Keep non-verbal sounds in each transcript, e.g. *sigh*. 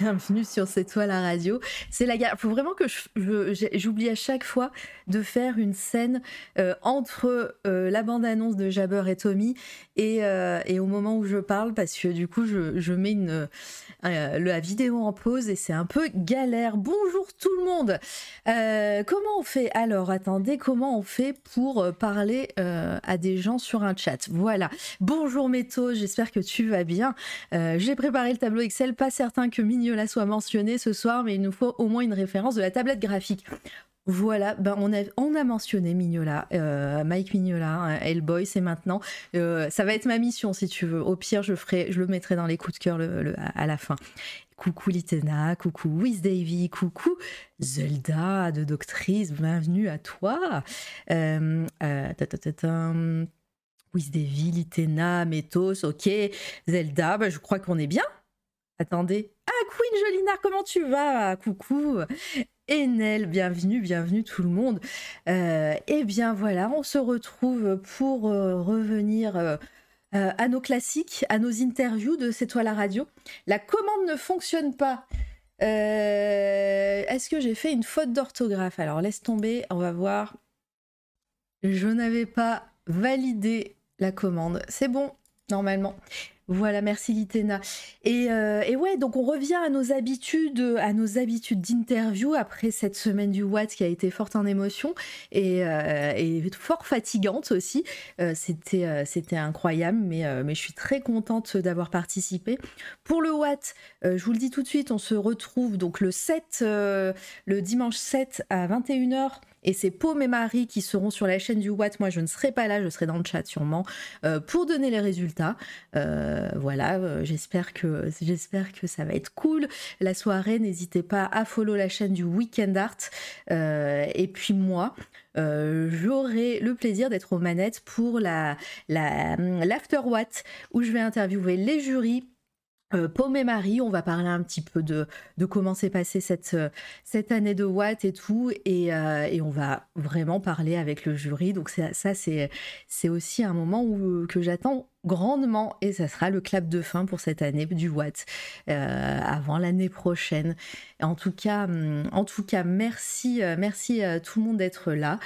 bienvenue sur C'est toi la radio. C'est la gare. Faut vraiment que j'oublie à chaque fois de faire une scène euh, entre euh, la bande-annonce de Jabber et Tommy et, euh, et, au moment où je parle parce que du coup je, mets la vidéo en pause et c'est un peu galère. Bonjour tout le monde. comment on fait? Alors attendez, comment on fait pour parler à des gens sur un chat? Voilà. Bonjour Méto, j'espère que tu vas bien. J'ai préparé tableau Excel. Pas certain que Mignola soit mentionné ce soir, mais il nous faut au moins une référence de la tablette graphique. Voilà, ben on a, on a mentionné Mignola, euh, Mike Mignola, hein, Hellboy, c'est maintenant. Euh, ça va être ma mission si tu veux. Au pire, je ferai, je le mettrai dans les coups de cœur le, à la fin. Coucou Litena, coucou Wiz Davy, coucou Zelda de Doctrice, bienvenue à toi. Euh, euh Wiz Davy, Litena, Métos, ok. Zelda, ben, je crois qu'on est bien. Attendez. Ah, Queen Jolinard, comment tu vas? Coucou. Enel, bienvenue, bienvenue tout le monde. Euh, eh bien voilà, on se retrouve pour euh, revenir euh, à nos classiques, à nos interviews de C'est toi la radio. La commande ne fonctionne pas. Est-ce que j'ai fait une faute d'orthographe? Alors laisse tomber, on va voir. Je n'avais pas validé la commande. C'est bon, normalement. Voilà, merci Litena. Euh, et, ouais, donc on revient à nos habitudes, à nos habitudes d'interview après cette semaine du Watt qui a été forte en émotion et, euh, fort fatigante aussi. Euh, c'était c'était incroyable, mais mais je suis très contente d'avoir participé. Pour le Watt, je vous le dis tout de suite, on se retrouve donc le 7, le dimanche 7 à 21h et c'est Paume et Marie qui seront sur la chaîne du Watt. Moi, je ne serai pas là, je serai dans le chat sûrement euh, pour donner les résultats. Euh, voilà, euh, j'espère que ça va être cool. La soirée, n'hésitez pas à follow la chaîne du Weekend Art. et puis moi. j'aurai le plaisir d'être aux manettes pour la l'After Watt où je vais interviewer les jurys euh, Paume et Marie, on va parler un petit peu de, comment s'est passée cette, euh, cette année de Watt et tout, et, euh, et, on va vraiment parler avec le jury. Donc ça, ça c'est, c'est aussi un moment où, que j'attends grandement et ça sera le clap de fin pour cette année du Watt euh, avant l'année prochaine. En tout cas, hum, en tout cas, merci, euh, merci à tout le monde d'être là.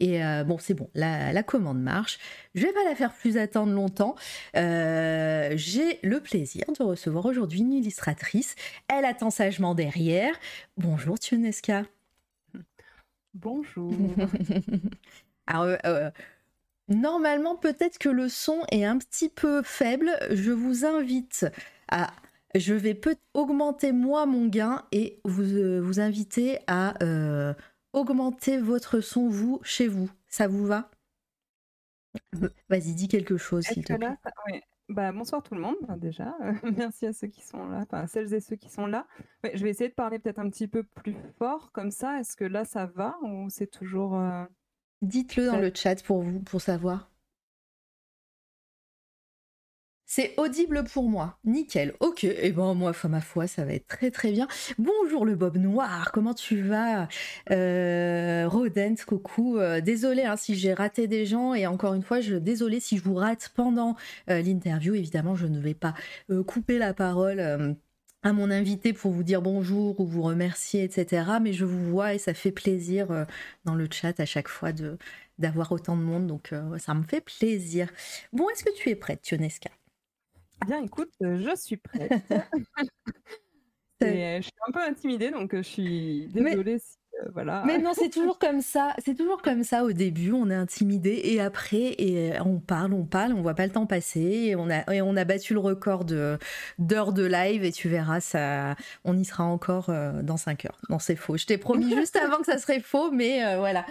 Et euh, bon, c'est bon, la, la, commande marche. Je vais pas la faire plus attendre longtemps. J'ai le plaisir de recevoir aujourd'hui une illustratrice. Elle attend sagement derrière. Bonjour Tuneska. Bonjour. *laughs* Alors, Normalement, peut-être que le son est un petit peu faible. Je vous invite à... Je vais peut augmenter moi mon gain et vous, euh, vous inviter à euh, augmenter votre son, vous, chez vous. Ça vous va? Vas-y, dis quelque chose, s'il te plaît. Bah, bonsoir tout le monde, déjà. *laughs* merci à ceux qui sont là, enfin, celles et ceux qui sont là. je vais essayer de parler peut-être un petit peu plus fort, comme ça. Est-ce que là, ça va ou c'est toujours... Dites-le dans le chat pour vous, pour savoir. C'est audible pour moi. Nickel. Ok. Et eh ben moi, ma foi, ça va être très très bien. Bonjour le Bob Noir. Comment tu vas? Euh, Rodent, coucou. Euh, désolé hein, si j'ai raté des gens et encore une fois, je désolé si je vous rate pendant euh, l'interview. Évidemment, je ne vais pas couper la parole à mon invité pour vous dire bonjour ou vous remercier, etc. Mais je vous vois et ça fait plaisir euh, dans le chat à chaque fois de d'avoir autant de monde, donc euh, ça me fait plaisir. Bon, est-ce que tu es prête, Tionesca Bien, écoute, euh, je suis prête. *laughs* je suis un peu intimidée, donc je suis désolée si voilà. Mais non, c'est toujours comme ça. C'est toujours comme ça au début. On est intimidé et après, et on parle, on parle, on voit pas le temps passer. Et on a, et on a battu le record d'heures de live et tu verras, ça, on y sera encore euh, dans 5 heures. Non, c'est faux. Je t'ai promis juste *laughs* avant que ça serait faux, mais euh, voilà.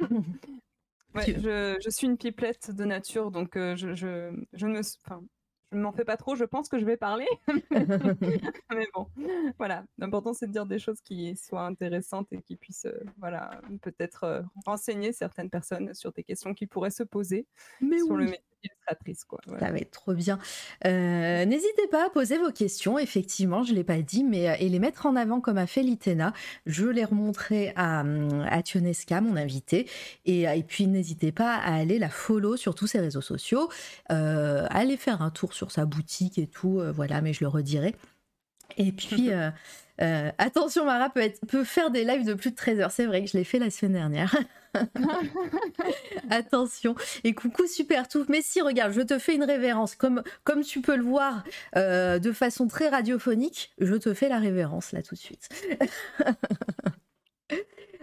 je, je, suis une pipelette de nature, donc je, je, je me, enfin, je ne m'en fais pas trop, je pense que je vais parler. *laughs* *laughs* Mais bon, voilà. L'important, c'est de dire des choses qui soient intéressantes et qui puissent, euh, voilà, peut-être euh, renseigner certaines personnes sur des questions qui pourraient se poser Mais sur oui. le métier illustratrice. Quoi. Ça va être trop bien. Euh, n'hésitez pas à poser vos questions, effectivement, je ne l'ai pas dit, mais euh, et les mettre en avant comme a fait Litena. Je les remontrerai à, à Tionesca, mon invité. Et, et puis n'hésitez pas à aller la follow sur tous ses réseaux sociaux, euh, aller faire un tour sur sa boutique et tout, voilà, mais je le redirai. Et puis, *laughs* euh, attention, Mara peut, être, peut faire des lives de plus de 13 heures. C'est vrai que je l'ai fait la semaine dernière. *laughs* attention. Et coucou, super tout. Mais si, regarde, je te fais une révérence. Comme, comme tu peux le voir euh, de façon très radiophonique, je te fais la révérence là tout de suite. *laughs*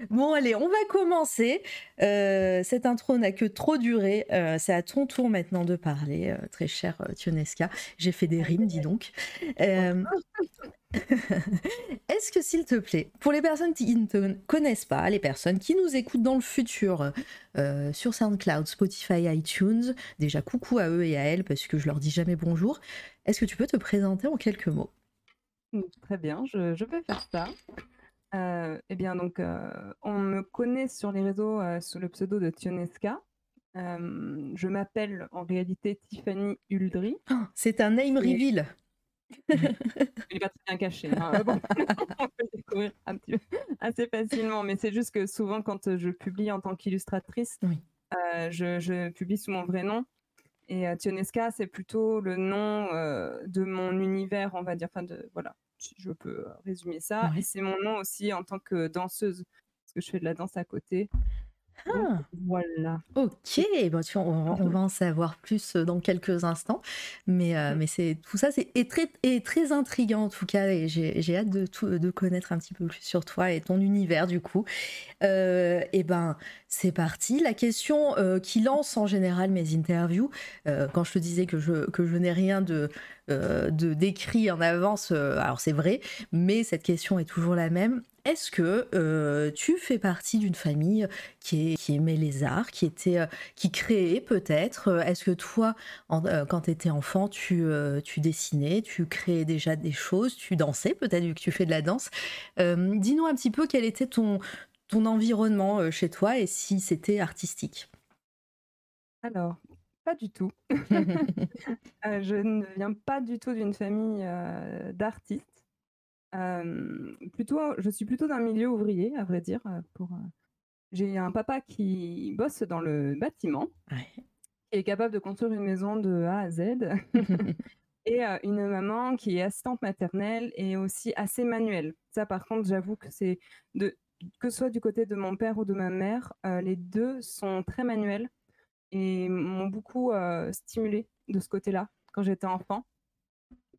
Bon, allez, on va commencer. Euh, cette intro n'a que trop duré. c'est à ton tour maintenant de parler, très cher Tionesca. J'ai fait des rimes, dis donc. *laughs* *laughs* Est-ce que, s'il te plaît, pour les personnes qui ne te connaissent pas, les personnes qui nous écoutent dans le futur euh, sur SoundCloud, Spotify, iTunes, déjà coucou à eux et à elles parce que je leur dis jamais bonjour, est-ce que tu peux te présenter en quelques mots? Très bien, je, je, vais faire ça. Euh, eh bien, donc, euh, on me connaît sur les réseaux sous le pseudo de Tionesca. je m'appelle en réalité Tiffany Uldry. Oh, c'est un name reveal. *laughs* Il n'est pas très bien caché. Hein. *laughs* on peut le découvrir un petit peu, assez facilement. Mais c'est juste que souvent, quand je publie en tant qu'illustratrice, euh, je, publie sous mon vrai nom. Et euh, Tionesca, c'est plutôt le nom euh, de mon univers, on va dire. Enfin, de, voilà, si je peux résumer ça. Et c'est mon nom aussi en tant que danseuse, parce que je fais de la danse à côté. Ah. Voilà. Ok, bon, tu on, va en savoir plus euh, dans quelques instants. Mais, euh, mais c'est tout ça, c'est très, et très intriguant en tout cas. Et j'ai hâte de, tout, de connaître un petit peu plus sur toi et ton univers du coup. Euh, et ben, c'est parti. La question qui lance en général mes interviews, quand je te disais que je, que je n'ai rien de, de décrit en avance, alors c'est vrai, mais cette question est toujours la même. Est-ce que euh, tu fais partie d'une famille qui, aimait les arts, qui euh, créait peut-être euh, Est-ce que toi, quand tu étais enfant, tu, dessinais, tu créais déjà des choses, tu dansais peut-être vu que tu fais de la danse? Dis-nous un petit peu quel était ton, ton environnement chez toi et si c'était artistique. Alors, pas du tout. *laughs* *laughs* je ne viens pas du tout d'une famille d'artistes plutôt, je suis plutôt d'un milieu ouvrier, à vrai dire. Pour, j'ai un papa qui bosse dans le bâtiment, qui est capable de construire une maison de A à Z, *laughs* et une maman qui est assistante maternelle et aussi assez manuelle. Ça, par contre, j'avoue que c'est de que ce soit du côté de mon père ou de ma mère, les deux sont très manuels et m'ont beaucoup stimulé de ce côté-là quand j'étais enfant.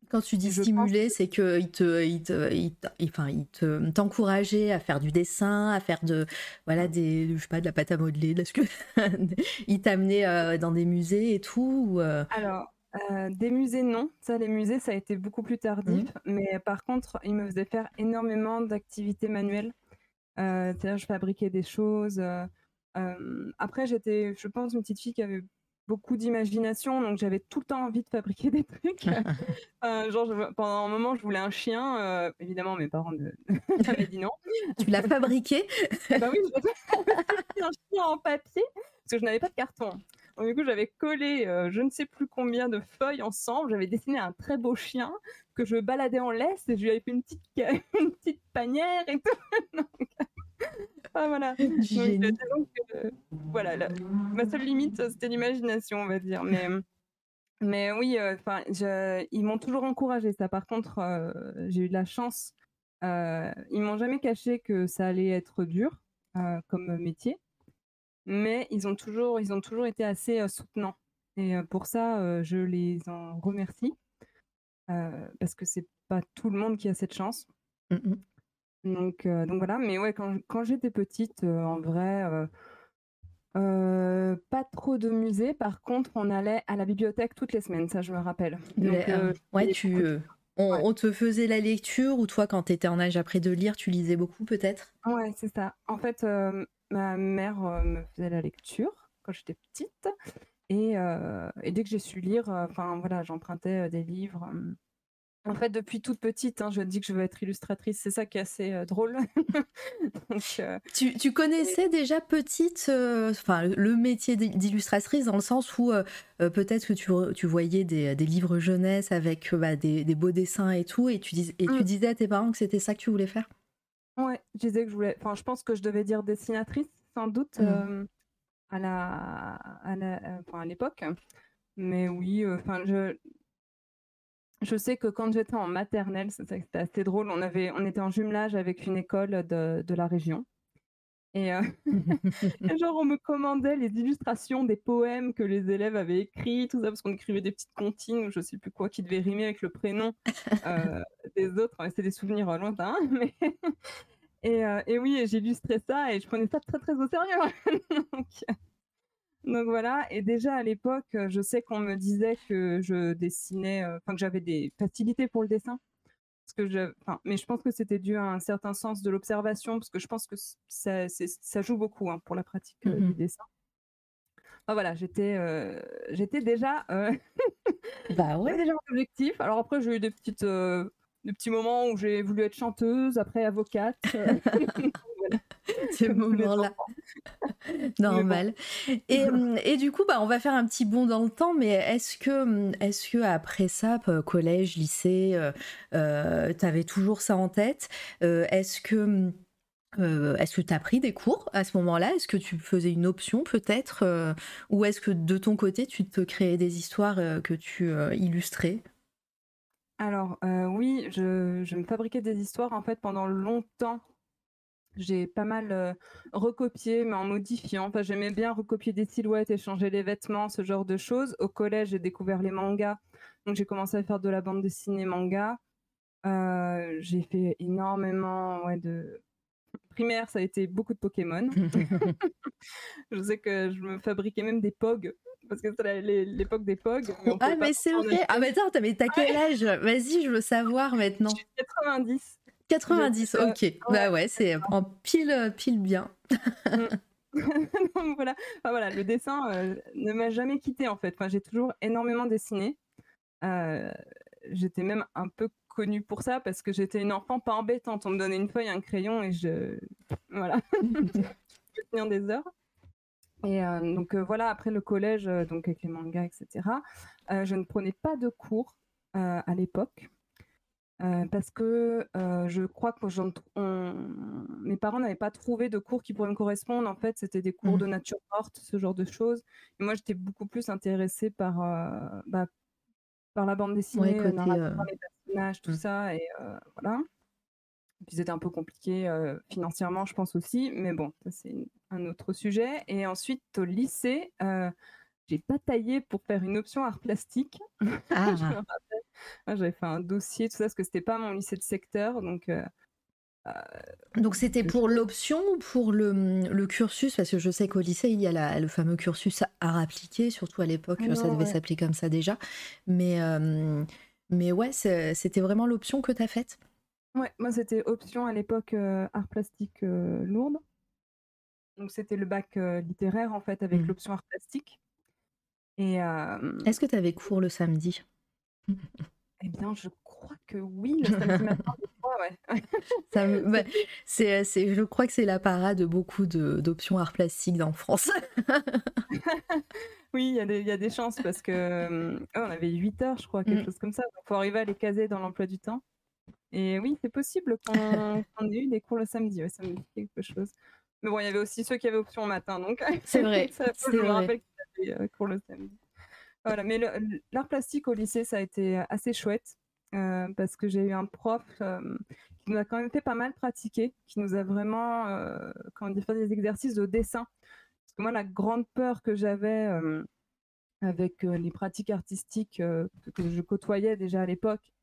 Quand tu dis stimuler, c'est qu'il te, il te, il enfin, il te, t'encourageait à faire du dessin, à faire de, voilà, des, je sais pas, de la pâte à modeler, parce que *laughs* il t'amenait euh, dans des musées et tout. Euh? Alors, euh, des musées, non. Ça, les musées, ça a été beaucoup plus tardif. Mmh. Mais par contre, il me faisait faire énormément d'activités manuelles. c'est-à-dire, je fabriquais des choses. Après, j'étais, je pense, une petite fille qui avait beaucoup d'imagination, donc j'avais tout le temps envie de fabriquer *laughs* des trucs. *laughs* genre, pendant un moment, je voulais un chien. Euh, évidemment, mes parents *laughs* m'avaient dit non. Tu l'as fabriqué? Bah oui, j'ai un chien en papier parce que je n'avais pas de carton. Donc, du coup, j'avais collé euh, je ne sais plus combien de feuilles ensemble. J'avais dessiné un très beau chien que je baladais en laisse et je lui avais fait une petite, une petite panière et tout. Ah, voilà. *laughs* Euh, voilà, ma seule limite, c'était l'imagination, on va dire. Mais, mais oui, euh, enfin, ils m'ont toujours encouragé. Ça, par contre, euh, j'ai eu de la chance. ils m'ont jamais caché que ça allait être dur comme métier, mais ils ont toujours, ils ont toujours été assez soutenants. Et pour ça, je les en remercie parce que c'est pas tout le monde qui a cette chance. Mmh donc, euh, donc voilà, mais ouais, quand, quand j'étais petite, euh, en vrai, euh, pas trop de musées. Par contre, on allait à la bibliothèque toutes les semaines, ça je me rappelle. ouais, tu, on, te faisait la lecture ou toi, quand tu étais en âge après de lire, tu lisais beaucoup peut-être? Ouais, c'est ça. En fait, ma mère me faisait la lecture quand j'étais petite. Et, et, dès que j'ai su lire, enfin voilà, j'empruntais des livres. En fait, depuis toute petite, hein, je dis que je veux être illustratrice. C'est ça qui est assez euh, drôle. *laughs* euh, tu, connaissais déjà petite, enfin le métier d'illustratrice dans le sens où peut-être que tu, tu voyais des, livres jeunesse avec bah, des, beaux dessins et tout, et tu, dis, et tu mmh. disais à tes parents que c'était ça que tu voulais faire? Ouais, je disais que je voulais. Enfin, je pense que je devais dire dessinatrice, sans doute, mmh. à la, à l'époque. Mais oui, enfin, je, je sais que quand j'étais en maternelle, c'était assez drôle, on, avait, on était en jumelage avec une école de, de la région. Et, euh, *laughs* *laughs* genre, on me commandait les illustrations des poèmes que les élèves avaient écrits, tout ça, parce qu'on écrivait des petites comptines ou je sais plus quoi qui devait rimer avec le prénom *laughs* euh, des autres. C'est des souvenirs euh, lointains, mais. Et, et oui, j'illustrais ça et je prenais ça très très au sérieux. Donc, donc voilà, et déjà à l'époque, euh, je sais qu'on me disait que je dessinais, euh, enfin que j'avais des facilités pour le dessin. Parce que je, mais je pense que c'était dû à un certain sens de l'observation, parce que je pense que ça, ça joue beaucoup hein, pour la pratique euh, du mmh dessin. voilà, j'étais, j'étais déjà, *laughs* bah ouais. déjà un objectif. Alors après, j'ai eu des petites, des petits moments où j'ai voulu être chanteuse, après avocate. *laughs* *laughs* Ces moments-là. *laughs* Normal. Et, *laughs* hum, et, du coup, bah, on va faire un petit bond dans le temps, mais est-ce que, hum, est que après ça, collège, lycée, euh, euh, tu avais toujours ça en tête? Euh, Est-ce que. Hum, est-ce que tu as pris des cours à ce moment-là? Est-ce que tu faisais une option peut-être Ou est-ce que de ton côté, tu te créais des histoires que tu illustrais Alors oui, je, je, me fabriquais des histoires en fait pendant longtemps j'ai pas mal recopié, mais en modifiant. Enfin, j'aimais bien recopier des silhouettes, échanger les vêtements, ce genre de choses. Au collège, j'ai découvert les mangas. Donc, j'ai commencé à faire de la bande dessinée manga. j'ai fait énormément ouais, de. Primaire, ça a été beaucoup de Pokémon. *laughs* *laughs* je sais que je me fabriquais même des POG parce que c'est l'époque des POG. ah, mais c'est vrai. Ah, mais attends, mais t'as quel âge? Vas-y, je veux savoir *laughs* maintenant. 90. 90, ok. Bah ouais, c'est en pile, pile bien. *laughs* *laughs* voilà. voilà, le dessin euh, ne m'a jamais quitté en fait. Enfin, j'ai toujours énormément dessiné. Euh, j'étais même un peu connue pour ça parce que j'étais une enfant pas embêtante. On me donnait une feuille, un crayon et je. Voilà. *laughs* je peux tenir des heures. Et euh, donc voilà, après le collège, donc avec les mangas, etc., je ne prenais pas de cours à l'époque. Euh, parce que euh, je crois que mes parents n'avaient pas trouvé de cours qui pourraient me correspondre. En fait, c'était des cours mmh. de nature morte, ce genre de choses. Et moi, j'étais beaucoup plus intéressée par, euh, bah, par la bande dessinée, les personnages, tout mmh. ça. Et voilà. puis c'était un peu compliqué financièrement, je pense aussi. Mais bon, ça, c'est un autre sujet. Et ensuite, au lycée, j'ai bataillé pour faire une option art plastique. *laughs* Ah. J'avais fait un dossier, tout ça, parce que c'était pas mon lycée de secteur. Donc, euh, euh, donc c'était pour l'option ou pour le, cursus? Parce que je sais qu'au lycée, il y a le fameux cursus art appliqué, surtout à l'époque, ça devait s'appeler comme ça déjà. Mais, euh, mais ouais, c'était vraiment l'option que tu as faite? Ouais, moi c'était option à l'époque art plastique lourde. Donc c'était le bac littéraire en fait avec mmh. l'option art plastique. Et Est-ce que tu avais cours le samedi? Eh bien, je crois que oui, le samedi matin, *laughs* ouais. Ça *laughs* bah, c'est, c'est, je crois que c'est la parade de beaucoup de, d'options art plastique en France. *laughs* oui, il y, a des, y a des chances parce que oh, on avait 8 heures, je crois, quelque mmh. chose comme ça. Il faut arriver à les caser dans l'emploi du temps. Et oui, c'est possible qu'on, ait eu des cours le samedi. ça me dit quelque chose. Mais bon, il y avait aussi ceux qui avaient option matin, donc. C'est vrai. ça, c'est je me rappelle y avait cours le samedi. Voilà, mais l'art plastique au lycée, ça a été assez chouette euh, parce que j'ai eu un prof euh, qui nous a quand même fait pas mal pratiquer, qui nous a vraiment, euh, quand on fait des exercices de dessin. Parce que moi, la grande peur que j'avais avec les pratiques artistiques que je côtoyais déjà à l'époque,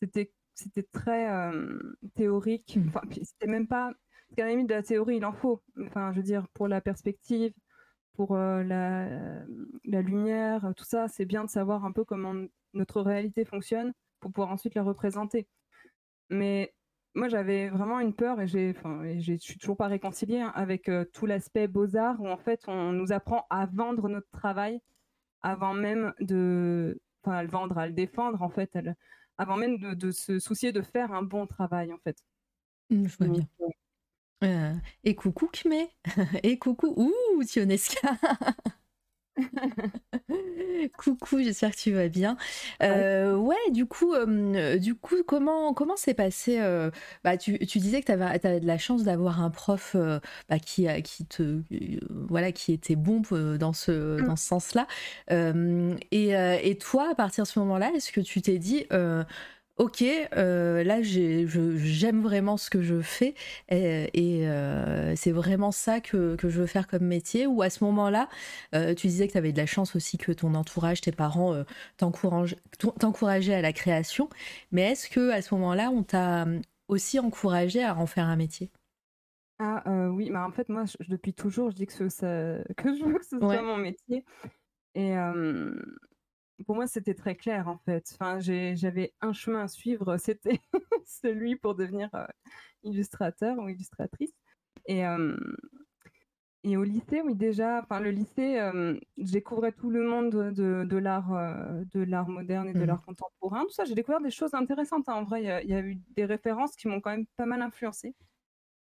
c'était c'était très théorique. Mmh. Enfin, c'était même pas. Parce qu'à la limite de la théorie, il en faut. Enfin, je veux dire, pour la perspective, pour la, la, lumière, tout ça, c'est bien de savoir un peu comment notre réalité fonctionne pour pouvoir ensuite la représenter. Mais moi, j'avais vraiment une peur et j'ai, je suis toujours pas réconciliée hein, avec tout l'aspect beaux-arts où en fait on nous apprend à vendre notre travail avant même de, enfin, à le vendre, à le défendre en fait, avant même de, se soucier de faire un bon travail en fait. Mmh, je vois bien. Euh, et coucou Kmé *laughs* Et coucou Ouh Tionesca Coucou, j'espère que tu vas bien. Euh, ouais, du coup, euh, du coup, comment comment s'est passé euh, bah, tu, tu, disais que tu avais, avais, de la chance d'avoir un prof bah, qui qui te voilà qui était bon dans ce mmh. dans ce sens-là. Et, et, toi, à partir de ce moment-là, est-ce que tu t'es dit ok, euh, là j'aime vraiment ce que je fais et, euh, c'est vraiment ça que, je veux faire comme métier. Ou à ce moment-là, euh, tu disais que tu avais de la chance aussi que ton entourage, tes parents t'encourageaient à la création. Mais est-ce que à ce moment-là, on t'a aussi encouragé à en faire un métier? Ah oui, bah en fait moi depuis toujours je dis que, ça, que je veux que ce soit mon métier. Et pour moi, c'était très clair en fait. Enfin, j'avais un chemin à suivre, c'était *laughs* celui pour devenir euh, illustrateur ou illustratrice. Et, et au lycée, oui, déjà, enfin, le lycée, euh, je découvrais tout le monde de, de l'art, de l'art moderne et de mmh. l'art contemporain. Tout ça, j'ai découvert des choses intéressantes. Hein. En vrai, il y, a eu des références qui m'ont quand même pas mal influencé.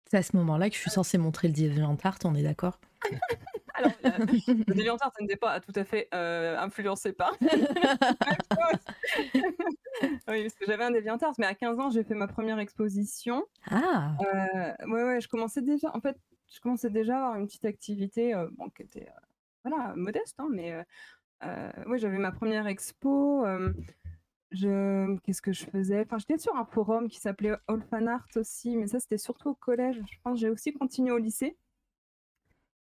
C'est à ce moment-là que je suis censée montrer le DeviantArt, on est d'accord? *laughs* Alors, euh, *laughs* le DeviantArt n'était pas tout à fait euh, influencé par. *laughs* *laughs* oui, parce que j'avais un DeviantArt, mais à 15 ans, j'ai fait ma première exposition. Ah euh, Ouais, ouais, je commençais déjà. En fait, je commençais déjà à avoir une petite activité bon, qui était voilà, modeste, hein, mais ouais, j'avais ma première expo je qu'est-ce que je faisais? Enfin, j'étais sur un forum qui s'appelait All Fan Art aussi, mais ça c'était surtout au collège. Je pense j'ai aussi continué au lycée,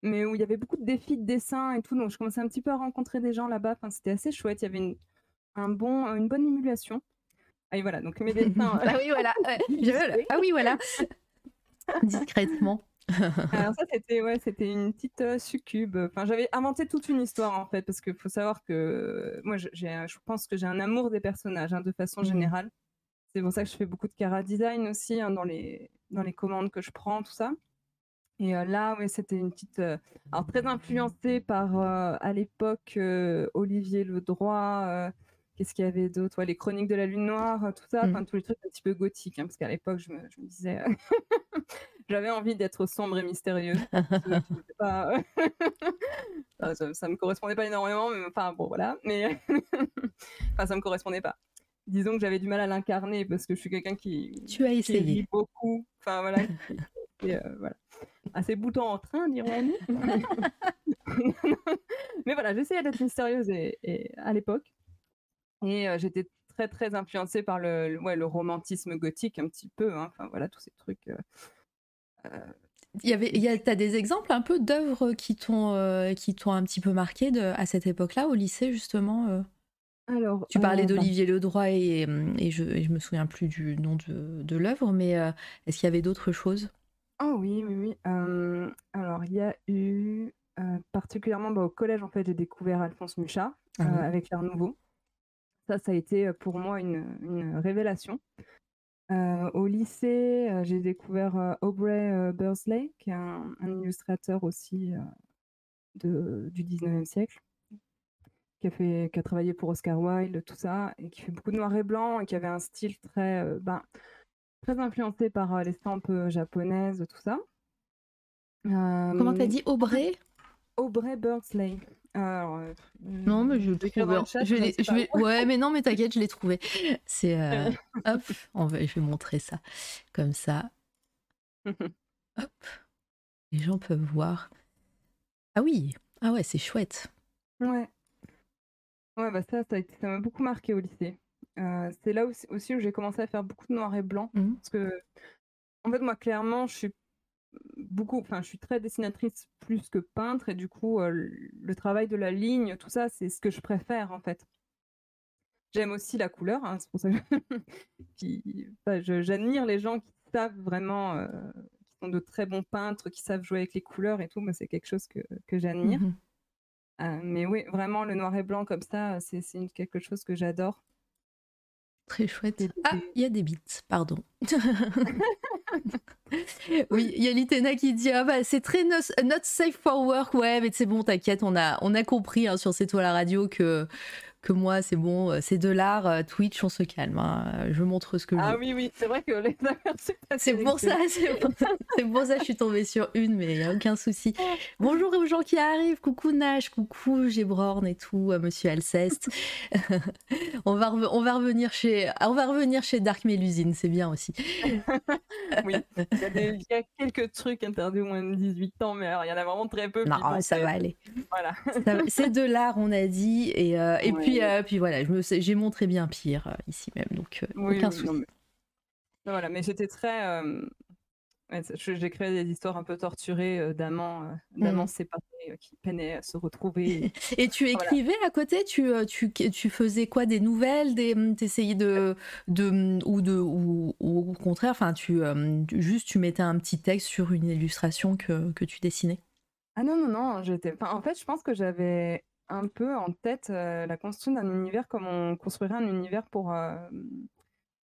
mais où il y avait beaucoup de défis de dessin et tout, donc je commençais un petit peu à rencontrer des gens là-bas. Enfin, c'était assez chouette. Il y avait une, un bon, une bonne émulation. Ah, et voilà, donc mes dessins. ah *laughs* oui, voilà. ah oui, voilà. *laughs* *laughs* Discrètement. Alors ça c'était ouais, c'était une petite euh, succube. Enfin, j'avais inventé toute une histoire en fait parce qu'il faut savoir que moi j'ai je pense que j'ai un amour des personnages hein, de façon mmh. générale. C'est pour ça que je fais beaucoup de cara design aussi hein, dans les dans les commandes que je prends tout ça. Et euh, là ouais, c'était une petite euh, alors très influencée par à l'époque Olivier Ledroit Qu'est-ce qu'il y avait d'autre? Les chroniques de la lune noire, tout ça, mmh. tous les trucs un petit peu gothiques, hein, parce qu'à l'époque je me, je me disais *laughs* j'avais envie d'être sombre et mystérieuse. *laughs* pas... *laughs* ça, ça, me correspondait pas énormément, mais enfin bon voilà. Mais enfin ça me correspondait pas. Disons que j'avais du mal à l'incarner parce que je suis quelqu'un qui. Tu as essayé. beaucoup. Enfin voilà. et, euh, voilà. Assez bouton en train, dirons-nous. *laughs* mais voilà, j'essayais d'être mystérieuse et, à l'époque. Et euh, j'étais très très influencée par le, ouais, le romantisme gothique un petit peu. Hein. Enfin voilà, tous ces trucs. Euh, il y avait, il y a, as des exemples un peu d'œuvres qui t'ont euh, qui t'ont un petit peu marqué de, à cette époque-là, au lycée justement euh? Alors, tu parlais euh, bah d'Olivier Ledroit et, et, je, et je me souviens plus du nom de, de l'œuvre, mais est-ce qu'il y avait d'autres choses? Oh oui, oui, oui. alors il y a eu particulièrement bah, au collège en fait j'ai découvert Alphonse Mucha ah avec l'Art Nouveau. Ça, ça a été pour moi une, une révélation. Au lycée, j'ai découvert Aubrey Bursley, qui est un, illustrateur aussi de, du 19e siècle, qui a, fait, qui a travaillé pour Oscar Wilde, tout ça, et qui fait beaucoup de noir et blanc, et qui avait un style très, ben, très influencé par l'estampe japonaise, tout ça. Comment t'as dit Aubrey? Aubrey Bursley. Alors, euh, non, mais je trouvé. Je, vais... Ouais, mais non, mais t'inquiète, je l'ai trouvé. C'est. Euh, *laughs* hop, on va... je vais montrer ça. Comme ça. *laughs* hop. Les gens peuvent voir. Ah oui. Ah ouais, c'est chouette. Ouais. Ouais, bah ça, ça m'a beaucoup marqué au lycée. Euh, c'est là aussi, où j'ai commencé à faire beaucoup de noir et blanc. Mmh. Parce que, en fait, moi, clairement, je suis beaucoup, enfin, je suis très dessinatrice plus que peintre, et du coup, euh, le travail de la ligne, tout ça, c'est ce que je préfère en fait. J'aime aussi la couleur, hein, c'est pour ça que *laughs* j'admire les gens qui savent vraiment, euh, qui sont de très bons peintres, qui savent jouer avec les couleurs et tout. Moi, c'est quelque chose que, que j'admire. Mmh euh, mais oui, vraiment, le noir et blanc comme ça, c'est quelque chose que j'adore. Très chouette. Ah, il y a des bits, pardon. *laughs* oui, il y a Litena qui dit ah bah c'est très not, safe for work. Ouais, mais c'est bon, t'inquiète, on a on a compris hein, sur C'est toi la radio que que moi, c'est bon, euh, c'est de l'art, euh, Twitch, on se calme. hein, Je montre ce que je Ah oui, oui, c'est vrai que les *laughs* C'est pour ça, c'est pour ça, c'est pour ça que je suis tombée sur une, mais il n'y a aucun souci. Bonjour aux gens qui arrivent, coucou Nash, coucou Gébrorn et tout, euh, monsieur Alceste. *laughs* on, va on, va revenir chez, on va revenir chez Dark Mélusine, c'est bien aussi. *laughs* Oui, il y, a des- il y a quelques trucs interdits aux moins de 18 ans, mais alors il y en a vraiment très peu. Non, bon, ça va aller. Voilà. C'est de l'art, on a dit, et, euh, et Ouais. puis, euh, puis voilà, je me sais- j'ai montré bien pire euh, ici même, donc euh, Oui, aucun oui, souci. non, mais... Voilà, mais j'étais très. ouais, J'ai créé des histoires un peu torturées d'amants, d'amants Mhm. séparés qui peinaient à se retrouver. *laughs* Et tu Voilà. écrivais à côté, tu, tu, tu faisais quoi, des nouvelles, des, t'essayais de, de, ou de, ou, ou au contraire, enfin, tu, juste tu mettais un petit texte sur une illustration que, que tu dessinais? Ah non, non, non, j'étais. en fait, je pense que j'avais un peu en tête euh, la construction d'un univers comme on construirait un univers pour euh,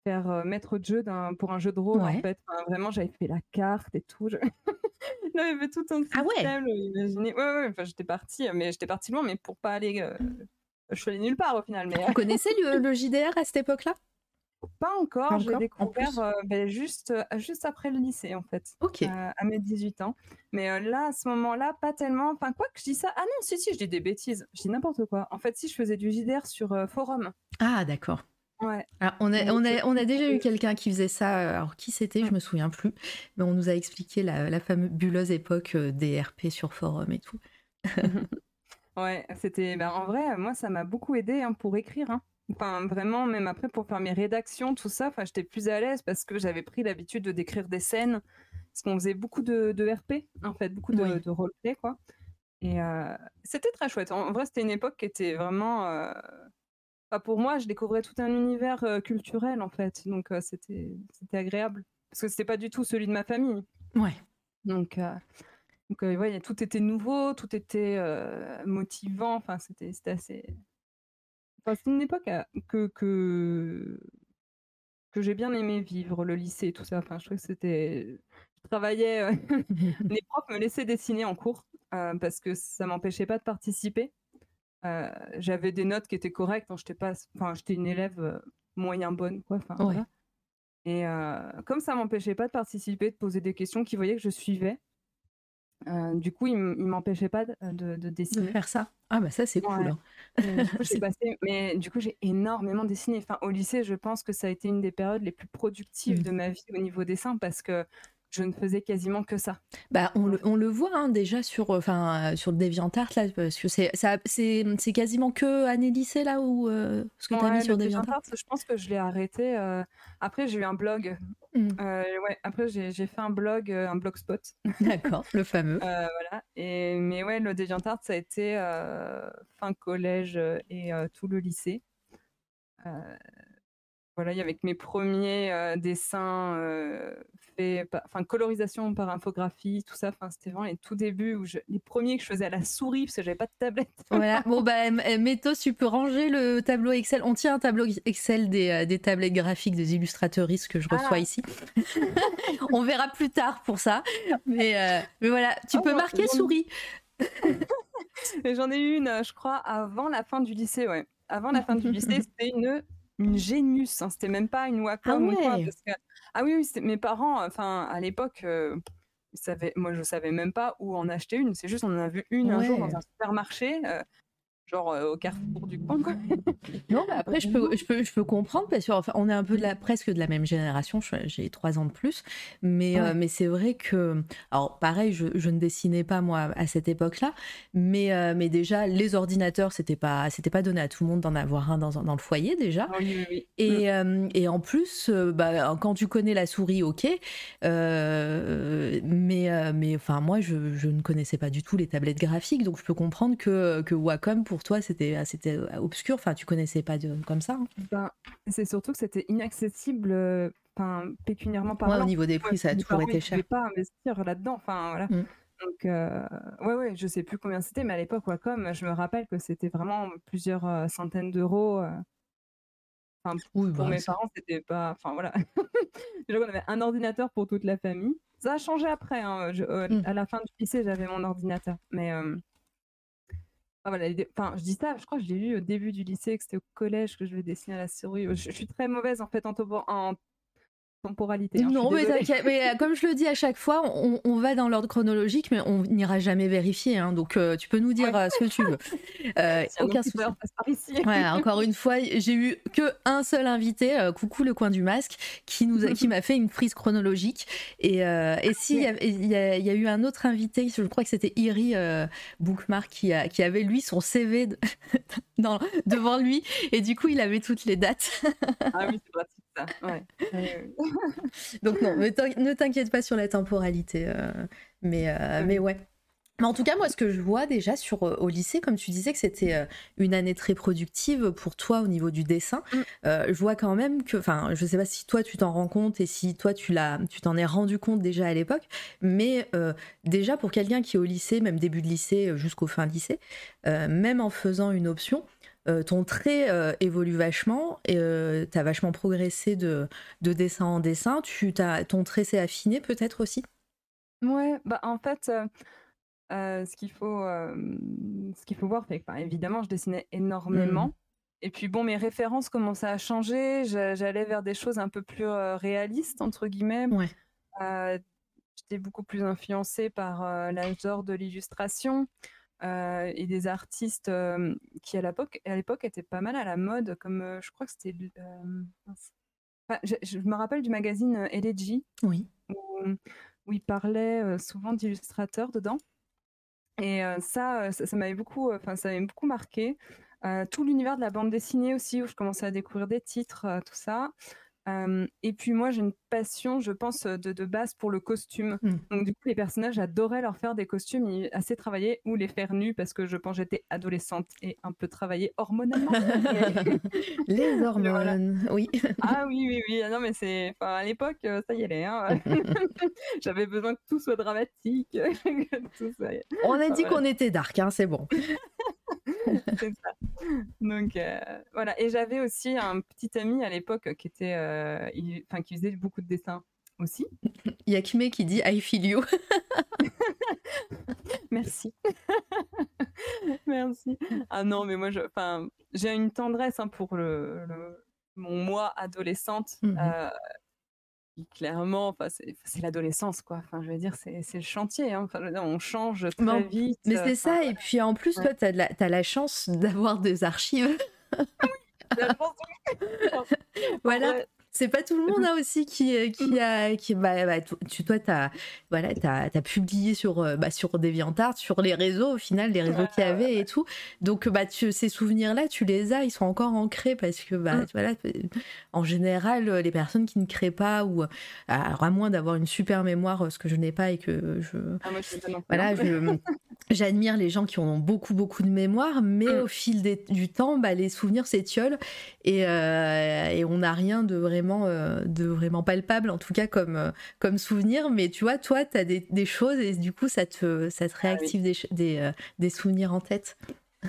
faire euh, maître de jeu pour un jeu de rôle, Ouais. en fait. Enfin, vraiment, j'avais fait la carte et tout. Je... *laughs* j'avais fait tout un Ah ouais? système, imaginé. Ouais, ouais, enfin, j'étais partie, mais j'étais partie loin, mais pour pas aller. euh, Je suis allée nulle part au final, mais connaissais le, le JDR à cette époque-là? Pas encore. En plus découvert euh, ben, juste, euh, juste après le lycée, en fait. Ok. euh, à mes 18 ans. Mais euh, là, à ce moment-là, pas tellement. Enfin, quoi que je dis ça. Ah non, si, si, je dis des bêtises. Je dis n'importe quoi. En fait, si, je faisais du JDR sur forum. Ah, d'accord. Ouais. Ah, on, a, on, a, on a déjà eu quelqu'un qui faisait ça. Alors, qui c'était Je me souviens plus. Mais on nous a expliqué la, la fabuleuse époque des RP sur forum et tout. *laughs* Ouais, c'était. Ben, en vrai, moi, ça m'a beaucoup aidé hein, pour écrire. hein. Enfin, vraiment, même après, pour faire mes rédactions, tout ça, enfin, j'étais plus à l'aise parce que j'avais pris l'habitude de décrire des scènes. Parce qu'on faisait beaucoup de, de RP, en fait, beaucoup de, Oui. de roleplay, quoi. Et euh, c'était très chouette. En vrai, c'était une époque qui était vraiment. euh, enfin, pour moi, je découvrais tout un univers euh, culturel, en fait. Donc, euh, c'était c'était agréable. Parce que c'était pas du tout celui de ma famille. Ouais. Donc, euh, donc euh, ouais, tout était nouveau, tout était euh, motivant. Enfin, c'était c'était assez. Enfin, c'est une époque que que que j'ai bien aimé vivre, le lycée, tout ça. Enfin, je trouvais que c'était. Je travaillais. Les *laughs* profs me laissaient dessiner en cours euh, parce que ça m'empêchait pas de participer. Euh, J'avais des notes qui étaient correctes. hein, j'étais pas. Enfin, j'étais une élève moyen bonne, quoi. Enfin, Ouais. voilà. Et euh, comme ça m'empêchait pas de participer, de poser des questions, qu'ils voyaient que je suivais, euh, du coup, ils m'empêchaient pas de, de- de De dessiner. faire ça. Ah, bah ça, c'est cool. Hein. Et du coup, mais du coup, j'ai énormément dessiné. Enfin, au lycée, je pense que ça a été une des périodes les plus productives Mm. de ma vie au niveau dessin parce que je ne faisais quasiment que ça. Bah, on, le, on le voit hein, déjà sur, enfin, sur le DeviantArt, là, parce que c'est, quasiment que année lycée, là, où euh, ce que tu as mis sur DeviantArt? Je pense que je l'ai arrêté. euh, Après, j'ai eu un blog. Mm. Euh, ouais, après, j'ai fait un blog, euh, un blogspot. *laughs* D'accord, le fameux. Euh, voilà. Et, mais ouais, le DeviantArt, ça a été euh, fin collège euh, et euh, tout le lycée. Voilà, il y avait mes premiers euh, dessins euh, faits, enfin colorisation par infographie, tout ça. Enfin, c'était vraiment les tout débuts où je, les premiers que je faisais à la souris parce que j'avais pas de tablette. Voilà, *laughs* bon, bah, Métos, tu peux ranger le tableau Excel. On tient un tableau Excel des, euh, des tablettes graphiques des illustrateuristes que je reçois Ah. ici. *laughs* on verra plus tard pour ça. Mais, euh, mais voilà, tu Oh, peux marquer souris. J'en ai eu *laughs* une, je crois, avant la fin du lycée, ouais. Avant la fin du lycée, c'était une, une Genius. hein. C'était même pas une Wacom quoi. parce que- Ah oui, oui, mes parents, enfin, à l'époque, euh, ils savaient- moi, je savais même pas où en acheter une. C'est juste, on en a vu une un jour dans un supermarché, euh, genre euh, au carrefour du coin, quoi. *laughs* Non, mais après, je peux, je peux, je peux comprendre parce qu'on enfin, on est un peu de la, presque de la même génération. J'ai trois ans de plus. Mais, Ouais. euh, mais c'est vrai que. Alors, pareil, je, je ne dessinais pas, moi, à cette époque-là. Mais, euh, mais déjà, les ordinateurs, c'était pas, c'était pas donné à tout le monde d'en avoir un dans, dans le foyer, déjà. Oui, oui, oui. Et, euh, et en plus, bah, quand tu connais la souris, ok. Mais, mais enfin, moi, je, je ne connaissais pas du tout les tablettes graphiques. Donc, je peux comprendre que, que Wacom, pour toi, c'était c'était obscur. Enfin, tu connaissais pas de, comme ça. hein. Ben, c'est surtout que c'était inaccessible, euh, enfin, pécuniairement Ouais, parlant. au niveau des prix, Ouais, ça a toujours été cher. pouvaient pas investir là-dedans. Enfin, voilà. Mm. Donc, euh, ouais, ouais, je sais plus combien c'était, mais à l'époque, Wacom, je me rappelle que c'était vraiment plusieurs euh, centaines d'euros. euh. Enfin, Oui, pour bah, mes ça- parents, c'était pas. Enfin, voilà. *laughs* Déjà qu'on avait un ordinateur pour toute la famille. Ça a changé après. hein. Je- euh, Mm. À la fin du lycée, j'avais mon ordinateur. Mais, euh, voilà, enfin, je dis ça, je crois que j'ai lu au début du lycée, que c'était au collège que je vais dessiner à la souris. Je, suis très mauvaise en fait en, en temporalité. Hein, non, mais euh, comme je le dis à chaque fois, on, va dans l'ordre chronologique, mais on n'ira jamais vérifier. Hein, donc euh, tu peux nous dire euh, ce que tu veux. *laughs* aucun souci. Ouais, encore une fois, j'ai eu que un seul invité, coucou le coin du masque, qui nous qui m'a fait une frise chronologique. Et, et si il y, a eu un autre invité, je crois que c'était Iri Bookmark qui, a, qui avait lui son CV *laughs* dans, devant lui, et du coup il avait toutes les dates. ah oui, c'est pratique. *laughs* *laughs* Donc non, ne t'inquiète pas sur la temporalité. Euh, mais, euh, mais ouais. Mais en tout cas, moi, ce que je vois déjà sur, euh, au lycée, comme tu disais que c'était une année très productive pour toi au niveau du dessin, mm. je vois quand même que, enfin, je sais pas si toi tu t'en rends compte et si toi tu l'as, tu t'en es rendu compte déjà à l'époque, mais déjà pour quelqu'un qui est au lycée, même début de lycée jusqu'au fin lycée, même en faisant une option, euh, ton trait euh, évolue vachement et euh, tu as vachement progressé de, de, dessin en dessin. Tu, ton trait s'est affiné peut-être aussi? Ouais, bah en fait, ce qu'il faut, ce qu'il faut voir, c'est que évidemment, je dessinais énormément. Mmh. Et puis bon, mes références commençaient à changer. J'allais vers des choses un peu plus réalistes, entre guillemets. J'étais beaucoup plus influencée par l'âge d'or de l'illustration. Euh, et des artistes euh, qui à l'époque à l'époque étaient pas mal à la mode comme euh, je crois que c'était je, me rappelle du magazine Elegy oui. où, où il parlait souvent d'illustrateurs dedans. Et ça ça, m'avait beaucoup enfin ça m'avait beaucoup marqué. Tout l'univers de la bande dessinée aussi où je commençais à découvrir des titres tout ça. Et puis moi, j'ai une passion, je pense, de, base pour le costume. Mmh. Donc du coup, les personnages, j'adorais leur faire des costumes assez travaillés ou les faire nus parce que je pense j'étais adolescente et un peu travaillée hormonalement. *laughs* les hormones, oui. ah oui, oui, oui. Ah non, mais c'est, à l'époque, ça y allait. Hein. *laughs* J'avais besoin que tout soit dramatique. *laughs* On a dit qu'on était dark, hein, c'est bon. c'est ça. Donc euh, voilà. Et j'avais aussi un petit ami à l'époque qui était, euh, enfin qui faisait beaucoup de dessins aussi. *laughs* Yakime qui dit I feel you. *laughs* Merci. *laughs* Merci. Ah non, mais moi, j'ai une tendresse hein, pour le, mon moi adolescente. Mmh euh, clairement, c'est l'adolescence, quoi. Enfin, je veux dire, c'est le chantier. Hein. Enfin, on change très vite. Mais c'est ça. Et puis en plus, toi, tu as, as, la chance d'avoir des archives. voilà c'est pas tout le monde hein, aussi qui, euh, qui a. Qui, bah, bah, tu, toi, tu as, voilà, as, as, publié sur, euh, bah, sur DeviantArt, sur les réseaux, au final, les réseaux qu'il y avait et tout. Donc, bah, tu, ces souvenirs-là, tu les as, ils sont encore ancrés parce que, bah, mm. voilà, en général, les personnes qui ne créent pas, ou à moins d'avoir une super mémoire, ce que je n'ai pas et que je. Ah, moi, je voilà. J'admire les gens qui ont beaucoup beaucoup de mémoire, mais mm. au fil du temps, bah, les souvenirs s'étiolent et, euh, et on n'a rien de vraiment, euh, de vraiment palpable, en tout cas comme, euh, comme souvenir. Mais tu vois, toi, tu as des, des, choses et du coup, ça te, ça te ah réactive des, des, des, souvenirs en tête.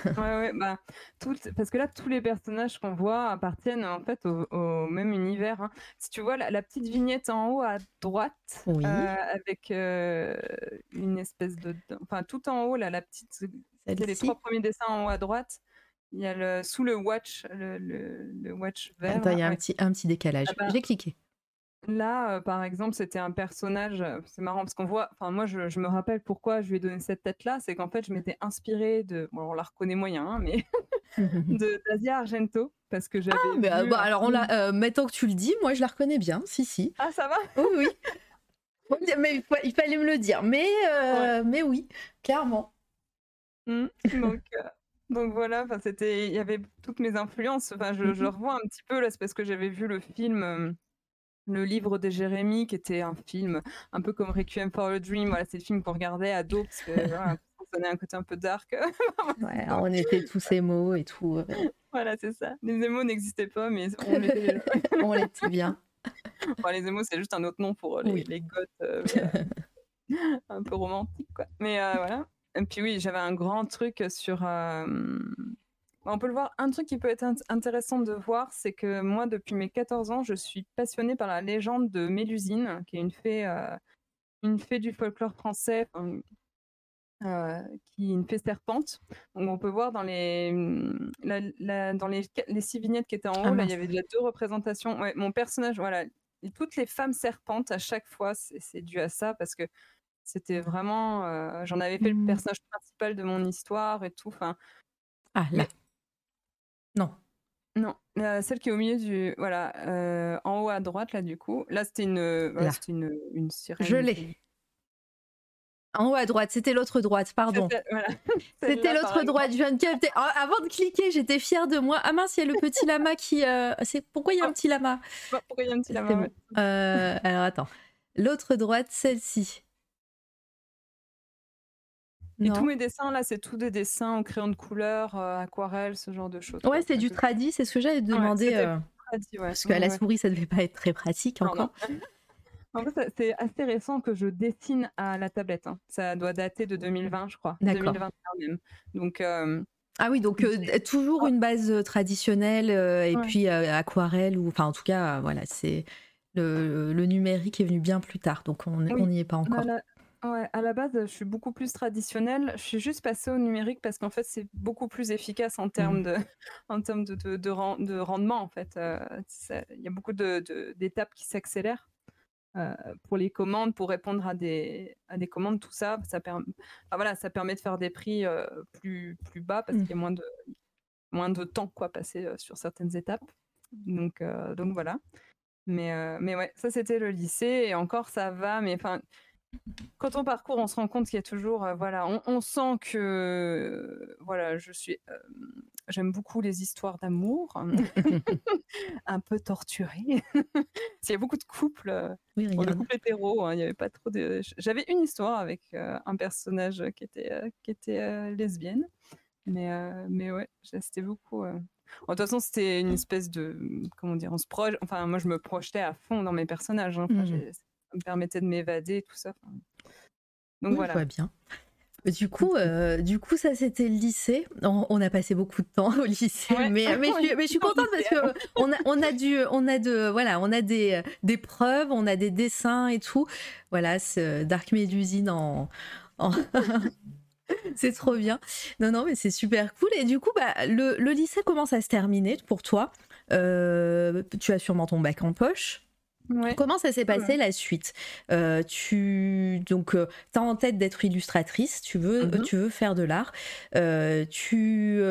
ouais, ouais, bah, tout, parce que là, tous les personnages qu'on voit appartiennent en fait au, même univers. Hein. Si tu vois la, petite vignette en haut à droite, avec une espèce de. Enfin, tout en haut, là, la petite. les trois premiers dessins en haut à droite. Il y a le, sous le watch, le, le, watch vert. Attends, il y a un, petit, un petit décalage. Ah bah, J'ai cliqué. Là, euh, par exemple, c'était un personnage, euh, c'est marrant parce qu'on voit, enfin moi je, je, me rappelle pourquoi je lui ai donné cette tête-là, c'est qu'en fait je m'étais inspirée de, bon on la reconnaît moyen, hein, mais *laughs* de d'Asia Argento, parce que j'avais. Ah, mais euh, bah, alors on la, maintenant que tu le dis, moi je la reconnais bien, si si. Ah ça va? Oui oui. *laughs* mais il, fallait me le dire, mais mais oui, clairement. Mmh, donc. Donc voilà, c'était, il y avait toutes mes influences. Enfin, je, je mmh revois un petit peu là, c'est parce que j'avais vu le film, euh, le livre de Jérémy, qui était un film un peu comme Requiem for a Dream. Voilà, c'est le film qu'on regardait à dos parce que *laughs* voilà, ça donnait un côté un peu dark. *laughs* ouais, on était tous émo et tout. Euh. Voilà, c'est ça. Les émos n'existaient pas, mais on *laughs* l'était. on l'était bien. Enfin, les émos, c'est juste un autre nom pour les, les goths euh, un peu romantiques, quoi. Mais voilà. Et puis oui, j'avais un grand truc sur. Euh, on peut le voir. Un truc qui peut être intéressant de voir, c'est que moi, depuis mes 14 ans, je suis passionnée par la légende de Mélusine, qui est une fée, euh, une fée du folklore français. qui est une fée serpente. Donc on peut voir dans les, mmh, dans les, les, six vignettes qui étaient en haut, ah, là, il y avait déjà deux représentations. Ouais, mon personnage, voilà, toutes les femmes serpentes à chaque fois, c'est dû à ça parce que c'était vraiment, j'en avais fait le mmh. personnage principal de mon histoire et tout. Enfin. Ah là. Non. Non, celle qui est au milieu du, voilà, en haut à droite là du coup. Là c'était une, voilà, une, une sirène. Je l'ai. En haut à droite, c'était l'autre droite, pardon. C'était *laughs* l'autre droite, je viens de capter. Oh, avant de cliquer, j'étais fière de moi. Ah mince, il y a le petit lama qui. Euh, c'est pourquoi il y a un petit lama? Pourquoi il y a un petit lama euh, Alors attends. L'autre droite, celle-ci. Et tous mes dessins là, c'est tous des dessins au crayon de couleur, euh, aquarelle, ce genre de choses. Ouais, c'est du tradi, c'est ce que j'avais demandé. Parce qu'à la souris, ça devait pas être très pratique encore. En fait, c'est assez récent que je dessine à la tablette. Hein. Ça doit dater de 2020, je crois. D'accord. 2021 même. Donc. Euh, ah oui, donc euh, toujours une base euh, traditionnelle et puis aquarelle ou enfin en tout cas voilà c'est le, numérique est venu bien plus tard donc on n'y est pas encore. À la, ouais, à la base je suis beaucoup plus traditionnelle. Je suis juste passée au numérique parce qu'en fait c'est beaucoup plus efficace en termes mmh. de *laughs* en termes de, de, de, rendement en fait. Il y a beaucoup d'étapes qui s'accélèrent. Euh, pour les commandes, pour répondre à des, à des commandes, tout ça, ça, permet, voilà, ça permet de faire des prix euh, plus, plus bas parce mmh. qu'il y a moins de, moins de temps quoi, euh, sur certaines étapes. Donc, donc voilà. Mais, mais ouais, ça c'était le lycée et encore ça va, mais enfin quand on parcourt, on se rend compte qu'il y a toujours, euh, voilà, on, sent que, voilà, je suis, euh, j'aime beaucoup les histoires d'amour, *laughs* *laughs* un peu torturées. *laughs* Il y a beaucoup de couples, euh, oui, de couples hétéros, hein, il n'y avait pas trop de. J'avais une histoire avec un personnage qui était, qui était lesbienne, mais, mais ouais, c'était beaucoup. de toute façon, c'était une espèce de, comment dire, on se proche. Enfin, moi, je me projetais à fond dans mes personnages. Hein. Enfin, me permettait de m'évader, tout ça. Donc voilà. Je bien. Du coup, euh, du coup, ça c'était le lycée. On, a passé beaucoup de temps au lycée, mais, mais, je, suis *laughs* contente parce que on a, on a du, on a de, voilà, on a des, des preuves, on a des dessins et tout. Voilà, ce Dark Médusine en, *laughs* c'est trop bien. Non, non, mais c'est super cool. Et du coup, bah, le, le, lycée commence à se terminer pour toi? Euh, tu as sûrement ton bac en poche. Comment ça s'est passé la suite? Euh, Tu donc euh, as en tête d'être illustratrice, tu veux mmh tu veux faire de l'art. Euh, tu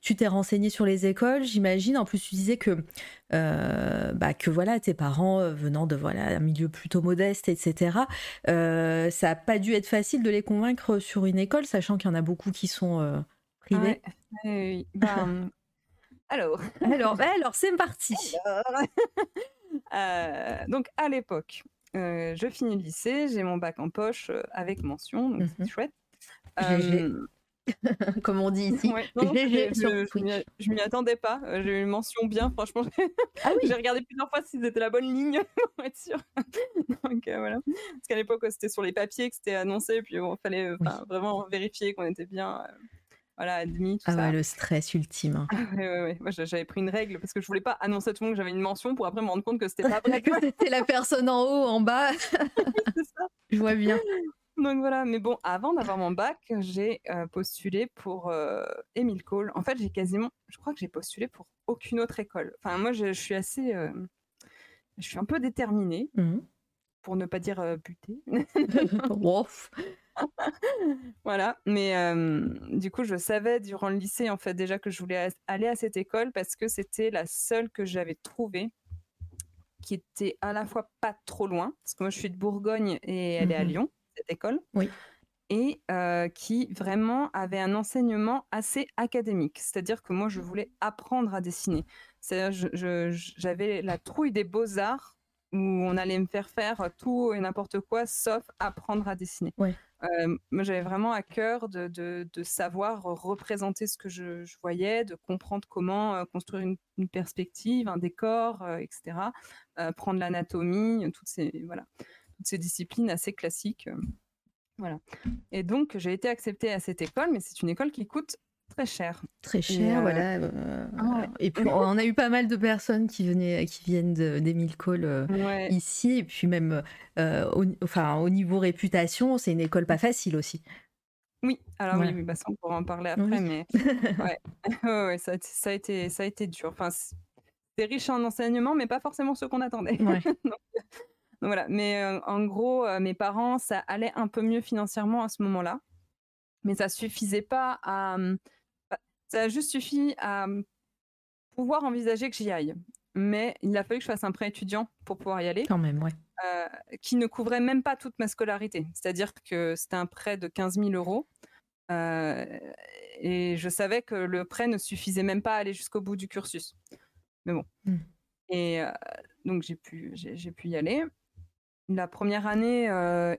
tu t'es renseignée sur les écoles, j'imagine. En plus, tu disais que bah, que voilà tes parents venant de voilà un milieu plutôt modeste, etc. ça n'a pas dû être facile de les convaincre sur une école, sachant qu'il y en a beaucoup qui sont privés. Ben, *laughs* alors, alors, *laughs* bah, alors c'est parti. Euh, *laughs* donc à l'époque, euh, je finis le lycée, j'ai mon bac en poche euh, avec mention, donc c'est mmh chouette. *laughs* Comme on dit ici. je m'y attendais pas. J'ai eu une mention bien, franchement. *laughs* Ah oui. j'ai regardé plusieurs fois si c'était la bonne ligne *laughs* pour être sûr. donc voilà. Parce qu'à l'époque, c'était sur les papiers que c'était annoncé, puis il fallait vraiment vérifier qu'on était bien voilà, admis. Tout ah ouais, le stress ultime. Hein. Ah ouais, ouais, Moi, j'avais pris une règle parce que je voulais pas annoncer à tout le monde que j'avais une mention pour après me rendre compte que c'était pas vrai. *laughs* que c'était la personne en haut, en bas. *laughs* ça. Je vois bien. Donc voilà, mais bon, avant d'avoir mon bac, j'ai euh, postulé pour euh, Emile Cole. En fait, j'ai quasiment, je crois que j'ai postulé pour aucune autre école. Enfin, moi, je, suis assez, euh, je suis un peu déterminée, mmh. Pour ne pas dire butée. *laughs* *laughs* voilà, mais du coup, je savais durant le lycée, en fait, déjà que je voulais aller à cette école parce que c'était la seule que j'avais trouvée qui était à la fois pas trop loin, parce que moi je suis de Bourgogne et elle est à mmh Lyon, cette école. Oui. Et qui vraiment avait un enseignement assez académique. C'est-à-dire que moi, je voulais apprendre à dessiner. C'est-à-dire, j'avais la trouille des beaux-arts où on allait me faire faire tout et n'importe quoi sauf apprendre à dessiner. Euh, moi, j'avais vraiment à cœur de, de, savoir représenter ce que je, voyais, de comprendre comment euh, construire une, perspective, un décor, euh, etc. prendre l'anatomie, toutes ces voilà, toutes ces disciplines assez classiques. voilà. Et donc, j'ai été acceptée à cette école, mais c'est une école qui coûte très cher. Très cher, voilà. Euh, ah et puis on a eu pas mal de personnes qui venaient, qui viennent d'Emile Cole euh, ici, et puis même, euh, au, enfin, au niveau réputation, c'est une école pas facile aussi. Oui, alors oui, Ouais. oui, bah ça on pourra en parler après, Oui. mais *laughs* *laughs* ouais, ça, a été- ça a été, ça a été dur. Enfin, c'est riche en enseignements, mais pas forcément ceux qu'on attendait. *laughs* Donc, voilà, mais euh, en gros, euh, mes parents, ça allait un peu mieux financièrement à ce moment-là, mais ça suffisait pas à, ça a juste suffi à hum, pouvoir envisager que j'y aille. Mais il a fallu que je fasse un prêt étudiant pour pouvoir y aller Quand même, ouais. euh, qui ne couvrait même pas toute ma scolarité. C'est-à-dire que c'était un prêt de 15 000 euros. euh, et je savais que le prêt ne suffisait même pas à aller jusqu'au bout du cursus. Mais bon. Mm. Et euh, donc j'ai pu, j'ai, pu y aller. La première année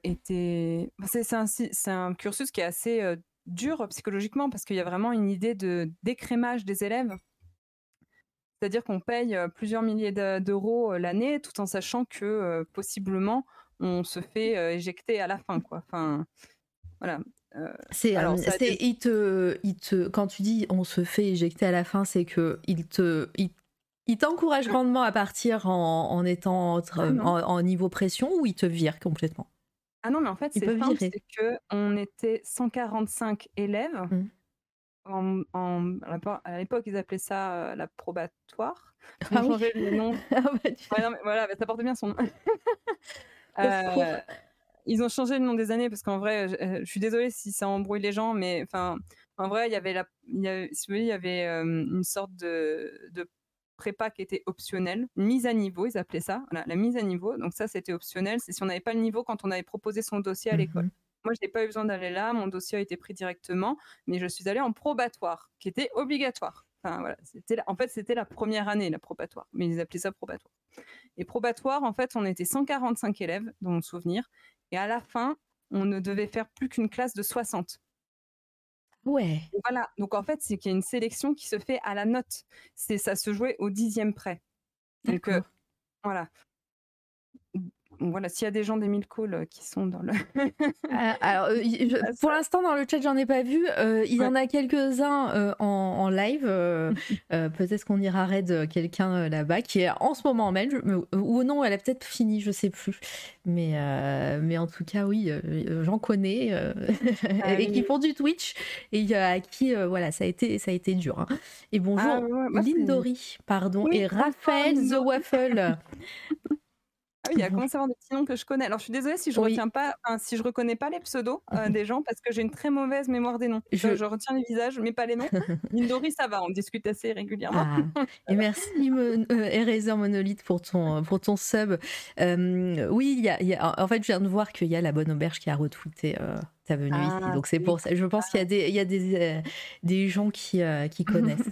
était. C'est, un, cursus qui est assez dur psychologiquement parce qu'il y a vraiment une idée de d'écrémage des élèves. C'est-à-dire qu'on paye euh, plusieurs milliers de- d'euros euh, l'année tout en sachant que euh, possiblement on se fait euh, éjecter à la fin. Quoi. Enfin, voilà. Euh, C'est, Alors, été- il te, il te, quand tu dis on se fait éjecter à la fin, c'est que il te, il, il t'encourage grandement à partir en, en étant Ah en, en niveau pression ou il te vire complètement? Ah non, mais en fait, c'est simple, c'est que on était 145 élèves. Mm. En, en- à l'époque- ils appelaient ça euh, la probatoire. Ils Ah ont oui. changé le nom. *laughs* Ah bah, tu- Ouais, non, mais voilà, mais ça porte bien son nom. *laughs* Euh, ils ont changé le nom des années parce qu'en vrai, je, euh, je suis désolée si ça embrouille les gens, mais enfin, en vrai, il y avait la, il y avait, il y avait euh, une sorte de, de prépa qui était optionnelle, une mise à niveau, ils appelaient ça, voilà, la mise à niveau. Donc ça, c'était optionnel. C'est si on n'avait pas le niveau quand on avait proposé son dossier à l'école. Mhm. Moi, je n'ai pas eu besoin d'aller là, mon dossier a été pris directement, mais je suis allée en probatoire, qui était obligatoire. Enfin, voilà, c'était la- en fait, c'était la première année, la probatoire, mais ils appelaient ça probatoire. Et probatoire, en fait, on était 145 élèves, dans mon souvenir, et à la fin, on ne devait faire plus qu'une classe de 60. Ouais. Voilà, donc en fait, c'est qu'il y a une sélection qui se fait à la note. C'est ça se jouait au dixième près. Donc euh, voilà. Voilà, s'il y a des gens des mille calls euh, qui sont dans le. Ah, Alors, euh, je- *laughs* Ah, pour l'instant, dans le chat, j'en ai pas vu. Euh, il y Ouais. en a quelques-uns euh, en, en live. euh, *laughs* peut-être qu'on ira raid quelqu'un là-bas qui est en ce moment même. je- mais- ou non, elle a peut-être fini, je sais plus. Mais, mais en tout cas, oui, j'en connais Ah *laughs* et qui font du Twitch et à qui, voilà, ça a été, ça a été dur. hein. Et bonjour, Ah, ouais, Lindori, pardon, Oui, et Raphaël The. Waffle. Ah oui, il y a Bon. commencé à avoir des petits noms que je connais. Alors, je suis désolée si je Oui. retiens pas, si je reconnais pas les pseudos euh, des gens parce que j'ai une très mauvaise mémoire des noms. Je- Je, je retiens les visages, mais pas les noms. *laughs* Lindori, ça va, on discute assez régulièrement. Ah, *laughs* et merci Mon- euh, Eraser Monolith pour ton, pour ton sub. Euh, oui, il y a, y a- en fait, je viens de voir qu'il y a la bonne auberge qui a retweeté euh, ta venue Ah, ici. Donc c'est pour ça. Je pense qu'il y a des, il y a des, euh, des gens qui, euh, qui *laughs* connaissent.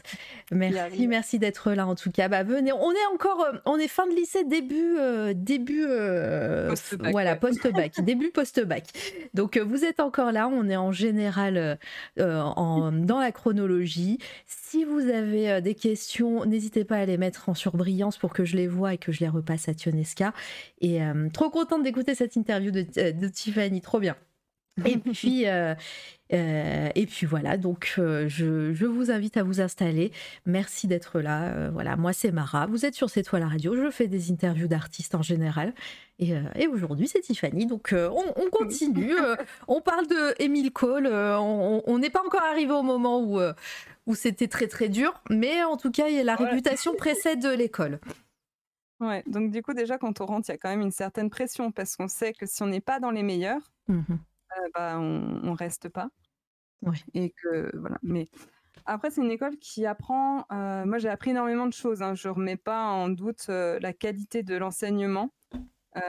Merci, merci d'être là en tout cas. Bah venez, on est encore, euh, on est fin de lycée, début, euh, début, euh, Post-bac, voilà, ouais. post-bac, *laughs* début post-bac. Donc vous êtes encore là, on est en général en, dans la chronologie. Si vous avez des questions, n'hésitez pas à les mettre en surbrillance pour que je les vois et que je les repasse à Tionesca. Et trop contente d'écouter cette interview de, de Tiffany, trop bien. Et puis, euh, euh, et puis voilà, donc euh, je, je vous invite à vous installer. Merci d'être là. Voilà, moi c'est Mara. Vous êtes sur C'est toi la radio. Je fais des interviews d'artistes en général. Et, et aujourd'hui c'est Tiffany. Donc on, on continue. *laughs* On parle de Emile Cole. On n'est pas encore arrivé au moment où, où c'était très très dur. Mais en tout cas, la réputation précède l'école. Ouais, donc du coup, déjà, quand on rentre, il y a quand même une certaine pression parce qu'on sait que si on n'est pas dans les meilleurs, Mhm. Euh, bah, on, on reste pas. Et que voilà. Mais après, c'est une école qui apprend. euh, moi, j'ai appris énormément de choses. Hein. Je remets pas en doute euh, la qualité de l'enseignement.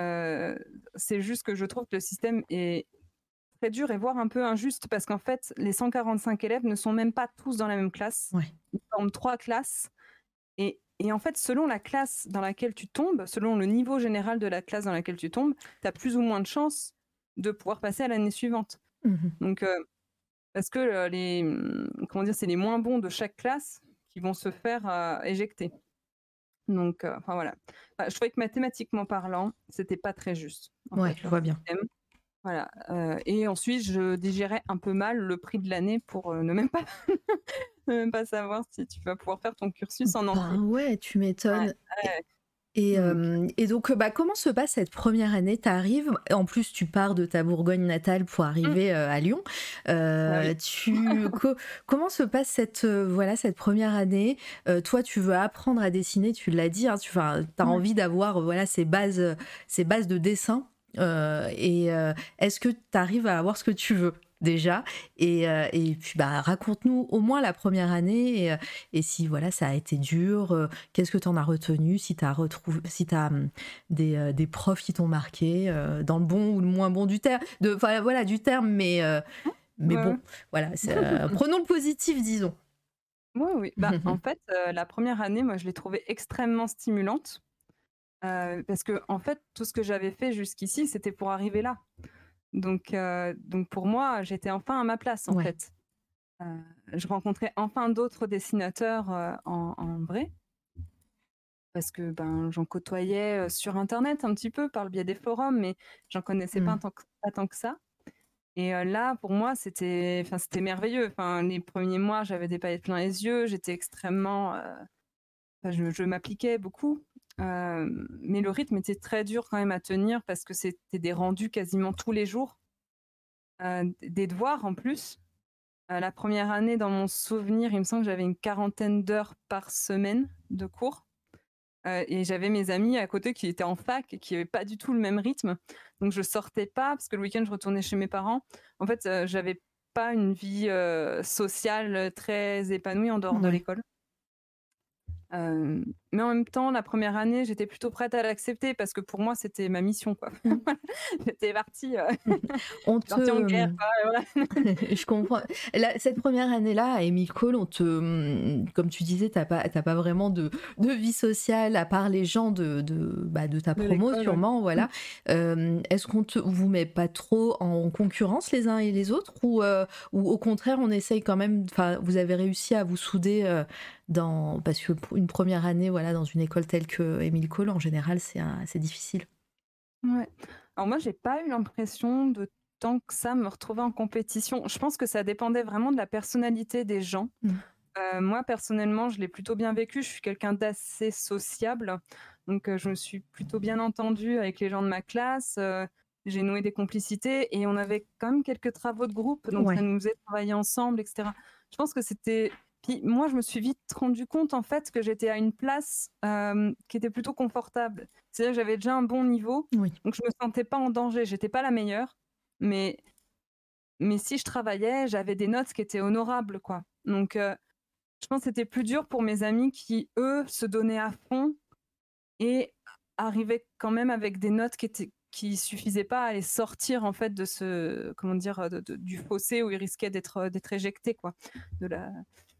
Euh, c'est juste que je trouve que le système est très dur et voire un peu injuste parce qu'en fait, les 145 élèves ne sont même pas tous dans la même classe. Ouais. Ils forment trois classes. Et, et en fait, selon la classe dans laquelle tu tombes, selon le niveau général de la classe dans laquelle tu tombes, tu as plus ou moins de chances de pouvoir passer à l'année suivante. Mhm. Donc, euh, parce que euh, les, hum, comment dire, c'est les moins bons de chaque classe qui vont se faire euh, éjecter. Donc, euh, enfin voilà. Enfin, je trouvais que mathématiquement parlant, c'était pas très juste. Ouais, fait, je vois bien. Voilà. et ensuite, je digérais un peu mal le prix de l'année pour ne même pas *laughs* ne même pas savoir si tu vas pouvoir faire ton cursus en entier. Ben ouais, tu m'étonnes. Ouais. Et, euh, et, donc, bah, comment se passe cette première année? Tu arrives, en plus, tu pars de ta Bourgogne natale pour arriver mmh. à Lyon. Euh, tu, *laughs* comment se passe cette, voilà, cette première année? Toi, tu veux apprendre à dessiner, tu l'as dit, hein, tu as envie d'avoir voilà, ces, bases, ces bases de dessin. et est-ce que tu arrives à avoir ce que tu veux? Déjà. Et, euh, et puis, bah, raconte-nous au moins la première année et, euh, et, si voilà, ça a été dur, euh, qu'est-ce que tu en as retenu, si tu as, retrouvé, si as hum, des, des, profs qui t'ont marqué, dans le bon ou le moins bon du terme, de, voilà, du terme, mais, mais bon, voilà, *laughs* prenons le positif, disons. Oui, oui. Bah, *laughs* en fait, la première année, moi, je l'ai trouvée extrêmement stimulante. parce que, en fait, tout ce que j'avais fait jusqu'ici, c'était pour arriver là. Donc, euh, donc pour moi, j'étais enfin à ma place en fait. Euh, je rencontrais enfin d'autres dessinateurs euh, en, vrai parce que ben j'en côtoyais sur internet un petit peu par le biais des forums, mais j'en connaissais pas, mmh. tant que, pas tant que ça. Et là, pour moi, c'était, enfin, c'était merveilleux. Enfin, les premiers mois, j'avais des paillettes plein les yeux, j'étais extrêmement, je, je m'appliquais beaucoup mais le rythme était très dur quand même à tenir parce que c'était des rendus quasiment tous les jours, des devoirs en plus. la première année, dans mon souvenir, il me semble que j'avais une quarantaine d'heures par semaine de cours. et j'avais mes amis à côté qui étaient en fac et qui n'avaient pas du tout le même rythme. Donc je sortais pas parce que le week-end je retournais chez mes parents. En fait, j'avais pas une vie sociale très épanouie en dehors de l'école mais en même temps, la première année, j'étais plutôt prête à l'accepter parce que pour moi, c'était ma mission. Quoi. Mmh. *laughs* j'étais partie, euh... *laughs* on te... en guerre. *laughs* je comprends. cette première année-là, à Cole, on te, mmh, comme tu disais, tu n'as pas, pas vraiment de, de, vie sociale à part les gens de, de, bah, de ta promo, sûrement. Voilà. Mmh. Est-ce qu'on ne vous met pas trop en concurrence les uns et les autres ou, euh, ou au contraire, on essaye quand même, vous avez réussi à vous souder euh, dans, parce qu'une première année, voilà, dans une école telle que Émile Cole, en général, c'est difficile. Ouais. Alors moi, j'ai pas eu l'impression de tant que ça me retrouver en compétition. Je pense que ça dépendait vraiment de la personnalité des gens. Mmh. Euh, moi, personnellement, je l'ai plutôt bien vécu. Je suis quelqu'un d'assez sociable. Donc, euh, je me suis plutôt bien entendue avec les gens de ma classe. Euh, j'ai noué des complicités et on avait quand même quelques travaux de groupe. Donc, ça nous faisait travailler ensemble, etc. Je pense que c'était puis moi, je me suis vite rendu compte en fait que j'étais à une place qui était plutôt confortable. C'est-à-dire que j'avais déjà un bon niveau, donc je me sentais pas en danger. J'étais pas la meilleure, mais mais si je travaillais, j'avais des notes qui étaient honorables, quoi. Donc je pense que c'était plus dur pour mes amis qui eux se donnaient à fond et arrivaient quand même avec des notes qui étaient qui suffisaient pas à les sortir en fait de ce comment dire du fossé où ils risquaient d'être d'être éjectés quoi de la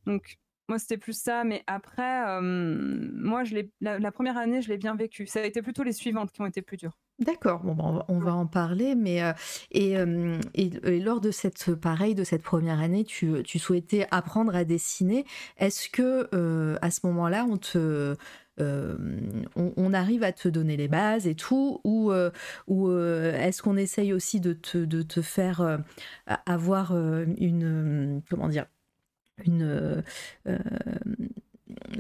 donc, moi, c'était plus ça. Mais après, moi, je la, la, première année, je l'ai bien vécu. Ça a été plutôt les suivantes qui ont été plus dures. D'accord, bon, ben, on va en parler, mais et, et, lors de cette pareil de cette première année, tu, tu souhaitais apprendre à dessiner. Est-ce que à ce moment-là, on te on, arrive à te donner les bases et tout, ou, ou est-ce qu'on essaye aussi de te, de te faire avoir une comment dire une. Euh, euh,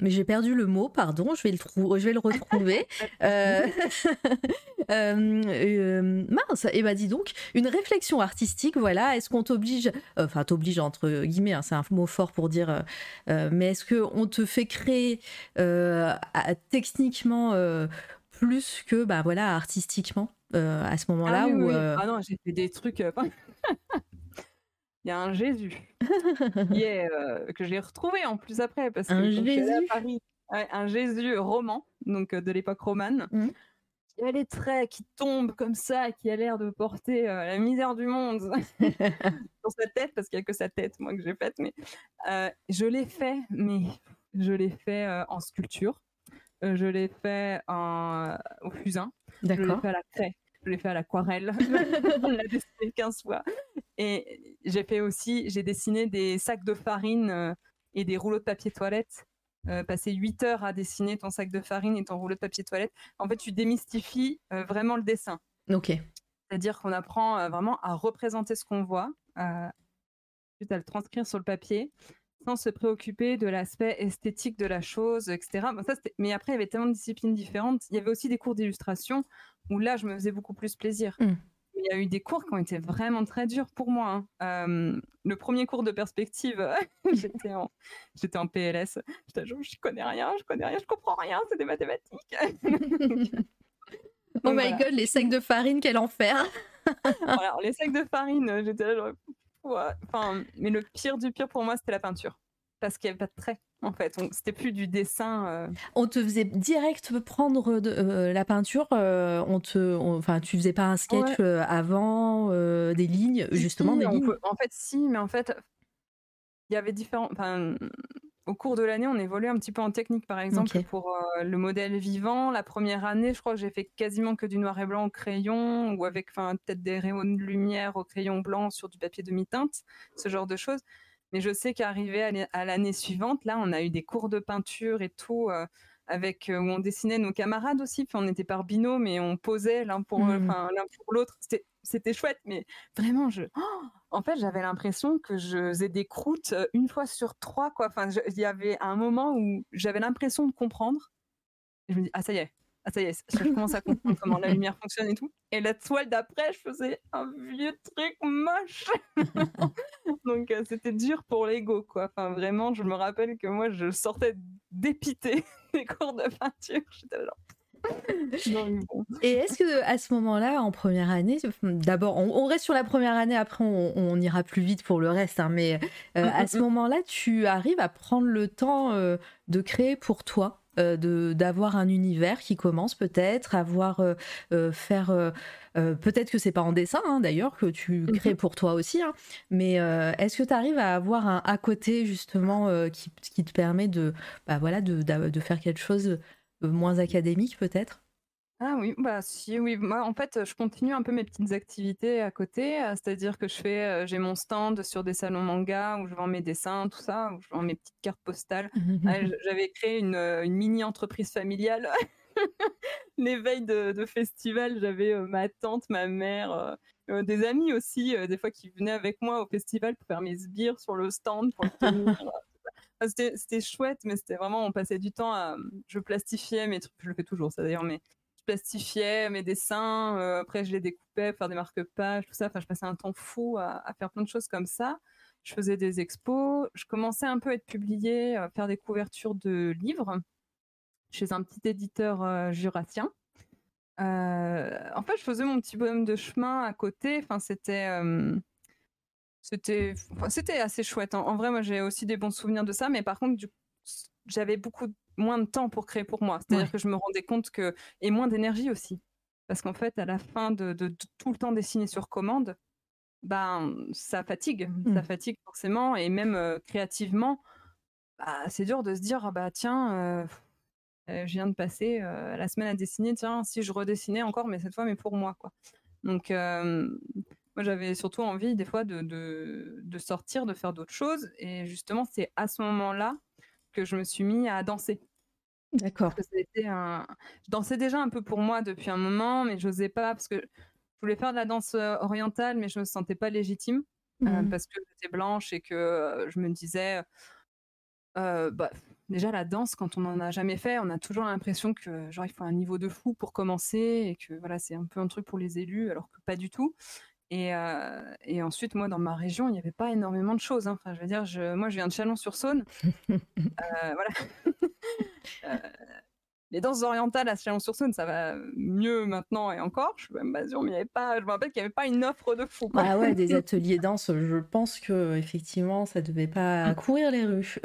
mais j'ai perdu le mot, pardon, je vais le, je vais le retrouver. *laughs* *laughs* Euh, mince, et eh ben, dis donc, une réflexion artistique, voilà, est-ce qu'on t'oblige, enfin t'oblige entre guillemets, hein, c'est un mot fort pour dire, mais est-ce qu'on te fait créer techniquement plus que, bah voilà, artistiquement à ce moment-là ah, ah non, j'ai fait des trucs... *laughs* il y a un Jésus *laughs* euh, que j'ai retrouvé en plus après parce que un Jésus. à Paris, un Jésus roman, donc euh, de l'époque romane. Mmh. qui a les traits qui tombent comme ça, qui a l'air de porter euh, la misère du monde *laughs* sur sa tête, parce qu'il n'y a que sa tête, moi, que j'ai faite. Mais je l'ai fait, mais je l'ai fait en sculpture. je l'ai fait en, au fusain. Je l'ai fait à la craie je l'ai fait à l'aquarelle. *laughs* on l'a dessiné 15 fois. Et j'ai fait aussi, j'ai dessiné des sacs de farine euh, et des rouleaux de papier toilette. Euh, passer 8 heures à dessiner ton sac de farine et ton rouleau de papier toilette. En fait, tu démystifies euh, vraiment le dessin. Ok. C'est-à-dire qu'on apprend vraiment à représenter ce qu'on voit, à le transcrire sur le papier sans se préoccuper de l'aspect esthétique de la chose, etc. ça, mais après, il y avait tellement de disciplines différentes. Il y avait aussi des cours d'illustration où là, je me faisais beaucoup plus plaisir. Mmh. Il y a eu des cours qui ont été vraiment très durs pour moi. Hein. le premier cours de perspective, *laughs* j'étais en, j'étais en PLS. Je connais rien, je connais rien, je comprends rien, c'est des mathématiques. oh my god, les sacs de farine, quel enfer *laughs* Alors, les sacs de farine, j'étais là, Enfin, mais le pire du pire pour moi, c'était la peinture. Parce qu'il n'y avait pas de traits, en fait. C'était plus du dessin. Euh. On te faisait direct prendre de, euh, la peinture. Euh, on te, enfin, tu faisais pas un sketch avant, des lignes, justement, des lignes. en fait, si, mais en fait, il y avait différents au cours de l'année, on évolue un petit peu en technique, par exemple, pour euh, le modèle vivant. La première année, je crois que j'ai fait quasiment que du noir et blanc au crayon ou avec peut-être des rayons de lumière au crayon blanc sur du papier demi-teinte, ce genre de choses. Mais je sais qu'arrivé à l'année suivante, là, on a eu des cours de peinture et tout. Euh, avec euh, où on dessinait nos camarades aussi, puis on était par binôme et on posait l'un pour mmh. l'un pour l'autre. C'était chouette, mais vraiment, je, oh, en fait, j'avais l'impression que je faisais des croûtes euh, une fois sur trois, quoi. Enfin, il y avait un moment où j'avais l'impression de comprendre. Et je me dis, ah, ça y est, ah, ça y est, je commence à comprendre comment la lumière fonctionne et tout. Et la toile d'après, je faisais un vieux truc moche. *laughs* Donc, euh, c'était dur pour l'ego, quoi. Enfin, vraiment, je me rappelle que moi, je sortais dépité *laughs* des cours de peinture. J'étais *laughs* et est-ce que à ce moment-là, en première année, d'abord, on, reste sur la première année, après on, ira plus vite pour le reste, hein, mais euh, à ce moment-là, tu arrives à prendre le temps euh, de créer pour toi? Euh, de d'avoir un univers qui commence peut-être, avoir faire peut-être que c'est pas en dessin hein, d'ailleurs que tu mm-hmm. crées pour toi aussi, hein, mais est-ce que tu arrives à avoir un à côté justement qui, qui, te permet de bah voilà de, de faire quelque chose moins académique peut-être? Ah oui, bah si, oui. Moi, en fait, je continue un peu mes petites activités à côté, euh, c'est-à-dire que je fais, euh, j'ai mon stand sur des salons manga où je vends mes dessins, tout ça, où je vends mes petites cartes postales. Ah, j'avais créé une, euh, une mini entreprise familiale. *laughs* Les veilles de, de festival, j'avais ma tante, ma mère, des amis aussi, des fois qui venaient avec moi au festival pour faire mes sbires sur le stand, tenir. *laughs* c'était chouette, mais c'était vraiment, on passait du temps à. Je plastifiais mes trucs, je le fais toujours ça d'ailleurs, mais je plastifiais mes dessins, euh, après je les découpais, faire des marque-pages, tout ça. Enfin, je passais un temps fou à, faire plein de choses comme ça. Je faisais des expos, je commençais un peu à être publiée, à faire des couvertures de livres chez un petit éditeur euh, jurassien. Euh, en fait, je faisais mon petit bonhomme de chemin à côté. Enfin, c'était c'était, c'était assez chouette. En, vrai, moi, j'ai aussi des bons souvenirs de ça, mais par contre, j'avais beaucoup moins de temps pour créer pour moi. C'est-à-dire que je me rendais compte que et moins d'énergie aussi, parce qu'en fait, à la fin de, tout le temps dessiner sur commande, ben ça fatigue, ça mmh. fatigue forcément, et même euh, créativement, bah, c'est dur de se dire ah bah tiens. Euh, euh, je viens de passer la semaine à dessiner, tiens, si je redessinais encore, mais cette fois, mais pour moi, quoi. Donc, moi, j'avais surtout envie, des fois, de, de, sortir, de faire d'autres choses. Et justement, c'est à ce moment-là que je me suis mis à danser. D'accord. Un... Je dansais déjà un peu pour moi depuis un moment, mais je n'osais pas parce que je voulais faire de la danse euh, orientale, mais je me sentais pas légitime euh, mmh parce que j'étais blanche et que euh, je me disais, bah, déjà la danse, quand on n'en a jamais fait, on a toujours l'impression que genre il faut un niveau de fou pour commencer et que voilà c'est un peu un truc pour les élus, alors que pas du tout. Euh, et, ensuite, moi, dans ma région, il n'y avait pas énormément de choses. Hein. Enfin, je veux dire, je, moi, je viens de Chalon-sur-Saône. *laughs* Euh, voilà. *laughs* Euh, les danses orientales à Chalon-sur-Saône, ça va mieux maintenant et encore. Je suis même pas sûre, mais il y avait pas. Je me rappelle qu'il n'y avait pas une offre de fou. Ah ouais, des *laughs* ateliers danse. Je pense que effectivement, ça devait pas mmh. courir les rues.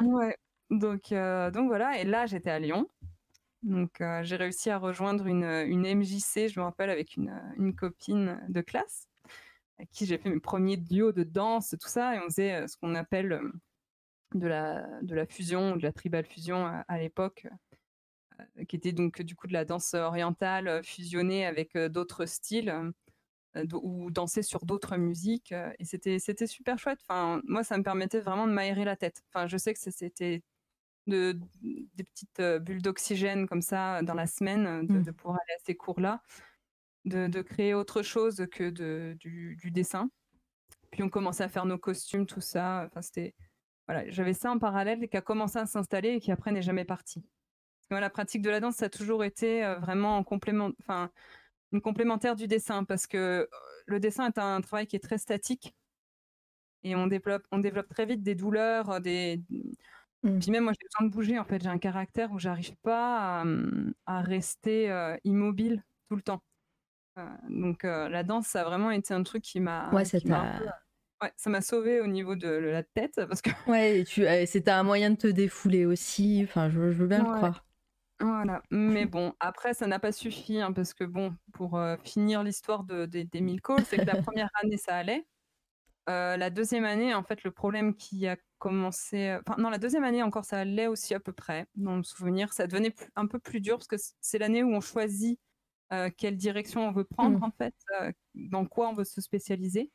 ouais. Donc, donc voilà. Et là, j'étais à Lyon. Donc, j'ai réussi à rejoindre une, une, MJC, je me rappelle, avec une, une copine de classe avec qui j'ai fait mes premiers duos de danse, tout ça, et on faisait euh, ce qu'on appelle euh, de la, de la fusion, de la tribal fusion à, l'époque, euh, qui était donc du coup de la danse orientale fusionnée avec d'autres styles ou danser sur d'autres musiques, et c'était c'était super chouette. Enfin, moi, ça me permettait vraiment de m'aérer la tête. Enfin, je sais que c'était de, des petites bulles d'oxygène comme ça dans la semaine, de, mmh. de pouvoir aller à ces cours-là de, créer autre chose que de, du, dessin. Puis on commençait à faire nos costumes, tout ça. Enfin, c'était, voilà, j'avais ça en parallèle qui a commencé à s'installer et qui après n'est jamais parti. la pratique de la danse, ça a toujours été vraiment en complément, enfin, une complémentaire du dessin parce que le dessin est un travail qui est très statique et on développe, on développe très vite des douleurs, des. Mmh. Puis même moi j'ai besoin de bouger en fait, j'ai un caractère où j'arrive pas à, mmh, rester immobile tout le temps. Donc la danse ça a vraiment été un truc qui m'a. Ouais, ça Ouais, ça m'a sauvé au niveau de la tête parce que. *laughs* Ouais, tu, c'était un moyen de te défouler aussi. Enfin, je, veux bien le croire. Voilà. Mais bon, après, ça n'a pas suffi hein, parce que bon, pour finir l'histoire de, des mille calls, c'est que la première *laughs* année ça allait. la deuxième année, en fait, le problème qui a commencé. Enfin, non, la deuxième année encore, ça allait aussi à peu près. Dans le souvenir, ça devenait un peu plus dur parce que c'est l'année où on choisit quelle direction on veut prendre, mmh. en fait, dans quoi on veut se spécialiser.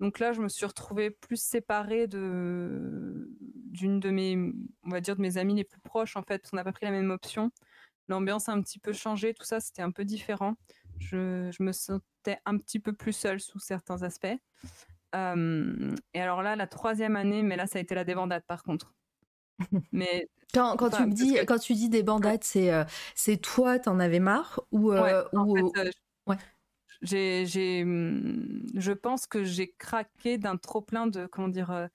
Donc là, je me suis retrouvée plus séparée de d'une de mes, on va dire, de mes amis les plus proches en fait, parce qu'on n'a pas pris la même option. L'ambiance a un petit peu changé, tout ça, c'était un peu différent. Je, je, me sentais un petit peu plus seule sous certains aspects. et alors là, la troisième année, mais là, ça a été la débandade par contre. *laughs* Mais quand, quand tu dis quand tu dis des bandades, c'est euh, c'est toi, t'en avais marre ou, euh, ou... Euh, ouais j'ai, mmh, je pense que j'ai craqué d'un trop plein de, comment dire,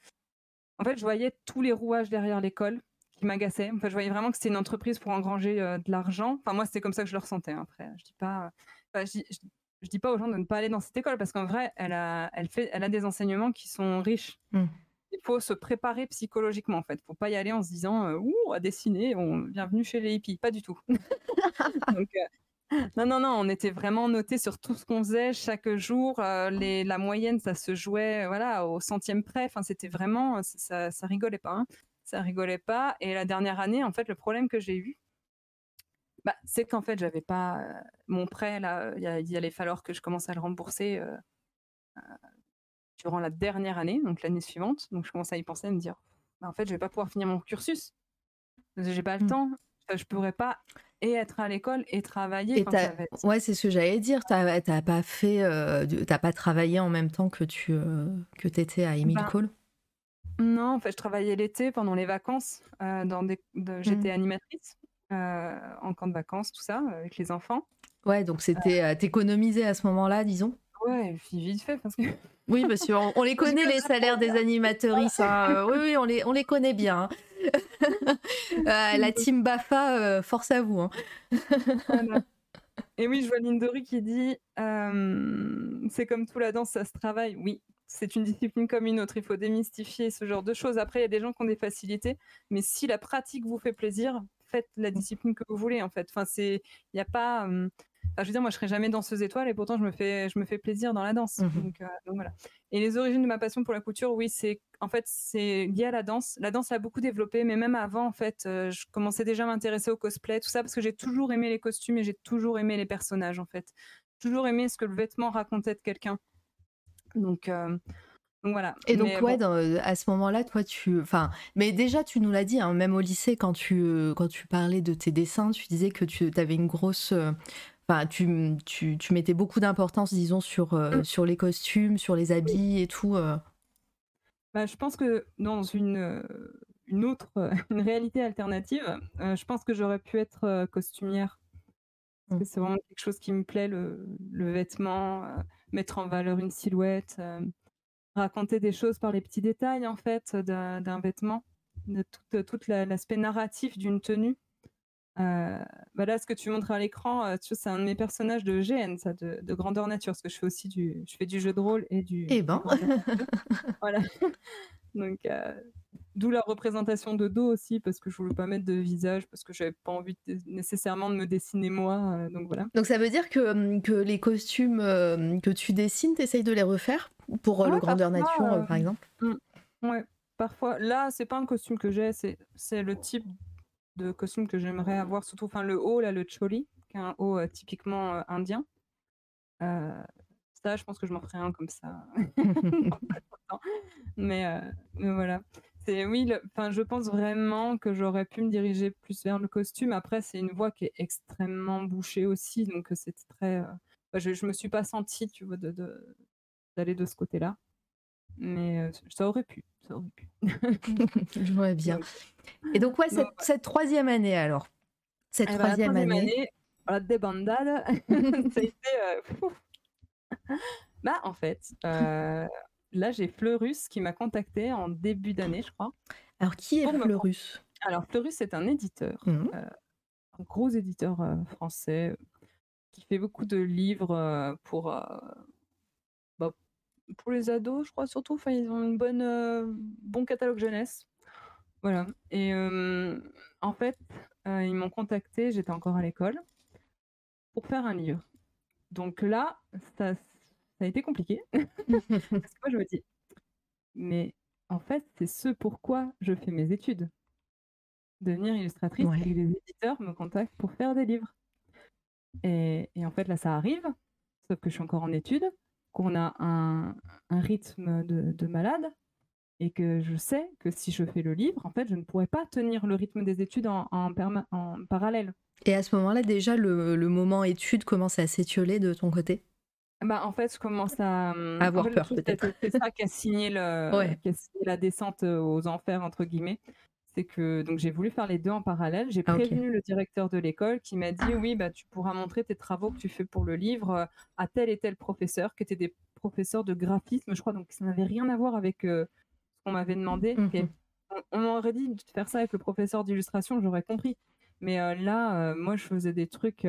en fait, je voyais tous les rouages derrière l'école qui m'agaçaient. Je voyais vraiment que c'était une entreprise pour engranger de l'argent. Enfin, moi, c'était comme ça que je le ressentais. Hein, après, je dis pas, je, dis, pas aux gens de ne pas aller dans cette école parce qu'en vrai, elle a, elle fait, elle a des enseignements qui sont riches. Mmh. Il faut se préparer psychologiquement en fait. Faut pas y aller en se disant euh, ouh à dessiner, on bienvenue chez les hippies, pas du tout. *laughs* Donc non, non, non, on était vraiment noté sur tout ce qu'on faisait chaque jour. Euh, les, la moyenne, ça se jouait voilà, au centième près. Enfin, c'était vraiment, ça, ça rigolait pas. Hein. Ça rigolait pas. Et la dernière année, en fait, le problème que j'ai eu, bah, c'est qu'en fait, j'avais pas euh, mon prêt. Là, il allait falloir que je commence à le rembourser euh, durant la dernière année, donc l'année suivante. Donc, je commence à y penser, à me dire, bah, en fait, je vais pas pouvoir finir mon cursus. J'ai pas le mmh. temps. Je pourrais pas et être à l'école et travailler. Ouais, c'est ce que j'allais dire. Tu n'as pas fait, euh, pas travaillé en même temps que tu euh, que étais à Emile ben, Cole? Non, en fait, je travaillais l'été pendant les vacances. Euh, dans des, j'étais mmh. animatrice en camp de vacances, tout ça, avec les enfants. Ouais, donc c'était t'économiser à ce moment-là, disons? Ouais, vite fait parce que. Oui, parce qu'on on les *laughs* connaît les salaires des animatrices. Hein. *laughs* oui, oui, on les, on les connaît bien. Hein. *laughs* Euh, la team Bafa, euh, force à vous. Hein. Et oui, je vois Lindori qui dit euh, c'est comme tout la danse, ça se travaille. Oui, c'est une discipline comme une autre. Il faut démystifier ce genre de choses. Après, il y a des gens qui ont des facilités, mais si la pratique vous fait plaisir, faites la discipline que vous voulez. En fait, enfin, c'est, il n'y a pas je veux dire, moi, je serais jamais danseuse étoile et pourtant, je me fais, je me fais plaisir dans la danse. Mmh euh, donc, voilà. Et les origines de ma passion pour la couture, oui, c'est en fait c'est lié à la danse. La danse a beaucoup développé, mais même avant, en fait, euh, je commençais déjà à m'intéresser au cosplay, tout ça, parce que j'ai toujours aimé les costumes et j'ai toujours aimé les personnages, en fait. Toujours aimé ce que le vêtement racontait de quelqu'un. Donc, euh, donc voilà. Et donc, ouais, à ce moment-là, toi, tu. Enfin, mais déjà, tu nous l'as dit, hein, même au lycée, quand tu, quand tu parlais de tes dessins, tu disais que tu avais une grosse Enfin, tu, tu, tu mettais beaucoup d'importance, disons, sur, euh, mm. sur les costumes, sur les habits et tout. Euh. Bah, je pense que dans une, euh, une autre *laughs* une réalité alternative, je pense que j'aurais pu être costumière. Mm. C'est vraiment quelque chose qui me plaît, le, le vêtement, mettre en valeur une silhouette, raconter des choses par les petits détails, en fait, d'un vêtement, de tout, tout l'aspect narratif d'une tenue. Euh, bah là, ce que tu montres à l'écran, euh, c'est un de mes personnages de GN, ça, de, grandeur nature, parce que je fais aussi du, je fais du jeu de rôle et du. Eh ben. voilà. *laughs* Donc, euh, d'où la représentation de dos aussi, parce que je voulais pas mettre de visage, parce que j'avais pas envie nécessairement de me dessiner moi. donc voilà. Donc ça veut dire que, hum, que les costumes que tu dessines, tu essayes de les refaire pour le grandeur nature, par exemple? Hum, ouais, parfois. Là, c'est pas un costume que j'ai, c'est le type de costumes que j'aimerais avoir, surtout enfin, le haut, là, le choli, qui est un haut euh, typiquement euh, indien. Euh, ça, je pense que je m'en ferai un comme ça. *laughs* mais, voilà. C'est, oui, enfin, je pense vraiment que j'aurais pu me diriger plus vers le costume. Après, c'est une voie qui est extrêmement bouchée aussi, donc c'est très. je, je me suis pas sentie, tu vois, de, d'aller de ce côté-là. Mais euh, ça aurait pu. Ça aurait pu. *laughs* Je vois bien. Et donc, ouais, cette, cette troisième année alors. Cette Eh ben, la troisième année. la débandade, *laughs* ça a été. euh, bah, en fait, euh, là, j'ai Fleurus qui m'a contacté en début d'année, je crois. Alors, qui est me Fleurus? Alors, Fleurus, c'est un éditeur, Mhm. un gros éditeur euh, français euh, qui fait beaucoup de livres euh, pour, euh, pour les ados, je crois, surtout. Enfin, ils ont une bonne, euh, bon catalogue jeunesse. Voilà. Et euh, en fait, euh, ils m'ont contacté, j'étais encore à l'école, pour faire un livre. Donc là, ça, ça a été compliqué. *laughs* Parce que moi, je me dis, mais en fait, c'est ce pourquoi je fais mes études. Devenir illustratrice Ouais. et que les éditeurs me contactent pour faire des livres. Et, et en fait, là, ça arrive, sauf que je suis encore en études, qu'on a un, un rythme de, de malade et que je sais que si je fais le livre, en fait, je ne pourrais pas tenir le rythme des études en, en, perma- en parallèle. Et à ce moment-là, déjà, le, le moment étude commence à s'étioler de ton côté? Bah, en fait, je commence à À avoir en fait, le peur, peut-être. que C'est ça qui a signé le, Ouais. qui a signé la descente euh, aux enfers entre guillemets. C'est que donc j'ai voulu faire les deux en parallèle. J'ai Ah, prévenu le directeur de l'école qui m'a dit oui bah tu pourras montrer tes travaux que tu fais pour le livre euh, à tel et tel professeur qui étaient des professeurs de graphisme, je crois donc ça n'avait rien à voir avec euh, ce qu'on m'avait demandé. Et on, on m'aurait dit de faire ça avec le professeur d'illustration, j'aurais compris. Mais euh, là, euh, moi, je faisais des trucs.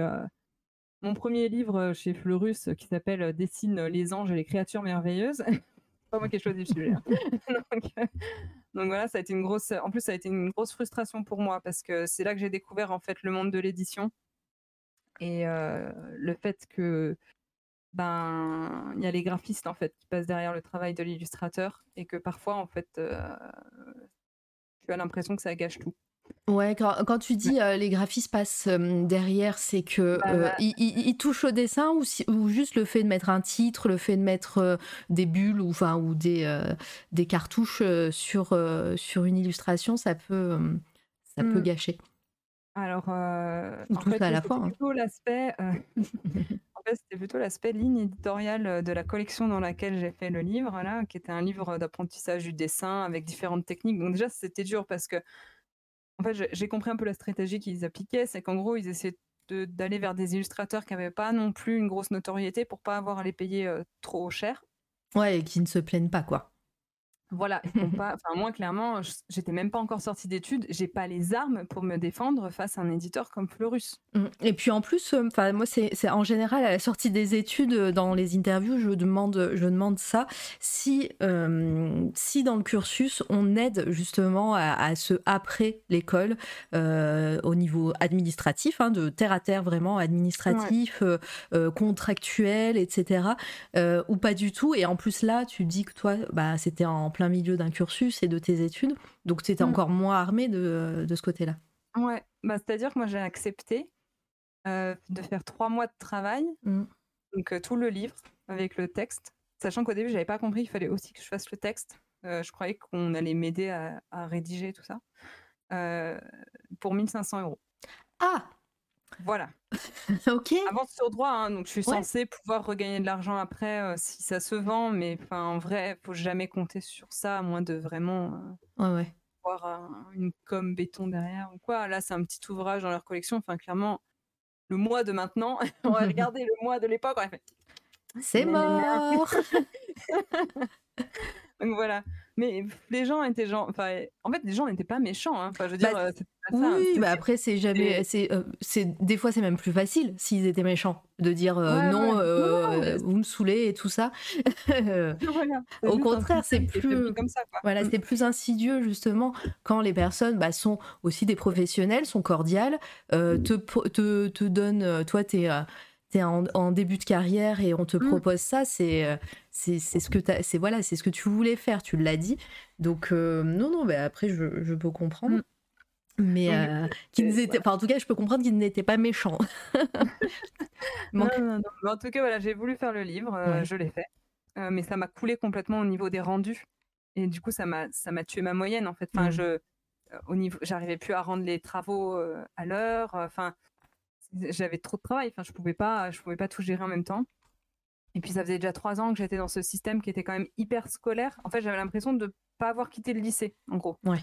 Mon premier livre chez Fleurus qui s'appelle Dessine les anges et les créatures merveilleuses. *laughs* Pas moi qui ai choisi le sujet. hein. *laughs* donc, donc voilà, ça a été une grosse. En plus, ça a été une grosse frustration pour moi parce que c'est là que j'ai découvert en fait le monde de l'édition et euh, le fait que ben il y a les graphistes en fait qui passent derrière le travail de l'illustrateur et que parfois en fait euh, tu as l'impression que ça gâche tout. Ouais, quand, quand tu dis euh, les graphistes passent euh, derrière, c'est que euh, ils, ils- ils touchent au dessin ou, si- ou juste le fait de mettre un titre, le fait de mettre euh, des bulles ou, enfin, ou des, des cartouches sur, sur une illustration, ça peut, ça peut Mm. gâcher. Alors, Ou en tout fait, à la hein. plutôt l'aspect, *laughs* en fait, c'était plutôt l'aspect ligne éditoriale de la collection dans laquelle j'ai fait le livre, là, qui était un livre d'apprentissage du dessin avec différentes techniques. Donc déjà, c'était dur parce que, en fait, j'ai- compris un peu la stratégie qu'ils appliquaient, c'est qu'en gros, ils essaient d'aller vers des illustrateurs qui n'avaient pas non plus une grosse notoriété pour pas avoir à les payer euh, trop cher. Ouais, et qui ne se plaignent pas, quoi. Voilà, *laughs* ils font pas. Enfin, moi, clairement, j'étais même pas encore sortie d'études. J'ai pas les armes pour me défendre face à un éditeur comme Fleurus. Mm. Et puis en plus, euh, enfin moi c'est en général à la sortie des études, euh, dans les interviews, je demande je demande ça si euh, si dans le cursus on aide justement à, à ce après l'école euh, au niveau administratif, hein, de terre à terre vraiment administratif, contractuel, etc. ou pas du tout. Et en plus là, tu dis que toi, bah c'était en plein milieu d'un cursus et de tes études, donc tu étais Mm. encore moins armé de, de ce côté-là. Ouais, bah, c'est-à-dire que moi j'ai accepté euh, de faire trois mois de travail, Mm. donc euh, tout le livre avec le texte, sachant qu'au début j'avais pas compris qu'il fallait aussi que je fasse le texte. Euh, je croyais qu'on allait m'aider à, à rédiger tout ça pour 1500 euros. Ah, Voilà. *laughs* ok. Avance sur droit, hein, donc je suis Ouais. censée pouvoir regagner de l'argent après euh, si ça se vend, mais en vrai, faut jamais compter sur ça à moins de vraiment euh, Ouais, ouais. avoir un- une com béton derrière ou quoi. Là, c'est un petit ouvrage dans leur collection. Enfin, clairement, le mois de maintenant, *laughs* on va *laughs* regarder le mois de l'époque. faire, C'est mort. Donc voilà. Mais les gens étaient gens. Enfin, en fait, les gens n'étaient pas méchants. hein. Enfin, je veux dire, Bah, euh, pas ça. Oui, bah après c'est jamais, c'est, euh, c'est des fois c'est même plus facile s'ils étaient méchants de dire euh, Ouais, non, ouais. euh, Non, non, mais- vous me saulez et tout ça. *laughs* Voilà. *laughs* Au contraire, c'est plus- comme ça, quoi. Voilà, Mm. c'est plus insidieux justement quand les personnes bah, sont aussi des professionnels, sont cordiales, euh, te, pro- te, te donnent, toi t'es en, en début de carrière et on te Mm. propose ça, c'est euh, c'est c'est ce que c'est voilà, c'est ce que tu voulais faire, tu l'as dit. Donc euh, non non, bah, après je, je peux comprendre. Mm. Mais euh, qu'ils étaient, enfin, en tout cas, je peux comprendre qu'ils n'étaient pas méchants. Non, *laughs* Manque- non, non. Mais en tout cas, voilà, j'ai voulu faire le livre, euh, Ouais. je l'ai fait. Mais ça m'a coulé complètement au niveau des rendus. Et du coup, ça m'a ça m'a tué ma moyenne, en fait. Enfin, Mm. je, au niveau, j'arrivais plus à rendre les travaux à l'heure. Enfin, j'avais trop de travail. Enfin, je pouvais pas, je pouvais pas tout gérer en même temps. Et puis ça faisait déjà trois ans que j'étais dans ce système qui était quand même hyper scolaire. En fait, j'avais l'impression de ne pas avoir quitté le lycée, en gros. Ouais.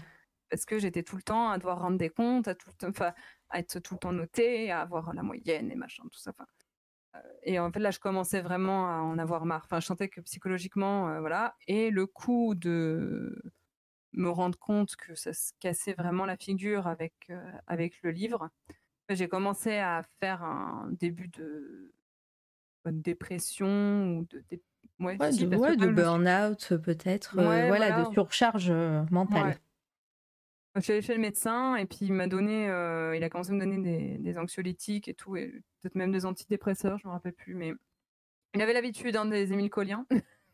Parce que j'étais tout le temps à devoir rendre des comptes, à, tout le temps, enfin, à être tout le temps noté, à avoir la moyenne et machin, tout ça. Enfin, euh, et en fait, là, je commençais vraiment à en avoir marre. Enfin, je sentais que psychologiquement, euh, voilà. Et le coup de me rendre compte que ça se cassait vraiment la figure avec, euh, avec le livre, j'ai commencé à faire un début de, de dépression ou de, dé- ouais, Ouais, si, de, ouais, de burn-out peut-être, euh, voilà, voilà. de surcharge euh, mentale. Je suis allée chez le médecin et puis il m'a donné, euh, il a commencé à me donner des, des anxiolytiques et tout, et peut-être même des antidépresseurs, je me rappelle plus, mais il avait l'habitude hein, des émilcoliens.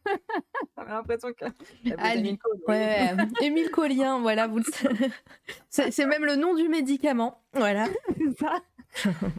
*laughs* J'avais l'impression que oui. Ouais, *laughs* Émile Collien, voilà, vous le savez. *laughs* C'est même le nom du médicament, voilà. Ça.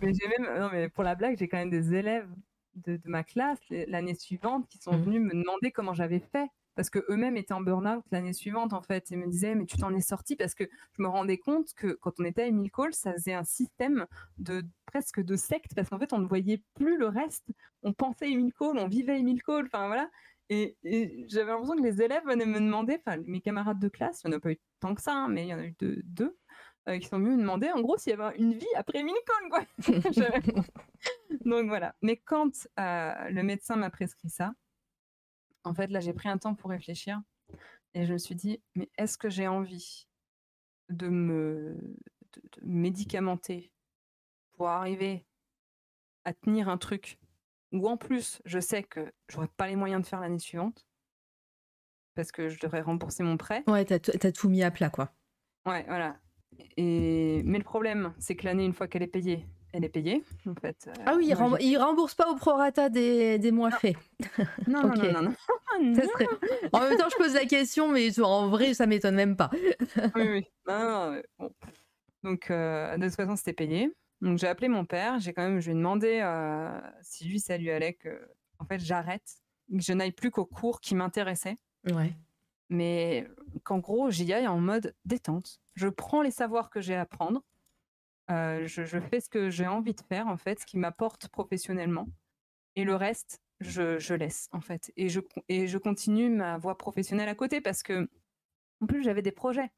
mais j'ai même, non mais pour la blague, j'ai quand même des élèves de, de ma classe l'année suivante qui sont Mhm. venus me demander comment j'avais fait. Parce que eux-mêmes étaient en burn-out l'année suivante, en fait, et me disaient, mais tu t'en es sorti parce que je me rendais compte que quand on était à Emile Cole, ça faisait un système de presque de secte, parce qu'en fait, on ne voyait plus le reste. On pensait Emile Cole, on vivait Emile Cole, enfin voilà. Et, et j'avais l'impression que les élèves venaient me demander, enfin mes camarades de classe, il n'y en a pas eu tant que ça, hein, mais il y en a eu deux, deux euh, qui sont venus me demander en gros s'il y avait une vie après Milcon quoi. *laughs* *laughs* Donc voilà. Mais quand euh, le médecin m'a prescrit ça, en fait là j'ai pris un temps pour réfléchir et je me suis dit mais est-ce que j'ai envie de me de- de médicamenter pour arriver à tenir un truc où en plus je sais que j'aurais pas les moyens de faire l'année suivante parce que je devrais rembourser mon prêt. Ouais, t'as t'as tout mis à plat, quoi. Ouais, voilà. Et... Mais le problème, c'est que l'année, une fois qu'elle est payée, elle est payée, en fait. Euh, Ah oui, il, remb- il rembourse pas au prorata des, des mois faits. Non, *laughs* non, non, non, non. Ça serait- *laughs* En même temps, je pose la question, mais en vrai, ça m'étonne même pas. oui, oui. *laughs* Non, non, mais bon. Donc, euh, de toute façon, c'était payé. Donc, j'ai appelé mon père. J'ai quand même, je lui ai demandé euh, si lui, ça lui allait que, en fait, j'arrête, que je n'aille plus qu'aux cours qui m'intéressaient. Ouais. mais qu'en gros, j'y aille en mode détente. Je prends les savoirs que j'ai à apprendre, euh, je, je fais ce que j'ai envie de faire, en fait, ce qui m'apporte professionnellement, et le reste, je, je laisse, en fait. Et je, et je continue ma voie professionnelle à côté parce que, en plus, j'avais des projets.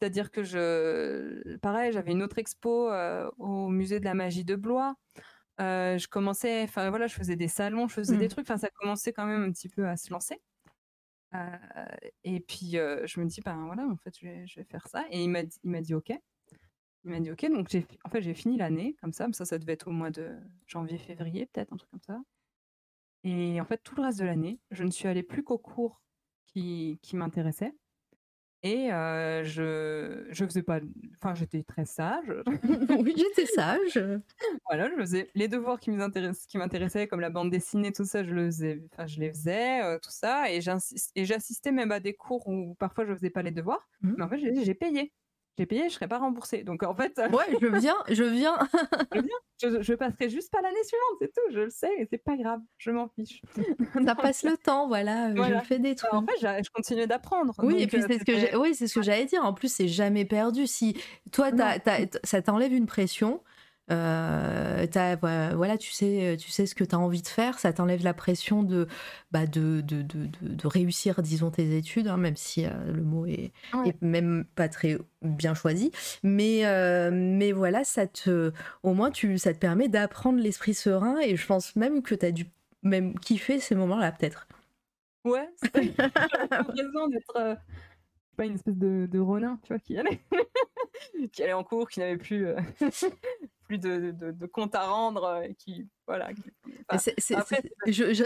C'est-à-dire que je, pareil, j'avais une autre expo euh, au musée de la magie de Blois. Euh, je commençais, enfin voilà, je faisais des salons, je faisais des trucs. Enfin, ça commençait quand même un petit peu à se lancer. Euh, et puis je me dis, ben voilà, en fait, je vais, je vais faire ça. Et il m'a dit, il m'a dit OK. Il m'a dit OK. Donc j'ai, en fait, j'ai fini l'année comme ça. Ça, ça devait être au mois de janvier, février, peut-être un truc comme ça. Et en fait, tout le reste de l'année, je ne suis allée plus qu'aux cours qui, qui m'intéressaient. Et euh, je, je faisais pas, enfin, j'étais très sage. *laughs* oui, j'étais sage. *laughs* Voilà, je faisais les devoirs qui m'intéressaient, comme la bande dessinée, tout ça, je le faisais, enfin, je les faisais, euh, tout ça, et j'assistais même à des cours où parfois je faisais pas les devoirs, Mhm. mais en fait j'ai payé, j'ai payé, je serais pas remboursée, donc en fait Ouais, je viens, *laughs* je viens. je, je passerai juste pas l'année suivante, c'est tout, je le sais, et c'est pas grave, je m'en fiche. *laughs* Ça *laughs* passe le temps, voilà. euh, Voilà. Je fais des trucs. En fait, je continuais d'apprendre. Oui, et puis euh, c'est ce que oui, c'est ce que j'allais dire. En plus, c'est jamais perdu. Si toi, t- ça t'enlève une pression. Euh, voilà, tu sais, tu sais ce que tu as envie de faire. Ça t'enlève la pression de, bah, de, de, de, réussir, disons, tes études, hein, même si euh, le mot est, Ouais. est même pas très bien choisi. Mais, euh, mais voilà, ça te, au moins, tu, ça te permet d'apprendre l'esprit serein. Et je pense même que tu as dû même kiffer ces moments-là, peut-être. Ouais, j'avais l'impression d'être pas une espèce de, de Ronin, tu vois, qui allait, *laughs* qui allait en cours, qui n'avait plus, euh, plus de, de, de compte à rendre, euh, et qui, voilà. qui- enfin,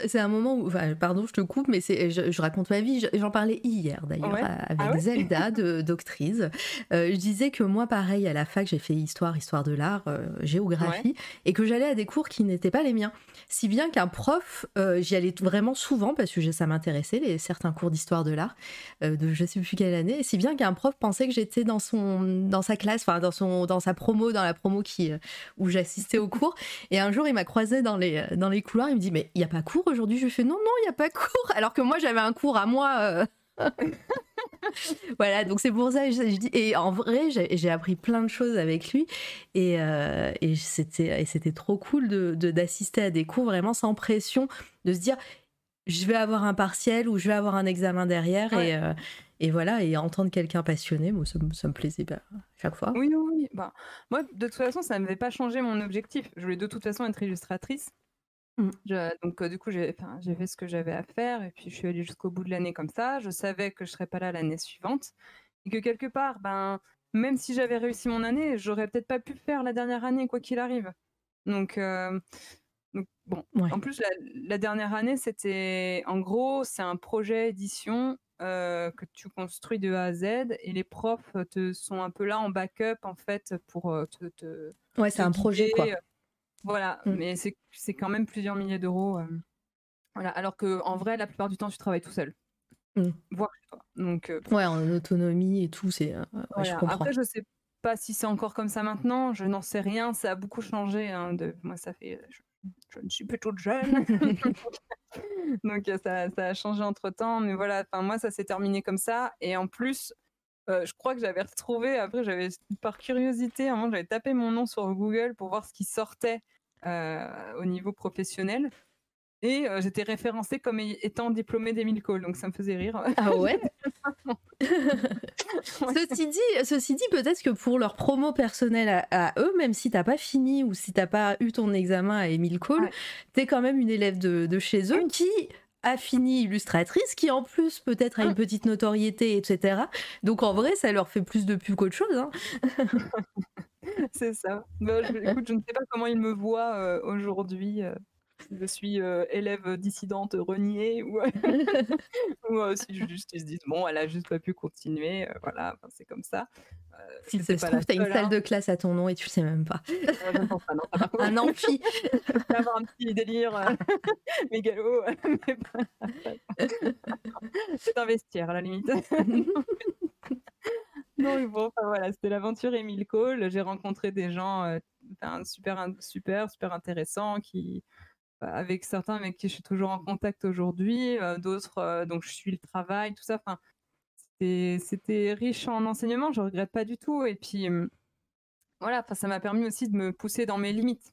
C'est- un moment où, enfin, pardon, je te coupe, mais je, je raconte ma vie. Je- J'en parlais hier d'ailleurs Ouais. avec Ah ouais? Zelda de Doctrice. Euh, je disais que moi, pareil, à la fac, j'ai fait histoire, histoire de l'art, euh, géographie, et que j'allais à des cours qui n'étaient pas les miens. Si bien qu'un prof, euh, j'y allais vraiment souvent parce que ça m'intéressait, les, certains cours d'histoire de l'art, euh, de je sais plus quelle année, si bien qu'un prof pensait que j'étais dans, son, dans sa classe, enfin dans, son, dans sa promo, dans la promo qui, où j'assistais au cours. Et un jour, il m'a croisé dans les, dans les couloirs. Il me dit Mais il n'y a pas cours aujourd'hui? Je lui fais Non, non, il n'y a pas cours. *laughs* Alors que moi, j'avais un cours à moi. euh. *laughs* voilà, donc c'est pour ça je, je dis. Et en vrai, j'ai appris plein de choses avec lui. Et, euh, et c'était trop cool d'assister de, d'assister à des cours vraiment sans pression, de se dire je vais avoir un partiel ou je vais avoir un examen derrière. Et, euh, et voilà, et entendre quelqu'un passionné, moi, ça, ça, me plaisait pas chaque fois. Oui, oui, Bah, moi, de toute façon, ça n'avait pas changé mon objectif. Je voulais de toute façon être illustratrice. Mmh. donc du coup, j'ai fait ce que j'avais à faire et puis je suis allée jusqu'au bout de l'année comme ça. Je savais que je serais pas là l'année suivante et que quelque part, ben, même si j'avais réussi mon année, j'aurais peut-être pas pu faire la dernière année quoi qu'il arrive. Donc, donc bon, en plus la, dernière année, c'était en gros, c'est un projet édition que tu construis de A à Z et les profs te sont un peu là en backup en fait pour te, te ouais, c'est un projet quoi voilà, mmh. mais c'est quand même plusieurs milliers d'euros. Euh, voilà, alors que en vrai, la plupart du temps, tu travailles tout seul. Voire toi. Donc, euh, ouais, en autonomie et tout, c'est. Euh, je comprends. Après, je sais pas si c'est encore comme ça maintenant. Je n'en sais rien. Ça a beaucoup changé. Hein, de... Moi, ça fait. Je, ne suis plus toute jeune. *laughs* *laughs* Donc, ça, ça, a changé entre temps. Mais voilà, enfin, moi, ça s'est terminé comme ça. Et en plus, je crois que j'avais retrouvé, après, j'avais, par curiosité, un moment, j'avais tapé mon nom sur Google pour voir ce qui sortait euh, au niveau professionnel. Et euh, j'étais référencée comme étant diplômée d'Emile Cole, donc ça me faisait rire. Ah ouais, *laughs* Ceci dit, ceci dit peut-être que pour leur promo personnelle à, eux, même si t'as pas fini ou si t'as pas eu ton examen à Emile Cole, tu es quand même une élève de, chez eux qui a fini illustratrice, qui en plus peut-être a une petite notoriété, etc. Donc en vrai, ça leur fait plus de pub qu'autre chose. Hein. *laughs* C'est ça. Bah, je, écoute, je ne sais pas comment ils me voient euh, aujourd'hui. Euh, je suis euh, élève dissidente reniée ou, *laughs* ou si juste ils se disent bon, elle a juste pas pu continuer. voilà, c'est comme ça. S'il se trouve, t'as une salle hein. de classe à ton nom et tu le sais même pas. un amphi. *laughs* avoir un petit délire *laughs* mégalo. c'est un vestiaire à la limite. non, bon, voilà, c'était l'aventure Emile Cole. J'ai rencontré des gens euh, super, super, super intéressants qui, avec certains avec qui je suis toujours en contact aujourd'hui, euh, d'autres, euh, donc je suis le travail, tout ça. Enfin, c'était riche en enseignements, je regrette pas du tout. Et puis, hum, voilà, ça m'a permis aussi de me pousser dans mes limites.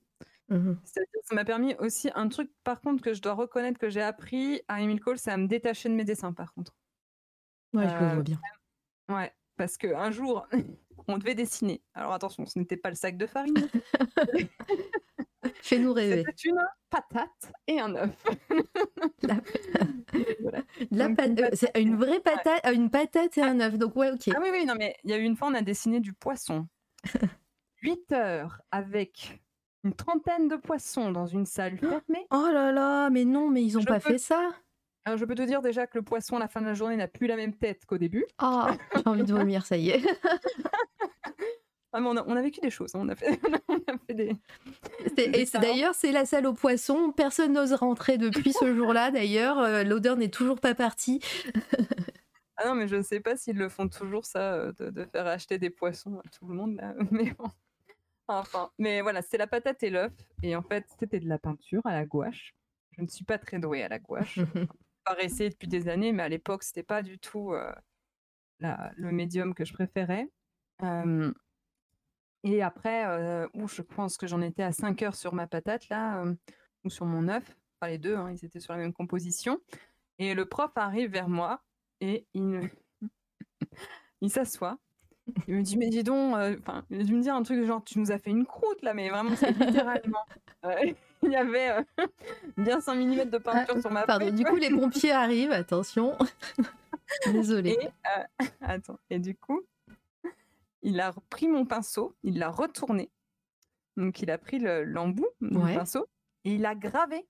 Mmh ça m'a permis aussi un truc, par contre, que je dois reconnaître que j'ai appris à Emile Cole, c'est à me détacher de mes dessins, par contre. Ouais, je le vois bien. Ouais, parce qu'un jour, *laughs* on devait dessiner. Alors attention, ce n'était pas le sac de farine. *laughs* *laughs* Fais-nous rêver. C'était une patate et un œuf. *laughs* La... *laughs* Euh, c'est une vraie patate, une patate et un œuf. Donc ouais, ok. Ah oui, oui, non, mais il y a eu une fois, on a dessiné du poisson. 8 heures avec une trentaine de poissons dans une salle fermée. Oh là là, mais non, mais ils n'ont pas fait ça. Alors, je peux te dire déjà que le poisson, à la fin de la journée, n'a plus la même tête qu'au début. Oh, j'ai envie de vomir, ça y est. Ah, on, a, vécu des choses, hein. on, a fait, *laughs* des. et d'ailleurs, c'est la salle aux poissons. Personne n'ose rentrer depuis ce jour-là. D'ailleurs, euh, l'odeur n'est toujours pas partie. *laughs* ah non, mais je ne sais pas s'ils le font toujours ça, euh, de, faire acheter des poissons à tout le monde là. *laughs* Mais bon. Enfin, mais voilà, c'est la patate et l'œuf. Et en fait, c'était de la peinture à la gouache. Je ne suis pas très douée à la gouache. essayé depuis des années, mais à l'époque, c'était pas du tout euh, le médium que je préférais. Et après, euh, je pense que j'en étais à 5 heures sur ma patate, là, ou sur mon œuf. Enfin, les deux, hein, ils étaient sur la même composition. Et le prof arrive vers moi et il, *laughs* il s'assoit. Il me dit, mais dis donc, euh, enfin, il a dû me dire un truc genre, tu nous as fait une croûte là, mais vraiment, c'est littéralement. *laughs* il y avait euh, bien 5 mm de peinture sur ma Pardon, du coup, les pompiers arrivent, attention. *laughs* Désolée. Et, euh, attends, et du coup, il a pris mon pinceau, il l'a retourné. Donc, il a pris l'embout du pinceau et il a gravé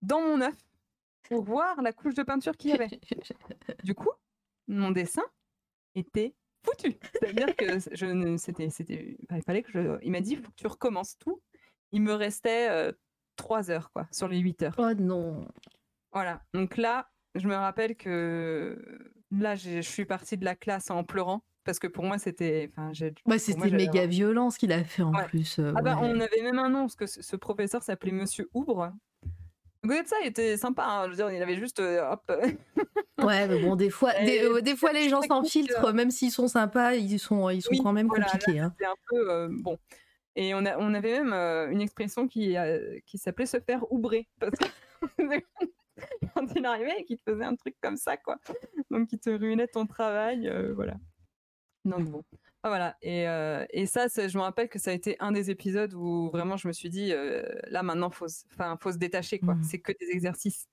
dans mon œuf pour voir la couche de peinture qu'il y avait. *laughs* du coup, mon dessin était foutu. C'est-à-dire que *laughs* je ne, c'était, c'était, il fallait que je, il m'a dit, faut que tu recommences tout il me restait trois heures quoi, sur les 8 heures. Oh non. Voilà. Donc là, je me rappelle que là, je suis partie de la classe en pleurant parce que pour moi c'était enfin ouais, c'était méga violent ce qu'il a fait en plus ah bah, on avait même un nom parce que ce, professeur s'appelait monsieur Oubre de ça il était sympa hein, je veux dire il avait juste hop Ouais, mais bon, des fois, *laughs* des, des fois les gens s'enfiltrent, même s'ils sont sympas, ils sont, ils sont quand même compliqués. Hein. C'est un peu bon. Et on, a, on avait même une expression qui, qui s'appelait se faire oubrer. Parce que *laughs* quand il arrivait et qu'il te faisait un truc comme ça, quoi. Donc, il te ruinait ton travail, voilà. Donc, bon. Ah, voilà. Et, et ça, je me rappelle que ça a été un des épisodes où vraiment je me suis dit, là, maintenant, faut, faut se détacher, quoi. Mmh. C'est que des exercices.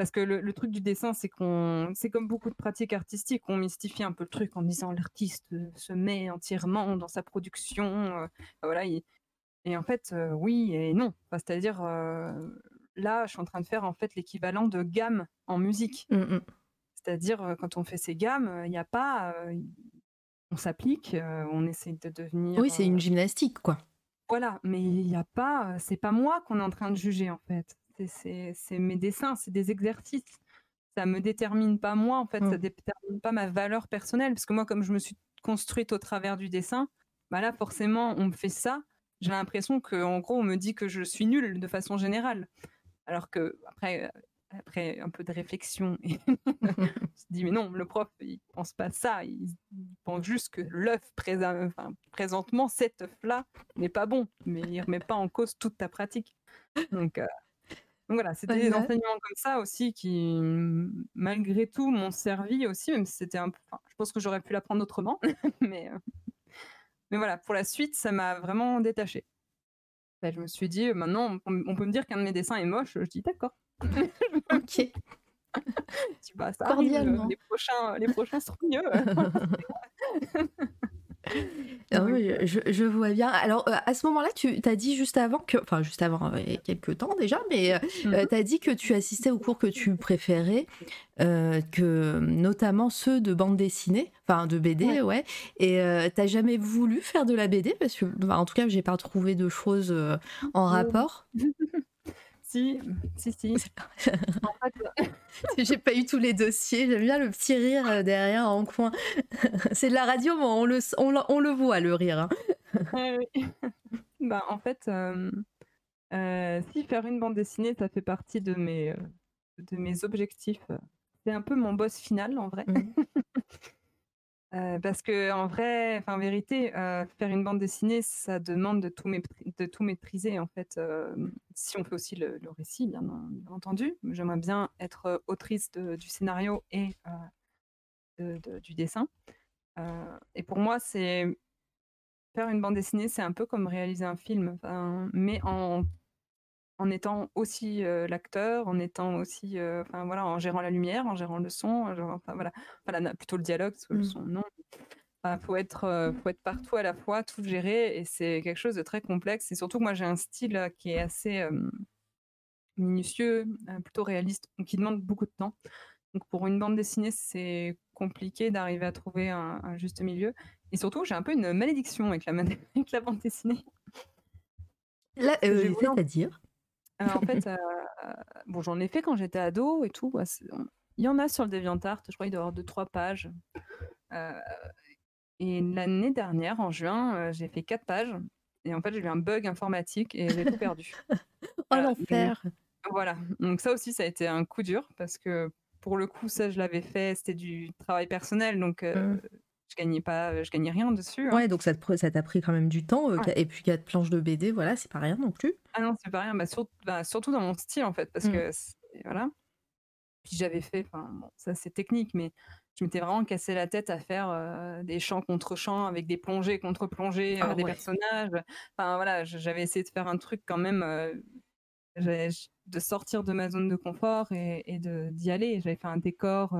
Parce que le, truc du dessin, c'est qu'on, c'est comme beaucoup de pratiques artistiques, on mystifie un peu le truc en disant l'artiste se met entièrement dans sa production, voilà. et en fait, oui et non. c'est-à-dire, là, je suis en train de faire en fait l'équivalent de gamme en musique. Mmh, mmh. C'est-à-dire, quand on fait ces gammes, il n'y a pas, on s'applique, on essaie de devenir. Oui, c'est une gymnastique, quoi. Voilà, mais il n'y a pas, c'est pas moi qu'on est en train de juger en fait c'est mes dessins, c'est des exercices. Ça me détermine pas moi, en fait, ça mmh. détermine pas ma valeur personnelle. Parce que moi, comme je me suis construite au travers du dessin, bah là, forcément, on me fait ça. J'ai l'impression qu'en gros, on me dit que je suis nulle de façon générale. Alors que, après, après un peu de réflexion, je me dis, mais non, le prof, il pense pas ça. Il pense juste que l'œuf, présentement, cet œuf-là n'est pas bon. Mais il remet pas en cause toute ta pratique. Donc, euh, donc voilà, c'était des enseignements comme ça aussi qui, malgré tout, m'ont servi aussi, même si c'était un peu. je pense que j'aurais pu l'apprendre autrement, *laughs* mais, euh, mais voilà, pour la suite, ça m'a vraiment détaché. Ben, je me suis dit, maintenant, on, peut me dire qu'un de mes dessins est moche. Je dis d'accord. *laughs* ok. tu ça arrive, les prochains, les prochains seront mieux. *laughs* *laughs* Ah je, vois bien. Alors, euh, à ce moment-là, tu as dit juste avant que, enfin, juste avant, il y a quelques temps déjà, mais euh, euh, tu as dit que tu assistais aux cours que tu préférais, que notamment ceux de bande dessinée, enfin de BD, ouais. Et tu jamais voulu faire de la BD parce que, en tout cas, j'ai pas trouvé de choses en rapport. Si, si, si. *laughs* *laughs* J'ai pas eu tous les dossiers. J'aime bien le petit rire euh, derrière en coin. *laughs* C'est de la radio, mais on le, on, le voit, le rire. Hein. bah, en fait, euh, euh, si faire une bande dessinée, ça fait partie de mes, de mes objectifs. C'est un peu mon boss final, en vrai. Mmh. Parce que en vrai, enfin en vérité, faire une bande dessinée, ça demande de tout, de maîtriser en fait. si on fait aussi le, récit, bien, entendu. J'aimerais bien être autrice du scénario et du dessin. et pour moi, c'est faire une bande dessinée, c'est un peu comme réaliser un film, mais en en étant aussi l'acteur, en étant aussi, enfin voilà, en gérant la lumière, en gérant le son, enfin voilà, plutôt le dialogue, le mmh. son, non. Il faut être, faut être partout à la fois, tout gérer, et c'est quelque chose de très complexe. Et surtout moi j'ai un style qui est assez minutieux, plutôt réaliste, qui demande beaucoup de temps. Donc pour une bande dessinée, c'est compliqué d'arriver à trouver un, juste milieu. Et surtout, j'ai un peu une malédiction avec la, *laughs* avec la bande dessinée. Là, c'est-à-dire? En fait, euh, bon, j'en ai fait quand j'étais ado et tout. Il y en a sur le DeviantArt, je crois qu'il doit y avoir deux, trois pages. Euh, et l'année dernière, en juin, euh, j'ai fait quatre pages. Et en fait, j'ai eu un bug informatique et j'ai tout perdu. *laughs* oh l'enfer Voilà. Donc ça aussi, ça a été un coup dur parce que pour le coup, ça, je l'avais fait, c'était du travail personnel. Donc mmh je gagnais pas, je gagnais rien dessus. Hein. Ouais, donc ça t'a pris quand même du temps. Euh, et puis quatre planches de BD, voilà, c'est pas rien non plus. Ah non, c'est pas rien. Bah, bah, surtout dans mon style en fait, parce mmh. que voilà. Puis j'avais fait, enfin bon, ça c'est technique, mais je m'étais vraiment cassé la tête à faire euh, des chants contre chants avec des plongées contre plongées, euh, ah des personnages. Enfin voilà, j'avais essayé de faire un truc quand même. de sortir de ma zone de confort et, et d'y aller. J'avais fait un décor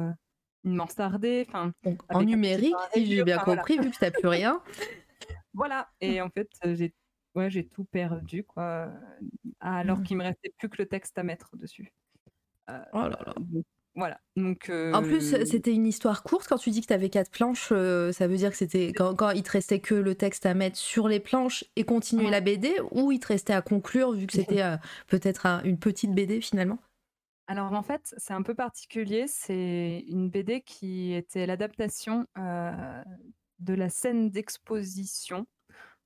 une mansardée. Enfin, en numérique, si j'ai bien compris, vu que tu n'as plus rien. *laughs* voilà. Et en fait, j'ai ouais, j'ai tout perdu, quoi. Alors mmh. qu'il me restait plus que le texte à mettre dessus. Euh, oh là là. voilà. Donc, En plus, euh, c'était une histoire courte. Quand tu dis que tu avais quatre planches, euh, ça veut dire que c'était quand, quand, il te restait que le texte à mettre sur les planches et continuer la BD, ou il te restait à conclure vu que *laughs* c'était peut-être une petite BD finalement? Alors en fait, c'est un peu particulier. C'est une BD qui était l'adaptation de la scène d'exposition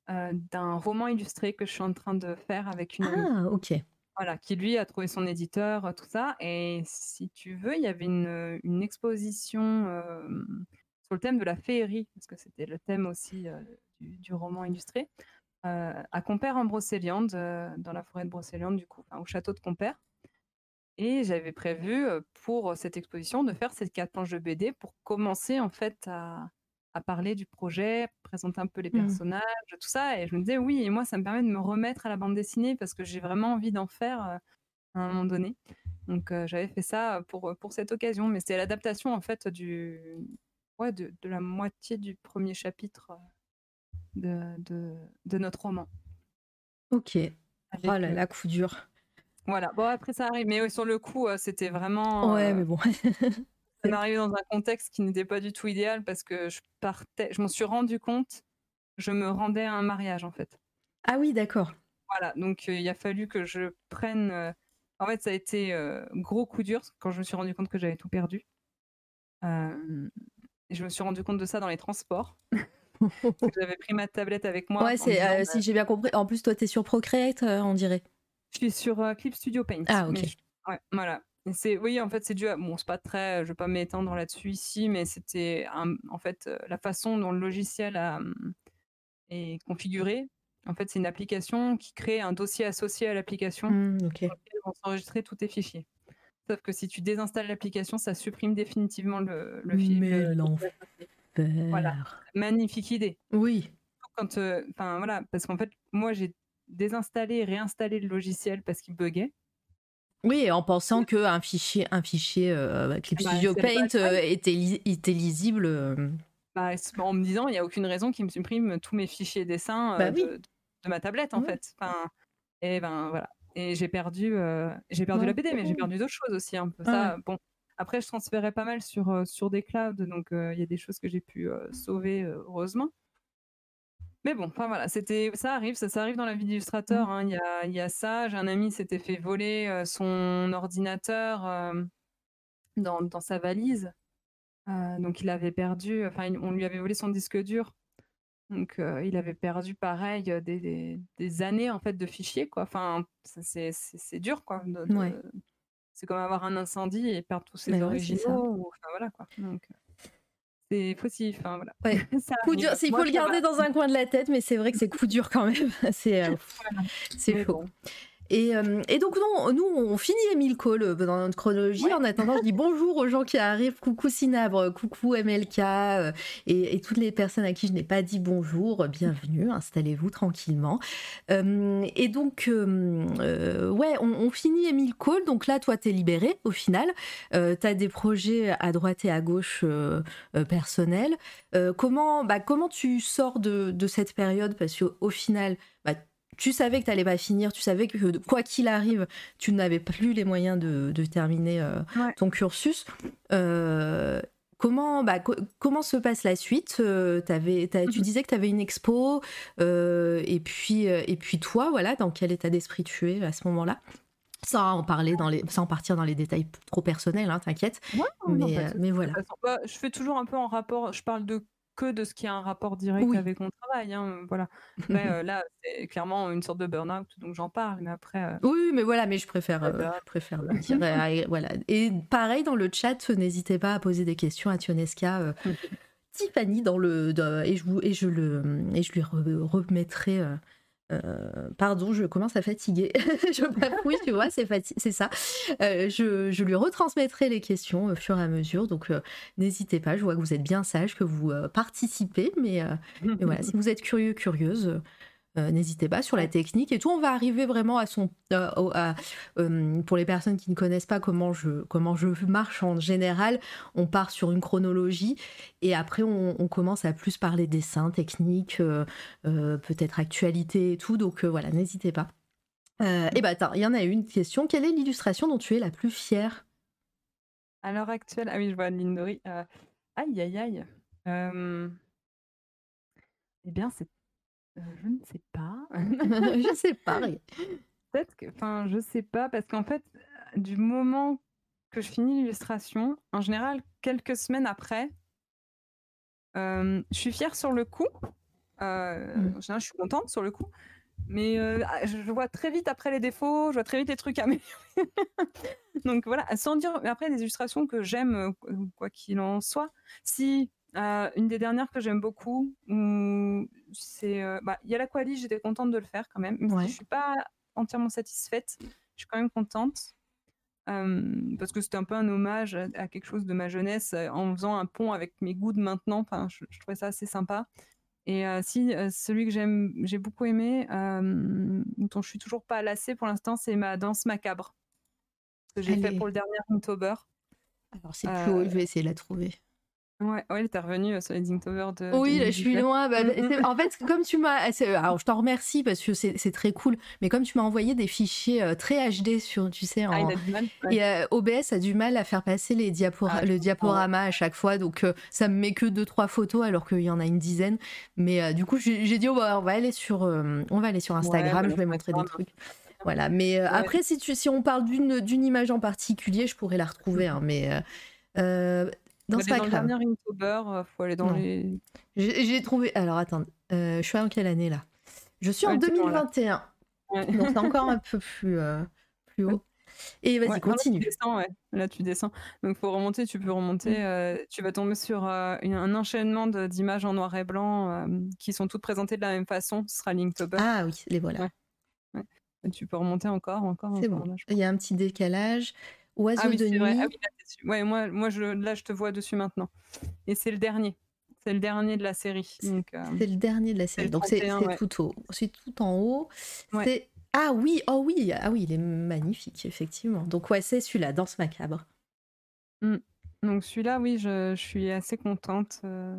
d'un roman illustré que je suis en train de faire avec une Ah, ok. Voilà, qui lui a trouvé son éditeur, tout ça. Et si tu veux, il y avait une, une exposition sur le thème de la féerie, parce que c'était le thème aussi du, roman illustré, à Compère en Brocéliande, dans la forêt de Brocéliande, du coup, au château de Compère. Et j'avais prévu pour cette exposition de faire ces quatre planches de BD pour commencer en fait à, à parler du projet, présenter un peu les mmh. personnages, tout ça. Et je me disais, oui, et moi, ça me permet de me remettre à la bande dessinée parce que j'ai vraiment envie d'en faire à un moment donné. Donc, j'avais fait ça pour, pour cette occasion. Mais c'était l'adaptation, en fait, du, ouais, de, de, la moitié du premier chapitre de, de, de notre roman. Ok. oh là là, coup dur. Voilà. Bon, après, ça arrive. Mais sur le coup, c'était vraiment. Ouais, mais bon. *laughs* Ça *laughs* m'est arrivé dans un contexte qui n'était pas du tout idéal parce que je partais, je m'en suis rendu compte, je me rendais à un mariage en fait. Ah oui, d'accord. Voilà, donc il a fallu que je prenne. En fait, ça a été gros coup dur quand je me suis rendu compte que j'avais tout perdu. je me suis rendu compte de ça dans les transports. *laughs* J'avais pris ma tablette avec moi. Ouais, c'est, bah si j'ai bien compris. En plus, toi, tu es sur Procreate, on dirait. Je suis sur Clip Studio Paint. Ah, ok. ouais, voilà. C'est oui, en fait, c'est dû à bon, c'est pas très, je vais pas m'étendre là-dessus ici, mais c'était en fait euh, la façon dont le logiciel hum, est configuré. En fait, c'est une application qui crée un dossier associé à l'application mmh, lequel vont s'enregistrer tous tes fichiers. Sauf que si tu désinstalles l'application, ça supprime définitivement le, le fichier. Mais l'enfer. Voilà, magnifique idée. Oui. Quand, euh, enfin voilà, parce qu'en fait, moi j'ai désinstallé et réinstallé le logiciel parce qu'il buguait. Oui, en pensant qu'un fichier, un fichier euh, Clip bah, Studio Paint euh, était, était, lisible. Euh. Bah, en me disant, il n'y a aucune raison qu'il me supprime tous mes fichiers dessins bah de, ma tablette, en fait. Enfin, et ben voilà. Et j'ai perdu, j'ai perdu la BD, mais j'ai perdu d'autres choses aussi. Un peu ça. Bon, après, je transférais pas mal sur, sur des clouds, donc il y a des choses que j'ai pu sauver, heureusement. Mais bon, enfin voilà, c'était, ça arrive, ça, ça arrive dans la vie d'illustrateur. Mmh. Hein. Il, y a, il y a ça. J'ai un ami s'était fait voler euh, son ordinateur euh, dans, dans, sa valise. Euh, donc il avait perdu, enfin on lui avait volé son disque dur. Donc il avait perdu pareil des, des, années en fait de fichiers quoi. Enfin c'est, dur quoi. C'est comme avoir un incendie et perdre tous ses originaux. enfin, voilà quoi. Donc, c'est faussif. Enfin, voilà. *laughs* coup dur, il faut le garder dans un coin de la tête, mais c'est vrai que c'est coup dur quand même. *laughs* c'est euh, *laughs* c'est faux. Euh, et, donc, non, nous, on finit les 1000 calls euh, dans notre chronologie. En attendant, je dis bonjour aux gens qui arrivent. Coucou Sinabre, coucou MLK euh, et, toutes les personnes à qui je n'ai pas dit bonjour. Bienvenue, installez-vous tranquillement. et donc, ouais, on, finit les 1000 calls. Donc là, toi, t'es libéré au final. T'as des projets à droite et à gauche personnels. comment, bah, comment tu sors de, de cette période? Parce qu'au final, bah, tu savais que tu n'allais pas finir, tu savais que quoi qu'il arrive, tu n'avais plus les moyens de, terminer euh, ton cursus. Euh, comment, bah, comment se passe la suite euh, avais, Tu mhm. disais que tu avais une expo, et, puis, et puis toi, voilà, dans quel état d'esprit tu es à ce moment-là? Sans en parler dans les, sans partir dans les détails trop personnels, hein, t'inquiète. mais, mais voilà. Bah, je fais toujours un peu en rapport. Je parle de que de ce qui a un rapport direct avec mon travail. Hein, voilà. Mais *laughs* euh, là, c'est clairement une sorte de burn-out, donc j'en parle. Mais après. Euh, oui, mais voilà, mais je préfère, euh, je préfère le *laughs* dire. voilà. Et pareil, dans le chat, n'hésitez pas à poser des questions à Tionesca. *laughs* Tiffany dans le et je et je le et je lui remettrai euh, pardon, je commence à fatiguer. *laughs* je tu vois, c'est ça. Euh, je, lui retransmettrai les questions au fur et à mesure. Donc, euh, n'hésitez pas. Je vois que vous êtes bien sage, que vous participez. Mais, voilà, si vous êtes curieux, curieuse, euh, n'hésitez pas sur la technique et tout. On va arriver vraiment à son. Euh, euh, pour les personnes qui ne connaissent pas comment je, comment je marche en général, on part sur une chronologie et après on, commence à plus parler dessin, technique, peut-être actualité et tout. Donc voilà, n'hésitez pas. et bah attends, il y en a une question. Quelle est l'illustration dont tu es la plus fière? À l'heure actuelle, ah oui, je vois Lindori. aïe aïe aïe. Eh bien, c'est euh, je ne sais pas. *laughs* Je sais pas, *laughs* Peut-être que enfin, je sais pas parce qu'en fait, du moment que je finis l'illustration, en général, quelques semaines après, je suis fière sur le coup. Euh, mmh. en général, je suis contente sur le coup, mais ah, je vois très vite après les défauts, je vois très vite les trucs à améliorer. *laughs* Donc voilà, sans dire, mais après, des illustrations que j'aime, quoi qu'il en soit. Si, une des dernières que j'aime beaucoup, c'est. Bah, il y a l'Aquali, j'étais contente de le faire quand même. Je suis pas entièrement satisfaite, je suis quand même contente. parce que c'était un peu un hommage à, quelque chose de ma jeunesse en faisant un pont avec mes goûts de maintenant. Enfin, je, trouvais ça assez sympa. Et si celui que j'aime, j'ai beaucoup aimé, dont je suis toujours pas lassée pour l'instant, c'est ma danse macabre que j'ai fait pour le dernier Inktober. Alors c'est plus haut, je vais essayer de la trouver. Ouais, ouais, t'es revenu sur les Inktober de. Oui, là, je suis loin. Bah, *laughs* mmh en fait, comme tu m'as. Alors, je t'en remercie parce que c'est très cool. Mais comme tu m'as envoyé des fichiers très HD sur, tu sais, ah, en... ah, mal, et OBS a du mal à faire passer les ah, le diaporama à chaque fois. Donc, ça me met que deux trois photos alors qu'il y en a une dizaine. Mais du coup, j'ai dit, oh, bah, on va aller sur, on va aller sur Instagram. je vais montrer des trucs. Voilà. Mais après, si, tu, si on parle d'une image en particulier, je pourrais la retrouver. Hein, mais dans Instagram. Dans le dernier Inktober, euh, faut aller dans les. J'ai trouvé. Alors attends, euh, je suis en quelle année là? Je suis en 2021. Donc c'est encore un *laughs* peu plus, euh, plus haut. Et vas-y, continue. Là tu, descends, ouais. là, tu descends. Donc, faut remonter. Tu peux remonter. Mm. tu vas tomber sur un enchaînement d'images en noir et blanc qui sont toutes présentées de la même façon. Ce sera Linktober. Ah oui, les voilà. tu peux remonter encore, encore. C'est bon. Il y a un petit décalage. Oiseau ah de nuit. Ah ouais, moi, moi je, là, je te vois dessus maintenant. Et c'est le dernier. C'est le dernier de la série. Euh, c'est le dernier de la série. Donc c'est tout haut. C'est tout en haut. Ah oui, oh oui, ah oui, il est magnifique, effectivement. Donc ouais, c'est celui-là, Danse macabre. Mmh. Donc celui-là, oui, je, suis assez contente. Euh.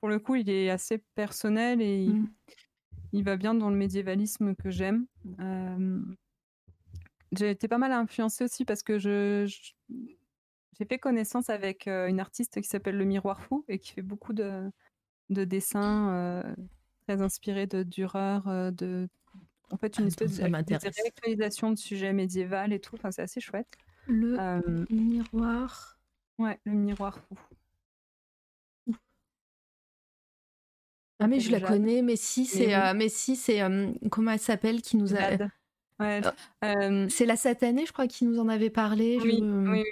Pour le coup, il est assez personnel et il, mmh. il va bien dans le médiévalisme que j'aime. Euh, j'ai été pas mal influencée aussi parce que je, j'ai fait connaissance avec une artiste qui s'appelle Le Miroir Fou et qui fait beaucoup de, de dessins très inspirés de Dürer, de en fait une ah, espèce de, réactualisation de sujets médiéval et tout. Enfin, c'est assez chouette. Le miroir. Ouais, le miroir fou. Ah mais je la connais, mais si c'est, mais si c'est, comment elle s'appelle qui nous a. Euh, c'est la satanée, je crois, qui nous en avait parlé. Oui, oui,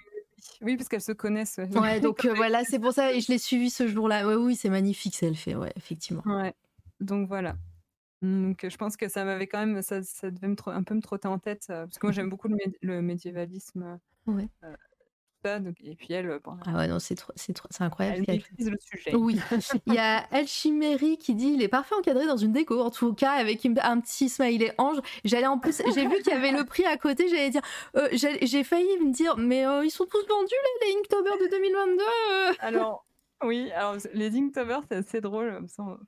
oui, parce qu'elles se connaissent. Ouais, donc euh, voilà, c'est pour ça, et je l'ai suivi ce jour-là. Ouais, oui, c'est magnifique, ça le fait, ouais, effectivement. Ouais, donc voilà. Donc je pense que ça m'avait quand même, ça, ça devait me un peu me trotter en tête, euh, parce que moi j'aime beaucoup le, le médiévalisme. Ouais et puis elle, ah ouais, non, c'est c'est incroyable. Elle maîtrise le sujet. Oui. *laughs* il y a El Chimeri qui dit il est parfait encadré dans une déco, en tout cas avec un petit smiley ange. J'allais en plus, j'ai vu qu'il y avait le prix à côté, j'allais dire, euh, j'ai failli me dire, mais euh, ils sont tous vendus là, les Inktober de 2022. Alors, oui, alors les Inktober, c'est assez drôle. Enfin,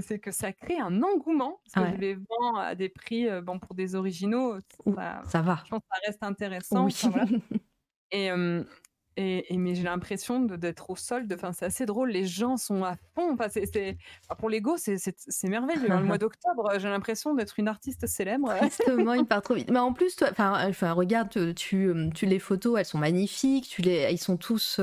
c'est que ça crée un engouement. Parce que je les vends à des prix, euh, bon, pour des originaux, ça, ça, va. Je pense que ça reste intéressant. Oui. *laughs* Et, et, mais j'ai l'impression d'être au solde. Enfin, c'est assez drôle. Les gens sont à fond. Enfin, c'est, pour l'ego, c'est, merveilleux. le mois d'octobre, j'ai l'impression d'être une artiste célèbre. Justement, il part trop vite. Mais en plus, toi, enfin, regarde, tu, tu les photos, elles sont magnifiques. Tu les, ils sont tous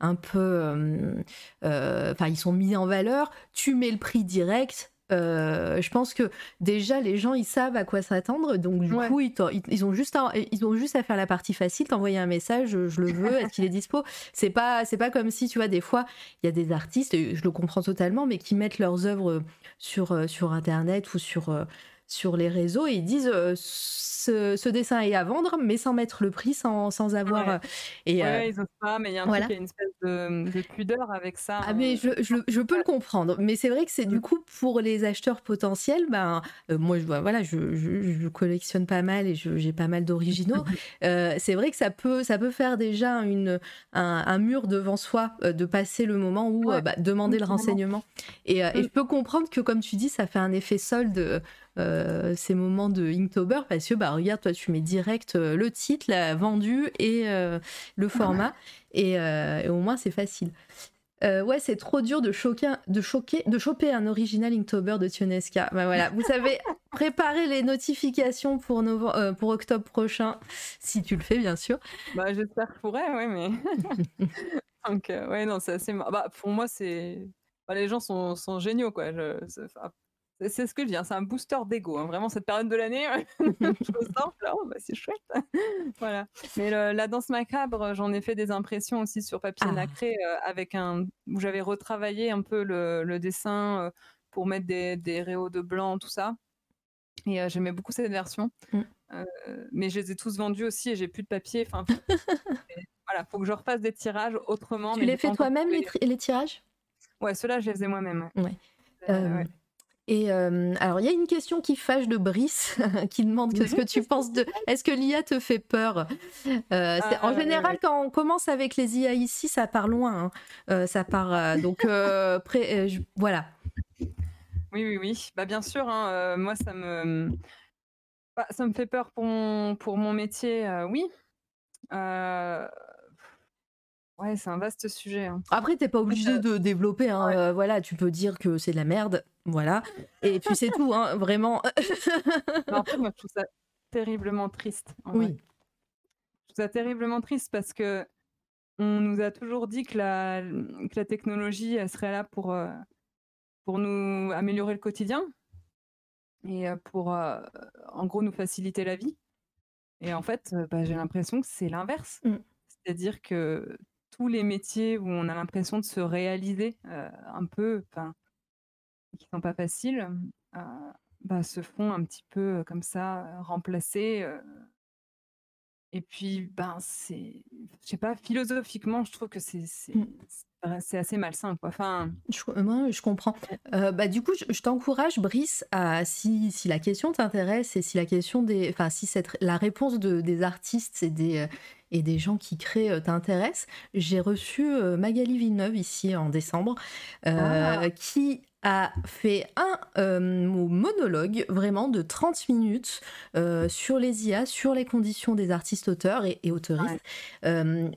un peu, enfin, ils sont mis en valeur. Tu mets le prix direct. Euh, je pense que déjà les gens ils savent à quoi s'attendre, donc du coup ils, ils, ont juste à, ils ont juste à faire la partie facile, t'envoyer un message, je le veux, est-ce qu'il est dispo? C'est pas c'est pas comme si tu vois des fois il y a des artistes, je le comprends totalement, mais qui mettent leurs œuvres sur euh, sur internet ou sur euh, sur les réseaux et ils disent ce, dessin est à vendre, mais sans mettre le prix, sans, sans avoir. Ouais. Euh, et, euh, ils osent pas, mais il y a un truc, il y a une espèce de, pudeur avec ça. Ah, mais je, je, je peux le comprendre. Mais c'est vrai que c'est du mm. coup pour les acheteurs potentiels, ben, euh, moi, je, voilà, je, je, collectionne pas mal et j'ai pas mal d'originaux. *laughs* c'est vrai que ça peut, ça peut faire déjà une, un, mur devant soi de passer le moment où bah, demander le renseignement. Et, et, mm. je peux comprendre que, comme tu dis, ça fait un effet solde euh, ces moments de Inktober parce que bah regarde toi tu mets direct euh, le titre la vendu et euh, le format. Et, au moins c'est facile. Ouais c'est trop dur de choquer de choquer de choper un original Inktober de Tionesca. Bah voilà. Vous savez *laughs* préparer les notifications pour novembre, pour octobre prochain si tu le fais bien sûr. Bah j'espère que je pourrais ouais mais *laughs* donc ouais non c'est assez bah pour moi c'est bah, les gens sont, sont géniaux quoi. Je C'est ce que je dis, hein, c'est un booster d'ego. Hein. Vraiment, cette période de l'année, *laughs* je me sens oh, bah, c'est chouette. *laughs* voilà. Mais la danse macabre, j'en ai fait des impressions aussi sur papier ah. nacré avec un où j'avais retravaillé un peu le, dessin pour mettre des, des réaux de blanc, tout ça. Et j'aimais beaucoup cette version. Mm. mais je les ai tous vendus aussi et j'ai plus de papier. Enfin, *laughs* voilà, faut que je refasse des tirages autrement. Tu les fais toi-même les, les, tirages? Ouais, ceux-là, je les faisais moi-même. Ouais. ouais. Et alors, il y a une question qui fâche de Brice, *laughs* qui demande qu'est-ce que tu penses de. Est-ce que l'IA te fait peur? Euh, En ah, général, quand on commence avec les IA ici, ça part loin. Hein. Euh, ça part. Euh, donc, *laughs* voilà. Oui, oui, oui. Bah, bien sûr, hein, moi, ça me. Bah, ça me fait peur pour mon, pour mon métier, oui. Ouais, c'est un vaste sujet. Hein. Après, t'es pas obligé de développer. Hein, euh, voilà, tu peux dire que c'est de la merde. Voilà. Et puis c'est tout, hein, vraiment. en *laughs* fait, moi, je trouve ça terriblement triste. oui. Je trouve ça terriblement triste parce que on nous a toujours dit que la, que la technologie elle serait là pour, euh, pour nous améliorer le quotidien et euh, pour, en gros, nous faciliter la vie. Et en fait, bah, j'ai l'impression que c'est l'inverse. Mm. C'est-à-dire que tous les métiers où on a l'impression de se réaliser un peu, enfin, qui sont pas faciles, bah, se font un petit peu comme ça remplacer. et puis, ben, c'est, je sais pas, philosophiquement, je trouve que c'est, c'est, mmh. assez malsain, quoi. Enfin, moi, je comprends. bah, du coup, je, t'encourage, Brice, à si, si la question t'intéresse et si la question des, enfin, si cette, la réponse de, des artistes et des et des gens qui créent euh, t'intéressent. J'ai reçu euh, Magali Villeneuve ici en décembre, euh, ah. qui a fait un monologue vraiment de 30 minutes sur les IA, sur les conditions des artistes auteurs et, et autoristes.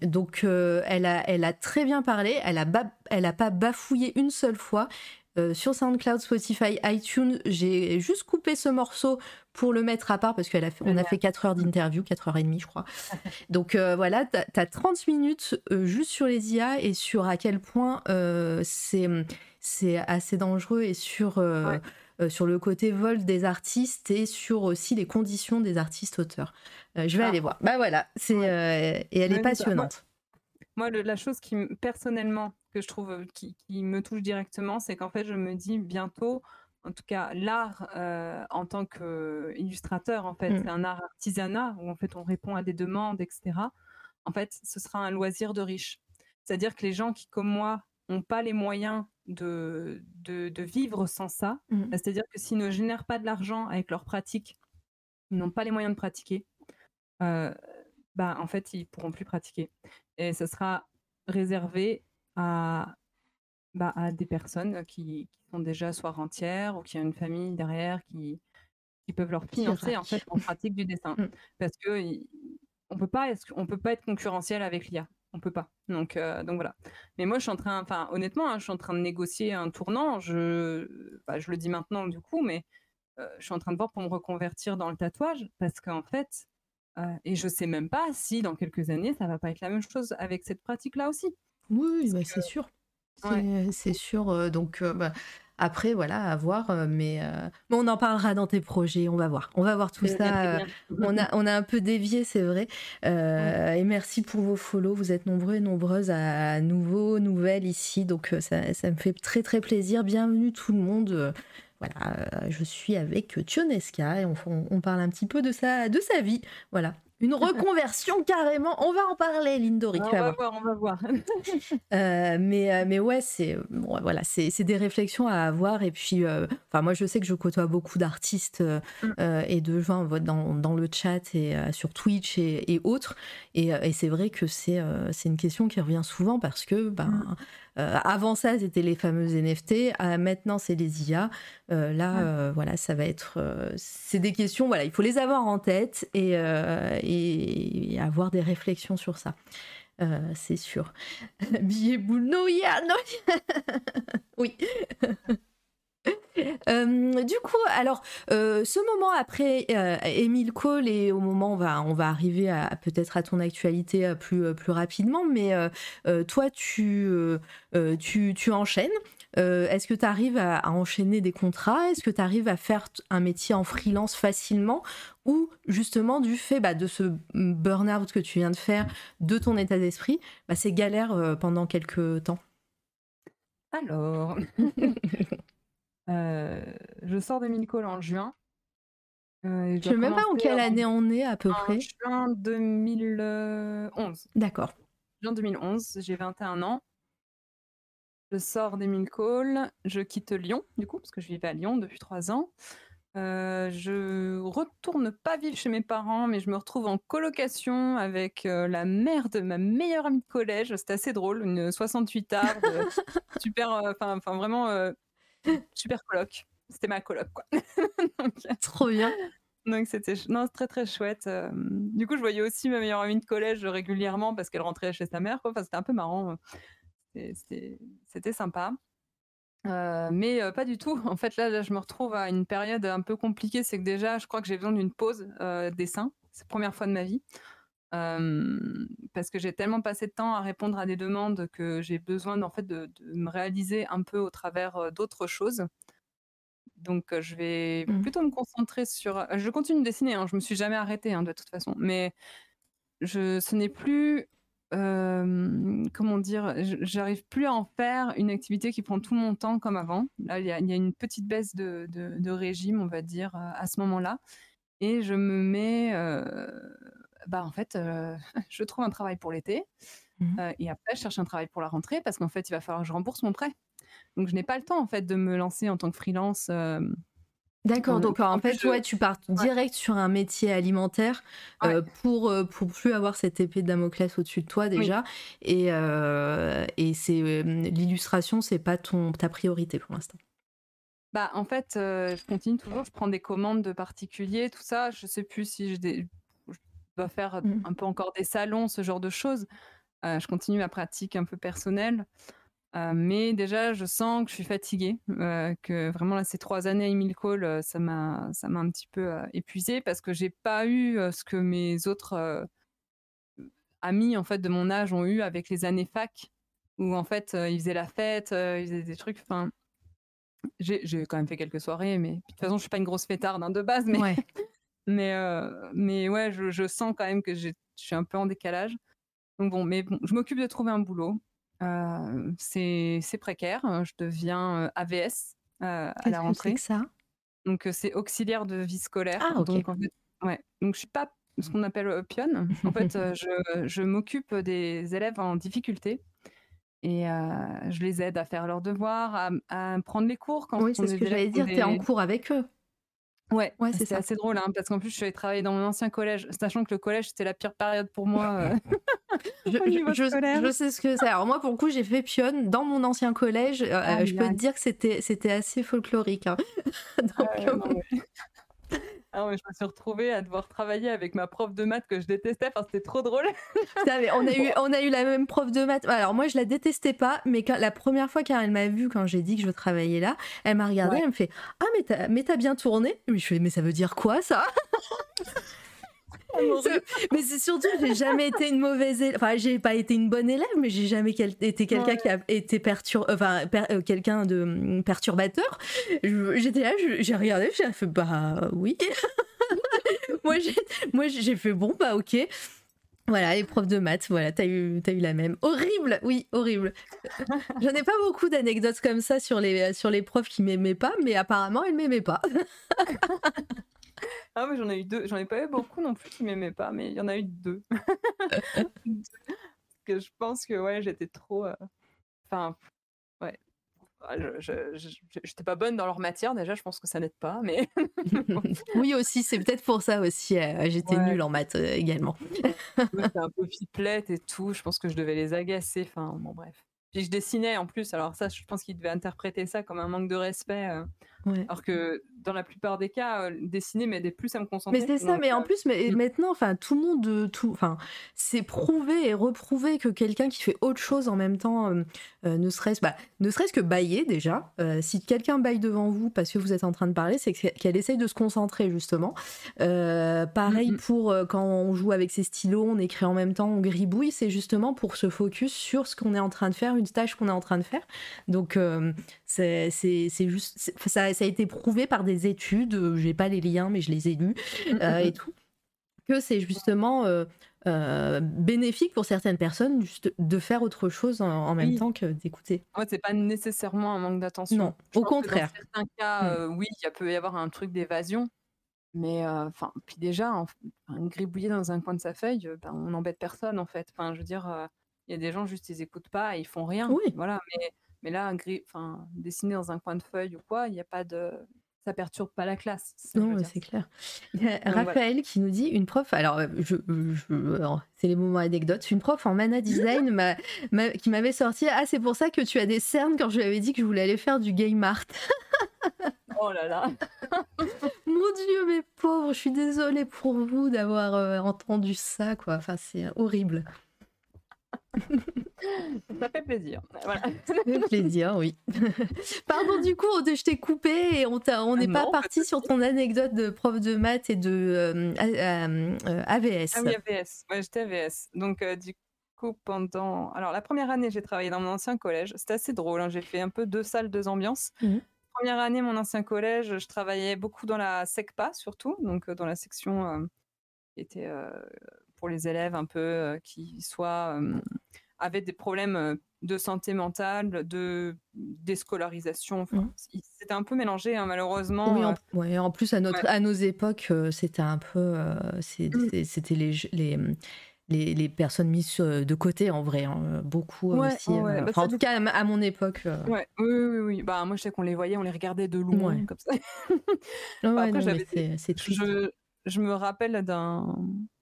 donc elle, a, elle a très bien parlé, elle a, elle a pas bafouillé une seule fois. Sur SoundCloud, Spotify, iTunes, j'ai juste coupé ce morceau pour le mettre à part parce qu'on a, fait, on a fait 4 heures d'interview, 4 heures et demie, je crois. *laughs* Donc euh, voilà, tu as, 30 minutes euh, juste sur les IA et sur à quel point euh, c'est assez dangereux et sur, sur le côté vol des artistes et sur aussi les conditions des artistes auteurs. je vais ah. aller voir. Bah voilà, c'est et elle est passionnante. Moi, la chose qui, personnellement, que je trouve qui, qui me touche directement, c'est qu'en fait, je me dis bientôt, en tout cas l'art euh, en tant qu'illustrateur en fait mmh. c'est un art artisanat où en fait on répond à des demandes etc en fait ce sera un loisir de riche c'est à dire que les gens qui comme moi n'ont pas les moyens de, de, vivre sans ça mmh. bah, c'est à dire que s'ils ne génèrent pas de l'argent avec leur pratique ils n'ont pas les moyens de pratiquer euh, bah en fait ils pourront plus pratiquer et ce sera réservé à bah, à des personnes qui, sont déjà soit rentières ou qui ont une famille derrière qui, qui peuvent leur financer en fait en pratique du dessin. Mmh. Parce que on peut pas on peut pas être concurrentiel avec l'IA. On peut pas. Donc, donc voilà. Mais moi, je suis en train, enfin, honnêtement, hein, je suis en train de négocier un tournant. Je, bah, je le dis maintenant du coup, mais je suis en train de voir pour me reconvertir dans le tatouage parce qu'en fait, et je sais même pas si dans quelques années, ça va pas être la même chose avec cette pratique-là aussi. Oui, bah, c'est sûr. C'est sûr. donc, bah, après, voilà, à voir. mais, on en parlera dans tes projets. On va voir. On va voir tout ça. on, a, on a un peu dévié, c'est vrai. Et merci pour vos follow. Vous êtes nombreux et nombreuses à, nouveau, nouvelles ici. Donc, ça, ça, me fait très, très plaisir. Bienvenue tout le monde. Voilà, je suis avec Tionesca et on, on, parle un petit peu de sa, de sa vie. Voilà, une reconversion *laughs* carrément. On va en parler, Lindori. On va voir, on va voir. *laughs* Euh, mais, euh, mais ouais, c'est voilà, c'est des réflexions à avoir. Et puis, euh, enfin, moi, je sais que je côtoie beaucoup d'artistes mm. et de gens dans, dans, le chat et sur Twitch et, autres. Et, et c'est vrai que c'est c'est une question qui revient souvent parce que ben, mm. Euh, avant ça, c'était les fameuses NFT. Euh, maintenant, c'est les IA. Euh, là, voilà, ça va être. c'est des questions. Voilà, il faut les avoir en tête et, et, avoir des réflexions sur ça. c'est sûr. *laughs* Billet boule, no, yeah, no, *laughs* oui. *laughs* *laughs* Euh, du coup, alors, euh, ce moment après euh, Cole et au moment on va, on va arriver à, peut-être à ton actualité plus, plus rapidement, mais toi, tu, tu, tu, enchaînes. Est-ce que tu arrives à, enchaîner des contrats? Est-ce que tu arrives à faire un métier en freelance facilement? Ou justement, du fait bah, de ce burn-out que tu viens de faire, de ton état d'esprit, bah, c'est galère pendant quelques temps? Alors, *laughs* je sors de Milcol en juin. Euh, je ne sais même pas en quelle année on est à peu près? Juin 2011. D'accord. Juin 2011, j'ai 21 ans. Je sors des Calls, je quitte Lyon, du coup, parce que je vivais à Lyon depuis trois ans. Euh, je retourne pas vivre chez mes parents, mais je me retrouve en colocation avec euh, la mère de ma meilleure amie de collège. C'était assez drôle, une 68 arde, *laughs* super, enfin vraiment super coloc c'était ma coloc quoi. *laughs* Trop bien. Donc c'était non très très chouette. Euh, du coup je voyais aussi ma meilleure amie de collège régulièrement parce qu'elle rentrait chez sa mère quoi. Enfin c'était un peu marrant. C'était sympa. Euh, mais euh, pas du tout. En fait là, je me retrouve à une période un peu compliquée. C'est que déjà je crois que j'ai besoin d'une pause dessin. C'est la première fois de ma vie. Parce que j'ai tellement passé de temps à répondre à des demandes que j'ai besoin en fait de, de, me réaliser un peu au travers d'autres choses. Donc, je vais mmh. plutôt me concentrer sur. Je continue de dessiner, hein, je me suis jamais arrêtée hein, de toute façon, mais je, ce n'est plus. comment dire J'arrive plus à en faire une activité qui prend tout mon temps comme avant. Là, il y, a une petite baisse de, de, régime, on va dire, à ce moment-là. Et je me mets. Bah, en fait, *laughs* je trouve un travail pour l'été. Mmh. et après, je cherche un travail pour la rentrée parce qu'en fait, il va falloir que je rembourse mon prêt. Donc je n'ai pas le temps en fait de me lancer en tant que freelance. Euh, D'accord, donc en, fait, tu pars direct sur un métier alimentaire euh, pour, euh, pour plus avoir cette épée de Damoclès au-dessus de toi déjà. Et, et c'est l'illustration, c'est pas ton, ta priorité pour l'instant. Bah, en fait, je continue toujours, je prends des commandes de particuliers, tout ça. Je sais plus si je, dois faire mmh. un peu encore des salons, ce genre de choses. je continue ma pratique un peu personnelle. Euh, mais déjà, je sens que je suis fatiguée, euh, que vraiment là, ces trois années à Emile Cole, euh, ça m'a, ça m'a un petit peu épuisée parce que j'ai pas eu ce que mes autres amis en fait de mon âge ont eu avec les années fac, où en fait ils faisaient la fête, ils faisaient des trucs. Enfin, j'ai, quand même fait quelques soirées, mais de toute façon, je suis pas une grosse fêtarde hein, de base, mais ouais. *laughs* mais mais ouais, je, je, sens quand même que je suis un peu en décalage. Donc bon, mais bon, je m'occupe de trouver un boulot. Euh, c'est précaire. Je deviens euh, AVS euh, à la rentrée. Que ça? Donc c'est auxiliaire de vie scolaire. Ah, ok. Donc, en fait, ouais. donc je suis pas ce qu'on appelle pionne. En *laughs* fait, je, je m'occupe des élèves en difficulté et je les aide à faire leurs devoirs, à, prendre les cours quand Oui, c'est ce que j'allais dire. Tu es en cours avec eux. Ouais, ouais c'est assez drôle hein, parce qu'en plus je suis allée travailler dans mon ancien collège, sachant que le collège c'était la pire période pour moi. Euh, *laughs* *laughs* je, sais ce que c'est. Alors moi pour le coup j'ai fait pionne dans mon ancien collège. Euh, ah, je peux te dire que c'était assez folklorique. Hein. *laughs* Donc, ah ouais, je me suis retrouvée à devoir travailler avec ma prof de maths que je détestais. Enfin, c'était trop drôle. on, a eu, on a eu la même prof de maths. Alors, moi, je la détestais pas, mais quand, la première fois qu'elle m'a vue quand j'ai dit que je travaillais là, elle m'a regardée, elle me fait Ah, mais t'as, bien tourné Je fais Mais ça veut dire quoi, ça? *laughs* mais c'est surtout, j'ai jamais été une mauvaise élève. Enfin, j'ai pas été une bonne élève, mais j'ai jamais été quelqu'un qui a été pertur... enfin, euh, quelqu'un de hum, perturbateur. J'étais là, j'ai regardé, j'ai fait bah oui. *laughs* moi, j'ai, moi, j'ai fait bon, bah ok. Voilà, épreuve de maths, voilà, t'as eu, as eu la même. Horrible, oui, horrible. J'en ai pas beaucoup d'anecdotes comme ça sur les, sur les profs qui m'aimaient pas, mais apparemment, elles m'aimaient pas. *laughs* Ah, mais j'en ai eu deux. J'en ai pas eu beaucoup non plus qui m'aimaient pas, mais il y en a eu deux. *laughs* que je pense que ouais, j'étais trop. Euh, enfin, ouais. Ah, je j'étais pas bonne dans leur matière déjà, je pense que ça n'aide pas, mais. *laughs* oui aussi, c'est peut-être pour ça aussi. Euh, j'étais nulle en maths euh, également. *laughs* Un peu fiplette et tout. Je pense que je devais les agacer. Enfin bon bref. Puis je dessinais en plus, alors ça, je pense qu'ils devaient interpréter ça comme un manque de respect. Alors que dans la plupart des cas, euh, dessiner m'aidait plus à me concentrer. Mais c'est ça, mais en euh, plus, mais maintenant, enfin, tout le monde, tout, enfin, c'est prouvé et reprouvé que quelqu'un qui fait autre chose en même temps, euh, ne serait-ce, bah, ne serait-ce que bailler déjà. si quelqu'un baille devant vous parce que vous êtes en train de parler, c'est qu'elle essaye de se concentrer justement. pareil pour quand on joue avec ses stylos, on écrit en même temps, on gribouille, c'est justement pour se focus sur ce qu'on est en train de faire une tâche qu'on est en train de faire. Donc, c'est juste. Ça, ça, a été prouvé par des études, j'ai pas les liens, mais je les ai lus mmh, *laughs* et tout, que c'est justement. bénéfique pour certaines personnes juste de faire autre chose en, même temps que d'écouter. Ouais, c'est pas nécessairement un manque d'attention. Non, au contraire. dans certains cas, oui, il peut y avoir un truc d'évasion, mais enfin, puis déjà, en, gribouiller dans un coin de sa feuille, ben, on n'embête personne en fait. Enfin, je veux dire, il y a des gens juste ils écoutent pas et ils font rien. Oui. Voilà, mais mais là, enfin, dessiner dans un coin de feuille ou quoi, il n'y a pas de ça perturbe pas la classe. Non, c'est clair. *laughs* Il y a Raphaël qui nous dit une prof. Alors, je, c'est les moments anecdotes. Une prof en mana design qui m'avait sorti. Ah, c'est pour ça que tu as des cernes quand je lui avais dit que je voulais aller faire du game art. *laughs* oh là là. *laughs* Mon Dieu, mes pauvres, je suis désolée pour vous d'avoir euh, entendu ça, quoi. Enfin, c'est horrible. Ça fait plaisir. Voilà. Ça fait plaisir, oui. *laughs* Pardon, du coup, je t'ai coupé et on n'est pas parti sur ton anecdote de prof de maths et de AVS. Ah oui, AVS. Ouais, j'étais AVS. Donc, euh, du coup, pendant. Alors, la première année, j'ai travaillé dans mon ancien collège. C'était assez drôle. Hein. J'ai fait un peu deux salles, deux ambiances. Mmh. Première année, mon ancien collège, je travaillais beaucoup dans la SECPA, surtout, donc euh, dans la section euh, qui était pour les élèves un peu qui soit avaient des problèmes de santé mentale, de déscolarisation. Mmh. C'était un peu mélangé, hein, malheureusement. Oui, en, ouais, en plus, à, notre, à nos époques, c'était un peu. C'était les, les, les, les, personnes mises de côté, en vrai. Hein, beaucoup aussi. Bah, en tout cas, à mon époque. Ouais, oui, oui, oui. Bah, moi, je sais qu'on les voyait, on les regardait de loin, comme ça. après, j'avais. C'est. Je, je me rappelle d'un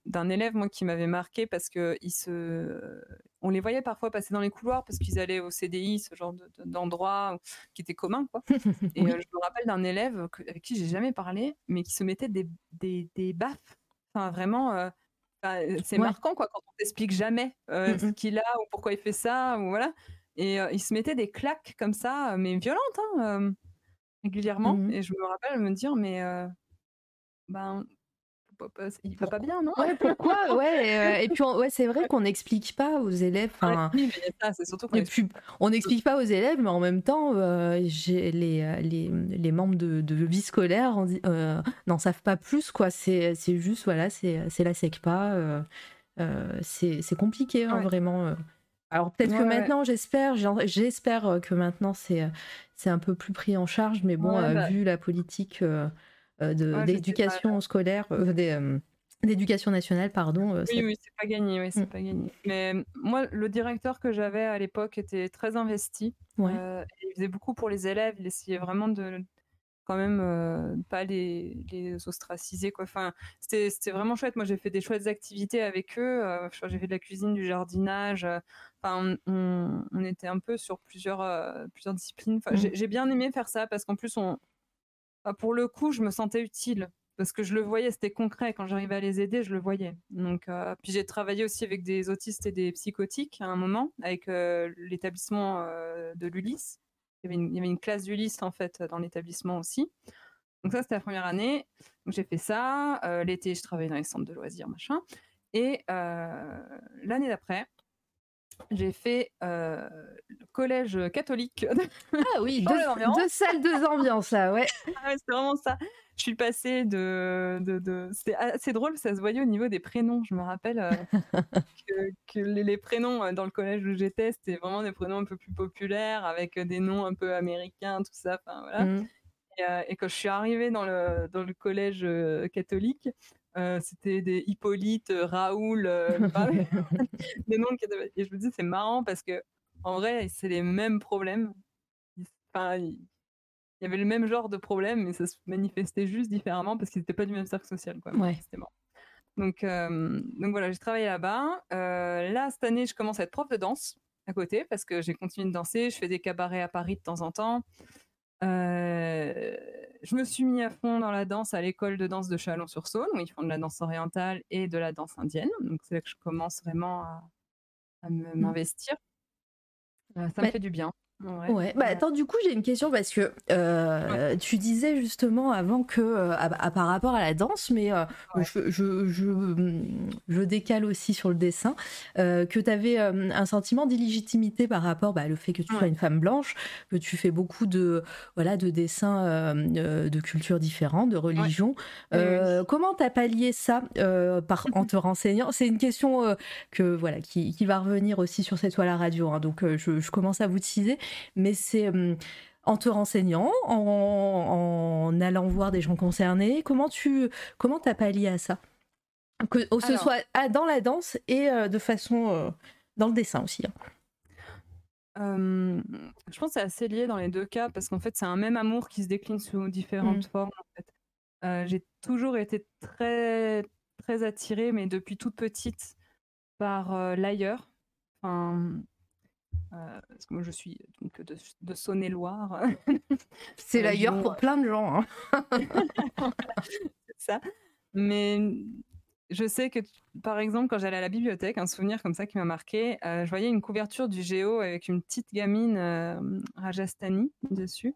d'un élève moi qui m'avait marqué parce que il se on les voyait parfois passer dans les couloirs parce qu'ils allaient au CDI ce genre d'endroit qui était commun quoi. *laughs* Et euh, je me rappelle d'un élève avec qui j'ai jamais parlé mais qui se mettait des des, des baffes. Enfin vraiment euh, c'est marquant quoi quand on t'explique jamais euh, ce qu'il a ou pourquoi il fait ça ou voilà. Et il se mettait des claques comme ça mais violentes hein, régulièrement. Mmh et je me rappelle me dire mais ben il va pas bien, non? Ouais, pourquoi? *laughs* Ouais, euh, et puis ouais, c'est vrai qu'on n'explique pas aux élèves. on n'explique pas aux élèves, mais en même temps, euh, les, euh, les, les, membres de, de vie scolaire n'en savent pas plus, quoi. C'est juste, voilà, c'est la SECPA. c'est compliqué, hein, vraiment. Alors peut-être que maintenant, j'espère, j'espère que maintenant c'est c'est un peu plus pris en charge, mais bon, bah vu la politique euh, d'éducation scolaire, euh, euh, d'éducation nationale, pardon. oui, oui, c'est pas gagné, oui, c'est mm. pas gagné. Mais moi, le directeur que j'avais à l'époque était très investi. il faisait beaucoup pour les élèves. Il essayait vraiment de quand même pas les, les ostraciser quoi. Enfin, c'était vraiment chouette. Moi, j'ai fait des chouettes activités avec eux. j'ai fait de la cuisine, du jardinage. Enfin, on, on, était un peu sur plusieurs plusieurs disciplines. Enfin, mm. j'ai bien aimé faire ça parce qu'en plus on pour le coup, je me sentais utile parce que je le voyais, c'était concret. Quand j'arrivais à les aider, je le voyais. Donc, euh, puis j'ai travaillé aussi avec des autistes et des psychotiques à un moment, avec euh, l'établissement euh, de l'Ulysse. Il, y avait une classe d'Ulysse en fait dans l'établissement aussi. Donc ça, c'était la première année. J'ai fait ça. L'été, je travaillais dans les centres de loisirs, machin. Et l'année d'après, j'ai fait euh, le collège catholique. Ah oui, *laughs* deux, salles, deux ambiances, là, ouais. Ah ouais c'est vraiment ça. Je suis passée de. de, de... C'était assez drôle, ça se voyait au niveau des prénoms. Je me rappelle euh, *laughs* que, les, prénoms euh, dans le collège où j'étais, c'était vraiment des prénoms un peu plus populaires, avec des noms un peu américains, tout ça. Enfin, voilà. Mmh. Et, et, quand je suis arrivée dans le, dans le collège catholique, euh, c'était des Hippolyte, euh, Raoul, euh, *laughs* *laughs* des noms qui Et je me dis, c'est marrant parce que en vrai, c'est les mêmes problèmes. Enfin, il y avait le même genre de problème, mais ça se manifestait juste différemment parce qu'ils n'étaient pas du même cercle social. Quoi. Ouais. Donc, donc voilà, j'ai travaillé là-bas. là, cette année, je commence à être prof de danse à côté parce que j'ai continué de danser. Je fais des cabarets à Paris de temps en temps. Euh, je me suis mis à fond dans la danse à l'école de danse de Chalon-sur-Saône, où ils font de la danse orientale et de la danse indienne. Donc c'est là que je commence vraiment à, mmh. m'investir. Euh, ça me fait du bien. Ouais. Bah attends, du coup, j'ai une question parce que euh, tu disais justement avant que, euh, par rapport à la danse, mais euh, je, je, je, décale aussi sur le dessin, que tu avais un sentiment d'illégitimité par rapport bah, le fait que tu sois une femme blanche, que tu fais beaucoup de, voilà, de dessins de cultures différentes, de religions. comment tu as pallié ça par, en te *laughs* renseignant? C'est une question que, voilà, qui, qui, va revenir aussi sur cette toile à radio, hein, donc je, commence à vous teaser mais c'est en te renseignant, en, allant voir des gens concernés. Comment tu comment as pallié à ça? Que ce soit dans la danse et euh, de façon euh, dans le dessin aussi. Hein. je pense que c'est assez lié dans les deux cas parce qu'en fait c'est un même amour qui se décline sous différentes mmh. formes. j'ai toujours été très très attirée, mais depuis toute petite, par l'ailleurs. Enfin, euh, parce que moi je suis donc de, de Saône-et-Loire. *laughs* C'est euh, l'ailleurs pour plein de gens. Hein. c'est *laughs* ça. Mais je sais que, par exemple, quand j'allais à la bibliothèque, un souvenir comme ça qui m'a marqué, euh, je voyais une couverture du Géo avec une petite gamine Rajastani dessus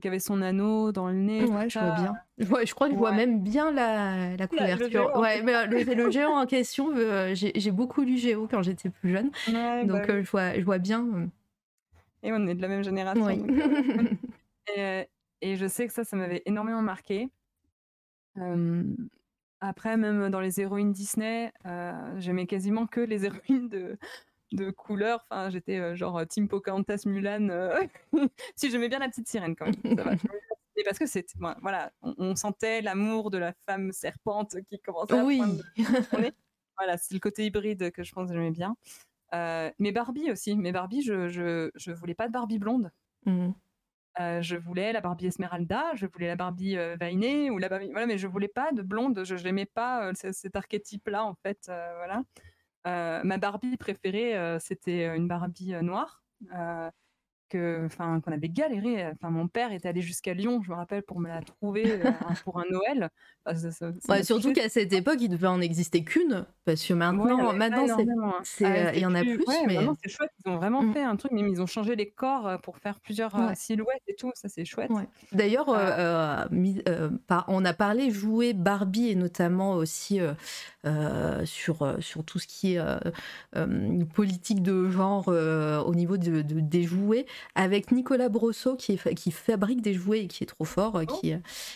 qui avait son anneau dans le nez. Ouais, je vois bien. Ouais, je crois que je vois même bien la, la couverture. ouais, mais euh, le, géant en question, euh, j'ai beaucoup lu Géo quand j'étais plus jeune. donc bah euh, je, vois, je vois bien. Et on est de la même génération. *laughs* et, et, je sais que ça, ça m'avait énormément marqué. après, même dans les héroïnes Disney, j'aimais quasiment que les *laughs* héroïnes de, de couleurs. Enfin, j'étais euh, genre euh, Team Pocahontas Mulan. Euh, *laughs* si j'aimais bien la petite sirène quand même. Ça va. Et parce que c'est voilà, on, sentait l'amour de la femme serpente qui commençait à oui. Voilà, c'est le côté hybride que je pense que j'aimais bien. mais Barbie aussi. Mais Barbie, je, je, je voulais pas de Barbie blonde. Mmh. je voulais la Barbie Esmeralda, je voulais la Barbie Vainé ou la Barbie, voilà, mais je voulais pas de blonde. Je n'aimais pas cet archétype-là en fait, voilà. Euh, ma Barbie préférée, euh, c'était euh, une Barbie noire que, enfin, qu'on avait galéré. Enfin, mon père était allé jusqu'à Lyon, je me rappelle, pour me la trouver *laughs* pour un Noël. surtout qu'à cette époque, il devait en exister qu'une, parce que maintenant, maintenant, c'est, hein. il y en a plus. mais c'est chouette. Ils ont vraiment mmh. fait un truc, mais ils ont changé les corps pour faire plusieurs silhouettes et tout. Ça, c'est chouette. D'ailleurs, on a parlé jouer Barbie et notamment aussi euh, sur, euh, sur tout ce qui est euh, politique de genre au niveau de, des jouets, avec Nicolas Brosseau qui, qui fabrique des jouets et qui est trop fort, oh. qui,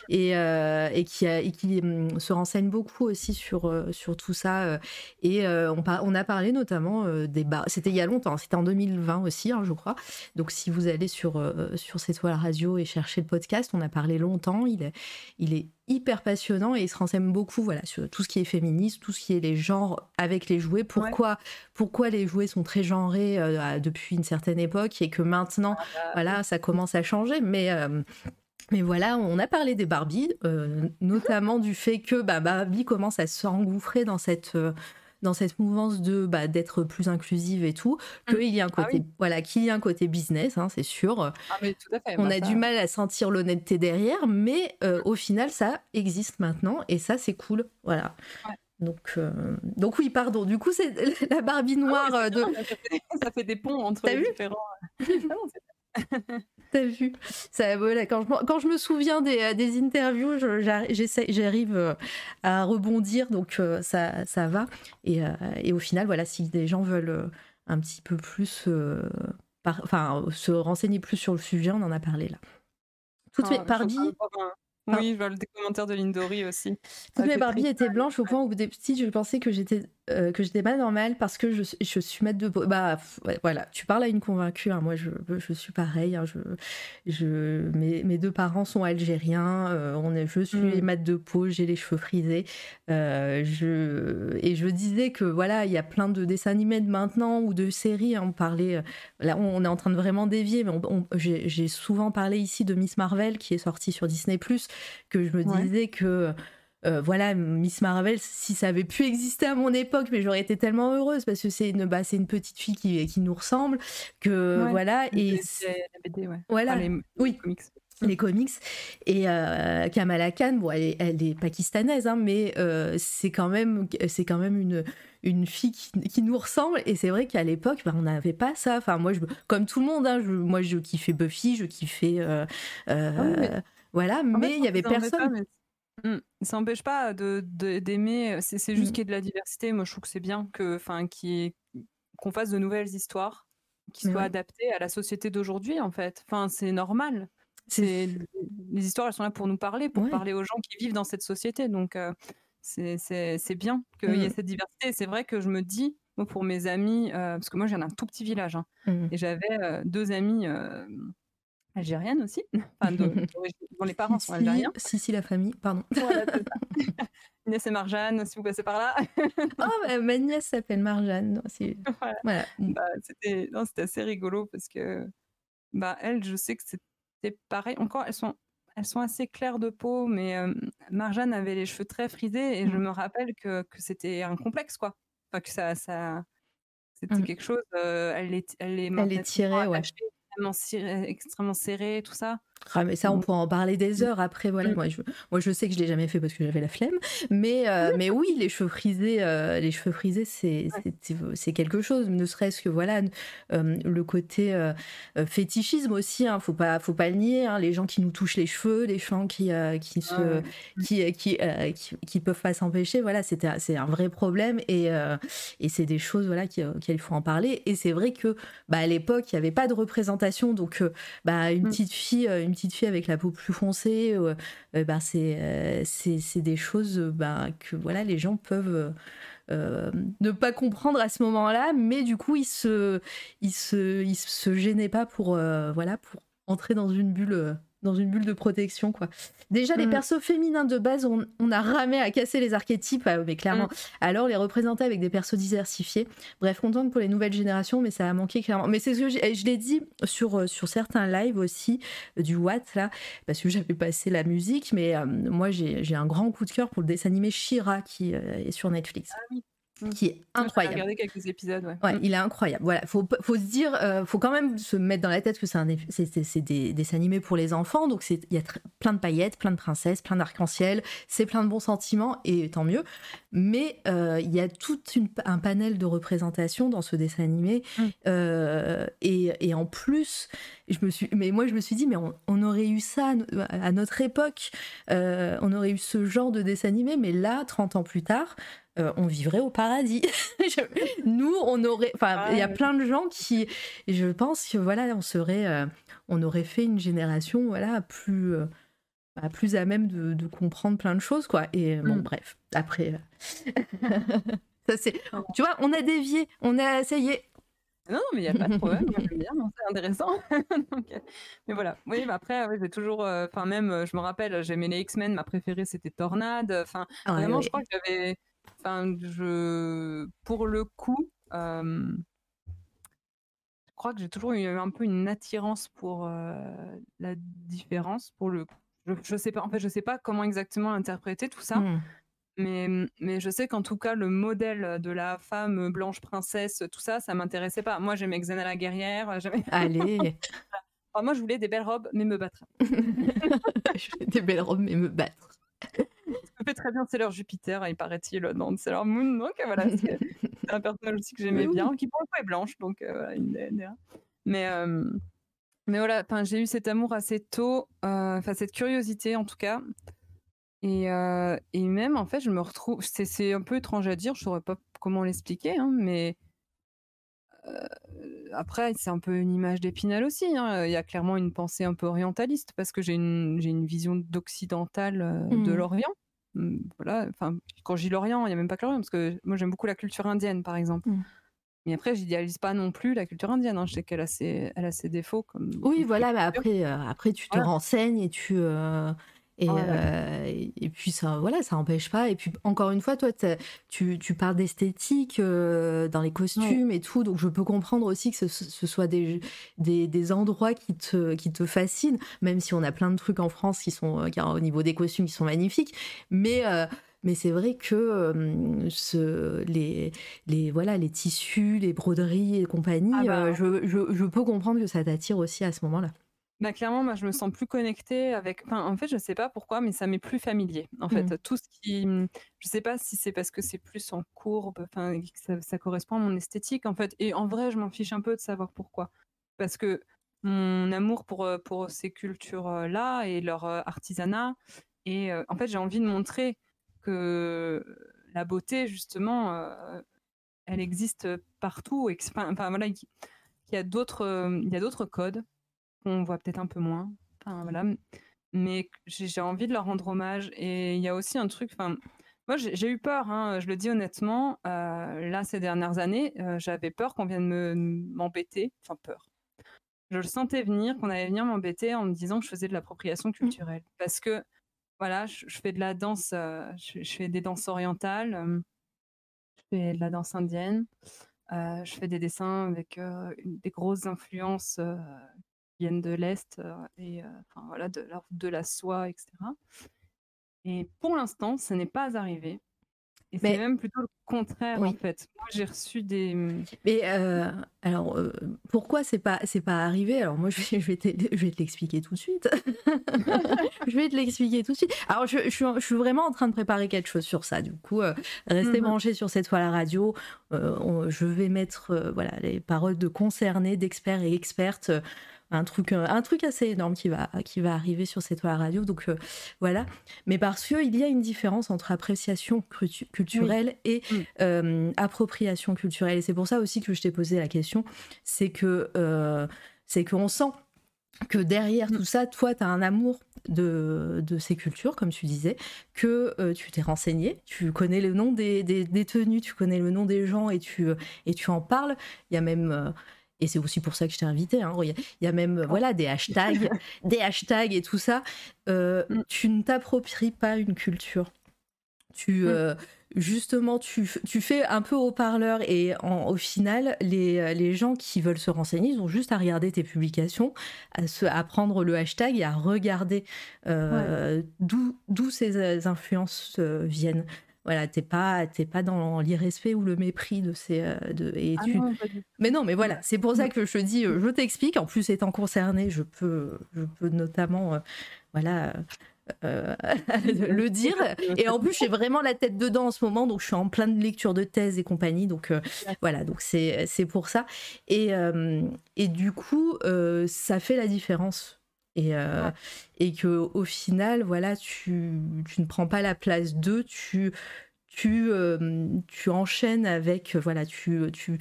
et, et, qui, et qui hum, se renseigne beaucoup aussi sur, sur tout ça. Et on, on a parlé notamment des bars. C'était il y a longtemps, c'était en 2020 aussi, hein, je crois. Donc si vous allez sur, sur cette toile radio et chercher le podcast, on a parlé longtemps. Il est, il est hyper passionnant et il se renseigne beaucoup voilà, sur tout ce qui est féministe, tout ce qui est les genres avec les jouets, pourquoi, pourquoi les jouets sont très genrés euh, depuis une certaine époque et que maintenant, ah bah, voilà, ça commence à changer. Mais, euh, mais voilà, on a parlé des Barbie, euh, notamment du fait que bah, Barbie commence à s'engouffrer dans cette dans cette mouvance de bah, d'être plus inclusive et tout, mmh. qu'il y a un ah côté voilà, qu'il y a un côté business, hein, c'est sûr. Ah, On bah, a du mal à sentir l'honnêteté derrière, mais euh, au final ça existe maintenant et ça c'est cool, voilà. Donc, euh, donc oui, pardon. Du coup, c'est *laughs* la Barbie ah noire euh, de. Ça fait, des ponts entre les différents. *laughs* *laughs* T'as vu? Ça, voilà, quand, je, quand, je, me souviens des, euh, des interviews, j'arrive euh, à rebondir, donc euh, ça, ça va. Et, et, au final, voilà, si des gens veulent un petit peu plus, enfin, se renseigner plus sur le sujet, on en a parlé là. Toutes ah, mes Barbie. Oui, je vois des commentaires de Lindori aussi. Toutes mes Barbie étaient blanches au point où des petites, je pensais que j'étais euh, que j'étais pas normale parce que je, je suis maître de peau. Bah voilà, tu parles à une convaincue. Hein. moi, je, je suis pareil. Hein. je, je, mes, mes, deux parents sont algériens. Euh, on est, je suis mmh. maître de peau. J'ai les cheveux frisés. Euh, je, et je disais que voilà, il y a plein de dessins animés de maintenant ou de séries. Hein. on parlait. Là, on est en train de vraiment dévier, mais j'ai souvent parlé ici de Miss Marvel qui est sortie sur Disney que je me disais que euh, voilà, Miss Marvel, si ça avait pu exister à mon époque, mais j'aurais été tellement heureuse parce que c'est une, bah, c'est une petite fille qui, qui nous ressemble, que voilà. Et la BD, Voilà. oui. les comics. Et euh, Kamala Khan, bon, elle, est, elle est pakistanaise, hein, mais euh, c'est quand même, c'est quand même une, une fille qui, qui nous ressemble. Et c'est vrai qu'à l'époque, bah, on n'avait pas ça. Enfin, moi, je, comme tout le monde, hein, je, moi, je kiffais Buffy, je kiffais, Ah mais- voilà, En mais il y avait personne. pas, Ça n'empêche pas de, d'aimer. C'est, c'est juste Mm. qu'il y ait de la diversité. Moi, je trouve que c'est bien que, qu'on fasse de nouvelles histoires qui soient adaptées à la société d'aujourd'hui, en fait. Enfin, c'est normal. C'est, les histoires, elles sont là pour nous parler, pour Ouais. parler aux gens qui vivent dans cette société. Donc, euh, c'est, c'est, c'est bien qu'il y ait Mm. cette diversité. Et c'est vrai que je me dis, moi, pour mes amis, euh, parce que moi, j'ai un tout petit village, hein, et j'avais euh, deux amies algériennes aussi, *laughs* enfin, de- dont les parents sont algériens. si, si, la famille, pardon. *laughs* Voilà. *laughs* Inès et Marjane, si vous passez par là. Oh, bah, ma nièce s'appelle Marjane. c'est- Voilà. Voilà. Bah, c'était, c'était assez rigolo parce que bah, elles, je sais que c'était pareil. Encore, elles sont, elles sont assez claires de peau, mais euh, Marjane avait les cheveux très frisés et je Mm. me rappelle que, que c'était un complexe, quoi. Enfin, que ça, ça c'était Mm. quelque chose. euh, elle les, elle les Elle les tirait, ouais. attachées, extrêmement, serrées- extrêmement serrées, tout ça. Ah, mais ça, on Donc- pourra en parler des heures après. Voilà, Mm. moi, je, moi, je sais que je l'ai jamais fait parce que j'avais la flemme. Mais, euh, mais oui, les cheveux frisés, euh, les cheveux frisés, c'est quelque chose. Ne serait-ce que voilà, euh, le côté fétichisme aussi. Hein, faut pas, faut pas le nier. hein, les gens qui nous touchent les cheveux, les gens qui, qui se, Ouais. qui, qui, qui, qui peuvent pas s'empêcher. Voilà, c'était, c'est un vrai problème et, et c'est des choses voilà qui- auxquelles il faut en parler. Et c'est vrai que bah, à l'époque, il n'y avait pas de représentation, donc bah, une petite fille, petite fille avec la peau plus foncée, euh, c'est, euh, c'est, c'est des choses euh, bah, que voilà les gens peuvent euh, ne pas comprendre à ce moment-là, mais du coup ils se, ils se, gênaient pas pour voilà pour entrer dans une bulle. Dans une bulle de protection quoi. Déjà les Mm. persos féminins de base on, on a ramé à casser les archétypes mais clairement alors les représenter avec des persos diversifiés Bref, contente pour les nouvelles générations, mais ça a manqué clairement. Mais c'est ce que je l'ai dit sur, euh, sur certains lives aussi, euh, du Watt, là, parce que j'avais passé la musique, mais euh, moi j'ai un grand coup de cœur pour le dessin animé Shira qui euh, est sur Netflix, oui. Mm. qui est incroyable. regardé quelques épisodes, ouais. Ouais, Mm. il est incroyable. Voilà, faut, se dire, euh, faut quand même se mettre dans la tête que c'est des, des dessins animés pour les enfants, donc il y a plein de paillettes, plein de princesses, plein d'arc-en-ciel, c'est plein de bons sentiments et tant mieux. Mais euh, il y a tout une- un panel de représentation dans ce dessin animé Mm. euh, et, et en plus, je me suis, mais moi je me suis dit, mais on, on aurait eu ça à no- à notre époque, on aurait eu ce genre de dessin animé, mais là, 30 ans plus tard. Euh, on vivrait au paradis. *laughs* Nous, on aurait, enfin, il y a plein de gens qui, je pense que voilà, on serait, euh, on aurait fait une génération, voilà, plus, euh, bah, plus à même de, de comprendre plein de choses, quoi. Et bon, Mm. bref, après, *laughs* ça c'est, tu vois, on a dévié, on a, ça y est. Non, non, mais il n'y a pas de problème, bien, c'est intéressant. *laughs* Donc, mais voilà, oui, mais après, ouais, j'ai toujours, euh, enfin même, je me rappelle, j'aimais les X-Men, ma préférée c'était Tornade, enfin Ah, vraiment, je crois que j'avais, enfin, je, pour le coup, euh, je crois que j'ai toujours eu un peu une attirance pour euh, la différence, pour le, je, je sais pas, en fait, je sais pas comment exactement interpréter tout ça, Mm. mais, mais je sais qu'en tout cas, le modèle de la femme blanche princesse, tout ça, ça m'intéressait pas. Moi, j'aimais Xena la guerrière. j'aimais- Allez, *laughs* moi, je voulais des belles robes, mais me battre. *laughs* je fais des belles robes, mais me battre. Je fais très bien Sailor Jupiter, il paraît-il, dans Sailor Moon. Donc, euh, voilà, c'est *laughs* un personnage aussi que j'aimais Mais bien, qui pour le coup est blanche. Donc, euh, voilà, une. Mais, euh, mais voilà, j'ai eu cet amour assez tôt, euh, enfin, cette curiosité en tout cas. Et, euh, et même, en fait, je me retrouve. C'est un peu étrange à dire, je saurais pas comment l'expliquer, hein, mais. euh, après, c'est un peu une image d'épinal aussi. hein. Il y a clairement une pensée un peu orientaliste parce que j'ai une, une vision d'occidental euh, de Mhm. l'Orient. Hum, Voilà, enfin, quand je dis l'Orient, il n'y a même pas que l'Orient parce que moi j'aime beaucoup la culture indienne par exemple. Mhm. Mais après, j'idéalise pas non plus la culture indienne. hein. Je sais qu'elle a ses, elle a ses défauts. Comme, Oui, comme voilà, mais après, euh, après tu te Voilà. renseignes et tu. euh, et, Ouais, ouais. euh, et- puis ça, voilà, ça empêche pas. Et puis encore une fois, toi, tu, tu parles d'esthétique euh, dans les costumes et tout, donc je peux comprendre aussi que ce, ce soit des, des, des endroits qui te, qui te fascinent, même si on a plein de trucs en France qui sont, euh, qui, au niveau des costumes, qui sont magnifiques. Mais euh, mais c'est vrai que euh, ce, les, les, voilà, les tissus, les broderies et compagnie, Ah bah, euh, je, je, je peux comprendre que ça t'attire aussi à ce moment-là. Bah, clairement, moi, je me sens plus connectée avec enfin, en fait, je sais pas pourquoi, mais ça m'est plus familier. En fait, Mmh. tout ce qui, mmh, je sais pas si c'est parce que c'est plus en courbe, enfin, que ça ça correspond à mon esthétique, en fait et en vrai, je m'en fiche un peu de savoir pourquoi. Parce que mon amour pour, heu, pour ces cultures, là et leur, heu, artisanat et heu, en fait, j'ai envie de montrer que la beauté, justement, elle existe, partout et que c'est enfin voilà, qu'il qu'il y a d'autres, hem, il y a d'autres codes qu'on voit peut-être un peu moins. Enfin voilà, m mais j'ai envie de leur rendre hommage et il y a aussi un truc, enfin, moi j'ai eu peur, hein, je le dis honnêtement, heu, là ces dernières années, heu, j'avais peur qu'on vienne me m'embêter, enfin peur. Je le sentais venir, qu'on allait venir m'embêter en me disant que je faisais de l'appropriation Mmh. culturelle. Parce que voilà, je je fais de la danse, heu, je je fais des danses orientales, je fais de la danse indienne, je fais des dessins avec, des grosses influences, viennent de l'Est, heu et heu, enfin voilà, de la de la soie et cetera et pour l'instant, ce n'est pas arrivé et c'est même plutôt le contraire, en fait. Moi, j'ai reçu des, mmh Mais heu, alors, pourquoi c'est pas c'est pas arrivé? Alors moi, je vais je vais te l'expliquer tout de suite. *laughs* Je vais te l'expliquer tout de suite. Alors je je suis je suis vraiment en train de préparer quelque chose sur ça. Du coup, restez mh. branchés sur cette fois la radio. On je vais mettre, voilà, les paroles de concernés, d'experts et expertes, un truc, heu, un truc assez énorme qui va qui va arriver sur la radio. Donc, heu, voilà. Mais parce qu'il y a une différence entre appréciation Oui. culturelle et Mmh. hem, appropriation culturelle et c'est pour ça aussi que je t'ai posé la question. C'est que, heu, c'est qu'on sent que derrière Mmh. tout ça, toi, tu as un amour de de ces cultures, comme tu disais, que, tu t'es renseignée, tu connais le nom des des des tenues, tu connais le nom des gens et tu, et tu en parles. Il y a même, et c'est aussi pour ça que je t'ai invitée, hein, il y a il y a même, voilà, des hashtags *laughs* des hashtags et tout ça. Heu, Mmh. tu ne t'appropries pas une culture. Tu, Mmh. heu, justement, tu fais un peu haut-parleur et en au final, les, heu, les gens qui veulent se renseigner, ils ont juste à regarder tes publications, à se à prendre le hashtag et à regarder, Ouais. d'où ces, influences, viennent. Voilà, tu es pas tu es pas dans l'irrespect ou le mépris de ces, heu, de et Ah tu non, mais non, mais voilà, c'est pour ça que je te dis, je t'explique. En plus, étant concernée, je peux je peux notamment, heu, voilà, heu, *laughs* le dire et en plus, j'ai vraiment la tête dedans en ce moment, donc je suis en pleine lecture de thèse et compagnie, donc voilà, donc c'est c'est pour ça et et du coup, ça fait la différence et Ouais. et qu'au final, voilà, tu tu ne prends pas la place d'eux, tu tu, hem, tu enchaînes avec, voilà, tu tu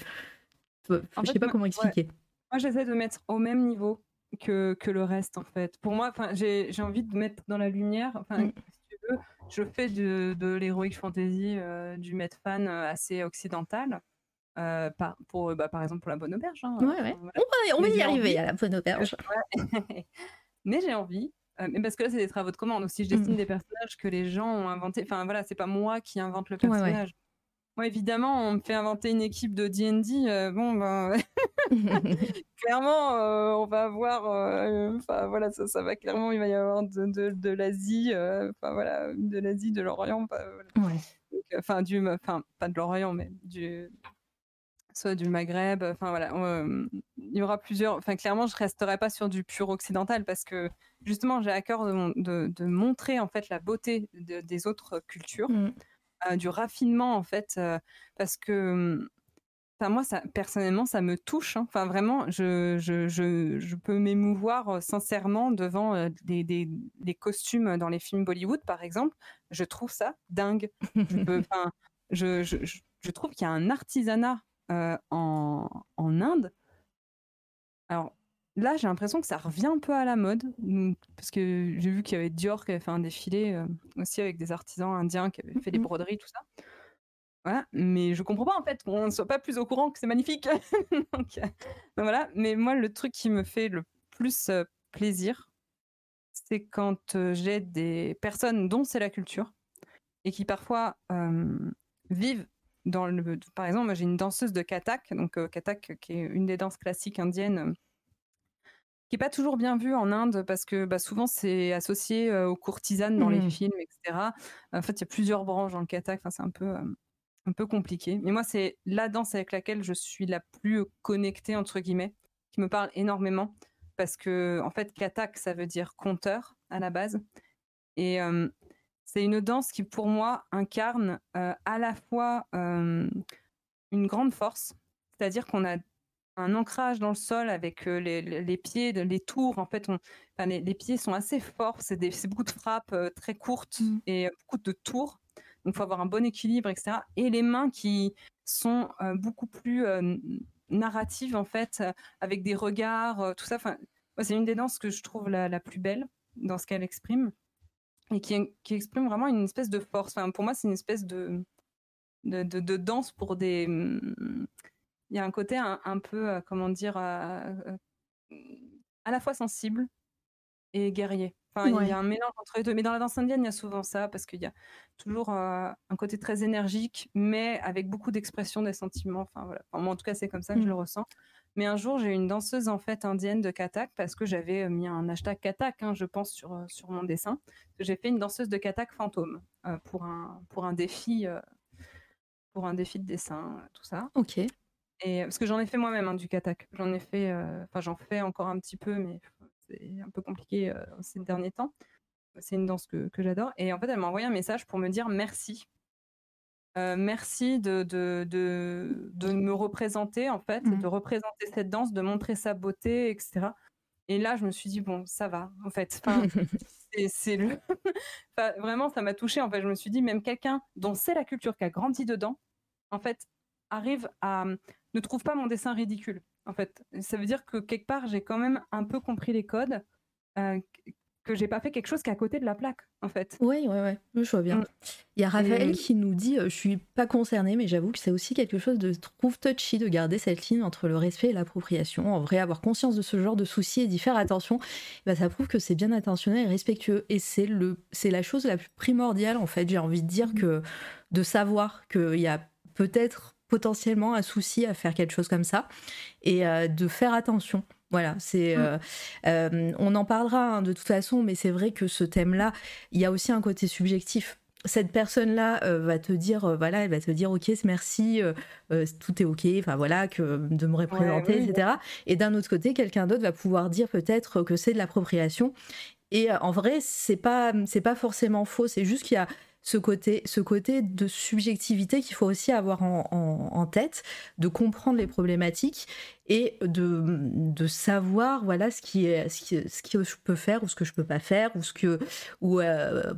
En je fait, sais pas comment ouais, expliquer. moi j'essaie de mettre au même niveau que que le reste, en fait. Pour moi, enfin, j'ai envie de mettre dans la lumière, enfin, si tu veux, je fais de de l'heroic fantasy, heu, du Medfan, heu, assez occidental, heu, par pour, bah, par exemple, pour La Bonne Auberge, hein, Ouais, ouais. voilà. On va on va Mais y arriver à la bonne auberge. ouais, *laughs* mais j'ai envie, heu, mais parce que là, c'est des travaux de commande aussi. Je dessine Mmh. des personnages que les gens ont inventés. Enfin voilà, c'est pas moi qui invente le Ouais, ouais. personnage. Moi, évidemment, on me fait inventer une équipe de D&D, heu, bon ben, *laughs* *laughs* clairement, heu, on va avoir, enfin voilà, ça ça va clairement, il va y avoir de l'Asie, enfin voilà, de l'Asie, de l'Orient, enfin voilà. Ouais. Donc heu, enfin du enfin pas de l'Orient, mais du soit du Maghreb, heu, enfin voilà, hem, il y aura plusieurs enfin clairement, je resterai pas sur du pur occidental parce que justement, j'ai à cœur de mon de de montrer en fait la beauté de des autres cultures, Mmh. heu, du raffinement en fait, parce que, mmh, enfin moi ça personnellement, ça me touche, hein. Enfin vraiment, je je je je peux m'émouvoir, sincèrement devant, des costumes dans les films Bollywood, par exemple. Je trouve ça dingue. *laughs* Peux je je je trouve qu'il y a un artisanat, heu, en en Inde alors là, j'ai l'impression que ça revient un peu à la mode, parce que j'ai vu qu'il y avait Dior qui avait fait un défilé, heu, aussi avec des artisans indiens qui avaient fait des broderies, tout ça. Voilà, mais je comprends pas en fait qu'on ne soit pas plus au courant que c'est magnifique. *laughs* Donc, heu, donc voilà, mais moi le truc qui me fait le plus, plaisir, c'est quand, j'ai des personnes dont c'est la culture et qui parfois, vivent dans le par exemple, moi j'ai une danseuse de Kathak, donc heu, Kathak qui est une des danses classiques indiennes, hem qui est pas toujours bien vue en Inde parce que, bah, souvent c'est associé, heu, aux courtisanes dans les Mmh. films et cetera. En fait, il y a plusieurs branches dans le Kathak, enfin c'est un peu, un peu compliqué. Mais moi, c'est la danse avec laquelle je suis la plus, «connectée» entre guillemets, qui me parle énormément. parce que en fait katak ça veut dire compteur à la base et c'est une danse qui pour moi incarne à la fois une grande force, c'est-à-dire qu'on a un ancrage dans le sol avec les, pieds, les tours. En fait, on, les, pieds sont assez forts. C'est beaucoup de frappes très courtes mmh. et beaucoup de tours. Donc, il faut avoir un bon équilibre, etc. Et les mains qui sont beaucoup plus narratives, en fait, avec des regards, tout ça. Enfin, c'est une des danses que je trouve la, plus belle dans ce qu'elle exprime et qui, qui, exprime vraiment une espèce de force. Enfin, pour moi, c'est une espèce de, de, de, danse pour des. Mmh, il y a un côté un, peu, euh, comment dire, euh, euh, à la fois sensible et guerrier. Enfin, il y a un mélange entre les deux. Mais dans la danse indienne, il y a souvent ça, parce qu'il y a toujours un côté très énergique, mais avec beaucoup d'expression des sentiments. Enfin, voilà. moi, en tout cas, c'est comme ça que je le mmh. ressens. Mais un jour, j'ai eu une danseuse en fait indienne de Katak parce que j'avais mis un hashtag Katak, hein, je pense, sur, sur mon dessin. J'ai fait une danseuse de Katak fantôme pour, un, pour un défi pour un défi de dessin, tout ça. Ok. Et parce que j'en ai fait moi-même hein, du katak. J'en ai fait, enfin j'en fais encore un petit peu, mais c'est un peu compliqué ces derniers temps. C'est une danse que, que j'adore. Et en fait, elle m'a envoyé un message pour me dire merci. Merci de, de, de, de, me représenter, en fait, mmh. de représenter cette danse, de montrer sa beauté, etc. Et là, je me suis dit, bon, ça va, en fait. Enfin, *laughs* c'est le. *laughs* vraiment, ça m'a touché. En fait, je me suis dit, même quelqu'un dont c'est la culture qui a grandi dedans, en fait, arrive à ne trouve pas mon dessin ridicule. En fait, ça veut dire que quelque part, j'ai quand même un peu compris les codes, euh, que j'ai pas fait quelque chose qui est à côté de la plaque, en fait. Oui, oui, oui, je vois bien. Mm. Il y a Raphaël qui nous dit, euh, je suis pas concernée, mais j'avoue que c'est aussi quelque chose de trouve touchy de garder cette ligne entre le respect et l'appropriation. En vrai, avoir conscience de ce genre de soucis et d'y faire attention, bah, ça prouve que c'est bien intentionnel et respectueux. Et c'est le, c'est la chose la plus primordiale, en fait. J'ai envie de dire mm. que de savoir qu'il y a peut-être potentiellement un souci à faire quelque chose comme ça et euh, de faire attention. Voilà, c'est, mm. euh, euh, on en parlera hein, de toute façon, mais c'est vrai que ce thème-là, il y a aussi un côté subjectif. Cette personne-là va te dire, voilà, elle va te dire, ok, merci, tout est ok, enfin voilà, que de me représenter, etc. Et d'un autre côté, quelqu'un d'autre va pouvoir dire peut-être que c'est de l'appropriation. Et en vrai, c'est pas, c'est pas forcément faux. C'est juste qu'il y a ce côté, ce côté de subjectivité qu'il faut aussi avoir en, tête, de comprendre les problématiques et de, de savoir voilà ce qui est ce, que je peux faire ou ce que je peux pas faire ou ce que ou euh,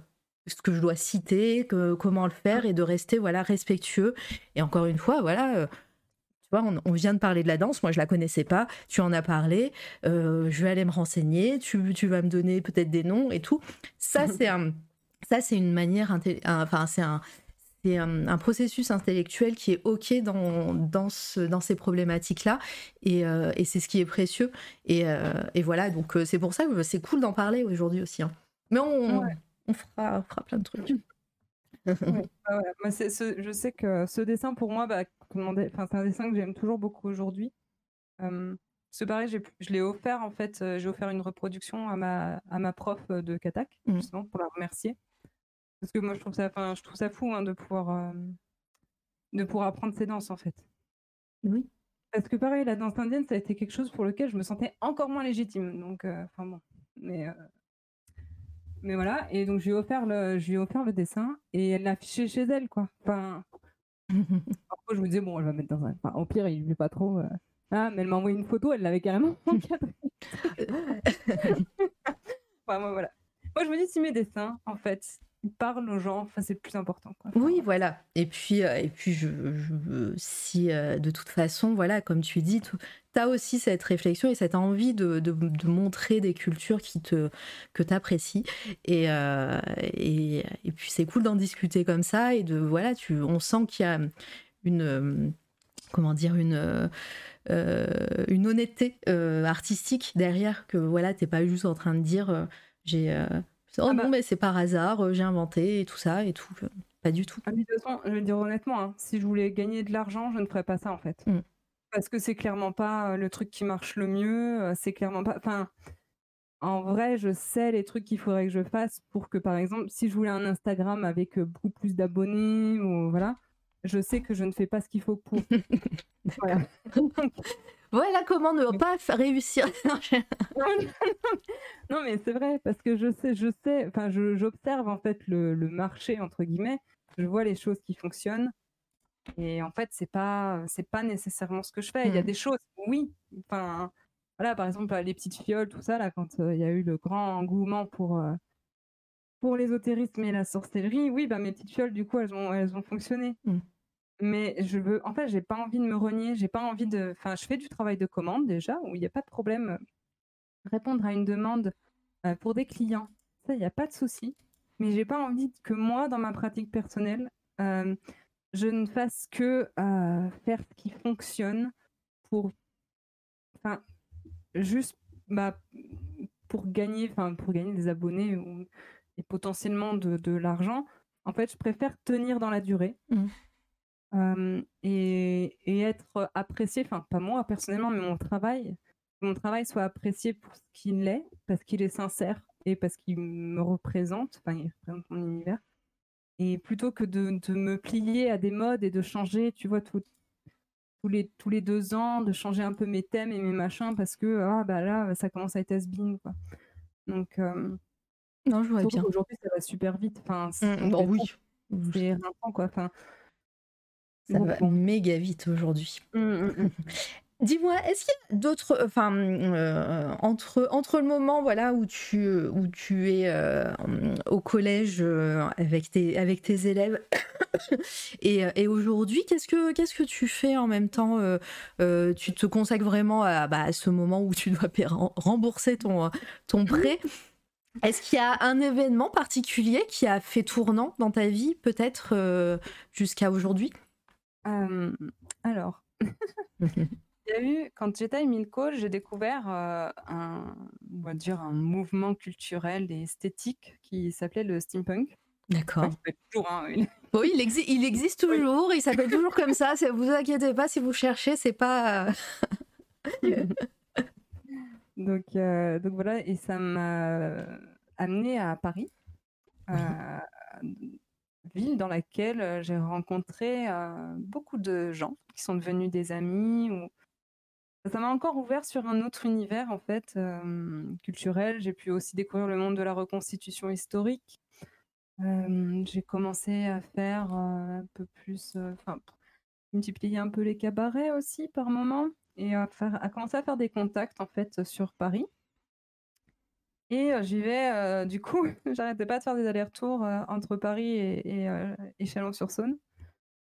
ce que je dois citer, que, comment le faire et de rester voilà respectueux. Et encore une fois, voilà. Euh, tu vois, on, vient de parler de la danse, moi je la connaissais pas, tu en as parlé, euh, je vais aller me renseigner, tu, tu vas me donner peut-être des noms et tout. Ça, *laughs* c'est un, ça, c'est une manière, enfin, c'est un, c'est un, processus intellectuel qui est OK dans, dans, ce, dans ces problématiques-là. Et, euh, et c'est ce qui est précieux. Et, euh, et voilà, donc euh, c'est pour ça que c'est cool d'en parler aujourd'hui aussi. Hein. Mais on, on, fera, fera, plein de trucs. *laughs* Je sais que ce dessin, pour moi, bah, c'est un dessin que j'aime toujours beaucoup aujourd'hui. c'est pareil, je l'ai offert en fait, j'ai offert une reproduction à ma, à ma prof de Katak, mmh. justement, pour la remercier. Parce que moi, je trouve ça, enfin, je trouve ça fou hein, de pouvoir, euh, de pouvoir apprendre ces danses en fait. Oui. Parce que pareil, la danse indienne, ça a été quelque chose pour lequel je me sentais encore moins légitime. Donc, euh, enfin bon, mais euh, mais voilà. Et donc, je lui ai offert le, je lui ai offert le dessin et elle l'a affiché chez elle, quoi. Enfin, *laughs* après, je me disais bon, je vais mettre dans un. Enfin, au pire, il ne pas trop. Ah, mais elle m'a envoyé une photo, elle l'avait carrément *laughs* encadrée. *laughs* enfin, moi, voilà. Moi, je me dis si mes dessins, en fait, parle aux gens, enfin, c'est plus important. oui, voilà. Et puis, euh, et puis je si euh, de toute façon, voilà, comme tu dis, tu as aussi cette réflexion et cette envie de, de, montrer des cultures qui te, que tu apprécies. Et, euh, et, et, puis, c'est cool d'en discuter comme ça. Et de, voilà, tu, on sent qu'il y a une. Comment dire, une. une honnêteté artistique derrière que voilà t'es pas juste en train de dire j'ai Oh ah non, bah mais c'est par hasard, euh, j'ai inventé et tout ça et tout. Pas du tout. Ah, de toute façon, je vais dire honnêtement, hein, si je voulais gagner de l'argent, je ne ferais pas ça en fait. Mm. Parce que c'est clairement pas euh, le truc qui marche le mieux. Euh, c'est clairement pas. Enfin, en vrai, je sais les trucs qu'il faudrait que je fasse pour que, par exemple, si je voulais un Instagram avec beaucoup plus d'abonnés ou voilà, je sais que je ne fais pas ce qu'il faut pour. *laughs* voilà. *laughs* Voilà comment ne pas réussir? *laughs* non, mais c'est vrai, parce que je sais, je sais, enfin, j'observe en fait le, marché, entre guillemets, je vois les choses qui fonctionnent. Et en fait, c'est pas, c'est pas nécessairement ce que je fais. Il y a mmh. des choses, oui. Enfin, voilà, par exemple, les petites fioles, tout ça, là, quand euh, il y a eu le grand engouement pour, euh, pour l'ésotérisme et la sorcellerie, oui, bah, mes petites fioles, du coup, elles ont, elles ont fonctionné. Mmh. Mais je veux, en fait, j'ai pas envie de me renier, j'ai pas envie de, enfin, je fais du travail de commande déjà, où il n'y a pas de problème. Euh, répondre à une demande euh, pour des clients, ça, il n'y a pas de souci. Mais j'ai pas envie que moi, dans ma pratique personnelle, euh, je ne fasse que faire ce qui fonctionne pour, enfin, juste, bah, pour gagner, enfin, pour gagner des abonnés et potentiellement de, de l'argent. En fait, je préfère tenir dans la durée. Mmh et, et, être apprécié, enfin pas moi personnellement, mais mon travail, mon travail soit apprécié pour ce qu'il est, parce qu'il est sincère et parce qu'il me représente, enfin il représente mon univers. Et plutôt que de, de, me plier à des modes et de changer, tu vois, tout, tous, les, tous les deux ans, de changer un peu mes thèmes et mes machins parce que ah bah là ça commence à être has quoi. Donc non, je vois bien. Aujourd'hui ça va super vite. Enfin, mmh, bon, oui. C'est quoi. Enfin, ça va méga vite aujourd'hui. Mmh, mmh, mmh. *laughs* Dis-moi, est-ce qu'il y a d'autres, enfin, euh, entre, entre le moment voilà, où, tu, où tu es euh, au collège euh, avec, tes, avec tes élèves *coughs* et, et aujourd'hui, qu'est-ce que, qu'est-ce que tu fais en même temps Tu te consacres vraiment à, bah, à, ce moment où tu dois *laughs* rembourser ton, ton prêt? Est-ce qu'il y a un événement particulier qui a fait tournant dans ta vie, peut-être jusqu'à aujourd'hui? Alors, *laughs* *laughs* il y a eu, quand j'étais à Emilco, j'ai découvert un, on va dire, un mouvement culturel et esthétique qui s'appelait le steampunk. D'accord. Hein, *laughs* oui, il, il existe toujours, il s'appelle toujours comme ça. Vous inquiétez pas si vous cherchez, c'est pas. donc, donc voilà, et ça m'a amené à Paris dans laquelle euh, j'ai rencontré euh, beaucoup de gens qui sont devenus des amis. Ça m'a encore ouvert sur un autre univers en fait euh, culturel. J'ai pu aussi découvrir le monde de la reconstitution historique. j'ai commencé à faire un peu plus, enfin, multiplier un peu les cabarets aussi par moment et à, faire, à commencer à faire des contacts en fait sur Paris. Et j'y vais, du coup, *laughs* j'arrêtais pas de faire des allers-retours entre Paris et, Chalon-sur-Saône.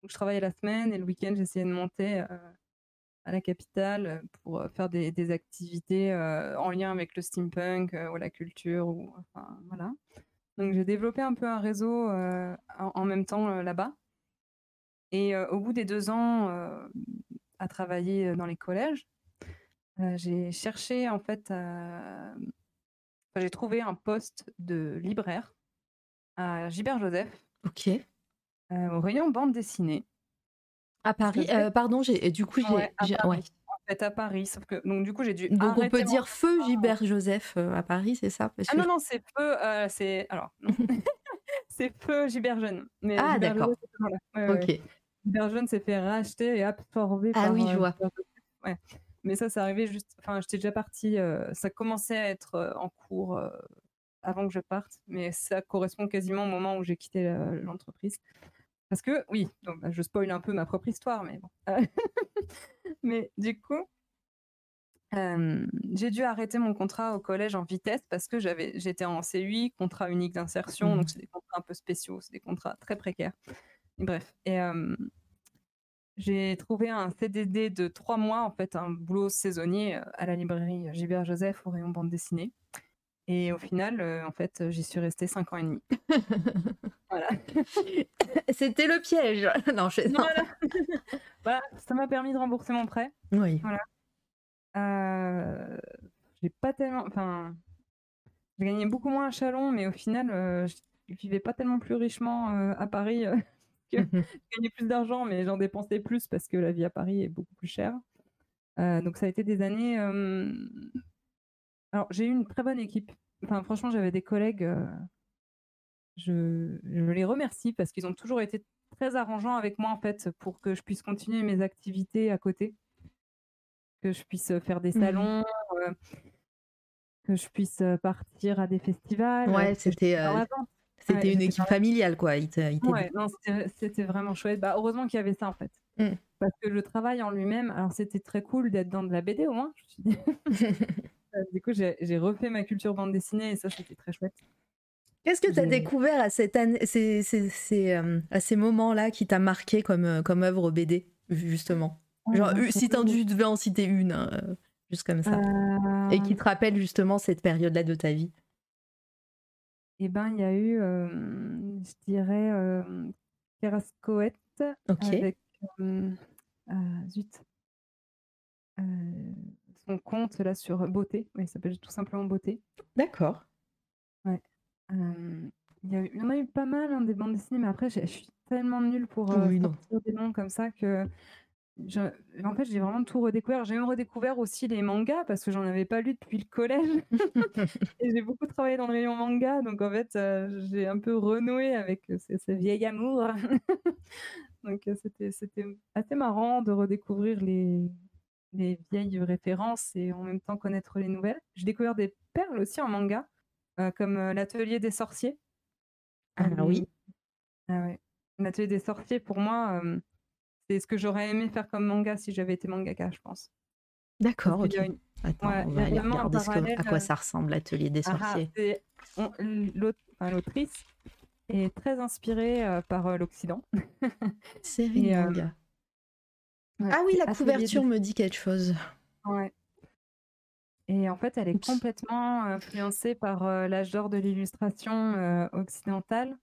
Donc je travaillais la semaine et le week-end, j'essayais de monter à la capitale pour faire des, activités en lien avec le steampunk ou la culture. Ou, voilà. Donc j'ai développé un peu un réseau en, en, même temps là-bas. Et au bout des deux ans à travailler dans les collèges, j'ai cherché en fait à j'ai trouvé un poste de libraire à Gilbert Joseph. Ok. Euh, au rayon bande dessinée. À Paris. Euh, pardon, j'ai du coup j'ai. En fait, à Paris. Sauf que donc du coup j'ai dû. Donc on peut dire feu Gilbert Joseph euh, à Paris, c'est ça? Ah non non, c'est feu. c'est alors. *laughs* *laughs* c'est feu Gilbert Jeune. Mais ah d'accord. ok. Gilbert Jeune s'est fait racheter et absorber. Ah oui, je vois. Ouais. Mais ça, ça arrivait juste. Enfin, j'étais déjà partie. Euh, ça commençait à être euh, en cours euh, avant que je parte, mais ça correspond quasiment au moment où j'ai quitté l'entreprise. Parce que, oui, donc, bah, je spoil un peu ma propre histoire, mais bon. *laughs* mais du coup, j'ai dû arrêter mon contrat au collège en vitesse parce que j'avais, j'étais en CUI, contrat unique d'insertion, donc mmh. c'est des contrats un peu spéciaux, c'est des contrats très précaires. bref. Et j'ai trouvé un CDD de trois mois, en fait, un boulot saisonnier euh, à la librairie Gilbert Joseph au rayon bande dessinée. Et au final, euh, en fait, j'y suis restée cinq ans et demi. *laughs* voilà. *laughs* C'était le piège. *laughs* Non, je... voilà. ça m'a permis de rembourser mon prêt. Oui. Voilà. Euh, j'ai pas tellement. Enfin, j'ai gagné beaucoup moins à Chalon, mais au final, je vivais pas tellement plus richement à Paris que gagner plus d'argent, mais j'en dépensais plus parce que la vie à Paris est beaucoup plus chère. Euh, donc ça a été des années. Alors j'ai eu une très bonne équipe. Enfin franchement j'avais des collègues. Euh, je, je, les remercie parce qu'ils ont toujours été très arrangeants avec moi en fait pour que je puisse continuer mes activités à côté. que je puisse faire des Mmh. salons, euh, que je puisse partir à des festivals. Ouais, je c'était, euh. C'était Ouais, une équipe familiale, quoi. Il t'a- il t'a Ouais, non, c'était c'était vraiment chouette. Bah, heureusement qu'il y avait ça en fait. Mm. Parce que le travail en lui-même, alors c'était très cool d'être dans de la BD au moins. je suis. *laughs* *laughs* Euh, du coup, j'ai j'ai refait ma culture bande dessinée et ça, c'était très chouette. Qu'est-ce que tu as découvert à, cette année, ces, ces- ces, euh, à ces moments-là qui t'a marqué comme, euh, comme œuvre BD, justement? Genre, Ouais, euh, si tu devais en citer une, hein, juste comme ça. Euh, Et qui te rappelle justement cette période-là de ta vie. Eh ben, il y a eu, euh, je dirais, euh, Kerascoët Ok. avec euh, ah, zut, Euh, son compte là sur Beauté. Oui, il s'appelle tout simplement Beauté. D'accord. Euh, il y, a eu- il y en a eu pas mal hein, des bandes dessinées, mais après, je suis tellement nulle pour euh, Oui, sortir des noms comme ça que. Je- en fait, j'ai vraiment tout redécouvert. J'ai même redécouvert aussi les mangas parce que j'en avais pas lu depuis le collège. *laughs* Et j'ai beaucoup travaillé dans le rayon manga, donc en fait, euh, j'ai un peu renoué avec euh, ce, ce vieil amour. *laughs* donc euh, c'était c'était assez marrant de redécouvrir les, les vieilles références et en même temps connaître les nouvelles. J'ai découvert des perles aussi en manga, euh, comme l'atelier des sorciers. Ah oui. ah ouais. L'atelier des sorciers, pour moi, euh, c'est ce que j'aurais aimé faire comme manga si j'avais été mangaka, je pense. D'accord, ok. qu'il y a une- Attends, ouais, on va aller regarder que- à quoi euh, ça ressemble, l'atelier des Ah, sorciers. enfin, L'autrice est très inspirée euh, par euh, l'Occident. *laughs* Série euh, manga. Ouais, Ah oui, la couverture me dit quelque chose. Ouais. Et en fait, elle est Oups. complètement influencée par l'âge d'or de l'illustration occidentale,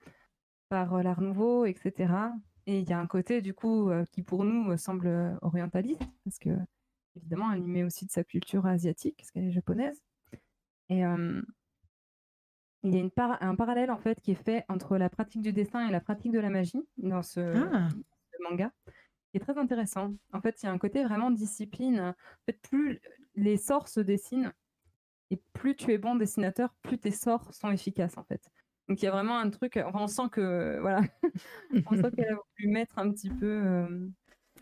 par l'art nouveau, etc. Et il y a un côté, du coup, euh, qui pour nous semble euh, orientaliste, parce que, évidemment, elle y met aussi de sa culture asiatique, parce qu'elle est japonaise. Et euh, il y a une par- un parallèle, en fait, qui est fait entre la pratique du dessin et la pratique de la magie dans ce, Ah. ce manga, qui est très intéressant. En fait, il y a un côté vraiment discipline. En fait, plus les sorts se dessinent, et plus tu es bon dessinateur, plus tes sorts sont efficaces, en fait. Donc, il y a vraiment un truc, enfin, on sent que, voilà, *laughs* on sent qu'elle a voulu mettre un petit peu euh,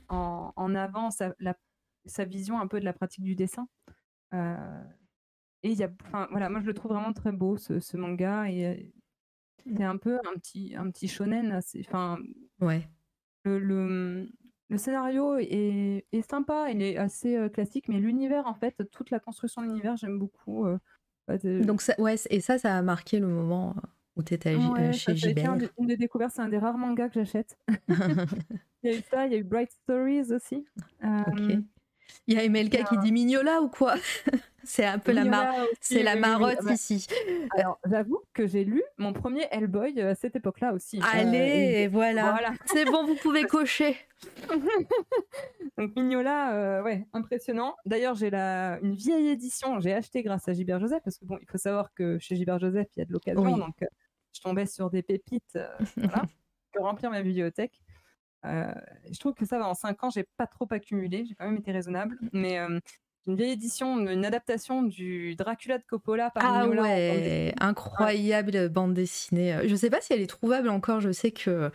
en, en avant sa, la- sa vision un peu de la pratique du dessin. Euh, et il y a, enfin, voilà, moi je le trouve vraiment très beau ce, ce manga et euh, c'est un peu un petit, un petit shonen. assez- Enfin, Ouais. le, le, le scénario est, est sympa, il est assez euh, classique, mais l'univers en fait, toute la construction de l'univers, j'aime beaucoup. euh, bah, Donc ça, ouais, et ça, ça a marqué le moment où tu étais Ouais, chez été des- une des découvertes, c'est un des rares mangas que j'achète. *laughs* Il y a eu ça, il y a eu Bright Stories aussi. Ok. Euh, Il y a MLK qui dit Mignola ou quoi? *laughs* C'est un peu la, mar- Mignola aussi, c'est la oui, oui, oui. marotte Ah bah, ici. Alors, j'avoue que j'ai lu mon premier Hellboy euh, à cette époque-là aussi. Euh, Allez, voilà. voilà. C'est bon, vous pouvez *laughs* cocher. Donc Mignola, euh, ouais, impressionnant. D'ailleurs, j'ai la une vieille édition, j'ai acheté grâce à Gilbert Joseph parce que bon, il faut savoir que chez Gilbert Joseph, il y a de l'occasion, Oui. donc euh, je tombais sur des pépites, euh, *laughs* voilà, pour remplir ma bibliothèque. Euh, je trouve que ça va en 5 ans, j'ai pas trop accumulé, j'ai quand même été raisonnable, mais euh, une vieille édition, une adaptation du Dracula de Coppola par Ah Mignola ouais, incroyable bande dessinée. Je sais pas si elle est trouvable encore. Je sais que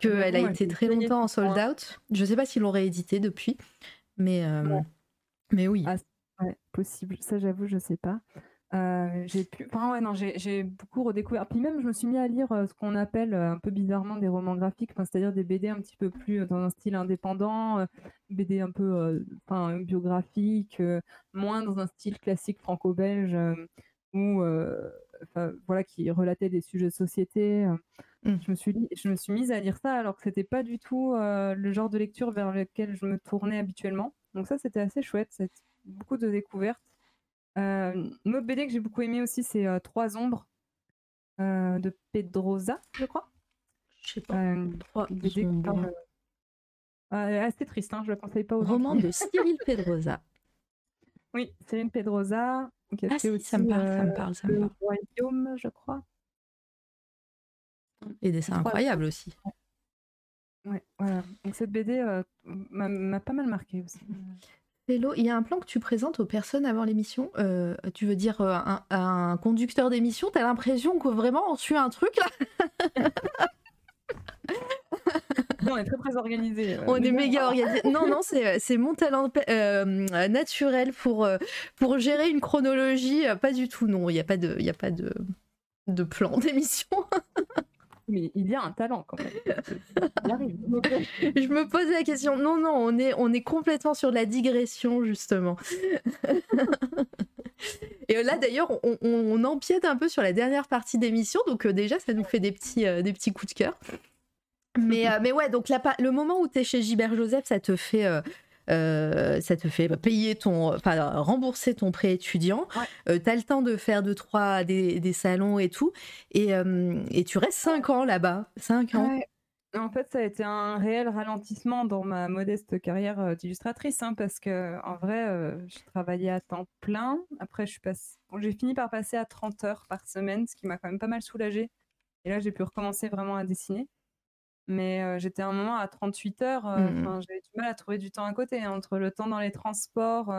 qu'elle a été très longtemps en sold out. Je sais pas s'ils l'ont réédité depuis, mais euh, Ouais. mais oui. Ah, Ouais, possible. Ça, j'avoue, je sais pas. Euh, j'ai pu. Enfin, ouais, non, j'ai beaucoup redécouvert. Puis même, je me suis mis à lire euh, ce qu'on appelle euh, un peu bizarrement des romans graphiques, enfin, c'est-à-dire des BD un petit peu plus dans un style indépendant, BD un peu euh, enfin, biographique, euh, moins dans un style classique franco-belge, où, enfin, voilà, qui relatait des sujets de société. euh. Mm. Je me suis li- je me suis mise à lire ça alors que c'était pas du tout le genre de lecture vers lequel je me tournais habituellement. Donc ça, c'était assez chouette, c'est beaucoup de découvertes. Euh, une autre BD que j'ai beaucoup aimé aussi, c'est euh, Trois ombres euh, de Pedrosa, je crois. Je sais pas. Trois BD parle- euh, assez triste, hein, je ne la conseille pas aux Roman de *laughs* Cyril Pedrosa. Oui, Céline Pedrosa. qui a Ah fait si, ça me aussi, parle, ça me parle, ça me Le parle. Royaume, je crois. Et dessins incroyables aussi. Ouais, voilà. Donc cette BD m'a m'a pas mal marqué aussi. Hello, il y a un plan que tu présentes aux personnes avant l'émission. euh, tu veux dire euh, un, un conducteur d'émission? T'as l'impression que vraiment on suit un truc là? *laughs* Non, on est très très organisé. On est méga organisé. *laughs* Non, non, c'est mon talent naturel pour, pour gérer une chronologie. Pas du tout, non. Il n'y a pas de, il a pas de, de plan *laughs* d'émission. Mais il y a un talent quand même. *laughs* Je me posais la question. Non, non, on est, on est complètement sur la digression, justement. *laughs* Et là, d'ailleurs, on, empiète un peu sur la dernière partie d'émission, donc euh, déjà, ça nous fait des petits, euh, des petits coups de cœur. Mais, euh, mais ouais, donc le moment où tu es chez Gilbert Joseph, ça te fait euh, ça te fait payer ton, enfin rembourser ton prêt étudiant. Euh, tu as le temps de faire deux trois des, des salons et tout, et, euh, et tu restes cinq ans là-bas, cinq ans. En fait, ça a été un réel ralentissement dans ma modeste carrière d'illustratrice, hein, parce que en vrai, je travaillais à temps plein. Après, je suis j'ai fini par passer à 30 heures par semaine, ce qui m'a quand même pas mal soulagée. Et là, j'ai pu recommencer vraiment à dessiner. Mais j'étais un moment à 38 heures, mmh j'avais du mal à trouver du temps à côté, hein, entre le temps dans les transports,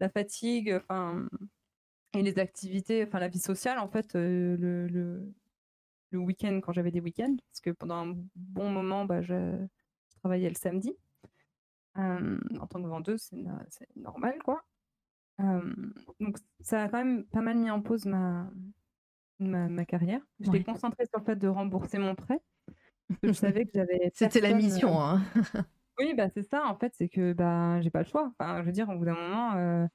la fatigue, enfin et les activités, enfin la vie sociale en fait, le, le, le week-end quand j'avais des week-ends, parce que pendant un bon moment, bah, je, travaillais le samedi. en tant que vendeuse, c'est normal quoi. donc ça a quand même pas mal mis en pause ma, ma, ma carrière. J'étais concentrée sur le fait de rembourser mon prêt je savais que j'avais. *laughs* C'était la mission, hein. *laughs* oui, bah c'est ça. En fait, c'est que bah j'ai pas le choix. Enfin, je veux dire, au bout d'un moment,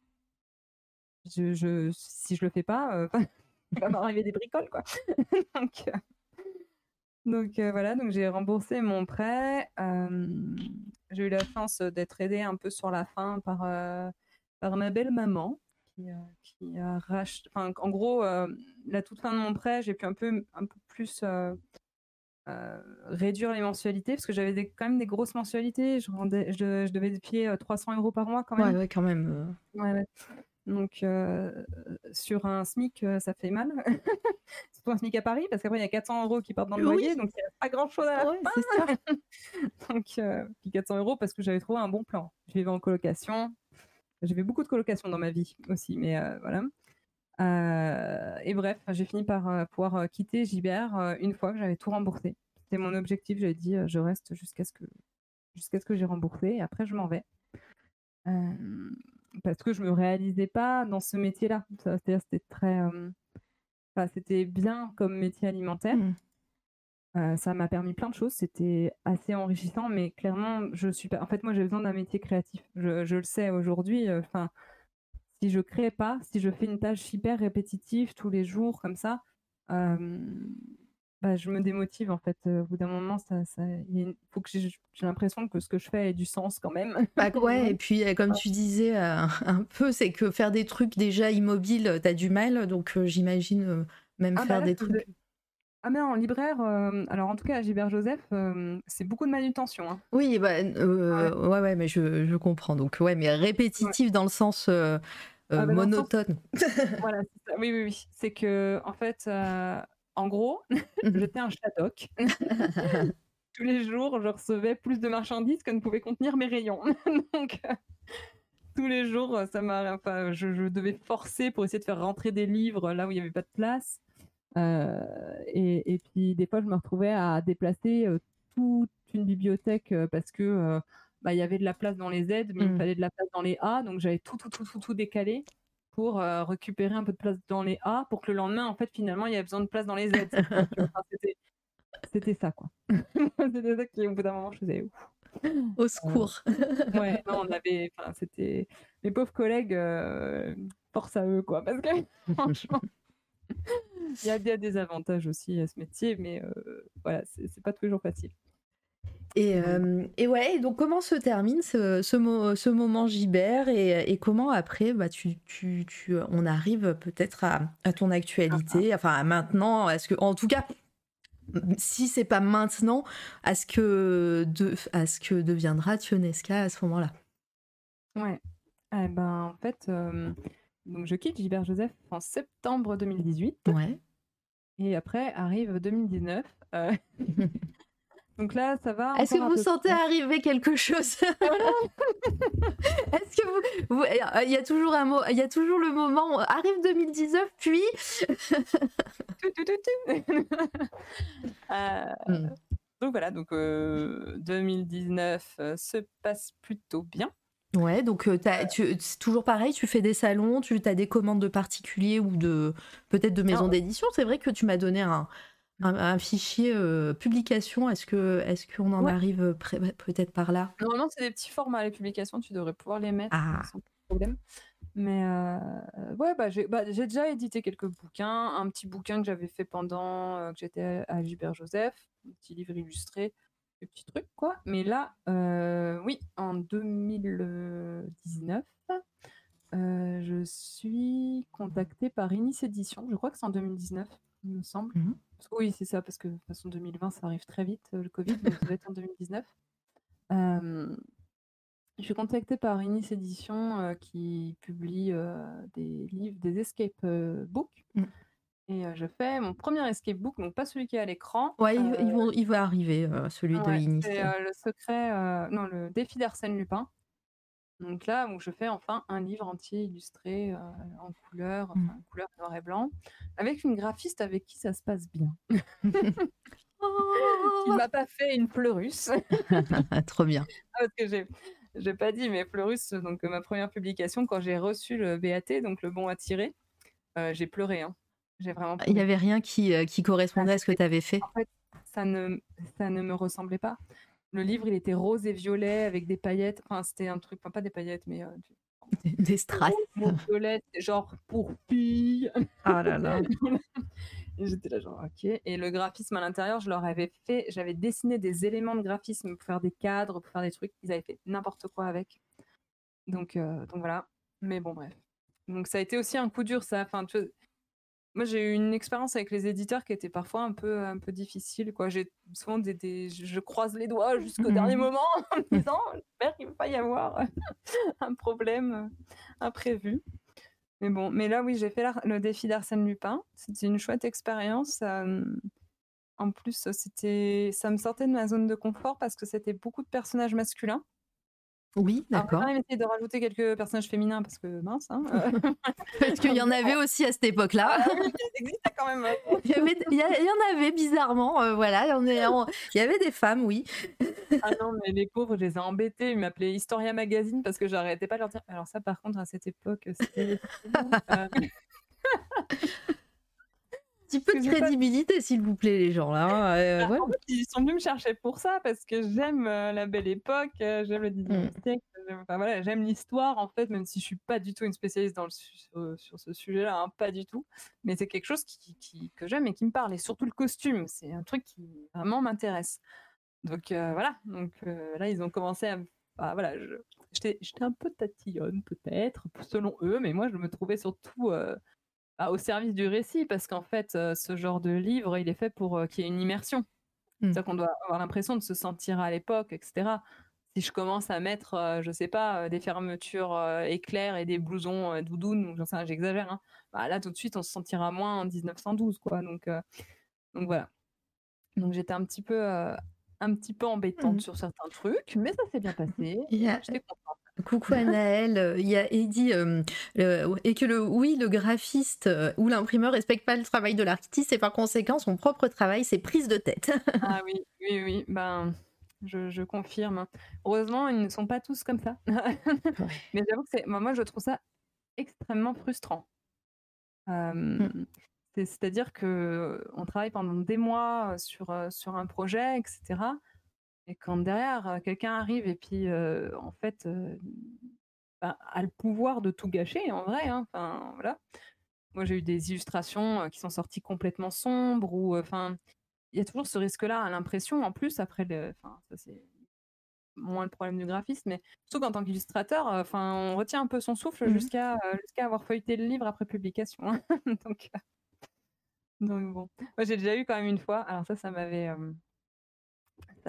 je, je, si je le fais pas, *laughs* il va m'arriver des bricoles, quoi. donc, donc voilà. Donc j'ai remboursé mon prêt. j'ai eu la chance d'être aidée un peu sur la fin par par ma belle maman. Qui, a racheté. En gros, la toute fin de mon prêt, j'ai pu un peu, un peu plus euh, réduire les mensualités parce que j'avais quand même des grosses mensualités. Je, rendais, je, devais payer 300 euros par mois quand même. Ouais, quand même. Euh. Donc, euh, sur un SMIC, ça fait mal. *laughs* Surtout un SMIC à Paris, parce qu'après, il y a 400 euros qui partent dans le loyer, donc il n'y a pas grand-chose à la fin. *laughs* donc, puis 400 euros parce que j'avais trouvé un bon plan. Je vivais en colocation. J'ai fait beaucoup de colocation dans ma vie aussi, mais voilà. Euh, et bref, j'ai fini par euh, pouvoir euh, quitter Gibert une fois que j'avais tout remboursé. C'était mon objectif. J'avais dit, je reste jusqu'à ce que jusqu'à ce que j'ai remboursé et après je m'en vais. parce que je me réalisais pas dans ce métier-là. C'est-à-dire c'était très, c'était bien comme métier alimentaire. Mmh. ça m'a permis plein de choses. C'était assez enrichissant, mais clairement, je suis pas. En fait, moi, j'ai besoin d'un métier créatif. Je, je le sais aujourd'hui. Enfin, si je crée pas, si je fais une tâche hyper répétitive tous les jours comme ça, bah, je me démotive en fait. Au bout d'un moment, ça, ça faut que j'ai l'impression que ce que je fais ait du sens quand même. Bah, *laughs* ouais, et puis comme tu disais un peu, c'est que faire des trucs déjà immobiles, tu as du mal, donc j'imagine même ah, bah faire des trucs. Ah mais en libraire, alors en tout cas à Gilbert Joseph, c'est beaucoup de manutention. Hein. Oui, bah, ouais. ouais. mais je, je, comprends. Donc ouais, mais répétitif dans le sens ah, bah, monotone. *laughs* voilà, ça. oui, oui, oui. C'est que en fait, en gros, *laughs* j'étais un chadoc. *laughs* Tous les jours, je recevais plus de marchandises que ne pouvaient contenir mes rayons. Donc tous les jours, ça m'a, enfin, je, je, devais forcer pour essayer de faire rentrer des livres là où il n'y avait pas de place. Euh, et, et, puis des fois, je me retrouvais à déplacer euh, toute une bibliothèque euh, parce que bah, il y avait de la place dans les Z, mais il mmh. fallait de la place dans les A, donc j'avais tout, tout, tout, tout, tout décalé pour récupérer un peu de place dans les A pour que le lendemain, en fait, finalement, il y avait besoin de place dans les Z. c'était ça, quoi. *laughs* c'était ça qui, au bout d'un moment, je faisais ouf. Au secours. ouais, *laughs* non, on avait, c'était mes pauvres collègues, force à eux, quoi, parce que *laughs* franchement. Il, y a, des avantages aussi à ce métier, mais euh, voilà, c'est pas toujours facile. Et, euh, et, ouais, donc comment se termine ce, ce, ce moment Gibert et, et, comment après bah, tu, tu, tu, on arrive peut-être à, à, ton actualité, enfin à maintenant, est-ce que, en tout cas, si c'est pas maintenant, à ce que, de, à ce que deviendra Tionesca à ce moment-là? Ouais, eh ben, en fait, euh, donc je quitte Gilbert Joseph en septembre 2018. Ouais. Et après arrive 2019. Euh, *laughs* donc là, ça va. Est-ce que vous sentez arriver quelque chose? *laughs* *laughs* Est-ce que vous, il y a toujours un mot, il y a toujours le moment arrive 2019 puis euh, hmm. Donc donc voilà, donc 2019 se passe plutôt bien. Ouais, donc c'est toujours pareil, tu fais des salons, tu as des commandes de particuliers ou de peut-être de maisons d'édition. C'est vrai que tu m'as donné un, un, fichier publication. Est-ce que est-ce qu'on en arrive peut-être par là? Normalement, c'est des petits formats les publications. Tu devrais pouvoir les mettre ah. sans problème. Mais ouais, bah, j'ai bah, déjà édité quelques bouquins. Un petit bouquin que j'avais fait pendant que j'étais à Gilbert Joseph, un petit livre illustré des petits trucs, quoi. Mais là, euh, oui, en 2019, euh, je suis contactée par Inis Édition. Je crois que c'est en 2019, il me semble. Mmh oui, c'est ça, parce que de toute façon, 2020, ça arrive très vite, euh, le Covid, donc ça doit être en 2019. je suis contactée par Inis Édition qui publie des livres, des escape books. Mmh. Et je fais mon premier escape book, donc pas celui qui est à l'écran. Ouais, il, il va arriver, celui de Inis. C'est le secret, non, le défi d'Arsène Lupin. Donc là, où je fais enfin un livre entier illustré en couleur, mmh. en couleur noir et blanc, avec une graphiste avec qui ça se passe bien. *laughs* *laughs* qui m'a pas fait une Fleurus. *laughs* Trop bien. Ah, parce que j'ai, j'ai pas dit, mais Fleurus, donc ma première publication, quand j'ai reçu le BAT, donc le bon à tirer, j'ai pleuré. Hein. Il n'y avait rien qui, euh, qui correspondait à ce que tu avais fait En fait, ça ne, ça ne me ressemblait pas. Le livre, il était rose et violet avec des paillettes. Enfin, c'était un truc, enfin, pas des paillettes, mais. Euh, *laughs* des, strass. Violet, genre pour filles. Ah là là. *laughs* et j'étais là, genre, ok. Et le graphisme à l'intérieur, je leur avais fait, j'avais dessiné des éléments de graphisme pour faire des cadres, pour faire des trucs. Ils avaient fait n'importe quoi avec. Donc, euh, donc voilà. Mais bon, bref. Donc ça a été aussi un coup dur, ça. Enfin, tu vois, moi, j'ai eu une expérience avec les éditeurs qui était parfois un peu, un peu difficile. Quoi. J'ai souvent des, je croise les doigts jusqu'au dernier mmh. moment *laughs* en me disant j'espère qu'il ne va pas y avoir *laughs* un problème imprévu. Mais bon, mais là, oui, j'ai fait le défi d'Arsène Lupin. C'était une chouette expérience. en plus, c'était, ça me sortait de ma zone de confort parce que c'était beaucoup de personnages masculins. Oui, d'accord. On va essayer de rajouter quelques personnages féminins parce que mince. Hein, euh. *laughs* parce qu'il y en avait aussi à cette époque-là. Ah il existait quand même. *laughs* il, y avait, il, y en avait bizarrement, euh, voilà. Il y, avait des femmes, oui. ah non, mais les pauvres, je les ai embêtés. Ils m'appelaient Historia Magazine parce que j'arrêtais pas de leur dire. Alors ça, par contre, à cette époque, c'était. *laughs* Euh, petit peu de crédibilité, s'il vous plaît, les gens là. Euh, bah, ils sont venus me chercher pour ça parce que j'aime euh, la belle époque, euh, j'aime le 19 mmh. voilà, j'aime l'histoire en fait, même si je suis pas du tout une spécialiste dans le, sur, ce sujet-là, hein, pas du tout. Mais c'est quelque chose qui, que j'aime et qui me parle, et surtout le costume, c'est un truc qui vraiment m'intéresse. Donc voilà, donc là ils ont commencé à, bah, voilà, j'étais un peu tatillonne peut-être, selon eux, mais moi je me trouvais surtout bah, au service du récit, parce qu'en fait, ce genre de livre, il est fait pour qu'il y ait une immersion. Mmh. C'est-à-dire qu'on doit avoir l'impression de se sentir à l'époque, etc. Si je commence à mettre, je sais pas, des fermetures éclairs et des blousons doudounes, j'exagère, hein, bah, là tout de suite on se sentira moins en 1912, quoi. Donc, donc voilà. Donc j'étais un petit peu, un petit peu embêtante mmh. sur certains trucs, mais ça s'est bien passé. *laughs* J'étais contente. Coucou Anaël, euh, il y a Eddie, euh, et que le, oui, le graphiste euh, ou l'imprimeur respecte pas le travail de l'artiste et par conséquent son propre travail, c'est prise de tête. ah *laughs* oui, oui, oui, ben, je, confirme. Heureusement, ils ne sont pas tous comme ça. *laughs* Mais j'avoue que c'est, moi, je trouve ça extrêmement frustrant. Mm. C'est-à-dire que on travaille pendant des mois sur, sur un projet, etc. Et quand derrière, quelqu'un arrive et puis, en fait, bah, a le pouvoir de tout gâcher, en vrai, hein, enfin, voilà. Moi, j'ai eu des illustrations qui sont sorties complètement sombres ou, enfin, il y a toujours ce risque-là à l'impression. En plus, après, le, enfin, ça c'est moins le problème du graphisme, mais surtout qu'en tant qu'illustrateur, enfin, on retient un peu son souffle mmh jusqu'à jusqu'à avoir feuilleté le livre après publication. Hein. *laughs* donc, donc bon, moi j'ai déjà eu quand même une fois. Alors ça, ça m'avait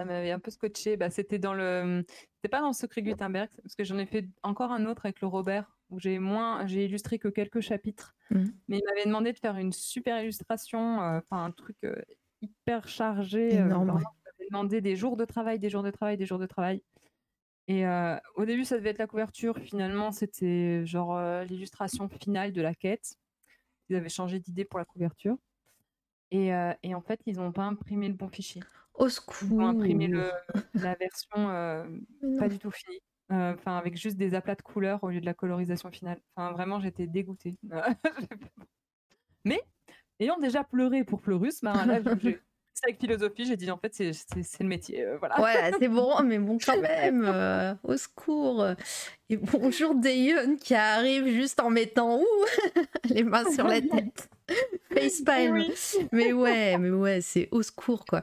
ça m'avait un peu scotché. Bah, c'était dans le, c'était pas dans le Secret Gutenberg, parce que j'en ai fait encore un autre avec le Robert où j'ai moins, j'ai illustré que quelques chapitres. Mmh. Mais il m'avait demandé de faire une super illustration, euh, enfin un truc euh, hyper chargé. Euh, Énorme, il m'avait demandé des jours de travail, des jours de travail, des jours de travail. Et au début, ça devait être la couverture. Finalement, c'était genre l'illustration finale de la quête. Ils avaient changé d'idée pour la couverture. Et, et, en fait, ils n'ont pas imprimé le bon fichier. Au Ils ont imprimé secours! le *laughs* la version, non. pas du tout finie, heu, enfin avec juste des aplats de couleurs au lieu de la colorisation finale. Enfin vraiment j'étais dégoûtée. *laughs* Mais ayant déjà pleuré pour Fleurus, là je *laughs* j'ai avec philosophie, j'ai dit: «En fait c'est c'est c'est le métier, heu, voilà». Voilà, c'est bon, *laughs* mais bon quand même, heu, au secours, et bonjour Daeyeon qui arrive juste en mettant ouh *laughs* les mains sur la tête. Facepalm. oui. Mais ouais, mais ouais, c'est au secours quoi.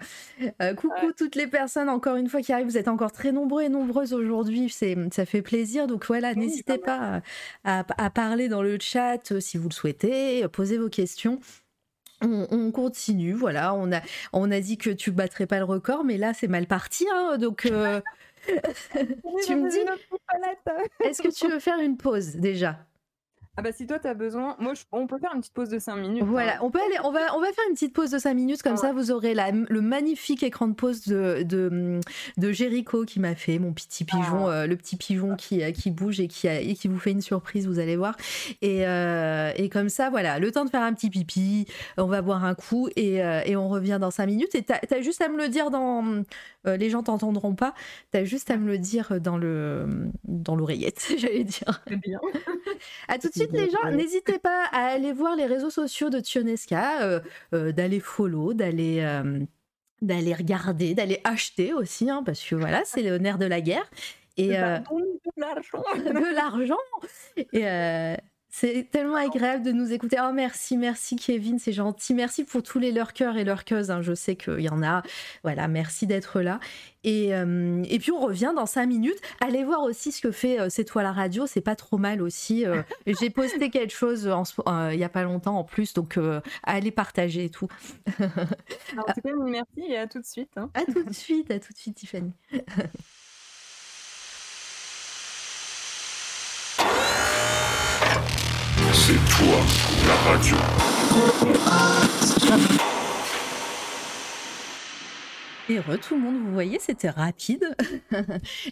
Heu, coucou Ouais. toutes les personnes encore une fois qui arrivent, vous êtes encore très nombreux et nombreuses aujourd'hui, c'est ça fait plaisir donc voilà, Oui, n'hésitez pas à à parler dans le chat, heu, si vous le souhaitez, posez vos questions. On on continue, voilà, on a on a dit que tu battrais pas le record, mais là c'est mal parti, hein, donc Oui, *laughs* tu me dis est-ce que tu veux faire une pause déjà? Ah bah si toi tu as besoin moi je on peut faire une petite pause de 5 minutes, Voilà, hein. on peut aller on va on va faire une petite pause de 5 minutes comme Ah ça vous aurez la le magnifique écran de pause de de, de Jericho qui m'a fait, mon petit pigeon, Ah. heu, le petit pigeon qui, heu, qui bouge et qui et qui vous fait une surprise, vous allez voir et heu et comme ça voilà, le temps de faire un petit pipi, on va boire un coup et et on revient dans 5 minutes et tu as juste à me le dire dans, les gens t'entendront pas, tu as juste à me le dire dans le, dans l'oreillette, *laughs* j'allais dire. Très bien. À tout de suite les gens, n'hésitez pas à aller voir les réseaux sociaux de Tionesca, heu heu, d'aller follow, d'aller, hem, d'aller regarder, d'aller acheter aussi, hein, parce que voilà, c'est le nerf de la guerre. Et de l'argent. *laughs* de l'argent. Et c'est tellement agréable de nous écouter. Oh merci, merci Kevin, c'est gentil. Merci pour tous les lurkers et lurkeuses, hein, je sais qu'il y en a. Voilà, merci d'être là et hem et puis on revient dans 5 minutes. Allez voir aussi ce que fait, heu, C'est toi la radio, c'est pas trop mal aussi, heu, j'ai posté *laughs* quelque chose heu, il y a pas longtemps en plus donc allez partager et tout. En tout cas, merci et à tout de suite, hein. À tout de suite, à tout de suite Tiffany. *laughs* C'est toi, la radio. Et re tout le monde, vous voyez, c'était rapide. *laughs*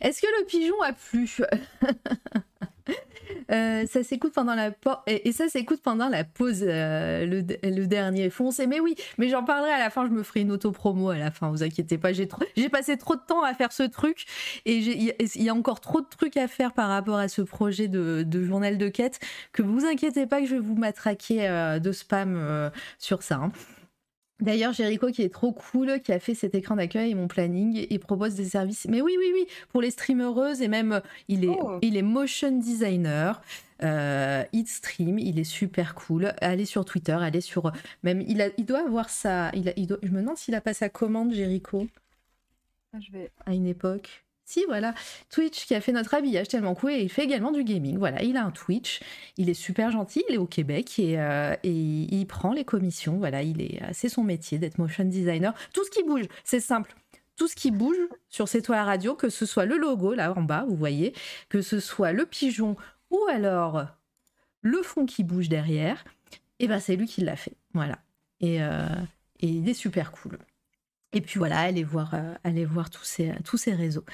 Est-ce que le pigeon a plu? *laughs* Euh, ça s'écoute pendant la et, et ça s'écoute pendant la pause euh, le, dernier foncé mais oui mais j'en parlerai à la fin je me ferai une auto promo à la fin vous inquiétez pas j'ai passé trop de temps à faire ce truc et il y, a- encore trop de trucs à faire par rapport à ce projet de, journal de quête que vous inquiétez pas que je vais vous matraquer euh, de spam sur ça hein. D'ailleurs, Jericho qui est trop cool, qui a fait cet écran d'accueil et mon planning et propose des services. Mais oui, oui, oui, pour les streamereuses et même euh, il est, Oh. il est motion designer. Euh, il stream, il est super cool. Allez sur Twitter, allez sur même il a, il doit avoir sa, il a, il doit- je me demande s'il a pas sa commande Jericho Ah, Je vais à une époque. Si, voilà. Twitch qui a fait notre habillage tellement cool et il fait également du gaming. Voilà, il a un Twitch. Il est super gentil, il est au Québec et, euh, il prend les commissions. Voilà, il est, euh, c'est son métier d'être motion designer. Tout ce qui bouge, c'est simple. Tout ce qui bouge sur ces toits radio, que ce soit le logo là en bas, vous voyez, que ce soit le pigeon ou alors le fond qui bouge derrière, et ben c'est lui qui l'a fait. Voilà. Et, euh, et il est super cool. Et puis voilà, allez voir, euh, allez voir tous ces, tous ces réseaux.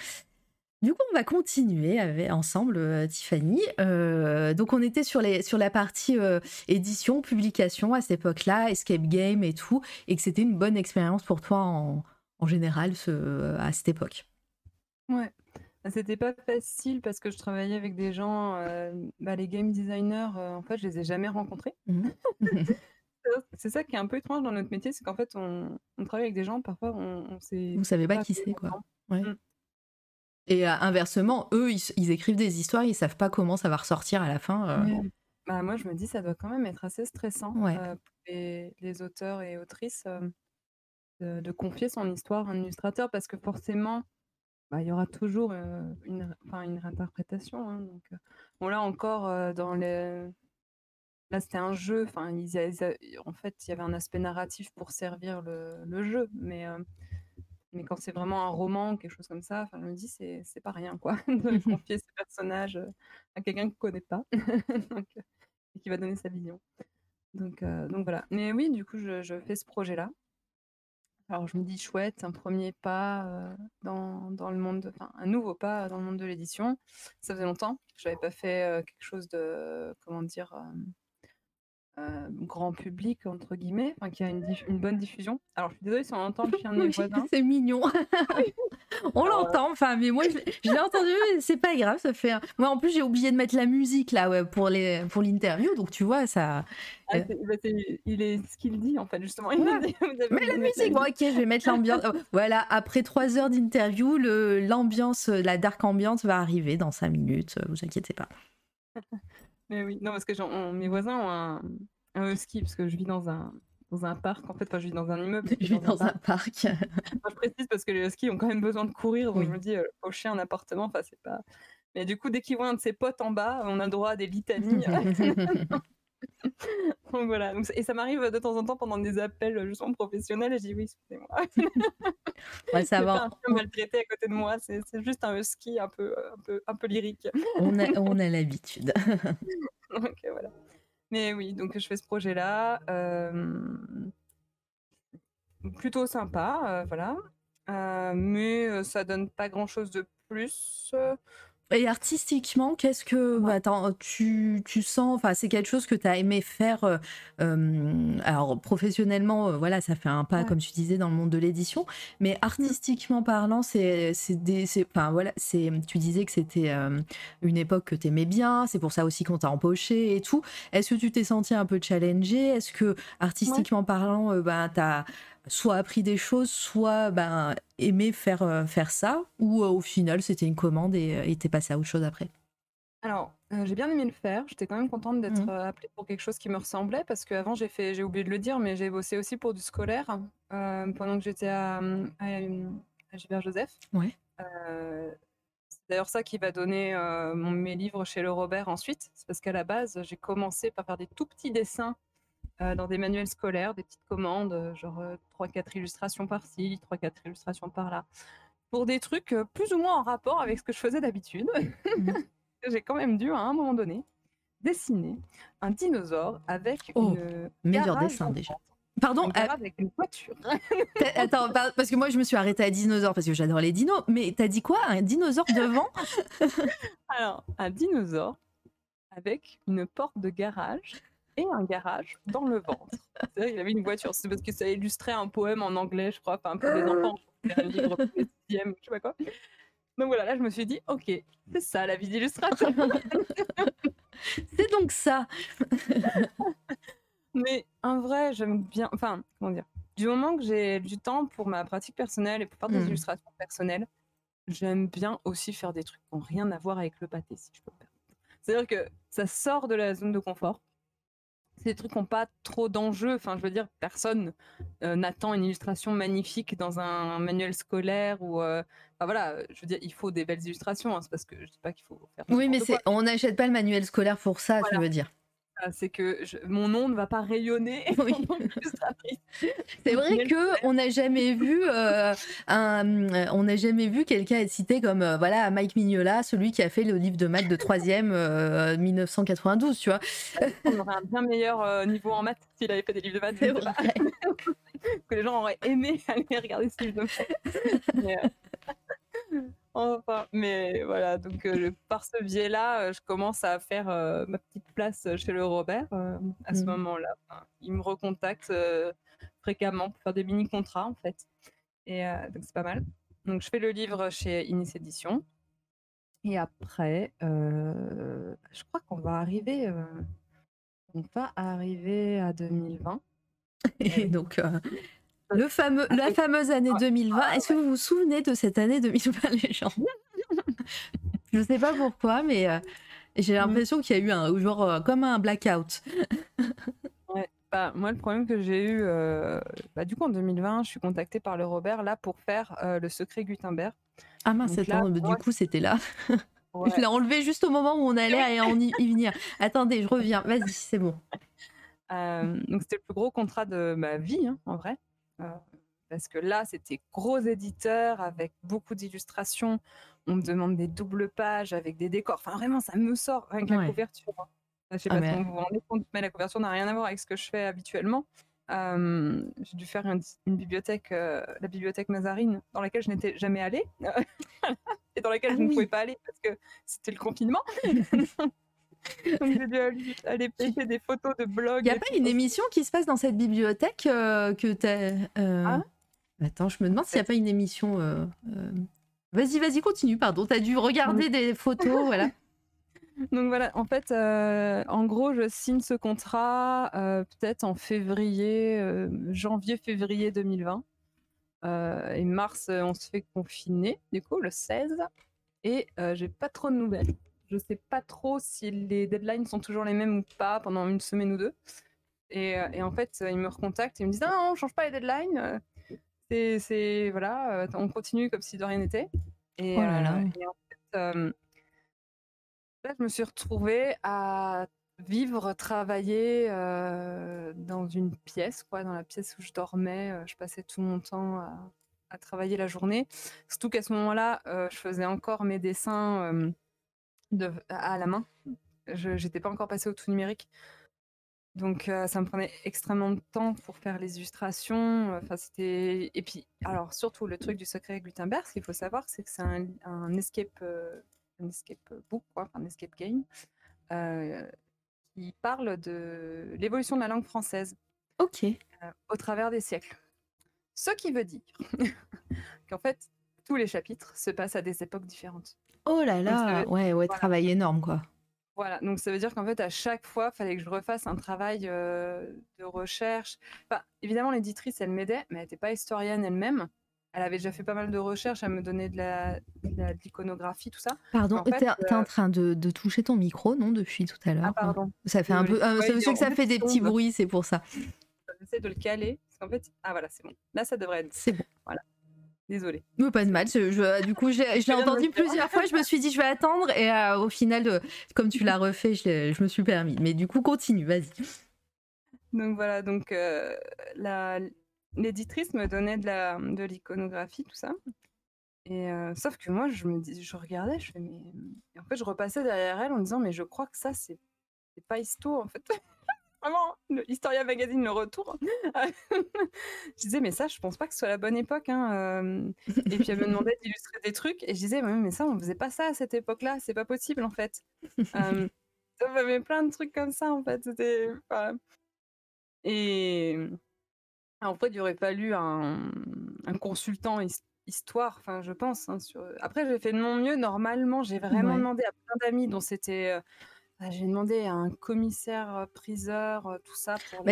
Du coup, on va continuer avec, ensemble, euh, Tiffany. Euh, donc, on était sur, les, sur la partie euh, édition, publication à cette époque-là, escape game et tout, et que c'était une bonne expérience pour toi en, en général ce, à cette époque. Ouais. Bah, C'était pas facile parce que je travaillais avec des gens, bah, les game designers, en fait, je les ai jamais rencontrés. Mhm. *laughs* C'est ça qui est un peu étrange dans notre métier, c'est qu'en fait, on, on travaille avec des gens, parfois, on, on sait Vous savez pas pas qui c'est, quoi. Ouais. Mm. Et euh, inversement, eux, ils, ils écrivent des histoires, ils savent pas comment ça va ressortir à la fin. euh. Bah, moi, je me dis, ça doit quand même être assez stressant Ouais. euh, pour les, les auteurs et autrices euh, de, de confier son histoire à un illustrateur parce que forcément, bah, il y aura toujours une, une réinterprétation. hein, donc, bon, là encore, dans les... Là, c'était un jeu. Enfin, ils, ils a- en fait, il y avait un aspect narratif pour servir le, le jeu, mais euh, mais quand c'est vraiment un roman, quelque chose comme ça, enfin, je me dis, c'est c'est pas rien, quoi, *laughs* de *laughs* confier ce personnage euh, à quelqu'un qu'on connaît pas *laughs* donc, euh, et qui va donner sa vision. Donc, euh, donc voilà. Mais oui, du coup, je, je fais ce projet-là. Alors, je me dis, chouette, un premier pas euh, dans, dans le monde, de- enfin, un nouveau pas dans le monde de l'édition. Ça faisait longtemps que je n'avais pas fait euh, quelque chose de, comment dire, euh, euh, grand public, entre guillemets, enfin, qui a une, bonne diffusion. Alors, je suis désolée si on entend le chien de mes *laughs* voisins. C'est mignon. *laughs* On l'entend, enfin, mais moi je, je l'ai entendu, mais c'est pas grave, ça fait. un- Moi en plus j'ai oublié de mettre la musique là ouais, pour les pour l'interview, donc tu vois ça. Ah, c'est- bah, il est ce qu'il dit, en fait, justement. Il Ouais. dit, Mais la musique, bon ok, je vais mettre l'ambiance. Oh, voilà, après trois heures d'interview, l'ambiance, la dark ambiance va arriver dans cinq minutes. euh, Vous inquiétez pas. *laughs* Mais oui, non, parce que on- mes voisins ont un, un husky, parce que je vis dans un, dans un parc, en fait, enfin, je vis dans un immeuble. Je vais dans un parc. Enfin, *laughs* je précise parce que les huskies ont quand même besoin de courir, donc Oui. je me dis, euh, au chien, en appartement, enfin, c'est pas. Mais du coup, dès qu'ils voient un de ses potes en bas, on a le droit à des litanies. *laughs* *laughs* *laughs* donc voilà. Donc, et ça m'arrive de temps en temps pendant des appels euh, justement professionnels, et je dis oui, excusez-moi. Ouais, ça va. *laughs* un maltraité à côté de moi, c'est juste un husky un peu, euh, un peu, un peu lyrique. On a on a *laughs* l'habitude. donc euh, voilà. Mais oui, donc je fais ce projet-là. euh, plutôt sympa, euh, voilà. Euh, mais ça donne pas grand-chose de plus. Et artistiquement, qu'est-ce que bah, attends, tu, tu sens, enfin, c'est quelque chose que tu as aimé faire. euh, euh, alors, professionnellement, euh, voilà, ça fait un pas, Ouais. comme tu disais, dans le monde de l'édition. Mais artistiquement parlant, c'est c'est des. Enfin, voilà, c'est tu disais que c'était euh, une époque que tu aimais bien. C'est pour ça aussi qu'on t'a empoché et tout. Est-ce que tu t'es senti un peu challengé Est-ce que, artistiquement parlant, ben, tu as soit appris des choses, soit ben, aimé faire, euh, faire ça, ou euh, au final c'était une commande et euh, et t'es passé à autre chose après Alors, euh, j'ai bien aimé le faire. J'étais quand même contente d'être euh, appelée pour quelque chose qui me ressemblait parce qu'avant, j'ai fait, j'ai oublié de le dire, mais j'ai bossé aussi pour du scolaire euh, pendant que j'étais à, à, à Gilbert Joseph. Ouais. Euh, c'est d'ailleurs ça qui va donner euh, mon- mes livres chez le Robert ensuite. C'est parce qu'à la base, j'ai commencé par faire des tout petits dessins euh, dans des manuels scolaires, des petites commandes, euh, genre 3-4 illustrations par-ci, 3-4 illustrations par-là, pour des trucs euh, plus ou moins en rapport avec ce que je faisais d'habitude. *laughs* J'ai quand même dû, à un moment donné, dessiner un dinosaure avec Oh, une meilleur dessin déjà. Pardon, euh, avec une voiture. *laughs* attends, par- parce que moi je me suis arrêtée à dinosaure parce que j'adore les dinos, mais t'as dit quoi? Un dinosaure devant? *laughs* Alors, un dinosaure avec une porte de garage et un garage dans le ventre. C'est vrai qu'il avait une voiture. C'est parce que ça illustrait un poème en anglais, je crois, enfin pour les enfants. C'était un livre pour les sixièmes, je sais pas quoi. Donc voilà, là je me suis dit, ok, c'est ça la vie d'illustrateur. *laughs* C'est donc ça. Mais en vrai, j'aime bien. Enfin, comment dire Du moment que j'ai du temps pour ma pratique personnelle et pour faire des Mhm. illustrations personnelles, j'aime bien aussi faire des trucs qui n'ont rien à voir avec le pâté, si je peux me permettre. C'est-à-dire que ça sort de la zone de confort. C'est des trucs qui n'ont pas trop d'enjeux. Enfin, je veux dire, personne euh, n'attend une illustration magnifique dans un manuel scolaire ou. euh, Enfin voilà, je veux dire, il faut des belles illustrations. hein, c'est parce que je dis pas qu'il faut faire. Oui, mais c'est, on n'achète pas le manuel scolaire pour ça, tu Voilà. veux dire. Ah, C'est que je- mon nom ne va pas rayonner *laughs* Oui. *laughs* C'est vrai que on n'a jamais vu euh, un, euh, on n'a jamais vu quelqu'un être cité comme euh, voilà Mike Mignola, celui qui a fait le livre de maths de troisième euh, 1992, tu vois. On aurait un bien meilleur euh, niveau en maths s'il avait fait des livres de maths. C'est vrai. *laughs* que les gens auraient aimé aller regarder ce livre de maths. Mais, euh, enfin, mais voilà, donc euh, par ce biais-là, euh, je commence à faire euh, ma petite place chez le Robert à ce Mhm. moment-là. Enfin, il me recontacte fréquemment pour faire des mini-contrats en fait. Et donc c'est pas mal. Donc je fais le livre chez Inis Édition. Et après, je crois qu'on va arriver, on va arriver à 2020. *laughs* Et donc le fameux, la fameuse année 2020. Ah, Est-ce que vous vous souvenez de cette année 2020, les gens? *laughs* Je sais pas pourquoi, mais euh, j'ai l'impression qu'il y a eu un genre euh, comme un blackout. *laughs* Bah, moi, le problème que j'ai eu, euh, bah, du coup, en 2020, je suis contactée par le Robert là pour faire le secret Gutenberg. Ah mince, Donc là, du moi, coup c'était là. *laughs* Ouais. Je l'ai enlevé juste au moment où on allait en y, y venir. Attendez, je reviens. Vas-y, c'est bon. Euh, donc, c'était le plus gros contrat de ma vie, hein, en vrai. Euh, parce que là, c'était gros éditeur avec beaucoup d'illustrations. On me demande des doubles pages avec des décors. Enfin, vraiment, ça me sort avec la Ouais. couverture. hein. Je sais Ah, pas mais- si vous vous rendez compte, mais la couverture n'a rien à voir avec ce que je fais habituellement. Euh, j'ai dû faire une, une bibliothèque, euh, la bibliothèque Mazarine, dans laquelle je n'étais jamais allée. *laughs* et dans laquelle Ah je ne pouvais pas aller parce que c'était le confinement. *laughs* *laughs* Donc j'ai dû aller, des photos de blog. Il n'y a pas une émission qui se passe dans cette bibliothèque euh, que t'as. euh, Ah. Attends, je me demande s'il n'y a pas une émission. euh, euh, Vas-y, vas-y, continue, pardon. T'as dû regarder des photos, *laughs* voilà. Donc voilà, en fait, euh, en gros, je signe ce contrat euh, peut-être en février, euh, janvier-février 2020. Euh, et mars, euh, on se fait confiner, du coup, le 16. Et euh, j'ai pas trop de nouvelles. Je sais pas trop si les deadlines sont toujours les mêmes ou pas pendant une semaine ou deux. Et, euh, et en fait, euh, ils me recontactent et ils me disent Non, non, on change pas les deadlines. euh, C'est, voilà, on continue comme si de rien n'était. Et, Oh là là. et en fait, euh, Là, je me suis retrouvée à vivre, travailler euh, dans une pièce, quoi, dans la pièce où je dormais. je passais tout mon temps à, à travailler la journée. Surtout qu'à ce moment-là, euh, je faisais encore mes dessins de, à la main. Je n'étais pas encore passée au tout numérique. Donc euh, ça me prenait extrêmement de temps pour faire les illustrations. Enfin c'était et puis alors surtout le truc du secret Gutenberg, ce qu'il faut savoir, c'est que c'est un, un escape euh, un escape book, quoi, un escape game, euh, qui parle de l'évolution de la langue française Ok. au travers des siècles. Ce qui veut dire *laughs* qu'en fait, tous les chapitres se passent à des époques différentes. Oh là là, veut- ouais, ouais, voilà. travail énorme, quoi. Voilà, donc ça veut dire qu'en fait, à chaque fois, il fallait que je refasse un travail euh, de recherche. Enfin, évidemment, l'éditrice, elle m'aidait, mais elle n'était pas historienne elle-même. Elle avait déjà fait pas mal de recherches, elle me donnait de la- de la- l'iconographie, tout ça. Pardon, t'es t'es en train de, de toucher ton micro, non, depuis tout à l'heure? Ah, pardon. Ça fait un peu. Euh, ça- est que ça fait des petits bruits, c'est pour ça. J'essaie de le caler. Parce qu'en fait, ah voilà, c'est bon. Là, ça devrait être. C'est bon. Désolée. Mais pas de mal. je- du coup, je l'ai entendu plusieurs fois. Je me suis dit, je vais attendre. Et euh, au final, euh, comme tu l'as refait, je, me suis permis. Mais du coup, continue, vas-y. Donc voilà, donc euh, l'éditrice me donnait de l'iconographie, tout ça. Et sauf que moi, je me dis, je regardais, je fais mais et en fait, je repassais derrière elle en disant mais je crois que ça c'est c'est pas histo en fait. *laughs* Vraiment, le Historia Magazine le retour. *laughs* je disais mais ça, je pense pas que ce soit la bonne époque. hein, euh. Et puis elle me demandait d'illustrer des trucs et je disais mais, ça, on faisait pas ça à cette époque-là, c'est pas possible en fait. Euh, ça m'avait plein de trucs comme ça en fait. C'était voilà. Et en fait, il aurait fallu un, un consultant his- histoire, enfin, je pense. hein, sur... Après, j'ai fait de mon mieux. Normalement, j'ai vraiment Ouais. demandé à plein d'amis dont c'était. euh, j'ai demandé à un commissaire euh, priseur, euh, tout ça pour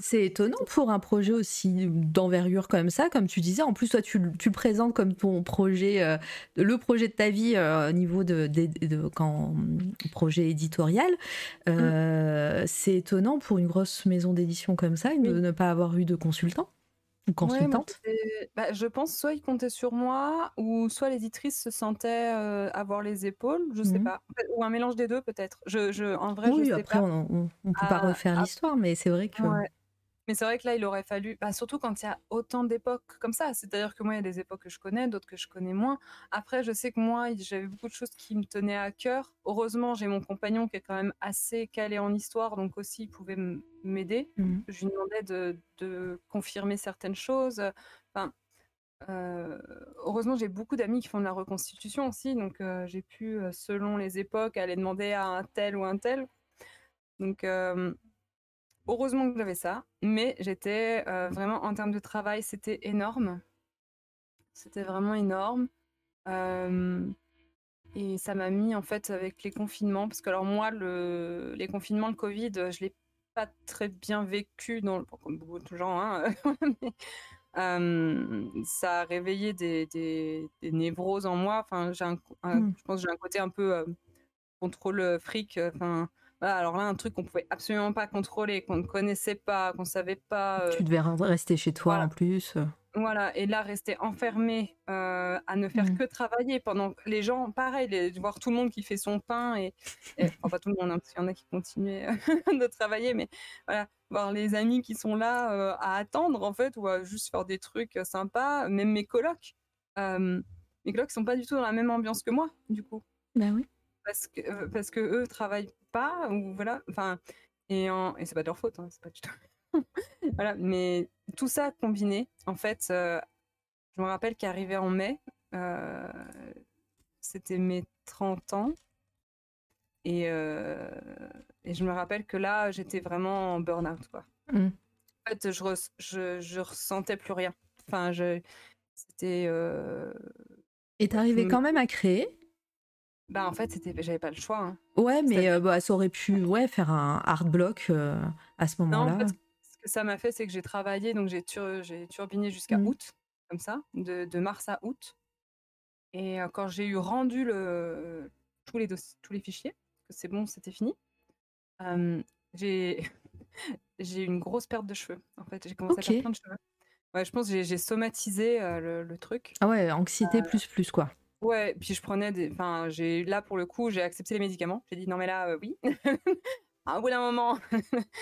c'est étonnant pour un projet aussi d'envergure comme ça, comme tu disais. En plus, toi, tu, le- tu le présentes comme ton projet, euh, le projet de ta vie euh, au niveau de, de- de- quand, projet éditorial. Euh, C'est étonnant pour une grosse maison d'édition comme ça de Oui. ne pas avoir eu de consultant ou consultante? bah, je pense soit il comptait sur moi, ou soit l'éditrice se sentait euh, avoir les épaules, je sais Mhm. pas. Ou un mélange des deux, peut-être. Je, je, en vrai, oui, je sais après, pas. on, on peut pas Ah, refaire ah, l'histoire, mais c'est vrai que. Ouais. Mais c'est vrai que là, il aurait fallu, bah, surtout quand il y a autant d'époques comme ça. C'est-à-dire que moi, il y a des époques que je connais, d'autres que je connais moins. Après, je sais que moi, j'avais beaucoup de choses qui me tenaient à cœur. Heureusement, j'ai mon compagnon qui est quand même assez calé en histoire, donc aussi, il pouvait m'aider. Mhm. Je lui demandais de, de confirmer certaines choses. Enfin, euh, heureusement, j'ai beaucoup d'amis qui font de la reconstitution aussi, donc euh, j'ai pu, euh, selon les époques, aller demander à un tel ou un tel. Donc, euh, heureusement que j'avais ça, mais j'étais euh, vraiment, en termes de travail, c'était énorme. C'était vraiment énorme. Euh, et ça m'a mis, en fait, avec les confinements, parce que alors moi, le, les confinements, le Covid, je l'ai pas très bien vécu, dans, comme beaucoup de gens, hein, *laughs* mais, euh, ça a réveillé des, des, des névroses en moi. Enfin, j'ai un, un- Mm. je pense que j'ai un côté un peu contrôle fric. Enfin, voilà, alors là, un truc qu'on pouvait absolument pas contrôler, qu'on ne connaissait pas, qu'on savait pas. euh, Tu devais re- rester chez toi voilà. en plus. voilà, et là, rester enfermé euh, à ne faire Mm. que travailler pendant que les gens, pareil, les- voir tout le monde qui fait son pain, et, et- *laughs* enfin, tout le monde, hein, parce qu'il y en a qui continuaient *laughs* de travailler, mais voilà, voir les amis qui sont là euh, à attendre, en fait, ou à juste faire des trucs euh, sympas, même mes colocs. Euh, mes colocs sont pas du tout dans la même ambiance que moi, du coup Bah oui. Parce que euh, parce que eux travaillent pas ou voilà enfin et en, et c'est pas de leur faute hein, c'est pas du tout *laughs* voilà mais tout ça combiné en fait euh, je me rappelle qu'arrivé en mai euh, c'était mes 30 ans Et, et je me rappelle que là, j'étais vraiment en burn-out, quoi. Mmh. En fait, je, je, je, ressentais plus rien. Enfin, je, c'était. Euh... Et t'arrivais quand même à créer Bah, en fait, c'était, j'avais pas le choix. Hein. Ouais, mais bah, ça aurait pu, ouais, faire un hard block à ce moment-là. En fait, ce que ça m'a fait, c'est que j'ai travaillé, donc j'ai, j'ai turbiné jusqu'à mmh. août, comme ça, de, de, mars à août. Et quand j'ai eu rendu le, tous les tous les fichiers, que c'est bon, c'était fini. j'ai *laughs* j'ai une grosse perte de cheveux. En fait, j'ai commencé à perdre plein de cheveux. Ouais, je pense que j'ai somatisé le, truc. Ah ouais, anxiété plus plus quoi. Ouais, puis je prenais des. Enfin, j'ai là pour le coup, j'ai accepté les médicaments. J'ai dit non mais là, oui. *laughs* à un bout d'un moment, *laughs*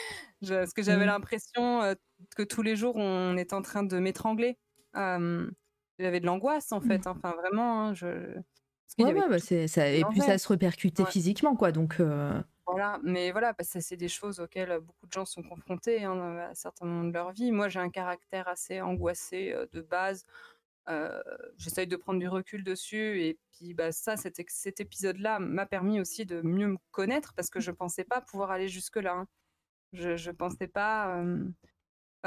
parce que j'avais mmh. l'impression que tous les jours on était en train de m'étrangler. j'avais de l'angoisse en mmh. fait. Enfin vraiment, hein, je. Ouais, ouais, bah, ça... et puis ça se répercutait physiquement quoi, donc. Voilà, mais voilà, parce que c'est des choses auxquelles beaucoup de gens sont confrontés hein, à certains moments de leur vie. Moi, j'ai un caractère assez angoissé de base. J'essaye de prendre du recul dessus. Et puis, bah, ça, cet, cet épisode-là m'a permis aussi de mieux me connaître parce que je ne pensais pas pouvoir aller jusque-là. Hein. Je ne pensais pas.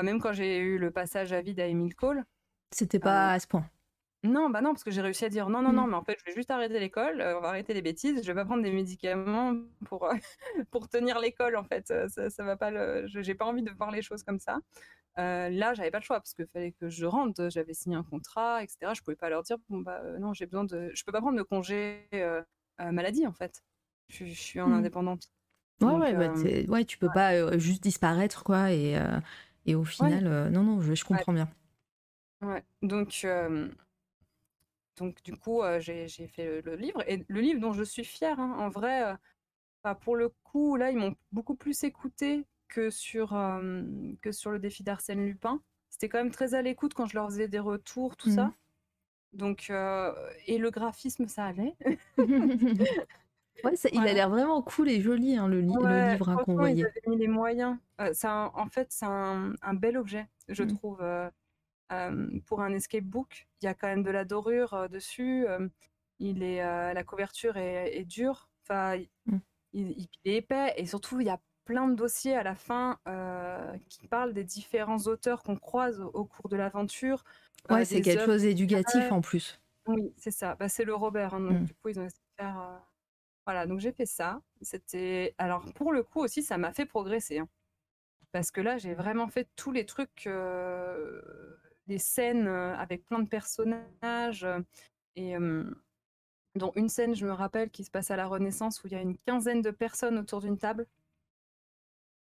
même quand j'ai eu le passage à vide à Emile Cole. C'était pas à ce point. Non, bah non, parce que j'ai réussi à dire non, non, non, mmh. mais en fait, je vais juste arrêter l'école, euh, on va arrêter les bêtises, je vais pas prendre des médicaments pour, euh, *laughs* pour tenir l'école, en fait. Euh, ça, ça va pas le... J'ai pas envie de voir les choses comme ça. Là, j'avais pas le choix parce qu'il fallait que je rentre, j'avais signé un contrat, etc. Je pouvais pas leur dire, bon, bah non, j'ai besoin de. Je peux pas prendre de congé maladie, en fait. Je, suis en mmh. indépendante. Ouais, ouais, bah, ouais, tu peux pas juste disparaître, quoi, et, et au final, non, non, je, je comprends bien. Ouais, donc donc du coup, j'ai fait le, livre. Et le livre dont je suis fière, hein, en vrai, pour le coup, là, ils m'ont beaucoup plus écouté que sur, que sur le défi d'Arsène Lupin. C'était quand même très à l'écoute quand je leur faisais des retours, tout ça. Mmh. Donc, et le graphisme, ça allait. *laughs* ouais, il a l'air vraiment cool et joli, hein, le, livre hein, qu'on voyait. Ils mis les moyens. en fait, c'est un, bel objet, je mmh. trouve pour un escape book, il y a quand même de la dorure dessus. il est, la couverture est, dure. Enfin, mmh. il, est épais et surtout il y a plein de dossiers à la fin qui parlent des différents auteurs qu'on croise au, cours de l'aventure. Ouais, c'est quelque chose d'éducatif en plus. Oui, c'est ça. Bah, c'est le Robert. Hein, donc mmh. du coup, ils ont essayé de faire. Voilà, donc j'ai fait ça. C'était alors pour le coup aussi, ça m'a fait progresser. Hein. Parce que là, j'ai vraiment fait tous les trucs des scènes avec plein de personnages. et dont une scène, je me rappelle, qui se passe à la Renaissance, où il y a une quinzaine de personnes autour d'une table.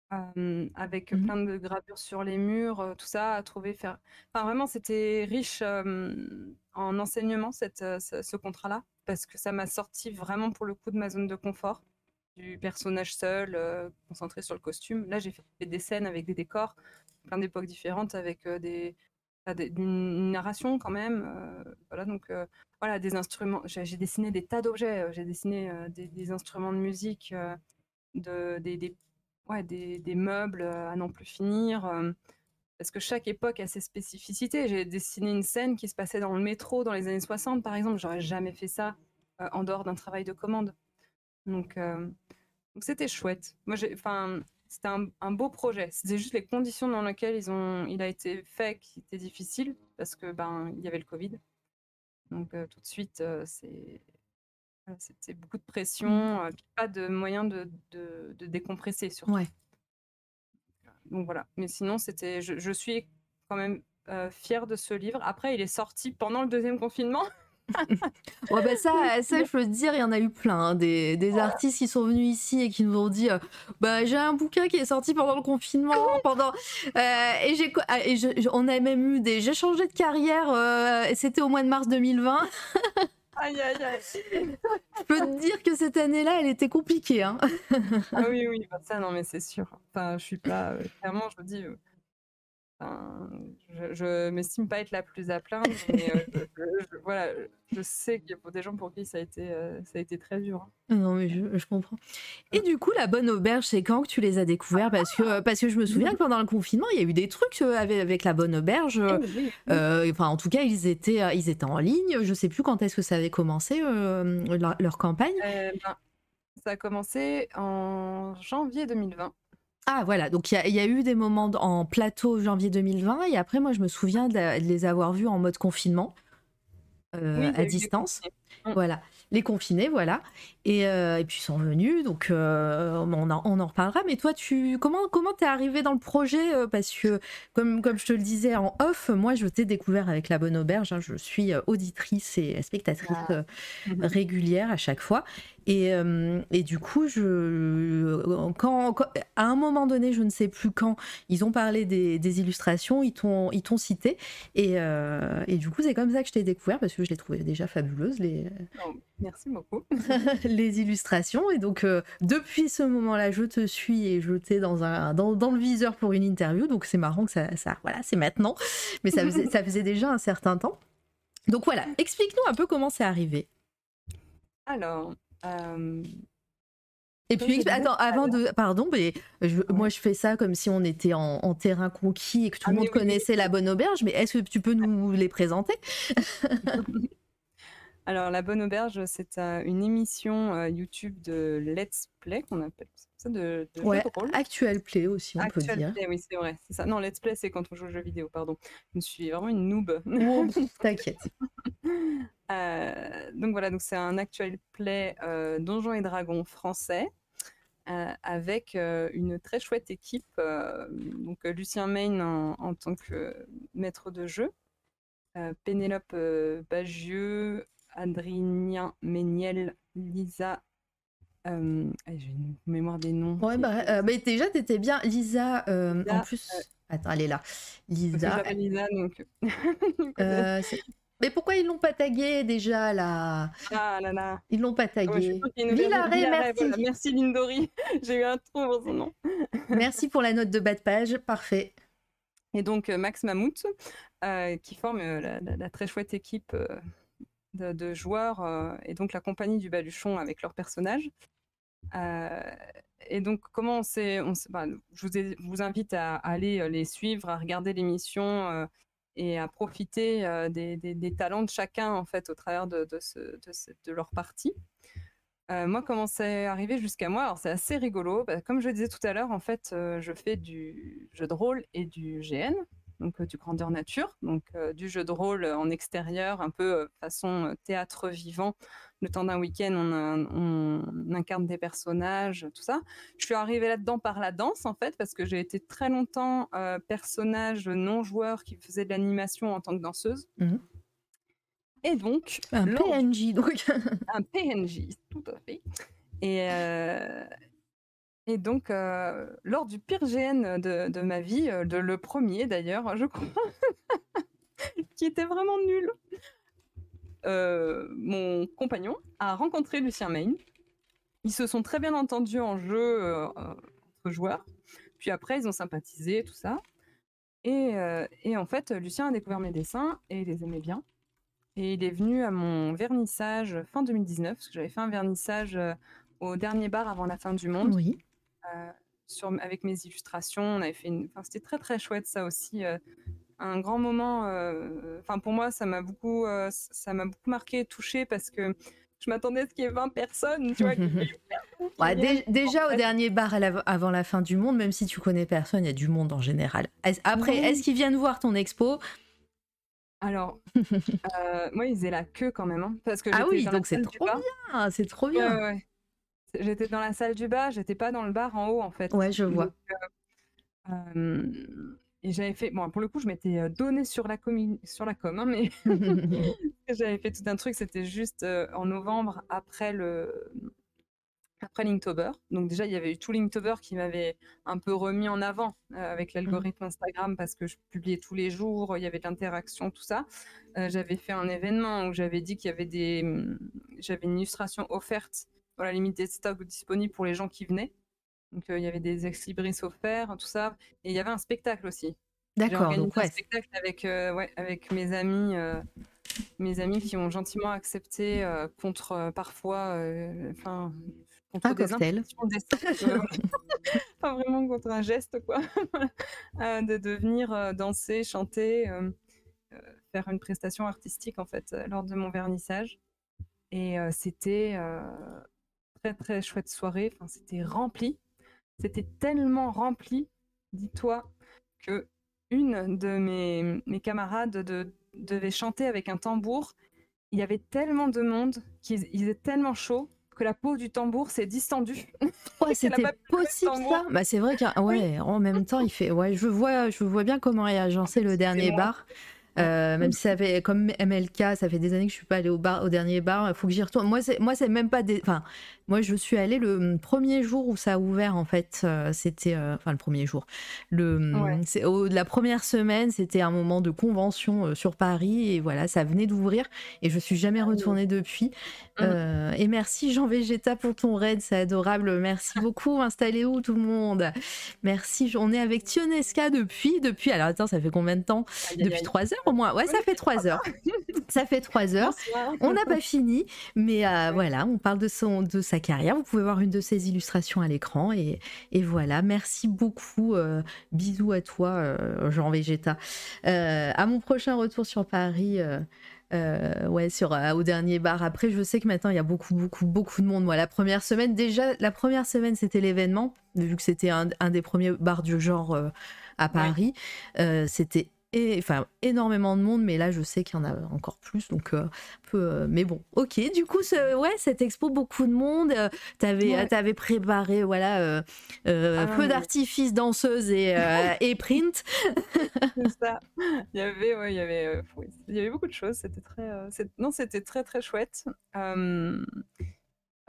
Avec mmh plein de gravures sur les murs, tout ça à trouver faire. Enfin, vraiment, c'était riche en enseignement cette, ce, contrat-là, parce que ça m'a sorti vraiment pour le coup de ma zone de confort, du personnage seul, concentré sur le costume. Là, j'ai fait des scènes avec des décors, plein d'époques différentes, avec des, d'une narration quand même. Voilà, donc voilà, des instruments. J'ai dessiné des tas d'objets. J'ai dessiné des, instruments de musique, de, des, des, ouais, des, meubles à n'en plus finir. parce que chaque époque a ses spécificités. J'ai dessiné une scène qui se passait dans le métro dans les années 60, par exemple. J'aurais jamais fait ça en dehors d'un travail de commande. Donc, donc c'était chouette. Moi, enfin, c'était un, beau projet. C'était juste les conditions dans lesquelles ils ont, il a été fait qui étaient difficiles parce que ben il y avait le Covid. Donc euh, tout de suite, euh, c'est c'était beaucoup de pression, mmh. euh, pas de moyen de, de, décompresser surtout. Ouais. Donc voilà. Mais sinon, c'était, je, je, suis quand même fière de ce livre. Après, il est sorti pendant le deuxième confinement. *laughs* ouais, bah ça, *laughs* ça, je peux te dire, il y en a eu plein. Hein, des, des artistes qui sont venus ici et qui nous ont dit euh, bah, J'ai un bouquin qui est sorti pendant le confinement. *laughs* pendant euh, Et, j'ai, ah, on a même eu des J'ai changé de carrière, euh, c'était au mois de mars 2020. Aïe, aïe, aïe. Je peux te dire que cette année-là, elle était compliquée. Hein. ah oui, oui, bah ça, non, mais c'est sûr. Enfin, je suis pas. clairement, je me dis je, ne m'estime pas être la plus à plaindre, mais euh, je, voilà, je sais qu'il y a des gens pour qui ça a été, euh, ça a été très dur. Hein. Non, mais je, comprends. Et du coup, la bonne auberge, c'est quand que tu les as découverts parce que, parce que je me souviens que pendant le confinement, il y a eu des trucs euh, avec, avec la bonne auberge. Eh enfin, en tout cas, ils étaient, ils étaient en ligne. Je sais plus quand est-ce que ça avait commencé leur, campagne. Ben, Ça a commencé en janvier 2020. Ah voilà, donc il y, y, a eu des moments en plateau janvier 2020 et après moi je me souviens de, de les avoir vus en mode confinement euh, Oui, à distance. Voilà, les confinés, voilà. Et, euh, et puis ils sont venus, donc euh, on, en, on en reparlera. Mais toi, tu comment comment t'es arrivé dans le projet Parce que comme comme je te le disais en off, moi je t'ai découvert avec la bonne auberge. hein. je suis auditrice et spectatrice Ah. Mhm. régulière à chaque fois. Et, euh, et du coup, je, quand, quand- à un moment donné, je ne sais plus quand, ils ont parlé des, des illustrations, ils t'ont cité. Et, euh, et du coup, c'est comme ça que je t'ai découvert parce que je les trouvais déjà fabuleuses, les, Oh, merci beaucoup. *laughs* les illustrations. Et donc, euh, depuis ce moment-là, je te suis et je t'ai dans, un, dans, dans le viseur pour une interview. Donc, c'est marrant que ça, ça voilà, c'est maintenant. Mais ça faisait, ça faisait déjà un certain temps. Donc voilà, explique-nous un peu comment c'est arrivé. Alors, Et Comme puis, attends, avant de. Pardon, mais je- moi je fais ça comme si on était en, en terrain conquis et que tout Ah, le monde oui. connaissait la bonne auberge, mais est-ce que tu peux nous *laughs* les présenter? Alors La Bonne Auberge, c'est euh, une émission euh, YouTube de Let's Play qu'on appelle ça, de, de jeu Ouais, de rôle. actuel play aussi, on peut Actual dire. Play, oui, c'est vrai, c'est ça. Non, Let's Play, c'est quand on joue aux jeux vidéo, pardon. Je suis vraiment une noob. Oh, *laughs* T'inquiète. Euh, donc voilà, donc c'est un actual play euh, Donjons et Dragons français euh, avec une très chouette équipe. donc Lucien Main en, en tant que maître de jeu, Pénélope Bagieux, Adrien Méniel, Lisa. Euh, ah, J'ai une mémoire des noms. Ouais, bah, euh, mais déjà, t'étais bien. Lisa, euh, Lisa, en plus. Attends, elle est là. Lisa. Lisa, donc. *laughs* euh, mais pourquoi ils l'ont pas tagué déjà là? Ah là là. Ils l'ont pas je tagué. merci. voilà, merci Lindori. *laughs* J'ai eu un trou dans son nom. Merci pour la note de bas de page. Parfait. Et donc Max Mammouth, qui forme la, la- la très chouette équipe de, de joueurs, euh, et donc la compagnie du Baluchon avec leurs personnages. Euh, et donc, comment on s'est. bah, je vous, invite à, aller euh, les suivre, à regarder l'émission euh, et à profiter des, talents de chacun, en fait, au travers de, leur partie. Moi, comment c'est arrivé jusqu'à moi? Alors, c'est assez rigolo. Bah, comme je disais tout à l'heure, en fait, je fais du jeu de rôle et du GN, donc du grandeur nature, donc du jeu de rôle en extérieur, un peu façon théâtre vivant. Le temps d'un week-end, on, incarne des personnages, tout ça. Je suis arrivée là-dedans par la danse, en fait, parce que j'ai été très longtemps personnage non joueur qui faisait de l'animation en tant que danseuse. Mhm. Et donc, Un PNJ, donc. *laughs* un PNJ, tout à fait. Et, euh, et donc, euh, lors du pire GN de, ma vie, euh, de le premier d'ailleurs, je crois, *laughs* qui était vraiment nul, euh, mon compagnon a rencontré Lucien Main. Ils se sont très bien entendus en jeu euh, entre joueurs. Puis après, ils ont sympathisé, tout ça. Et, en fait, Lucien a découvert mes dessins et il les aimait bien. Et il est venu à mon vernissage fin 2019, parce que j'avais fait un vernissage au dernier bar avant la fin du monde, Oui. Euh, sur, avec mes illustrations. On avait fait une... enfin, c'était très très chouette ça aussi. euh, un grand moment. euh, Enfin, pour moi, ça m'a beaucoup, ça m'a beaucoup marqué touché parce que je m'attendais à ce qu'il y ait 20 personnes, tu vois. *laughs* Ouais, dé- déjà En au dernier bar avant la fin du monde, même si tu connais personne, il y a du monde en général. Après, Oui. est-ce qu'ils viennent voir ton expo? Alors, *laughs* euh, moi, ils faisaient la queue quand même, hein, parce que Ah oui, donc c'est trop. Ah, c'est trop bien. J'étais dans la salle du bas, j'étais pas dans le bar en haut en fait. Ouais, je vois. Donc, euh, euh, et j'avais fait, bon, pour le coup, je m'étais euh, donné sur la, commu- sur la com, hein, mais *laughs* *laughs* j'avais fait tout un truc, c'était juste euh, en novembre après le après Linktober. Donc déjà, il y avait eu tout Linktober qui m'avait un peu remis en avant euh, avec l'algorithme Instagram parce que je publiais tous les jours, il y avait de l'interaction, tout ça. Euh, j'avais fait un événement où j'avais dit qu'il y avait des, j'avais une illustration offerte dans la limite des stocks disponibles pour les gens qui venaient. Donc euh, il y avait des ex libris offerts, tout ça, et il y avait un spectacle aussi. D'accord, donc un spectacle avec, euh, ouais, avec mes amis, euh, mes amis qui ont gentiment accepté euh, contre euh, parfois, euh, enfin, contre Un des cocktail. euh, *laughs* pas vraiment contre un geste quoi, *laughs* euh, de, de venir euh, danser, chanter, euh, euh, faire une prestation artistique en fait euh, lors de mon vernissage. Et euh, c'était, euh, très très chouette soirée. Enfin, c'était rempli. C'était tellement rempli, dis-toi, que une de mes, mes camarades de, devait chanter avec un tambour. Il y avait tellement de monde qu'ils ils étaient tellement chauds que la peau du tambour s'est distendue. *laughs* Ouais, *laughs* c'était possible ça. Bah c'est vrai qu'en ouais, en même temps, il fait. Ouais, je vois, je vois bien comment est agencé le dernier bar. Euh, même si ça fait comme MLK, ça fait des années que je suis pas allée au bar, au dernier bar. Il faut que j'y retourne. Moi, c'est moi, c'est même pas des. Enfin, moi, je suis allée le premier jour où ça a ouvert. En fait, euh, c'était euh, enfin le premier jour. Le c'est la première semaine, c'était un moment de convention sur Paris et voilà, ça venait d'ouvrir et je suis jamais ah retournée depuis. Mmh. et merci Jean Végéta pour ton raid, c'est adorable. Merci *laughs* beaucoup. Installez où tout le monde? Merci. On est avec Tionesca depuis depuis. Alors attends, ça fait combien de temps? Depuis trois heures au moins. Ouais, ça fait trois heures. ça fait trois *laughs* heures. On n'a pas fini, mais voilà, on parle de son de sa carrière. Vous pouvez voir une de ses illustrations à l'écran. Et, voilà, merci beaucoup. Euh, bisous à toi, euh, Jean Végéta. Euh, à mon prochain retour sur Paris. ouais, sur au dernier bar. Après, je sais que maintenant il y a beaucoup, beaucoup, beaucoup de monde. Moi, la première semaine, déjà, la première semaine, c'était l'événement, vu que c'était un, des premiers bars du genre à Paris. c'était enfin énormément de monde, mais là je sais qu'il y en a encore plus, donc euh, peu. Euh, mais bon, ok. Du coup, ce, ouais, cette expo, beaucoup de monde. Euh, t'avais, avais préparé, voilà, ah peu d'artifices danseuses et, *laughs* et print. ça. Il y avait, ouais, il y avait, il y avait beaucoup de choses. C'était très, non, c'était très très chouette.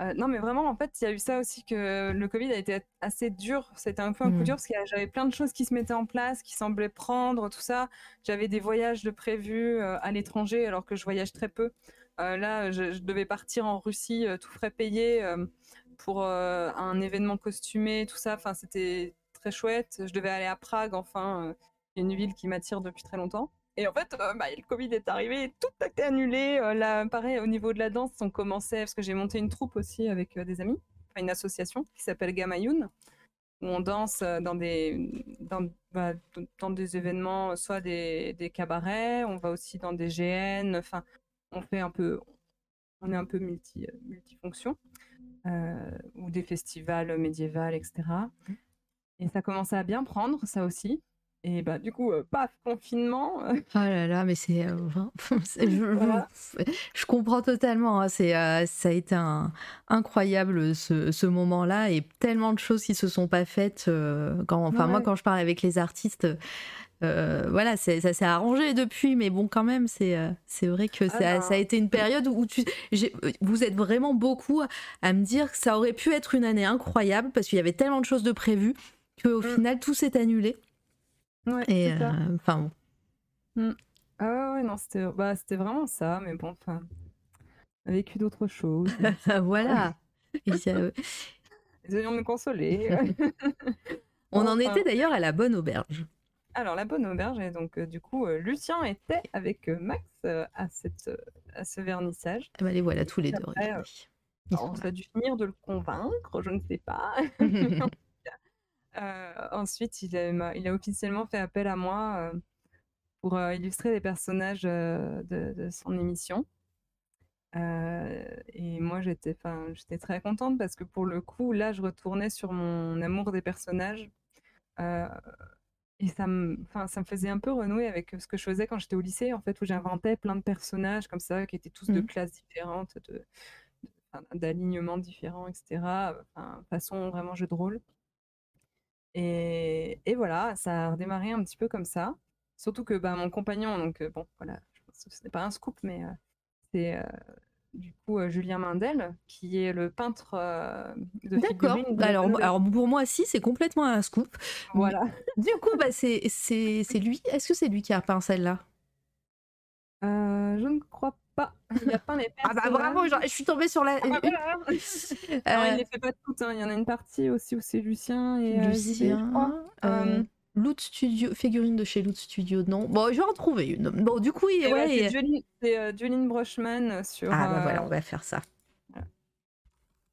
Euh, non, mais vraiment, en fait, il y a eu ça aussi que le Covid a été assez dur. C'était un peu un coup mmh. dur parce que j'avais plein de choses qui se mettaient en place, qui semblaient prendre, tout ça. J'avais des voyages de prévus euh, à l'étranger alors que je voyage très peu. Euh, là, je, devais partir en Russie, tout frais payé, pour un événement costumé, tout ça. Enfin, c'était très chouette. Je devais aller à Prague, enfin, une ville qui m'attire depuis très longtemps. Et en fait, euh, bah, le Covid est arrivé, tout a été annulé. Euh, là, pareil, au niveau de la danse, on commençait, parce que j'ai monté une troupe aussi avec euh, des amis, une association qui s'appelle Gamayoun, où on danse dans des, dans, bah, dans des événements, soit des, des, cabarets, on va aussi dans des GN, enfin, on fait un peu, on est un peu multi, multifonction, ou des festivals médiévals, etc. Et ça commençait à bien prendre, ça aussi. Et bah du coup, paf, confinement. Ah *laughs* là là, mais c'est, *laughs* je, je, comprends totalement. Hein, c'est, ça a été un, incroyable ce, ce, moment-là et tellement de choses qui se sont pas faites. quand, enfin moi, quand je parle avec les artistes, voilà, ça s'est arrangé depuis, mais bon, quand même, c'est c'est vrai que ça, ah ça, a été une période où tu, vous êtes vraiment beaucoup à me dire que ça aurait pu être une année incroyable parce qu'il y avait tellement de choses de prévues qu'au mmh. final, tout s'est annulé. Et euh, enfin mmh. Ah ouais, non, c'était bah, vraiment ça, mais bon, enfin, on a vécu d'autres choses. *laughs* voilà. Ils devions me consoler. *laughs* on en était d'ailleurs à la bonne auberge. Alors, la bonne auberge, et donc, euh, du coup, euh, Lucien était avec Max à, cette, à ce vernissage. Eh ben, les voilà tous les deux. on a dû finir de le convaincre, je ne sais pas. *laughs* Euh, ensuite, il a, il a officiellement fait appel à moi euh, pour euh, illustrer les personnages de, son émission. et moi, j'étais, j'étais très contente parce que pour le coup, là, je retournais sur mon amour des personnages. et ça me, ça me faisait un peu renouer avec ce que je faisais quand j'étais au lycée, en fait, où j'inventais plein de personnages comme ça, qui étaient tous de mmh. classes différentes, de, d'alignements différents, etc. Enfin, façon vraiment jeu de rôle. Et, voilà, ça a redémarré un petit peu comme ça. Surtout que bah, mon compagnon, donc bon, voilà, je pense que ce n'est pas un scoop, mais c'est du coup Julien Mindel, qui est le peintre de D'accord. Alors, alors pour moi, si, c'est complètement un scoop. Voilà. *laughs* Du coup, bah, c'est lui. Est-ce que c'est lui qui a peint celle-là? Je ne crois pas il a peint les Ah bah bravo, je suis tombée sur la. Ah bah *laughs* euh, il les fait pas toutes, hein. il y en a une partie aussi où c'est Lucien et euh, Lucien. Euh, Loot Studio, figurine de chez Loot Studio, non Bon, je vais en trouver une. Bon, du coup, ouais, ouais, c'est Juline Brochman sur. Ah bah voilà, on va faire ça.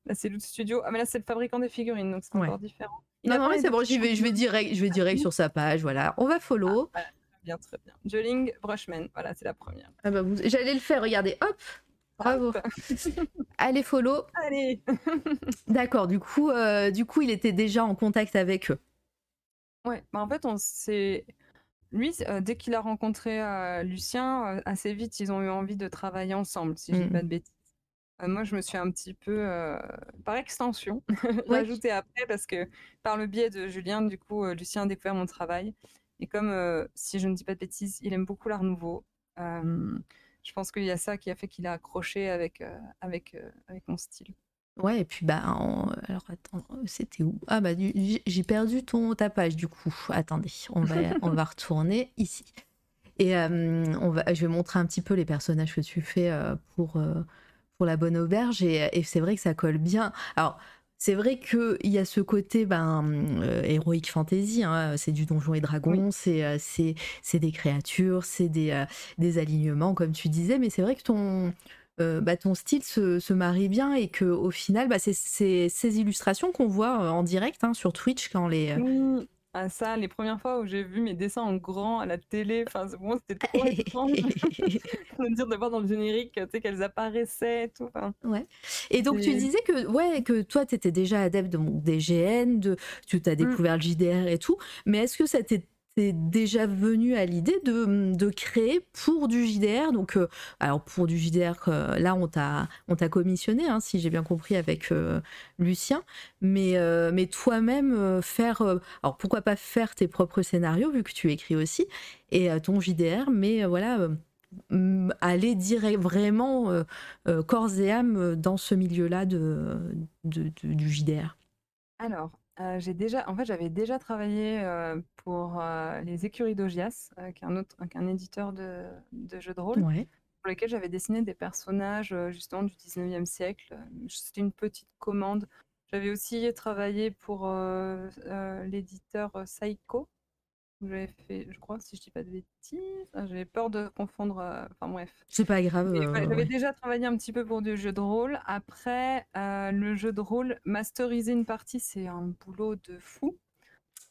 Là, c'est Loot Studio. Ah, mais là, c'est le fabricant des figurines, donc c'est encore différent. non, non, mais c'est bon, je vais, je vais direct, je vais direct sur sa page, voilà. On va follow. Ah, bien, très bien. Joling Brushman, voilà, c'est la première. Ah bah J'allais le faire, regardez, hop Bravo. *laughs* Allez, follow. Allez. *laughs* D'accord, du coup, euh, du coup, il était déjà en contact avec eux. Ouais, bah en fait, on s'est. Lui, euh, dès qu'il a rencontré euh, Lucien, assez vite, ils ont eu envie de travailler ensemble, si je dis Mhm. pas de bêtises. Moi, je me suis un petit peu, par extension, *laughs* Ouais. rajouté après parce que par le biais de Julien, du coup, Lucien a découvert mon travail. Et comme, euh, si je ne dis pas de bêtises, il aime beaucoup l'art nouveau, euh, je pense qu'il y a ça qui a fait qu'il a accroché avec, euh, avec, avec mon style. Ouais, et puis bah, en- alors attends, c'était où? Ah bah du- j'ai perdu ton ta page du coup. Attendez, on va *laughs* on va retourner ici. Et on va, je vais montrer un petit peu les personnages que tu fais pour pour la bonne auberge et, et c'est vrai que ça colle bien. Alors c'est vrai que il y a ce côté ben euh, heroic fantasy, hein, c'est du donjon et dragon, c'est euh, c'est c'est des créatures, c'est des euh, des alignements comme tu disais, mais c'est vrai que ton bah, ton style se, se marie bien et que au final, bah, c'est c'est ces illustrations qu'on voit en direct hein, sur Twitch quand les. Oui, ah, ça, les premières fois où j'ai vu mes dessins en grand à la télé, enfin, c'est- bon, c'était trop étrange *laughs* *laughs* de dire de voir dans le générique, tu sais, qu'elles apparaissaient et tout. enfin. Ouais. Et donc tu disais que ouais que toi tu étais déjà adepte de, des GN, de tu Mm. as découvert le JDR et tout, mais est-ce que ça t'est t'est déjà venu à l'idée de, de créer pour du JDR donc euh, alors pour du JDR euh, là on t'a on t'a commissionné hein, si j'ai bien compris avec euh, Lucien mais mais toi-même faire alors pourquoi pas faire tes propres scénarios vu que tu écris aussi et ton JDR mais voilà aller direct vraiment corps et âme dans ce milieu-là de- de- du JDR. Alors, euh, j'ai déjà, en fait, j'avais déjà travaillé euh, pour euh, les Écuries d'Ogias, qui est un autre, un éditeur de, de jeux de rôle, Ouais. pour lesquels j'avais dessiné des personnages justement du 19e siècle. C'était une petite commande. J'avais aussi travaillé pour l'éditeur Saiko. où J'avais fait, je crois, si je dis pas de bêtises, ah, j'avais peur de confondre. euh, Enfin bref. C'est pas grave. Mais euh, ouais, J'avais ouais. déjà travaillé un petit peu pour du jeu de rôle. Après, euh, le jeu de rôle, masteriser une partie, c'est un boulot de fou.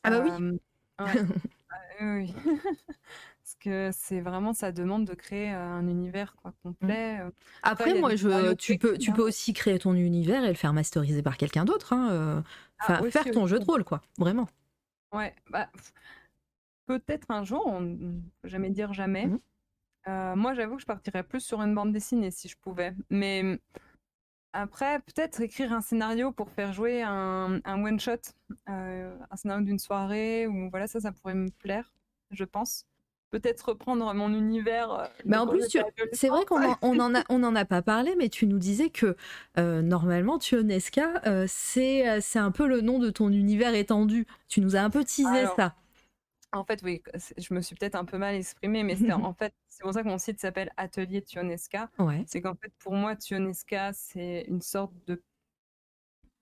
Ah bah oui. Euh, ouais. *laughs* Ah, oui, oui. *laughs* Parce que c'est vraiment, ça demande de créer euh, un univers quoi, complet. euh. Après, il y a moi, des je, scénarios tu, peux, tu peux hein. aussi créer ton univers et le faire masteriser par quelqu'un d'autre. Hein, euh, Ah, enfin, aussi, faire ton jeu de rôle, quoi. Vraiment. Ouais, bah, pff, peut-être un jour, on ne peut jamais dire jamais. Mhm. Euh, moi, j'avoue que je partirais plus sur une bande dessinée si je pouvais. Mais après, peut-être écrire un scénario pour faire jouer un, un one-shot, euh, un scénario d'une soirée, ou voilà, ça, ça pourrait me plaire, je pense. Peut-être reprendre mon univers. euh, Mais de en quand plus, tu- c'est vrai qu'on adolescente. en, on en a, *laughs* on en a pas parlé, mais tu nous disais que euh, normalement, Tionesca, euh, c'est euh, c'est un peu le nom de ton univers étendu. Tu nous as un peu teasé Alors, ça. En fait, oui, je me suis peut-être un peu mal exprimée, mais c'est en fait, c'est pour ça que mon site s'appelle Atelier Tionesca. Ouais. C'est qu'en fait, pour moi, Tionesca, c'est une sorte de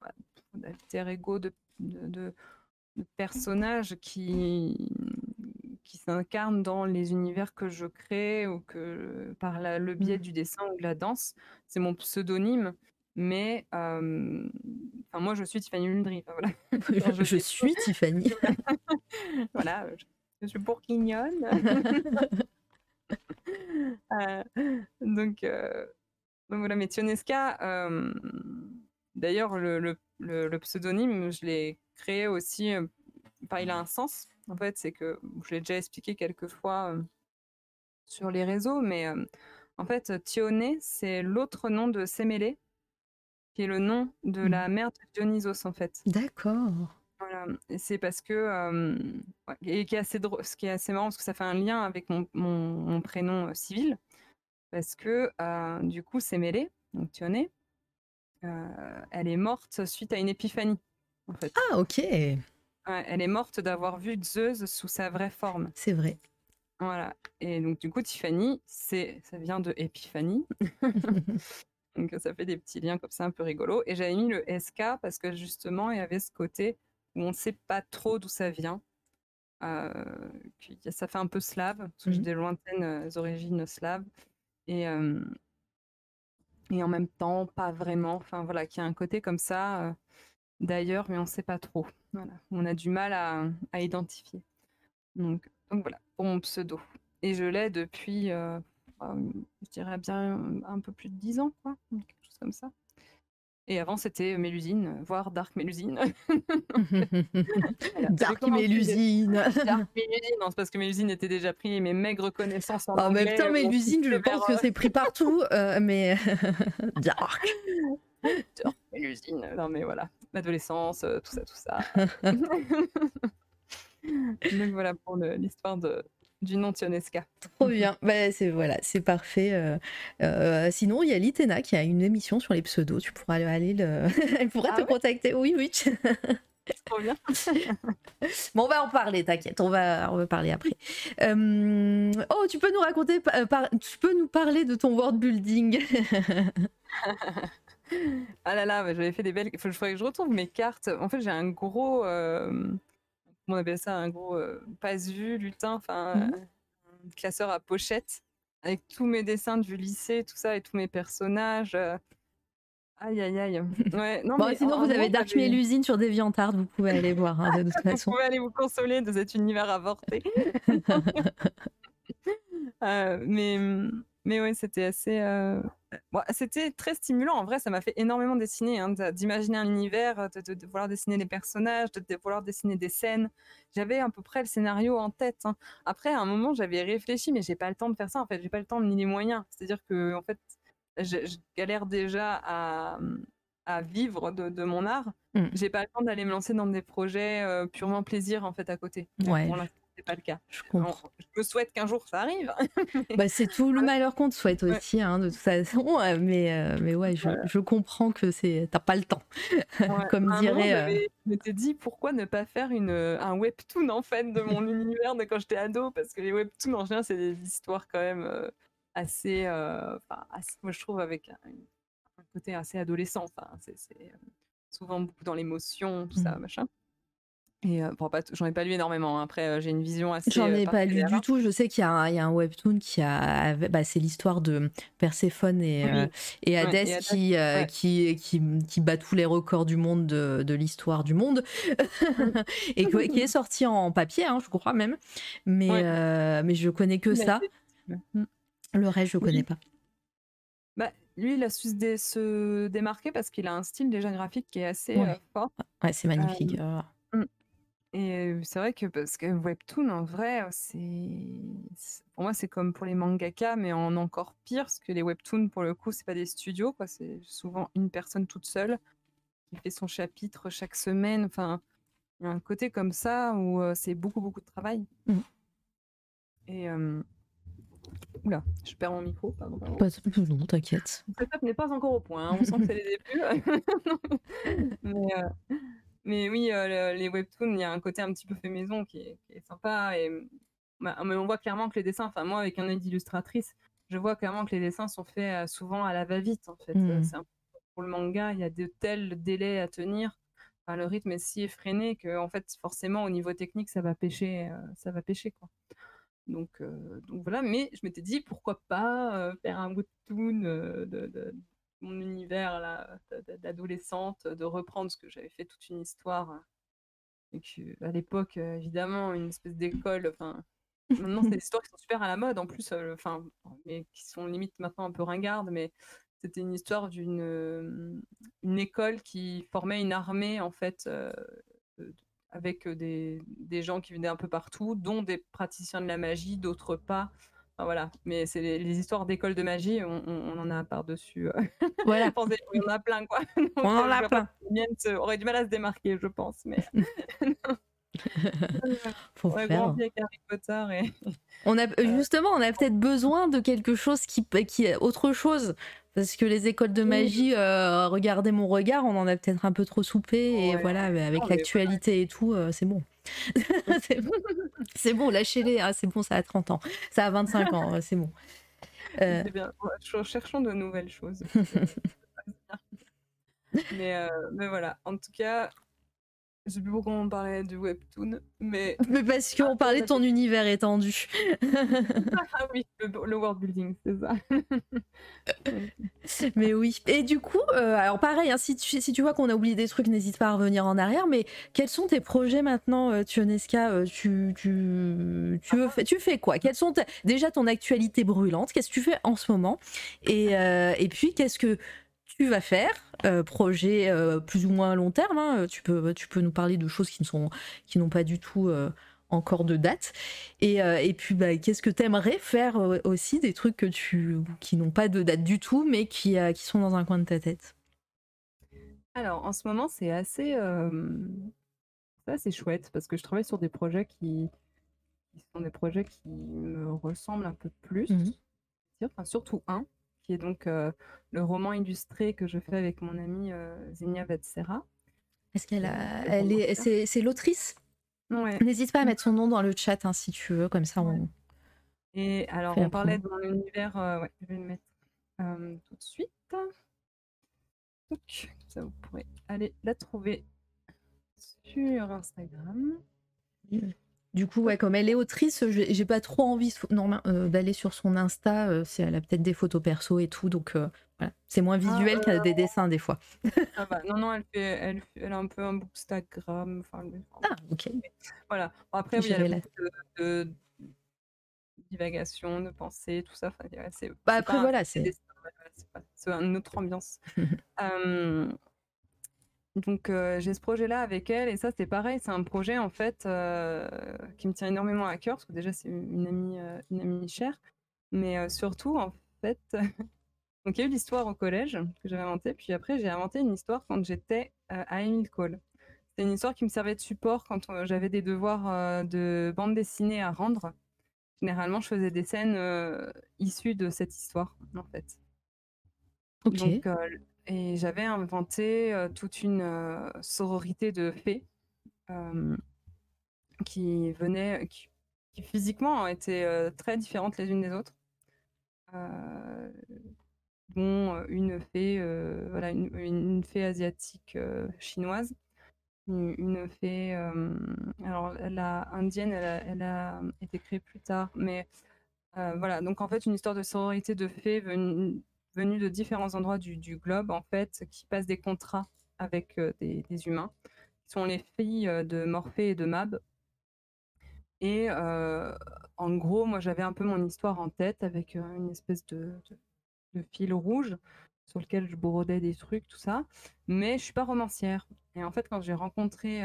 bah, d'alter ego, de, de, de- de personnage qui, qui s'incarne dans les univers que je crée ou que par la- le biais Mm. du dessin ou de la danse. C'est mon pseudonyme, mais euh, enfin, moi, je suis Tiffany Luldry. enfin, voilà. *laughs* Quand je je suis Tiffany. *laughs* voilà, je, je suis bourguignonne. *laughs* Euh, donc, euh, donc voilà, mais Tionesca, d'ailleurs, le, le- le- le pseudonyme, je l'ai créé aussi, enfin, il a un sens, en fait, c'est que je l'ai déjà expliqué quelques fois sur les réseaux, mais en fait, Tione, c'est l'autre nom de Sémélé, qui est le nom de Mhm. la mère de Dionysos, en fait. D'accord. Voilà, c'est parce que euh, et qui est assez drôle, ce qui est assez marrant parce que ça fait un lien avec mon, mon- mon prénom euh, civil parce que euh, du coup c'est mêlé donc Tioné euh, elle est morte suite à une épiphanie en fait Ah, ok. Ouais, elle est morte d'avoir vu Zeus sous sa vraie forme C'est vrai. voilà et donc du coup Tiffany c'est ça vient de épiphanie *laughs* donc ça fait des petits liens comme ça un peu rigolo et j'avais mis le SK parce que justement il y avait ce côté où on ne sait pas trop d'où ça vient euh, ça fait un peu slave, parce que j'ai Mhm. des lointaines euh, origines slaves, et, euh, et en même temps, pas vraiment. Enfin voilà, qu'il y a un côté comme ça, euh, d'ailleurs, mais on ne sait pas trop. Voilà, on a du mal à, à identifier. Donc, donc voilà, pour mon pseudo. Et je l'ai depuis, je dirais bien un peu plus de 10 ans, quoi, quelque chose comme ça. Et avant, c'était Mélusine, voire Dark Mélusine. *laughs* *laughs* Dark Mélusine. *laughs* Dark Mélusine, non, c'est parce que Mélusine était déjà pris, mes maigres connaissances en, en anglais. En même temps, Mélusine, je pense que c'est pris partout, euh, mais Dark. Dark Mélusine. Non, mais voilà, l'adolescence, euh, tout ça, tout ça. Donc voilà pour l'histoire de, du nom Tionesca. Trop bien, bah, c'est voilà, c'est parfait. Euh, euh, sinon, il y a Litena qui a une émission sur les pseudos. Tu pourras aller le, *laughs* elle pourrait Ah te ouais contacter. Oui, oui. *laughs* Trop bien. *laughs* bon, on va en parler. T'inquiète, on va on va parler après. Euh, Oh, tu peux nous raconter, par- tu peux nous parler de ton world building. Ah là là, j'avais fait des belles. Il faudrait que je retrouve mes cartes. En fait, j'ai un gros. Euh, Comment on appelle ça Un gros euh, passe-vue, lutin, enfin, Mhm. un classeur à pochette avec tous mes dessins du lycée, tout ça et tous mes personnages. euh. Aïe aïe aïe. *laughs* Ouais, non, bon, mais sinon, vous avez Dark j'avais- Mélusine sur DeviantArt. Vous pouvez aller voir hein, de *laughs* toute Vous façon. pouvez aller vous consoler de cet univers avorté. *laughs* Euh, mais, mais ouais, c'était assez. euh, bon, c'était très stimulant. En vrai, ça m'a fait énormément dessiner, hein, d'imaginer un univers, de, de- de vouloir dessiner les personnages, de, de vouloir dessiner des scènes. J'avais à peu près le scénario en tête. hein. Après, à un moment, j'avais réfléchi, mais j'ai pas le temps de faire ça. En fait, j'ai pas le temps ni les moyens. C'est-à-dire que, en fait, je, je galère déjà à, à vivre de, de mon art. Mm. J'ai pas le temps d'aller me lancer dans des projets euh, purement plaisir en fait à côté. Ouais, c'est pas le cas. Je Alors, comprends. je me souhaite qu'un jour ça arrive. *laughs* Bah, c'est tout le malheur qu'on te souhaite Ouais. aussi, hein, de toute façon. ouais, Mais, euh, mais ouais, je, je comprends que c'est t'as pas le temps. Ouais. *laughs* Comme dirait, euh, Je m'étais dit pourquoi ne pas faire une, euh, un webtoon en fait de mon univers de quand j'étais ado? Parce que les webtoons en général c'est des histoires quand même euh, assez, euh, assez- moi je trouve avec un, un côté assez adolescent. C'est euh, souvent beaucoup dans l'émotion, tout ça Mm. machin. Et euh, bon, j'en ai pas lu énormément. hein. Après, euh, j'ai une vision assez. J'en euh, ai pas lu du tout. Je sais qu'il y, a un- il y a un webtoon qui a. bah, c'est l'histoire de Perséphone et, Oui. euh, et Ouais, Hadès et Hadès, qui, ouais. qui, qui, qui bat tous les records du monde de, de l'histoire du monde. *laughs* et que- qui est sorti en papier, hein, je crois même. Mais, Ouais. mais je connais que ça. c'est- Le reste, je Oui. connais pas. Bah, lui, il a su se, dé- se démarquer parce qu'il a un style déjà graphique qui est assez fort. Ouais, c'est magnifique. Et c'est vrai que parce que Webtoon, en vrai, c'est pour moi, c'est comme pour les mangaka, mais en encore pire, parce que les Webtoons, pour le coup, c'est pas des studios, quoi. C'est souvent une personne toute seule qui fait son chapitre chaque semaine. Enfin, il y a un côté comme ça où c'est beaucoup, beaucoup de travail. Mhm. Et euh, oula, je perds mon micro. Pardon, pardon. Pas- non, t'inquiète. Le setup n'est pas encore au point, hein, on sent que c'est les débuts. *laughs* mais, euh, mais oui, euh, le- les webtoons, il y a un côté un petit peu fait maison qui est, qui est sympa. Et, bah, mais on voit clairement que les dessins, enfin moi avec un œil d'illustratrice, je vois clairement que les dessins sont faits euh, souvent à la va-vite en fait. Un peu pour le manga, il y a de tels délais à tenir. Enfin, le rythme est si effréné que en fait forcément au niveau technique ça va pêcher, euh, ça va pêcher quoi. Donc, euh, donc voilà, mais je m'étais dit pourquoi pas euh, faire un webtoon de, de mon univers là, d'adolescente, de reprendre ce que j'avais fait toute une histoire. Et que, à l'époque, euh, évidemment, une espèce d'école. Enfin, maintenant, c'est des histoires qui sont super à la mode en plus, euh, enfin, mais qui sont limite maintenant un peu ringardes, mais c'était une histoire d'une euh, une école qui formait une armée en fait. avec des, des gens qui venaient un peu partout, dont des praticiens de la magie, d'autres pas. Enfin, voilà, mais c'est les, les histoires d'école de magie, on, on- on en a par-dessus. euh. *laughs* Voilà, y en a plein, quoi. *laughs* Donc, on en euh, a plein. se- auraient du mal à se démarquer, je pense. Mais *laughs* Faut on faire. avec Harry Potter et On a justement, on a peut-être besoin de quelque chose qui, qui est autre chose. Parce que les écoles de magie, euh, regardez mon regard, on en a peut-être un peu trop soupé. Et Ouais. voilà, avec l'actualité et tout, euh, c'est bon. *laughs* c'est bon, lâchez-les. ah, c'est bon, ça a 30 ans. Ça a 25 ans, c'est bon. Euh, bien. Cherchons de nouvelles choses. *laughs* mais, euh, mais voilà, en tout cas, Je sais plus pourquoi on parlait du webtoon, mais. *laughs* Mais parce qu'on parlait de ton univers étendu. *laughs* *laughs* ah oui, le, world building, c'est ça. mais oui. Et du coup, euh, alors pareil, hein, si, tu, si tu vois qu'on a oublié des trucs, n'hésite pas à revenir en arrière. Mais quels sont tes projets maintenant, euh, Tionesca euh, tu, tu, tu, veux, tu fais quoi? Quelles sont déjà ton actualité brûlante Qu'est-ce que tu fais en ce moment? Et, et puis, qu'est-ce que tu vas faire, euh, projet euh, plus ou moins long terme. Hein, tu, peux, tu peux nous parler de choses qui ne sont qui n'ont pas du tout euh, encore de date. Et, et puis, bah, qu'est-ce que tu aimerais faire aussi Des trucs que tu, qui n'ont pas de date du tout, mais qui, qui sont dans un coin de ta tête? Alors, en ce moment, c'est assez, assez chouette parce que je travaille sur des projets qui, sont des projets qui me ressemblent un peu plus. Mmh enfin, surtout un qui est donc le roman illustré que je fais avec mon amie Zinia Vetsera. Est-ce qu'elle a... elle est... c'est, l'autrice? N'hésite pas à mettre son nom dans le chat hein, si tu veux, comme ça on. Et alors, on parlait de mon univers, ouais, je vais le mettre tout de suite. Donc, ça, vous pourrez aller la trouver sur Instagram. Du coup, ouais, comme elle est autrice, j'ai pas trop envie euh, d'aller sur son Insta. Euh, si elle a peut-être des photos perso et tout, donc euh, voilà. c'est moins ah, visuel qu'à des dessins des fois. ah bah, non, non, elle, fait, elle, elle, a un peu un Bookstagram. Ah, ok. Voilà. Bon, après, oui, il y a beaucoup de, de, divagation, de pensée, tout ça. c'est, bah, après, voilà, c'est. C'est une autre ambiance. *laughs* Donc j'ai ce projet-là avec elle et ça c'est pareil, c'est un projet en fait qui me tient énormément à cœur parce que déjà c'est une amie, une amie chère, mais surtout en fait, *laughs* donc il y a eu l'histoire au collège que j'avais inventée, puis après j'ai inventé une histoire quand j'étais à Emile Cole. C'est une histoire qui me servait de support quand j'avais des devoirs de bande dessinée à rendre. Généralement je faisais des scènes issues de cette histoire en fait. Ok. Donc et j'avais inventé toute une sororité de fées qui venaient, qui, physiquement étaient très différentes les unes des autres. dont une fée, voilà, une, fée asiatique chinoise, une, fée, alors la indienne, elle a, été créée plus tard, mais voilà, donc en fait une histoire de sororité de fées venus de différents endroits du, globe, en fait, qui passent des contrats avec euh, des, humains, qui sont les filles euh, de Morphée et de Mab. Et euh, en gros, moi, j'avais un peu mon histoire en tête avec une espèce de, fil rouge sur lequel je brodais des trucs, tout ça. Mais je suis pas romancière. Et en fait, quand j'ai rencontré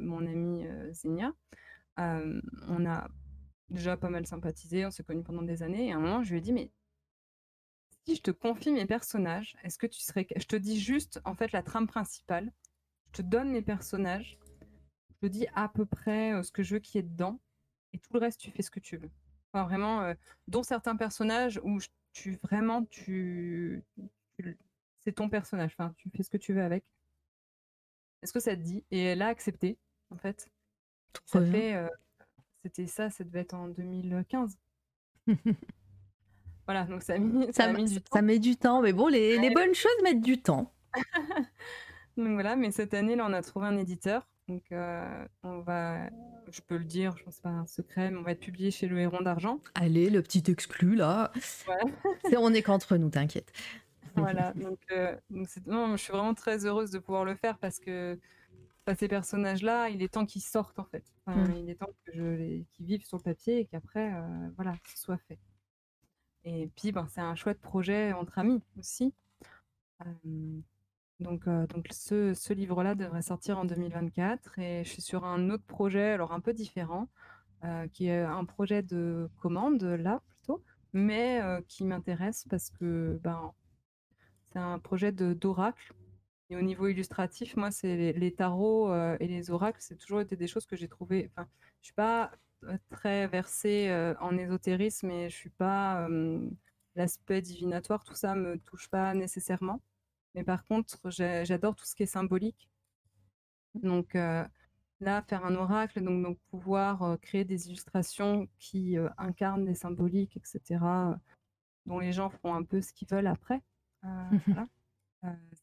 mon amie Zenia, on a déjà pas mal sympathisé, on s'est connus pendant des années. Et à un moment, je lui ai dit, mais si je te confie mes personnages, est-ce que tu serais. Je te dis juste, en fait, la trame principale. Je te donne mes personnages. Je te dis à peu près euh, ce que je veux qu'il y ait dedans. Et tout le reste, tu fais ce que tu veux. Enfin, vraiment, euh, dont certains personnages où tu vraiment, tu. c'est ton personnage. Enfin, tu fais ce que tu veux avec. Est-ce que ça te dit? Et elle a accepté, en fait. ça fait. Euh, c'était ça, ça devait être en 2015. *laughs* Voilà, donc ça, mis, ça, du. Ça met du temps, mais bon, les, les bonnes choses mettent du temps. *laughs* donc voilà, mais cette année, là, on a trouvé un éditeur. Donc euh, on va, je peux le dire, je pense pas un secret, mais on va être publié chez le Héron d'Argent. Allez, le petit exclu là. Voilà. *laughs* on est qu'entre nous, t'inquiète. voilà, *laughs* donc, euh, non, je suis vraiment très heureuse de pouvoir le faire parce que ces personnages-là, il est temps qu'ils sortent en fait. Mm. Il est temps que je les... qu'ils vivent sur le papier et qu'après, euh, voilà, ce soit fait. Et puis, ben, c'est un chouette projet entre amis aussi. donc, donc ce, ce livre-là devrait sortir en 2024 et je suis sur un autre projet, alors un peu différent, qui est un projet de commande là plutôt, mais qui m'intéresse parce que ben, c'est un projet d'oracle. Et au niveau illustratif, moi, c'est les, tarots et les oracles, c'est toujours été des choses que j'ai trouvées. Enfin, je suis pas très versée en ésotérisme et je suis pas l'aspect divinatoire, tout ça me touche pas nécessairement. Mais par contre, j'adore tout ce qui est symbolique. Donc là, faire un oracle, donc, donc pouvoir créer des illustrations qui incarnent des symboliques, etc., dont les gens font un peu ce qu'ils veulent après.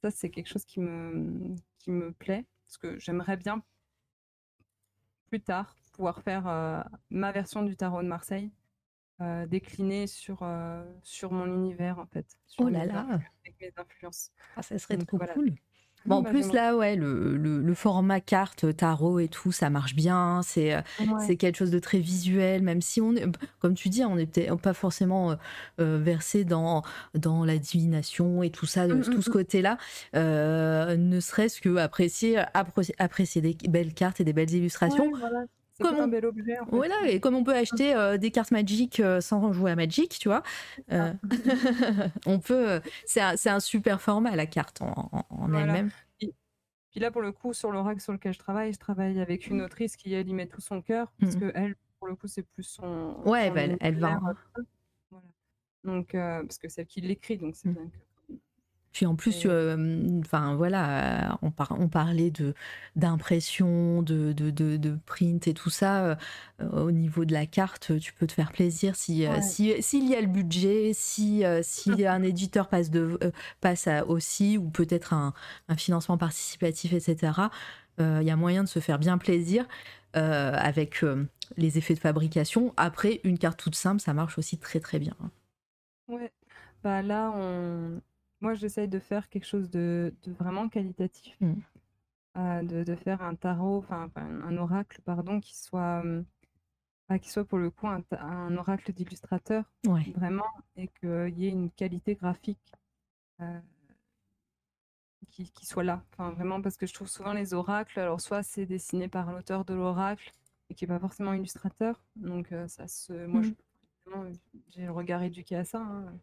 ça, c'est quelque chose qui me, qui me plaît, parce que j'aimerais bien plus tard pouvoir faire ma version du tarot de Marseille déclinée sur, sur mon univers en fait. oh là là Avec mes influences. Ah, ça serait trop cool. Bon, en bah, plus, là, ouais, le, le, format carte, tarot et tout, ça marche bien. C'est c'est quelque chose de très visuel, même si on est, comme tu dis, on n'est peut-être pas forcément versé dans, dans la divination et tout ça, mmh, tout ce mmh. côté-là. ne serait-ce que apprécier, apprécier des belles cartes et des belles illustrations. voilà. Comme un bel objet. Voilà, et comme on peut acheter des cartes Magic sans jouer à Magic, tu vois, ah. *laughs* on peut. C'est un, un, super format la carte en, en elle-même. Puis là, pour le coup, sur l'oracle sur lequel je travaille, je travaille avec une autrice qui, elle, y met tout son cœur, parce mmh. que elle, pour le coup, c'est plus son. Ouais, bah, elle, va. Voilà. Donc, parce que c'est elle qui l'écrit, donc c'est mmh. bien que puis en plus, enfin voilà, on, on, parlait de d'impression, de, de, de, print et tout ça. au niveau de la carte, tu peux te faire plaisir si s'il y a le budget, si si *laughs* un éditeur passe de passe aussi ou peut-être un, un, financement participatif, etc. Il y a moyen de se faire bien plaisir avec les effets de fabrication. Après, une carte toute simple, ça marche aussi très très bien. Ouais, bah là on moi, j'essaye de faire quelque chose de, vraiment qualitatif, mmh. euh, de, faire un tarot, enfin un oracle, pardon, qui soit, bah, qui soit pour le coup un, oracle d'illustrateur, vraiment, et qu'il y ait une qualité graphique euh, qui, soit là. Enfin, vraiment, parce que je trouve souvent les oracles, alors soit c'est dessiné par l'auteur de l'oracle et qui n'est pas forcément illustrateur, donc euh, ça se, moi, mmh. j'ai le regard éduqué à ça. Hein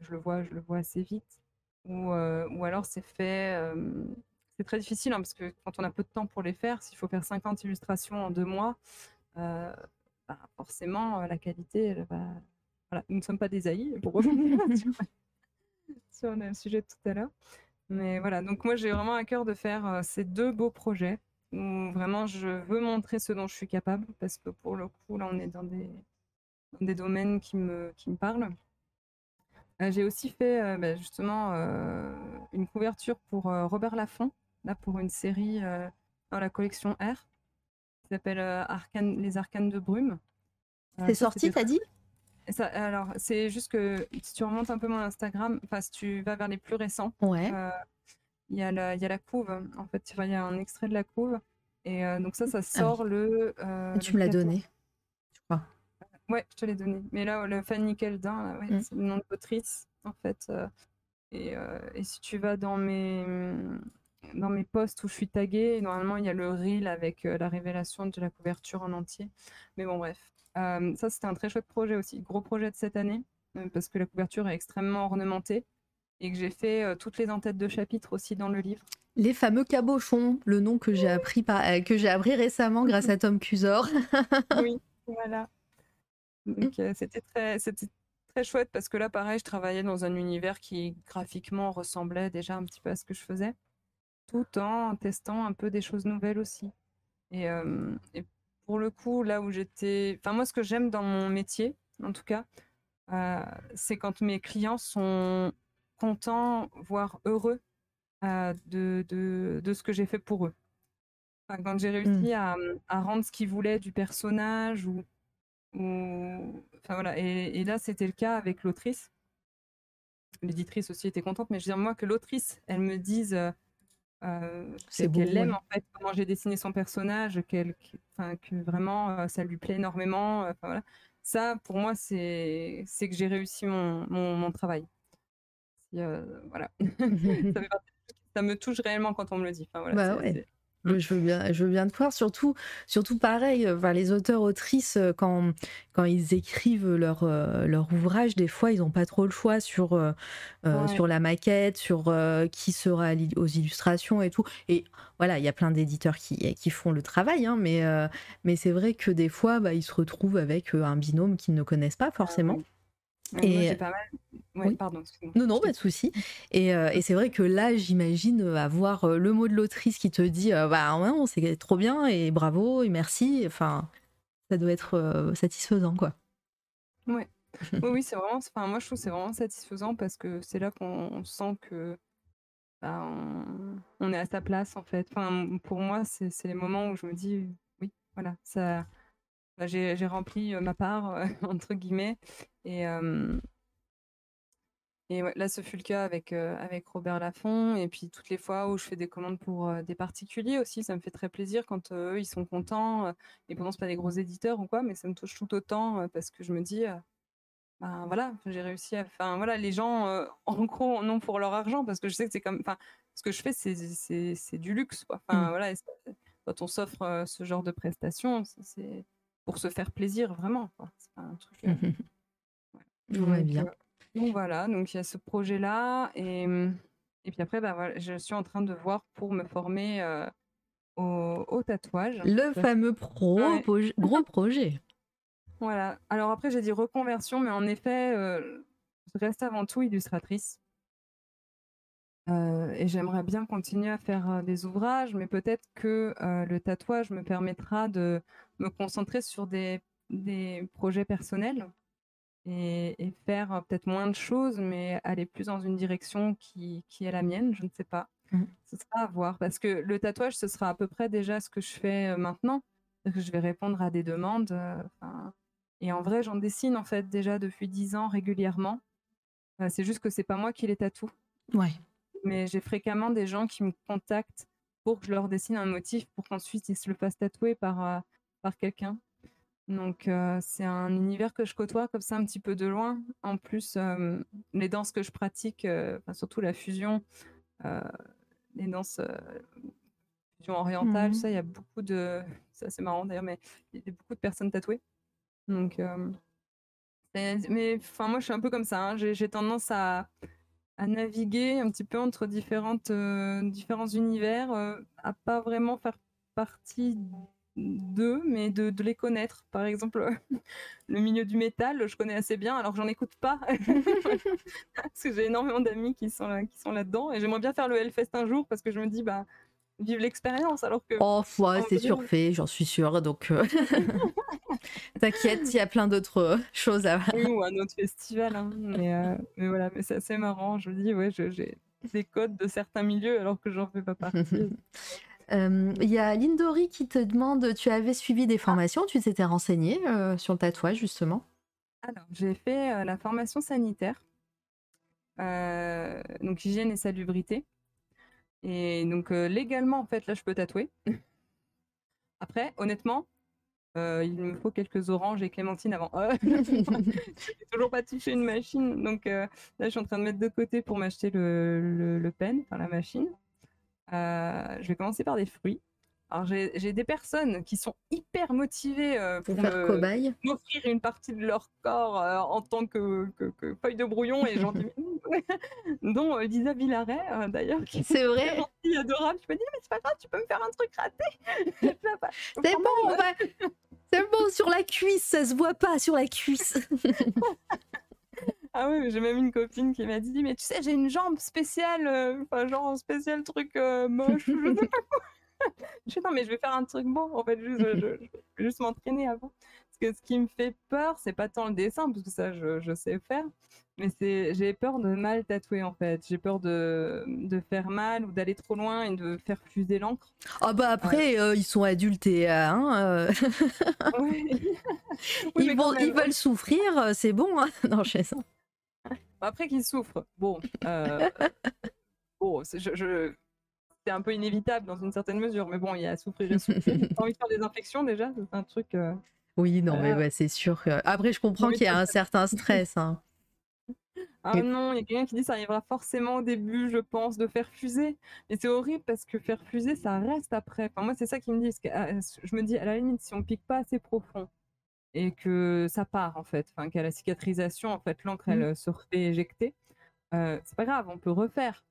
je le vois, je le vois assez vite. Ou, euh, alors c'est fait. c'est très difficile hein, parce que quand on a peu de temps pour les faire, s'il faut faire 50 illustrations en deux mois, euh, bah, forcément la qualité, voilà. nous ne sommes pas des AI pour revenir *laughs* sur, le sujet de tout à l'heure. Mais voilà, donc moi j'ai vraiment à cœur de faire ces deux beaux projets où vraiment je veux montrer ce dont je suis capable parce que pour le coup là on est dans des, dans des domaines qui me, qui me parlent. Euh, j'ai aussi fait bah, justement une couverture pour Robert Laffont, là pour une série dans la collection R, qui s'appelle Les Arcanes de Brume. C'est sorti, t'as dit? Ça, alors, c'est juste que si tu remontes un peu mon Instagram, enfin, si tu vas vers les plus récents, ouais. il y, a la, y a la couve. En fait, il y a un extrait de la couve. Et donc, ça, ça ah sort le. tu me l'as donné. Ouais, je te l'ai donné. Mais là, le Fanny Keldin, ouais, mmh. c'est le nom de l'autrice, en fait. Euh, et, euh, et, si tu vas dans mes, dans mes posts où je suis taguée, normalement, il y a le reel avec euh, la révélation de la couverture en entier. Mais bon, bref. ça, c'était un très chouette projet aussi. Gros projet de cette année, parce que la couverture est extrêmement ornementée et que j'ai fait toutes les entêtes de chapitres aussi dans le livre. Les fameux cabochons, le nom que j'ai appris, par, que j'ai appris récemment grâce à Tom Cusor. oui, *laughs* voilà. Donc c'était très, c'était très chouette parce que là, pareil, je travaillais dans un univers qui graphiquement ressemblait déjà un petit peu à ce que je faisais, tout en testant un peu des choses nouvelles aussi. Et, pour le coup, là où j'étais, enfin moi, ce que j'aime dans mon métier, en tout cas, c'est quand mes clients sont contents, voire heureux de, de, de, ce que j'ai fait pour eux. quand j'ai mmh. réussi à, à, rendre ce qu'ils voulaient du personnage ou Enfin, voilà. Et, là, c'était le cas avec l'autrice. L'éditrice aussi était contente, mais je veux dire, moi, que l'autrice, elle me dise euh, euh qu'elle aime en fait comment j'ai dessiné son personnage, qu'elle, enfin, que vraiment euh, ça lui plaît énormément. Euh, voilà. Ça, pour moi, c'est, c'est que j'ai réussi mon, mon, travail. voilà. *laughs* ça, *laughs* ça, me touche réellement quand on me le dit. Voilà, bah ouais. Je veux bien, je veux bien te croire. Surtout, surtout pareil, enfin, les auteurs autrices euh, quand quand ils écrivent leur euh, leur ouvrage, des fois ils n'ont pas trop le choix sur euh, sur la maquette, sur qui sera aux illustrations et tout. Et voilà, il y a plein d'éditeurs qui qui font le travail, hein, mais mais c'est vrai que des fois, bah, ils se retrouvent avec un binôme qu'ils ne connaissent pas ah forcément. Et pas mal. pardon, non, non, pas de souci. Et, euh, et c'est vrai que là, j'imagine avoir euh, le mot de l'autrice qui te dit euh, Bah, ouais, c'est trop bien et bravo et merci. Enfin, ça doit être satisfaisant, quoi. Ouais. *laughs* oui, oui, c'est vraiment. Enfin, moi, je trouve que c'est vraiment satisfaisant parce que c'est là qu'on sent que bah, on, est à sa place, en fait. Enfin, pour moi, c'est les moments où je me dis Oui, voilà, ça, bah, j'ai rempli ma part, *laughs* entre guillemets. Et, et là, ce fut le cas avec, avec Robert Laffont. Et puis, toutes les fois où je fais des commandes pour des particuliers aussi, ça me fait très plaisir quand eux, ils sont contents. et pourtant, ce pas des gros éditeurs ou quoi, mais ça me touche tout autant parce que je me dis, ben voilà, j'ai réussi à. Enfin, voilà, les gens, en gros, non pour leur argent parce que je sais que c'est comme. Enfin, ce que je fais, c'est du luxe, quoi. Enfin, mmh. voilà, quand on s'offre ce genre de prestations, c'est pour se faire plaisir, vraiment. C'est pas un truc. *laughs* Ouais. bien. Donc voilà, donc il y a ce projet-là. Et, et puis après, bah, voilà, je suis en train de voir pour me former au, tatouage. Le fameux pro, gros *laughs* projet. Voilà. Alors après, j'ai dit reconversion, mais en effet, je reste avant tout illustratrice. Et j'aimerais bien continuer à faire des ouvrages, mais peut-être que le tatouage me permettra de me concentrer sur des, des projets personnels et, faire peut-être moins de choses, mais aller plus dans une direction qui, qui est la mienne, je ne sais pas. Mmh. Ce sera à voir, parce que le tatouage, ce sera à peu près déjà ce que je fais maintenant. Que je vais répondre à des demandes. et en vrai, j'en dessine en fait déjà depuis dix ans régulièrement. c'est juste que c'est pas moi qui les tatoue. Ouais. Mais j'ai fréquemment des gens qui me contactent pour que je leur dessine un motif pour qu'ensuite ils se le fassent tatouer par, par quelqu'un. Donc c'est un univers que je côtoie comme ça un petit peu de loin. En plus, les danses que je pratique, surtout la fusion, les danses fusion orientale, mmh ça, il y a beaucoup de... C'est assez marrant d'ailleurs, mais il y a beaucoup de personnes tatouées. Donc, mais enfin moi je suis un peu comme ça. Hein. J'ai tendance à, à, naviguer un petit peu entre différentes, différents univers, à pas vraiment faire partie d'eux, mais de, les connaître. Par exemple, *laughs* le milieu du métal, je connais assez bien, alors j'en écoute pas. *laughs* parce que j'ai énormément d'amis qui sont, là, qui sont là-dedans. Et j'aimerais bien faire le Hellfest un jour parce que je me dis, bah, vive l'expérience. Alors que. Oh, ouais, c'est surfait, j'en suis sûre. Donc, euh, *laughs* t'inquiète, il y a plein d'autres euh, choses à. Oui, ou un autre festival. Hein. Mais, euh, mais, voilà, mais c'est assez marrant. Je dis, ouais, j'ai des codes de certains milieux alors que j'en fais pas partie. *laughs* Il y a Lindori qui te demande, tu avais suivi des formations, tu t'étais renseigné sur le tatouage justement? Alors, j'ai fait la formation sanitaire, donc hygiène et salubrité. Et donc légalement, en fait, là, je peux tatouer. *laughs* Après, honnêtement, il me faut quelques oranges et clémentines avant. *laughs* *laughs* j'ai toujours pas touché une machine, donc là, je suis en train de mettre de côté pour m'acheter le, le pen, enfin la machine. Euh, je vais commencer par des fruits. Alors j'ai des personnes qui sont hyper motivées euh, pour, m'offrir une partie de leur corps euh, en tant que, feuille de brouillon et j'en *laughs* *laughs* dont Lisa Villaret d'ailleurs qui c'est vrai est adorable. Je me dis mais c'est pas grave, tu peux me faire un truc raté. *laughs* c'est bon, c'est bon sur la cuisse, ça se voit pas sur la cuisse. Ah oui, j'ai même une copine qui m'a dit, mais tu sais, j'ai une jambe spéciale, euh, enfin, genre un spécial truc euh, moche, je sais pas quoi. *laughs* je non, mais je vais faire un truc bon, en fait, juste, je, vais juste m'entraîner avant. Parce que ce qui me fait peur, c'est pas tant le dessin, parce que ça, je, je sais faire, mais c'est j'ai peur de mal tatouer, en fait. J'ai peur de, de faire mal ou d'aller trop loin et de faire fuser l'encre. Ah bah après, euh, ils sont adultés, hein *laughs* *laughs* ils, vont, ils veulent souffrir, c'est bon, hein non, je sais ça. Après qu'il souffre, bon, euh, bon je, c'est un peu inévitable dans une certaine mesure, mais bon, il y a souffrir et souffrir. *laughs* T'as envie de faire des infections déjà C'est un truc. Euh, oui, non, mais ouais, c'est sûr. Après, je comprends qu'il y a un certain stress. Hein. *laughs* Ah non, il y a quelqu'un qui dit que ça arrivera forcément au début, je pense, de faire fuser. Mais c'est horrible parce que faire fuser, ça reste après. Enfin, moi, c'est ça qui me dit. Ah, je me dis, à la limite, si on pique pas assez profond, et que ça part en fait, enfin qu'à la cicatrisation en fait l'encre elle mmh. se refait éjecter, euh, c'est pas grave, on peut refaire.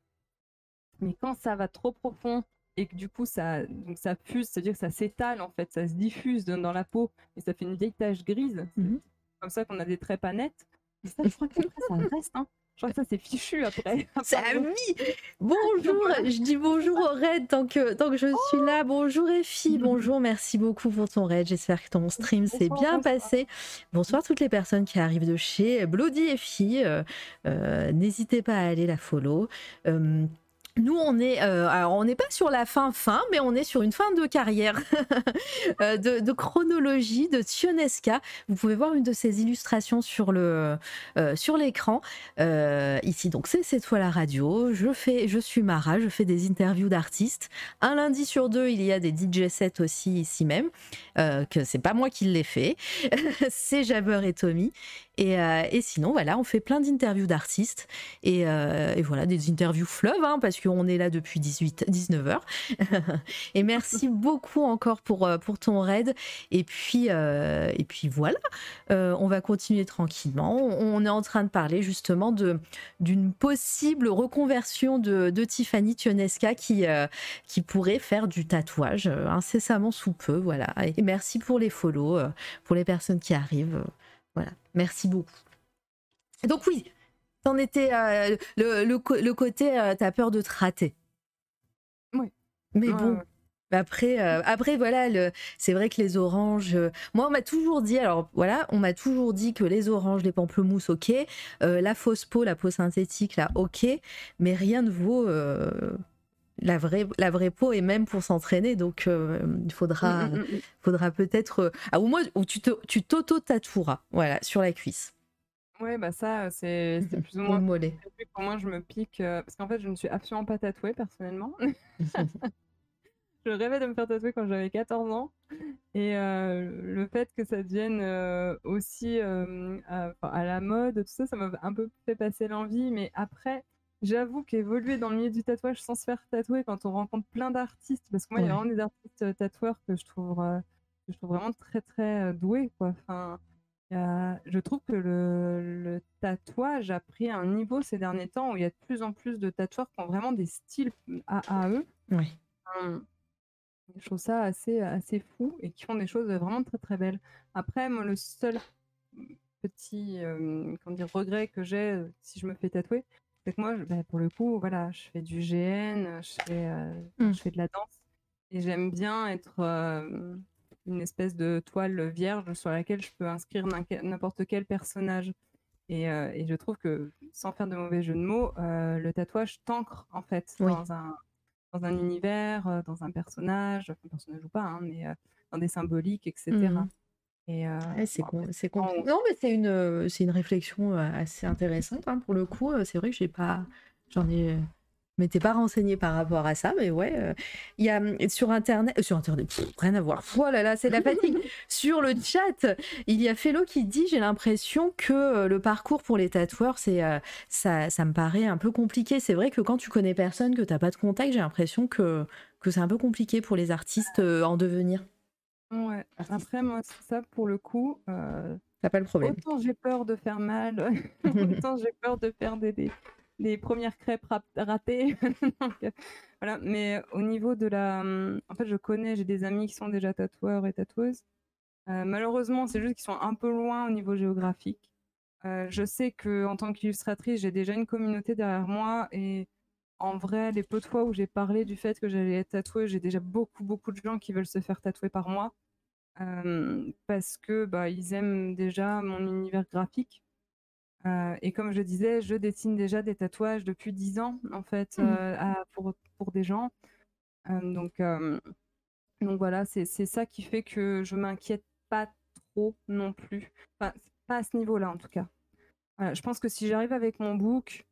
Mais quand ça va trop profond et que du coup ça donc ça fuse, c'est-à-dire que ça s'étale en fait, ça se diffuse dans, la peau et ça fait une vieille tache grise, mmh comme ça qu'on a des traits pas nets. ça, *laughs* je crois que ça reste. Hein. Je crois que ça, c'est fichu après. *laughs* C'est vie Bonjour *laughs* Je dis bonjour au raid tant que, tant que je suis là. Bonjour Effie, bonjour, merci beaucoup pour ton raid. J'espère que ton stream s'est bien passé. Bonsoir toutes les personnes qui arrivent de chez Bloody Effie. Euh, euh, n'hésitez pas à aller la follow. Euh, nous, on est, euh, alors on n'est pas sur la fin fin, mais on est sur une fin de carrière *laughs* euh, de, chronologie de Tionesca. Vous pouvez voir une de ses illustrations sur le euh, sur l'écran ici. Donc c'est cette fois la radio. Je fais, je suis Mara, je fais des interviews d'artistes. Un lundi sur deux, il y a des DJ sets aussi ici même. que c'est pas moi qui l'ai fait, *laughs* c'est Jabber et Tommy. Euh, et, sinon, voilà, on fait plein d'interviews d'artistes et, euh, voilà, des interviews fleuves, hein, parce qu'on est là depuis 18, 19 heures. *laughs* et merci *laughs* beaucoup encore pour, euh, pour ton raid. Et puis, et puis voilà, on va continuer tranquillement. On, est en train de parler justement de, d'une possible reconversion de, de Tiffany Tionesca qui, qui pourrait faire du tatouage incessamment sous peu. Voilà. Et merci pour les follow, pour les personnes qui arrivent. Voilà, merci beaucoup. Donc oui, t'en étais euh, le, le, côté euh, t'as peur de te rater. Oui. Mais bon. Après, euh, après voilà, c'est vrai que les oranges. moi, on m'a toujours dit, alors voilà, on m'a toujours dit que les oranges, les pamplemousses, ok, la fausse peau, la peau synthétique, là, ok, mais rien ne vaut la vraie, la vraie peau et même pour s'entraîner. Donc, euh, il faudra, mm, mm, mm, faudra peut-être. Euh, ah, au moins, où tu t'auto-tatoueras, voilà, sur la cuisse. Ouais, bah ça, c'est *laughs* plus ou moins. mollet. Pour moi, je me pique. Euh, parce qu'en fait, je ne suis absolument pas tatouée personnellement. *laughs* je rêvais de me faire tatouer quand j'avais 14 ans. Et le fait que ça devienne aussi à, à, la mode, tout ça, ça m'a un peu fait passer l'envie. Mais après, J'avoue qu'évoluer dans le milieu du tatouage sans se faire tatouer quand on rencontre plein d'artistes, parce que moi, il y a vraiment des artistes euh, tatoueurs que je trouve, euh, que je trouve vraiment très très euh, doués. Quoi. Enfin, je trouve que le, tatouage a pris un niveau ces derniers temps où il y a de plus en plus de tatoueurs qui ont vraiment des styles à, eux. Oui. je trouve ça assez, assez fou et qui font des choses vraiment très très belles. Après, moi, le seul petit comment dire, regret que j'ai si je me fais tatouer, que moi, bah, pour le coup, voilà, je fais du GN, je fais, euh, mmh. je fais de la danse et j'aime bien être euh, une espèce de toile vierge sur laquelle je peux inscrire n'importe quel personnage. Et, euh, et, je trouve que, sans faire de mauvais jeu de mots, le tatouage t'ancre en fait dans, un, dans un univers, dans un personnage, un personnage ou pas, hein, mais dans des symboliques, etc. Et euh, c'est Non, mais c'est une, c'est une réflexion assez intéressante hein, pour le coup. C'est vrai que j'ai pas, j'en ai, m'étais pas renseigné par rapport à ça, mais ouais, il y a sur internet, sur internet, rien à voir. Oh là là, c'est la fatigue. *laughs* sur le chat, il y a Fellow qui dit j'ai l'impression que le parcours pour les tatoueurs, c'est ça, ça me paraît un peu compliqué. C'est vrai que quand tu connais personne, que t'as pas de contact, j'ai l'impression que que c'est un peu compliqué pour les artistes en devenir. Ouais. Après, moi, ça, pour le coup, euh, pas le problème. autant j'ai peur de faire mal, *laughs* *laughs* autant j'ai peur de faire des, des, premières crêpes ratées. *laughs* Euh, voilà. Mais au niveau de la. Hum, en fait, je connais, j'ai des amis qui sont déjà tatoueurs et tatoueuses. Euh, malheureusement, c'est juste qu'ils sont un peu loin au niveau géographique. je sais que en tant qu'illustratrice, j'ai déjà une communauté derrière moi et en vrai, les peu de fois où j'ai parlé du fait que j'allais être tatouée, j'ai déjà beaucoup, beaucoup de gens qui veulent se faire tatouer par moi. parce que bah, ils aiment déjà mon univers graphique. Euh, et comme je disais, je dessine déjà des tatouages depuis 10 ans, en fait, mmh. euh, pour, pour, des gens. donc, donc voilà, c'est ça qui fait que je m'inquiète pas trop non plus. Enfin, pas à ce niveau-là, en tout cas. je pense que si j'arrive avec mon book,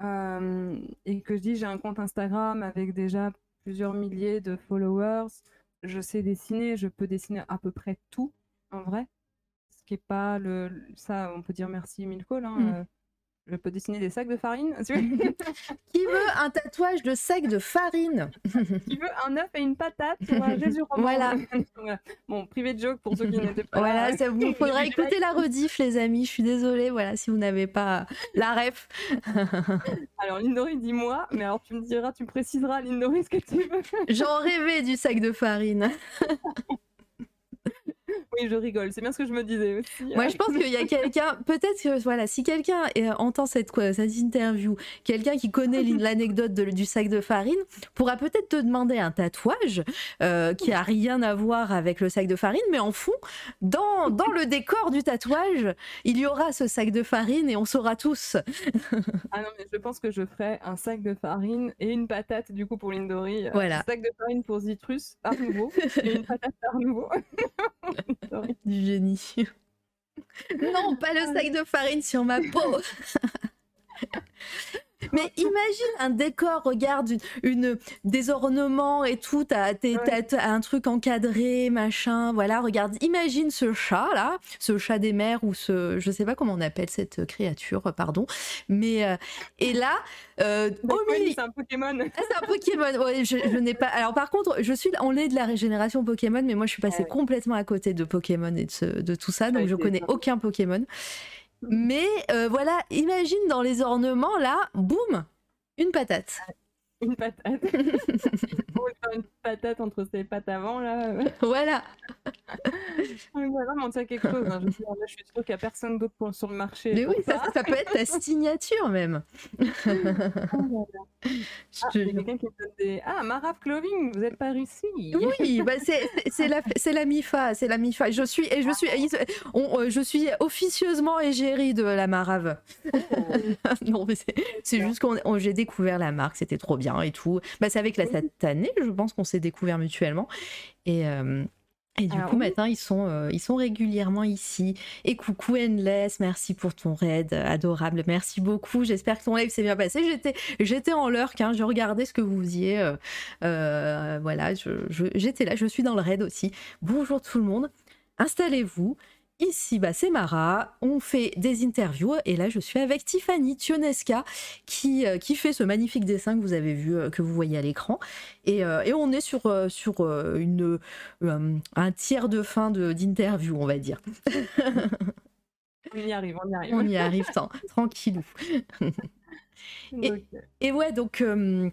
et que je dis j'ai un compte Instagram avec déjà plusieurs milliers de followers, je sais dessiner, je peux dessiner à peu près tout en vrai. Ce qui est pas le ça on peut dire merci Milko hein. Euh, je peux dessiner des sacs de farine. *laughs* Qui veut un tatouage de sac de farine *laughs* Qui veut un œuf et une patate pour un Jésus roman Voilà. *laughs* Bon, privé de joke pour ceux qui n'étaient pas Voilà, ça vous faudra écouter la rediff, les amis. Je suis désolée, voilà, si vous n'avez pas la ref. alors, Lindori, dis-moi, mais alors tu me diras, tu me préciseras, Lindori, ce que tu veux. J'en rêvais du sac de farine. Oui, je rigole. C'est bien ce que je me disais aussi. Moi, je pense qu'il y a *laughs* quelqu'un, peut-être que voilà, si quelqu'un euh, entend cette, quoi, cette interview, quelqu'un qui connaît l'anecdote du sac de farine, pourra peut-être te demander un tatouage euh, qui a rien à voir avec le sac de farine, mais en fond, dans, dans le décor du tatouage, il y aura ce sac de farine et on saura tous. Ah non, mais je pense que je ferai un sac de farine et une patate du coup pour Lindori. Euh, Voilà. Un sac de farine pour Zitrus, à nouveau, et une patate à nouveau. *laughs* Du génie. Non, pas le sac de farine sur ma peau. *laughs* Mais imagine un décor, regarde une, une- des ornements et tout, t'as Ouais. un truc encadré, machin, voilà, regarde, imagine ce chat là, ce chat des mers ou ce, je sais pas comment on appelle cette créature, pardon, mais euh, et là, euh, c'est un Pokémon. ah, c'est un Pokémon. Ouais, je, je n'ai pas. Alors par contre, je suis, on est de la régénération Pokémon, mais moi je suis passée Ah complètement à côté de Pokémon et de, ce- de tout ça, donc je connais aucun Pokémon. *laughs* Mais euh, voilà, imagine dans les ornements là, boum, une patate. Une patate. *laughs* Patate entre ses pattes avant, là. *laughs* *laughs* voilà. Mais voilà, tient quelque chose. hein. Je, dire, là, je suis sûre qu'il n'y a personne d'autre sur le marché. Mais oui, ça, ça peut être ta signature même. *laughs* Je Ah, te quelqu'un qui donne des. Ah, Maraf Clothing, vous êtes par ici. Oui, bah c'est la la MIFA, c'est la MIFA. Je suis et je suis on- euh, je suis officieusement égérie de la Marave. non, mais c'est juste on- j'ai découvert la marque, c'était trop bien et tout. Bah, c'est avec la Oui. satanée, je pense qu'on s'est découvert mutuellement. Et, euh, et du Alors coup, oui. maintenant, ils sont, euh, ils sont régulièrement ici. Et coucou Endless, merci pour ton raid, euh, adorable. Merci beaucoup. J'espère que ton live s'est bien passé. J'étais, j'étais en lurk, hein, je regardais ce que vous faisiez. euh, euh, voilà, j'étais là, je suis dans le raid aussi. Bonjour tout le monde, installez-vous. Ici, bah, c'est Mara, on fait des interviews et là je suis avec Tiffany Tionesca qui, euh, qui fait ce magnifique dessin que vous avez vu, euh, que vous voyez à l'écran. Et, euh, et on est sur, sur une, un tiers de fin de- d'interview, on va dire. *laughs* On y arrive, on y arrive. On y arrive tant, tranquillou. *laughs* et- ouais, donc, euh,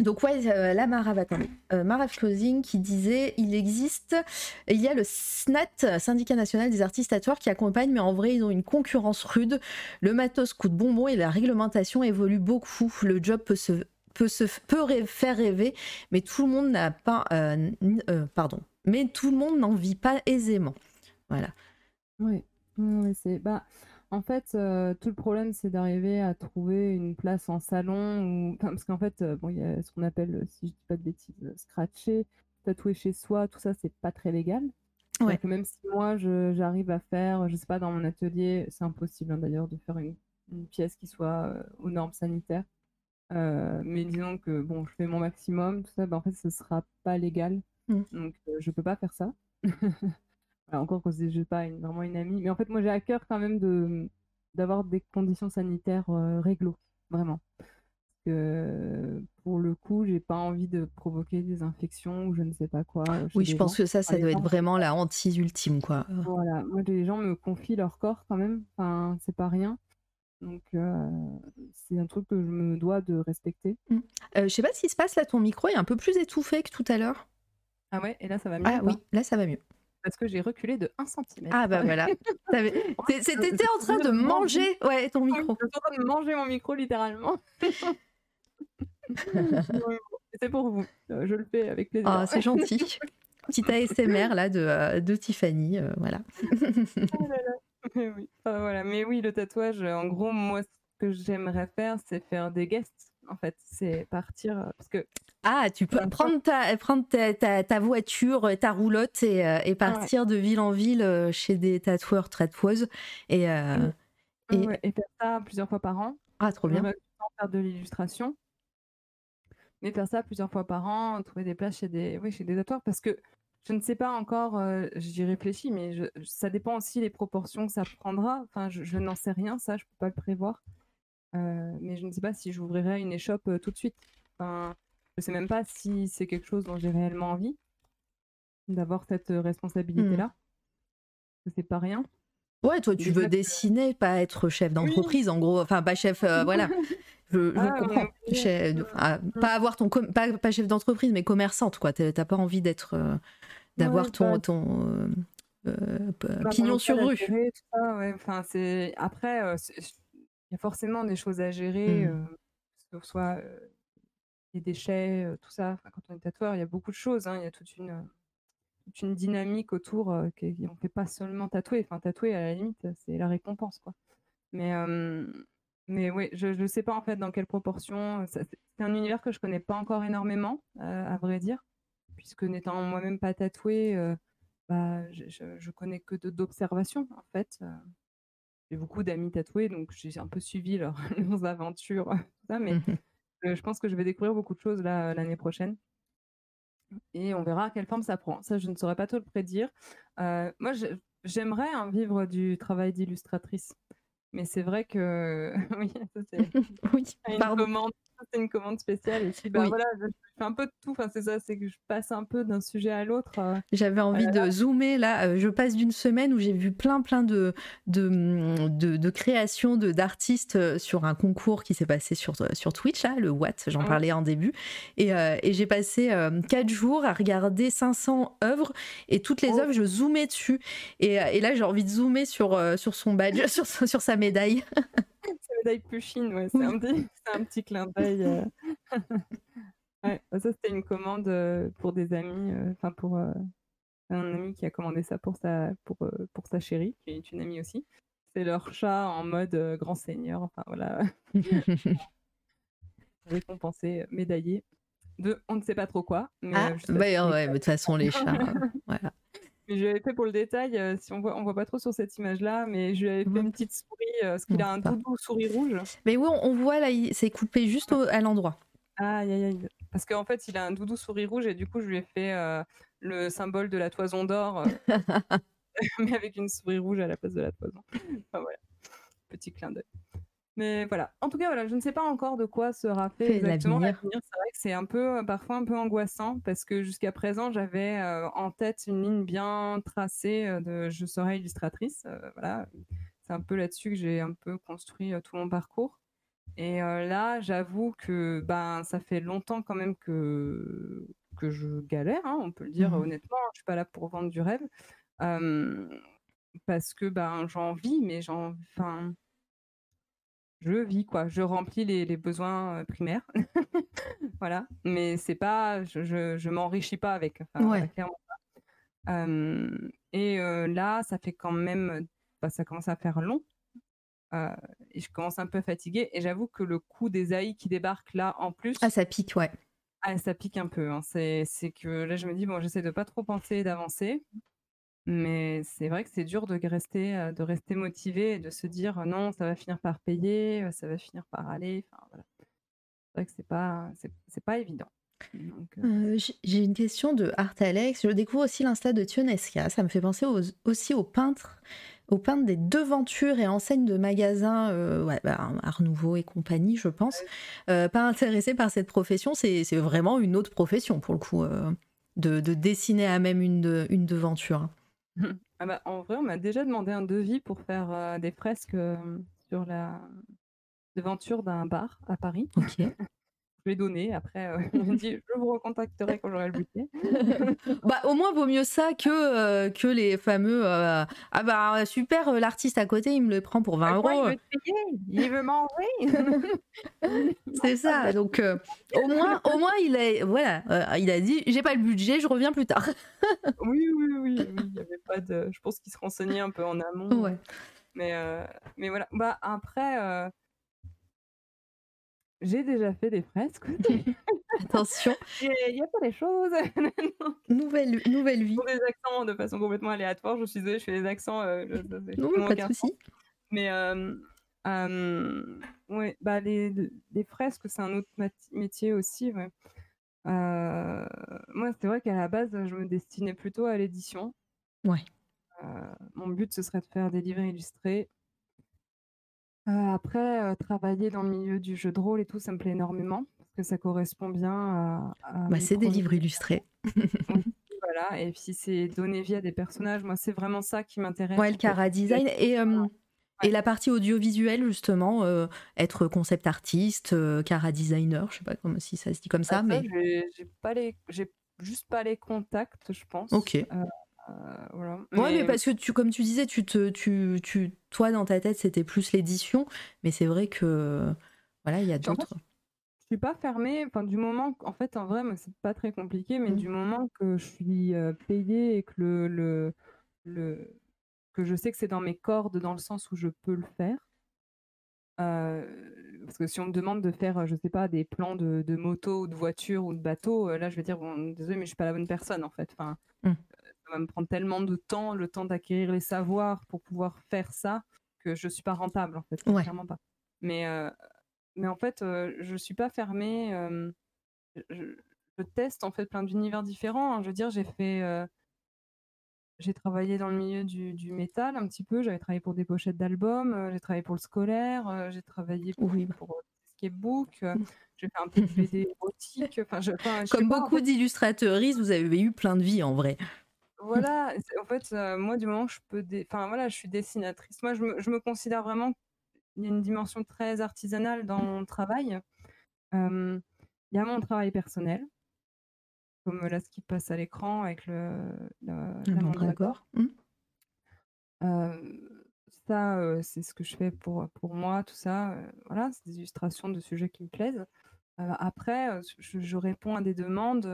donc ouais, euh, la Marave, attendez, euh, Closing qui disait il existe, il y a le SNAT, Syndicat National des Artistes Tatoueurs, qui accompagne, mais en vrai, ils ont une concurrence rude. Le matos coûte bonbon et la réglementation évolue beaucoup. Le job peut se peut se peut faire rêver, mais tout le monde n'a pas, euh, euh, pardon, mais tout le monde n'en vit pas aisément. Voilà. Oui, c'est bah en fait euh, tout le problème c'est d'arriver à trouver une place en salon ou enfin, parce qu'en fait euh, bon il y a ce qu'on appelle euh, si je dis pas de bêtises scratcher, tatouer chez soi, tout ça c'est pas très légal. Ouais. Donc même si moi j'arrive à faire, je sais pas dans mon atelier, c'est impossible hein, d'ailleurs de faire une, une pièce qui soit aux normes sanitaires. Euh, mais disons que bon, je fais mon maximum, tout ça, bah, en fait ce sera pas légal. Mm. Donc je peux pas faire ça. *laughs* Voilà, encore que c'est j'ai pas une- vraiment une amie. Mais en fait, moi, j'ai à cœur quand même de d'avoir des conditions sanitaires euh, réglo, vraiment. Parce que pour le coup, j'ai pas envie de provoquer des infections ou je ne sais pas quoi. Oui, je pense gens. que ça, ça doit être vraiment la hantise ultime, quoi. Voilà, moi, les gens me confient leur corps quand même. Enfin, c'est pas rien. Donc, euh, c'est un truc que je me dois de respecter. Euh, je sais pas ce qui se passe là, ton micro est un peu plus étouffé que tout à l'heure. Ah ouais, et là, ça va mieux Ah ou pas? oui, là ça va mieux. Parce que j'ai reculé de 1 cm. Ah bah *laughs* voilà. T'étais en train de *laughs* mange. manger ouais, ton micro. En train de manger mon micro littéralement. *laughs* C'est pour vous. Euh, Je le fais avec plaisir. Ah, c'est gentil. Petite ASMR là de, euh, de Tiffany, euh, voilà. Oh là là. Mais oui. Enfin, voilà. Mais oui, le tatouage, en gros, moi, ce que j'aimerais faire, c'est faire des guests. En fait, c'est partir. Parce que Ah, tu peux prendre ta, prendre ta, ta, ta voiture, ta roulotte et, euh, et partir de ville en ville euh, chez des tatoueurs, tatoueuses. Et euh, Et... Et- Ouais, et faire ça plusieurs fois par an. ah, trop bien. Faire de l'illustration. Mais faire ça plusieurs fois par an, trouver des places chez des, oui, chez des tatoueurs, parce que je ne sais pas encore, j'y réfléchis, mais je- ça dépend aussi les proportions que ça prendra. Enfin, je, je n'en sais rien, ça, je peux pas le prévoir. Mais je ne sais pas si j'ouvrirai une échoppe tout de suite. Enfin, je sais même pas si c'est quelque chose dont j'ai réellement envie d'avoir cette euh, responsabilité-là. Parce que c'est pas rien. Ouais, toi, tu veux dessiner, pas être chef d'entreprise, en gros. Enfin, pas chef, euh, voilà. *laughs* Je, je Ah, comprends. ouais. Chef- enfin, pas avoir ton pas, pas chef d'entreprise, mais commerçante, quoi. T'as pas envie d'être, euh, d'avoir Ouais, ton, bah, ton, euh, Bah, pignon sur rue. gérer, tout ça, ouais. Enfin, c'est après, il y a forcément des choses à gérer, Mmh. heu, que ce soit, les déchets, tout ça. Quand on est tatoueur, il y a beaucoup de choses, hein. Il y a toute une, dynamique autour, heu, qui on fait pas seulement tatouer. Enfin, tatouer, à la limite, c'est la récompense, quoi. Mais, mais oui, je je sais pas, en fait, dans quelle proportion, c'est un univers que je connais pas encore énormément, à vrai dire, puisque n'étant moi-même pas tatouée, bah, je je je connais que d'observation, en fait. J'ai beaucoup d'amis tatoués, donc j'ai un peu suivi *laughs* leurs aventures, ça, mais *laughs* je pense que je vais découvrir beaucoup de choses là, l'année prochaine. Et on verra quelle forme ça prend. Ça, je ne saurais pas te le prédire. Heu, moi, j'aimerais, hein, vivre du travail d'illustratrice. Mais c'est vrai que *laughs* oui, ça c'est *laughs* Oui, une pardon. commande c'est une commande spéciale et puis, bah, Oui. voilà, je fais un peu de tout. Enfin, c'est ça, c'est que je passe un peu d'un sujet à l'autre, heu. J'avais envie Heu, de zoomer là, heu, je passe d'une semaine où j'ai vu plein, plein de de, mmh, de de créations d'artistes, sur un concours qui s'est passé sur, sur Twitch là, le What, j'en Ouais. parlais en début et et j'ai passé, hem, 4 jours à regarder 500 œuvres et toutes les Oh! œuvres, je zoomais dessus et et là, j'ai envie de zoomer sur, sur son badge, *laughs* sur sur sa médaille. *laughs* Sa médaille Pusheen, ouais, c'est un petit c'est un petit clin d'œil, heu. *laughs* Ouais, ça, c'était une commande, heu, pour des amis, heu, enfin pour, un ami qui a commandé ça pour sa pour, pour sa chérie, qui est une amie aussi. C'est leur chat en mode, grand seigneur, enfin voilà. *laughs* Récompensé, médaillé de on ne sait pas trop quoi, mais, Ah, bah, c'est ouais, mais de toute façon, les chats, voilà. Mais je lui avais fait pour le détail, heu, si on voit on voit pas trop sur cette image-là, mais je lui avais fait une petite souris, parce qu'il On a un pas. doudou souris rouge. Mais oui, on on voit là, il c'est coupé juste au à l'endroit. Aïe, aïe, aïe. Parce qu'en fait, il a un doudou souris rouge et du coup, je lui ai fait, heu, le symbole de la toison d'or, *laughs* *laughs* mais avec une souris rouge à la place de la toison. Enfin voilà, petit clin d'œil. Mais voilà, en tout cas, voilà, je ne sais pas encore de quoi sera fait Fait exactement l'avenir. C'est vrai que c'est un peu, parfois un peu angoissant parce que jusqu'à présent, j'avais, heu, en tête une ligne bien tracée, heu, de je serai illustratrice, heu, voilà. C'est un peu là-dessus que j'ai un peu construit, tout mon parcours et là, j'avoue que, ben, ça fait longtemps quand même que que je galère, hein, on peut le dire Mmh mh. honnêtement, hein. Je suis pas là pour vendre du rêve, parce que, ben, j'en vis, mais j'en enfin je vis quoi, je remplis les les besoins, heu, primaires. *laughs* Voilà, mais c'est pas je je je m'enrichis pas avec, enfin voilà, Ouais. clairement pas. Hem et là, ça fait quand même, bah, ça commence à faire long, et je commence un peu à fatiguer et j'avoue que le coup des AI qui débarquent là, en plus Ah, ça pique, ouais. ah ça pique un peu, hein. C'est c'est que là, je me dis: «Bon, j'essaie de pas trop penser et d'avancer», mais c'est vrai que c'est dur de rester, heu, de rester motivé et de se dire: «Non, ça va finir par payer, ça va finir par aller», enfin voilà. C'est vrai que c'est pas c'est pas évident. J'ai une question de Artalex. Je découvre aussi l'Insta de Tionesca. Ça me fait penser aux aussi aux peintres aux peintres des devantures et enseignes de magasins, ouais, bah, Art Nouveau et compagnie, je pense. Pas intéressé par cette profession, c'est vraiment une autre profession pour le coup, de de dessiner à même une de une devanture. *laughs* Ah bah, en vrai, on m'a déjà demandé un devis pour faire, heu, des fresques, hem, sur la devanture d'un bar à Paris. OK. *laughs* Je lui ai donné après, *laughs* *laughs* m'a dit: «Je vous recontacterai quand j'aurai le budget». *laughs* Bah, au moins, vaut mieux ça que, heu, que les fameux, heu: «Ah bah, super, heu, l'artiste à côté, il me le prend pour Bah, 20 quoi, il €», veut payer, il veut manger. C'est ça, donc au moins au moins il a voilà, il a dit: «J'ai pas le budget, je reviens plus tard». Oui, oui, oui, oui, il y avait pas de je pense qu'il se renseignait un peu en amont, Ouais. mais mais voilà. Bah, après, j'ai déjà fait des fresques. *laughs* Attention. Il y a pas des choses. *laughs* Nouvelle nouvelle vie. Pour des accents de façon complètement aléatoire, je suis désolée, je fais des accents, heu, je Non, pas de souci. Mais hem, hem, ouais, bah, les les fresques, c'est un autre métier aussi, ouais. Heu, moi, c'est vrai qu'à la base, je me destinais plutôt à l'édition. Ouais. Mon but, ce serait de faire des livres illustrés. Heu, après, heu, travailler dans le milieu du jeu de rôle et tout, ça me plaît énormément parce que ça correspond bien à à Bah, c'est des livres illustrés. *laughs* voilà et puis c'est donner vie à des personnages. Moi, c'est vraiment ça qui m'intéresse, Ouais, le la design et hem et la partie audiovisuelle justement, être concept artiste, heu, chara designer, je sais pas si ça se dit comme ça, mais j'ai j'ai pas les j'ai juste pas les contacts, je pense. OK. Heu, voilà. Ouais, mais Mais parce que tu, comme tu disais, tu te, tu, tu, toi dans ta tête c'était plus l'édition, mais c'est vrai que voilà, il y a d'autres. je suis pas fermée. Enfin, du moment, en fait, en vrai, c'est pas très compliqué, mais Mm. du moment que je suis euh, payée et que le, le, le, que je sais que c'est dans mes cordes, dans le sens où je peux le faire. euh, parce que si on me demande de faire, euh, je sais pas, des plans de, de moto ou de voiture ou de bateau, euh, là, je vais dire, bon, désolé, mais je suis pas la bonne personne, en fait. Enfin, Mm. Ça va me prendre tellement de temps, le temps d'acquérir les savoirs pour pouvoir faire ça, que je suis pas rentable, en fait. Ouais. Clairement pas. Mais, euh, mais en fait, euh, je suis pas fermée. euh, je, je teste en fait plein d'univers différents. hein. Je veux dire, j'ai fait, euh, j'ai travaillé dans le milieu du, du métal un petit peu. J'avais travaillé pour des pochettes d'albums. j'ai travaillé pour le scolaire. j'ai travaillé pour, Oui. pour des sketchbooks. euh, j'ai fait un peu de *laughs* BD érotique. Enfin, je, enfin, je sais Comme pas, en beaucoup fait, d'illustrateuristes, vous avez eu plein de vies en vrai. Voilà. c'est- En fait, euh, moi, du moment que je peux, dé- enfin voilà, je suis dessinatrice. Moi, je me, je me considère vraiment. Il y a une dimension très artisanale dans mon travail. Euh, Il y a mon travail personnel, comme là ce qui passe à l'écran avec le, Le la mandragore. Mm. Euh, ça, c'est ce que je fais pour, pour moi, tout ça. voilà, c'est des illustrations de sujets qui me plaisent. Après, je, je réponds à des demandes.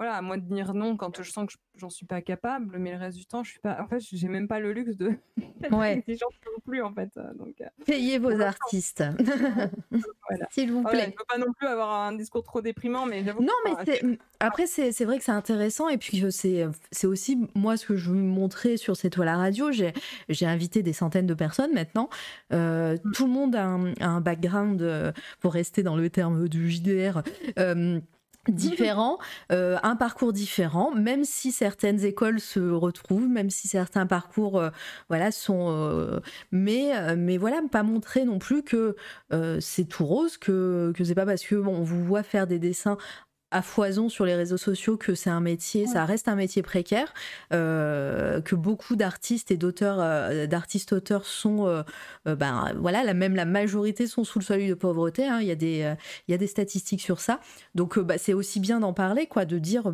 Voilà, à moi de dire non quand je sens que je- j'en suis pas capable, mais le reste du temps, je suis pas. En fait, j'ai même pas le luxe de *laughs* Ouais. exigeante non plus, en fait. euh, Donc, euh, Payez vos artistes. *laughs* Voilà. S'il vous voilà, je plaît. peux pas non plus avoir un discours trop déprimant, mais j'avoue. Non, mais c'est- après, c'est c'est vrai que c'est intéressant. Et puis, c'est c'est aussi moi ce que je veux montrer sur cette toile à radio. J'ai j'ai invité des centaines de personnes maintenant. Euh, tout le monde a un, a un background, pour rester dans le terme du JDR. euh, différent, euh, un parcours différent, même si certaines écoles se retrouvent, même si certains parcours, euh, voilà, sont, euh, mais, mais voilà, pas montrer non plus que c'est tout rose, que que c'est pas parce que bon, on vous voit faire des dessins à foison sur les réseaux sociaux que c'est un métier, ça reste un métier précaire, euh, que beaucoup d'artistes et d'auteurs, euh, d'artistes auteurs sont, euh, ben voilà, la, même la majorité sont sous le seuil de pauvreté. hein. Il y a des, il y a des statistiques sur ça. Donc bah, c'est aussi bien d'en parler, quoi, de dire.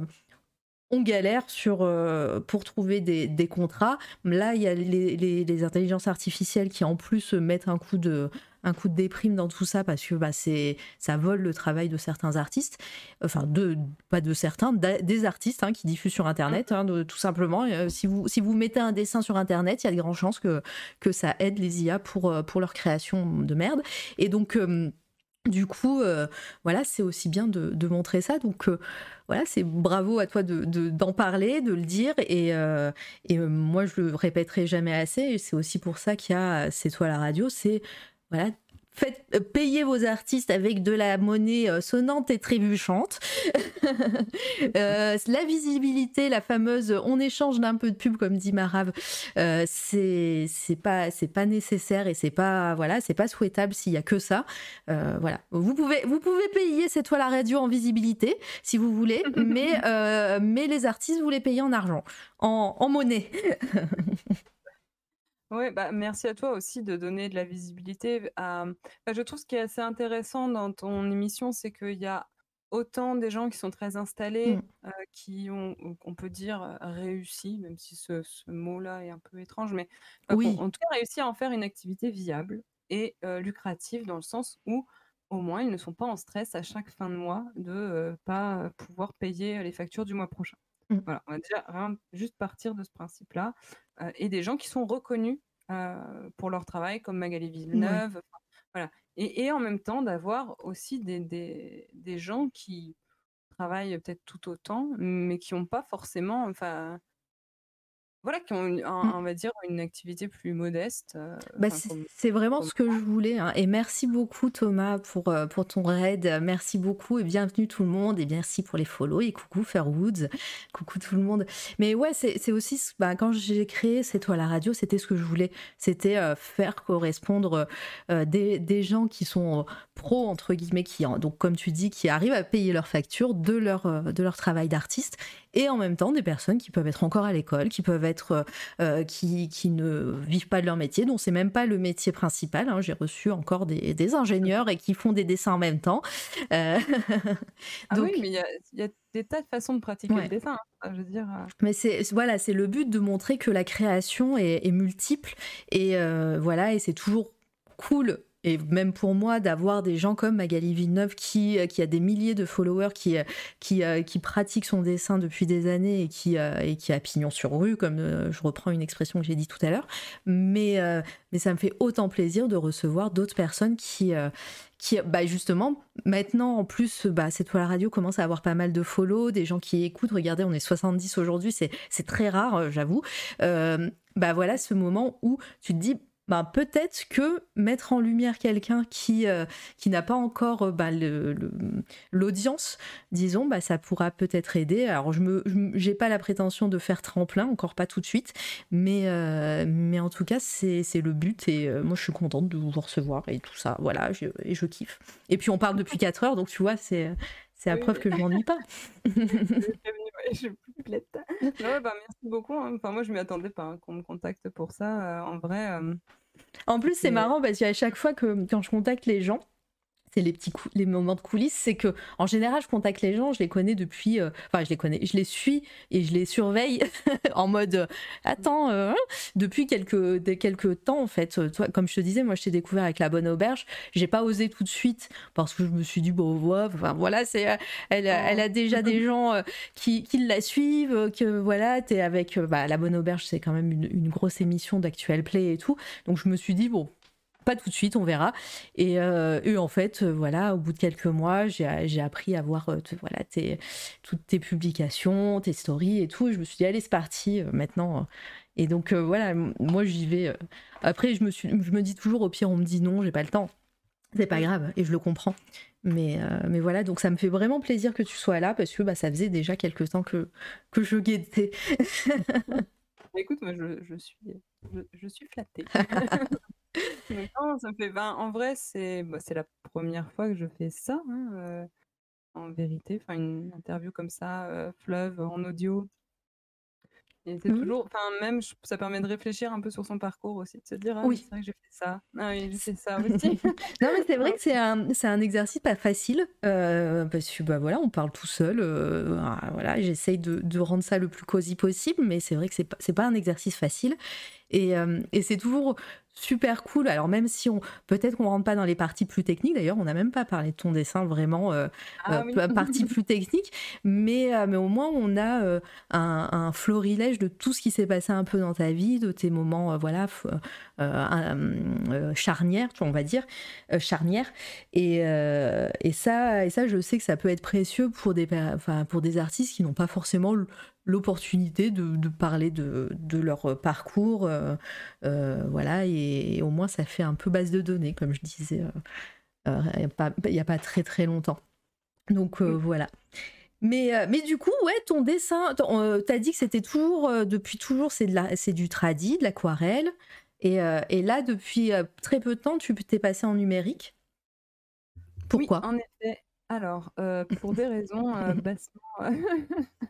On galère sur, euh, pour trouver des, des contrats. Là, il y a les, les- les intelligences artificielles qui, en plus, mettent un coup de, un coup de déprime dans tout ça parce que bah, ça vole le travail de certains artistes. Enfin, de, pas de certains, des artistes hein, qui diffusent sur Internet, hein, tout simplement. Euh, si, vous, si vous mettez un dessin sur Internet, il y a de grandes chances que, que ça aide les IA pour, euh, pour leur création de merde. Et donc. euh, du coup, voilà, c'est aussi bien de, montrer ça. Donc, voilà, c'est bravo à toi de, de- d'en parler, de le dire. Et, et moi, je le répéterai jamais assez. Et c'est aussi pour ça qu'il y a C'est toi la radio. C'est, voilà, faites, euh, payez vos artistes avec de la monnaie euh, sonnante et trébuchante. *laughs* Euh, la visibilité, la fameuse on échange d'un peu de pub, comme dit Marave, c'est pas, c'est pas nécessaire et c'est pas, voilà, c'est pas souhaitable s'il y a que ça. Voilà. Vous pouvez, vous pouvez payer cette toile à radio en visibilité si vous voulez, *laughs* mais, mais les artistes, vous les payez en argent, en, en monnaie. *laughs* Ouais, bah, merci à toi aussi de donner de la visibilité à. Enfin, je trouve ce qui est assez intéressant dans ton émission, c'est qu'il y a autant des gens qui sont très installés, Mm. euh, qui ont, on peut dire, réussi, même si ce, ce mot-là est un peu étrange, mais enfin, Oui. en tout cas réussi à en faire une activité viable et euh, lucrative dans le sens où au moins ils ne sont pas en stress à chaque fin de mois de euh, pas pouvoir payer les factures du mois prochain. Mm. Voilà, on va déjà juste partir de ce principe-là et des gens qui sont reconnus euh, pour leur travail, comme Magali Villeneuve. Voilà. Et, et en même temps, d'avoir aussi des, des, des gens qui travaillent peut-être tout autant, mais qui n'ont pas forcément. Enfin, voilà, qui ont, une- un- Mm. on va dire, une activité plus modeste. euh, Bah, c'est c'est vraiment ce que je voulais. hein. Et merci beaucoup Thomas pour, euh, pour ton raid. Merci beaucoup et bienvenue tout le monde. Et merci pour les follow. Et coucou Fairwoods. Coucou tout le monde. Mais ouais, c'est c'est aussi, bah, quand j'ai créé cette toile à radio, c'était ce que je voulais. C'était euh, faire correspondre euh, des, des gens qui sont pros, entre guillemets, qui, donc comme tu dis, qui arrivent à payer leurs factures de leur, de leur travail d'artiste. Et en même temps, des personnes qui peuvent être encore à l'école, qui peuvent être euh, euh, qui, qui ne vivent pas de leur métier, dont c'est même pas le métier principal. hein. J'ai reçu encore des, des ingénieurs et qui font des dessins en même temps. Euh, Ah donc, oui, mais il y a, il y a des tas de façons de pratiquer Ouais. le dessin. hein. Je veux dire, Mais c'est voilà, c'est le but de montrer que la création est, est multiple et euh, voilà, et c'est toujours cool. Et même pour moi, d'avoir des gens comme Magali Villeneuve qui, qui a des milliers de followers, qui, qui, euh, qui pratique son dessin depuis des années et qui, euh, a pignon sur rue, comme euh, je reprends une expression que j'ai dit tout à l'heure. Mais, euh, ça me fait autant plaisir de recevoir d'autres personnes qui, euh, bah justement, maintenant en plus, bah, cette fois la radio commence à avoir pas mal de follow, des gens qui écoutent. Regardez, on est 70 aujourd'hui, c'est c'est très rare, euh, j'avoue. Euh, bah voilà ce moment où tu te dis, bah, peut-être que mettre en lumière quelqu'un qui, euh, qui n'a pas encore euh, le- le- l'audience, disons, bah, ça pourra peut-être aider. Alors, je j'ai pas la prétention de faire tremplin, encore pas tout de suite, mais, euh, mais en tout cas, c'est c'est le but et euh, moi, je suis contente de vous recevoir et tout ça. Voilà, je, et je kiffe. Et puis, on parle depuis 4 heures, donc tu vois, c'est c'est la Oui, preuve que je m'ennuie pas. *laughs* *laughs* ouais, je plus bah, merci beaucoup. hein. Enfin, moi, je m'y attendais pas hein, qu'on me contacte pour ça. euh, en vrai, euh, En plus, c'est Et- marrant parce qu'à chaque fois que quand je contacte les gens, c'est les petits cou- les moments de coulisses, c'est que en général, je contacte les gens, je les connais depuis, euh, enfin, je les connais, je les suis et je les surveille *laughs* en mode, euh, attends, euh, hein, depuis quelques des- quelques temps en fait. Toi, comme je te disais, moi, je t'ai découvert avec la bonne auberge. J'ai pas osé tout de suite parce que je me suis dit bon, ouais, enfin voilà, c'est, elle, a- elle a déjà des *laughs* gens qui, qui la suivent, que voilà, t'es avec bah, la bonne auberge, c'est quand même une, une grosse émission d'actuel play et tout. Donc je me suis dit, bon, pas tout de suite, on verra. Et, euh, en fait, euh, voilà, au bout de quelques mois, j'ai appris à voir euh, voilà, tes, toutes tes publications, tes stories et tout. Et je me suis dit, allez, c'est parti, maintenant. Et donc, euh, voilà, moi, j'y vais. Après, je me, suis, je me dis toujours, au pire, on me dit non, j'ai pas le temps. C'est pas grave, et je le comprends. Mais, euh, mais voilà, donc ça me fait vraiment plaisir que tu sois là parce que bah, ça faisait déjà quelques temps que, que je guettais. *laughs* écoute, moi, je, je suis, je, je suis flattée. *laughs* Non, ça me fait. ben, en vrai, c'est bah, c'est la première fois que je fais ça, hein, euh, en vérité. Enfin, une interview comme ça, euh, fleuve, en audio. Et c'est Mhm. toujours. Enfin, même, je- ça permet de réfléchir un peu sur son parcours aussi, de se dire, ah, Oui. c'est vrai que j'ai fait ça. Ah oui, j'ai fait ça *laughs* aussi. *laughs* Non, mais c'est vrai que c'est un, c'est un exercice pas facile euh, parce que bah voilà, on parle tout seul. euh, ah, voilà, j'essaye de, de rendre ça le plus cosy possible, mais c'est vrai que c'est pas, c'est pas un exercice facile. Et, et c'est toujours super cool. Alors même si on peut-être qu'on rentre pas dans les parties plus techniques. D'ailleurs, on n'a même pas parlé de ton dessin vraiment euh, Ah euh, oui. pa- *laughs* partie plus technique, mais, euh, mais au moins on a un, un florilège de tout ce qui s'est passé un peu dans ta vie, de tes moments voilà euh, charnières, tu vois, on va dire charnières. Et, et ça, et ça, je sais que ça peut être précieux pour des, enfin, pour des artistes qui n'ont pas forcément l'opportunité de, de parler de, de leur parcours, euh, euh, voilà, et, au moins ça fait un peu base de données, comme je disais euh, il n'y a, pas- il y a pas très très longtemps. Donc Oui. voilà. Mais, mais du coup, ouais, ton dessin, t'as dit que c'était toujours, euh, depuis toujours, c'est de la- c'est du tradi, de l'aquarelle. Et, euh, et là, depuis euh, très peu de temps, tu t'es passé en numérique? Pourquoi? Oui, en effet. Alors, euh, pour des raisons euh, *laughs* bassement.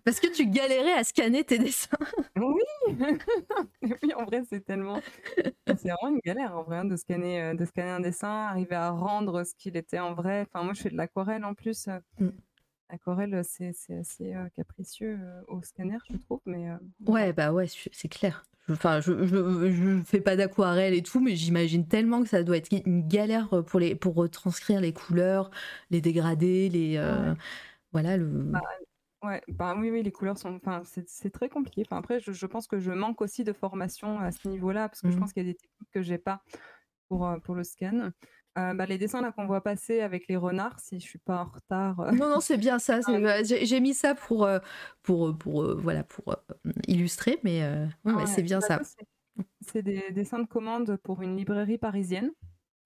Parce que tu galérais à scanner tes dessins. *laughs* Oui, *laughs* oui, en vrai, c'est tellement. C'est vraiment une galère en vrai hein, de scanner, euh, de scanner un dessin, arriver à rendre ce qu'il était en vrai. Enfin, moi, je fais de l'aquarelle en plus. Mm. L'aquarelle, c'est assez capricieux au scanner, je trouve. Mais euh, Ouais, bah ouais, c'est clair. Je- Enfin, je, je fais pas d'aquarelle et tout, mais j'imagine tellement que ça doit être une galère pour, les, pour retranscrire les couleurs, les dégradés, les. euh, Voilà, le. Bah, ouais, bah oui, oui, les couleurs sont. Enfin, c'est très compliqué. Enfin, après, je, je pense que je manque aussi de formation à ce niveau-là, parce que je Mhm. pense qu'il y a des techniques que j'ai pas pour, euh, pour le scan. Euh, bah, les dessins là qu'on voit passer avec les renards, si je suis pas en retard. euh, Non, non, c'est bien ça. Ah. J'ai mis ça pour, euh, pour, pour, voilà, pour illustrer, mais ouais, Ouais, c'est bien bah, ça. c'est- des dessins de commande pour une librairie parisienne.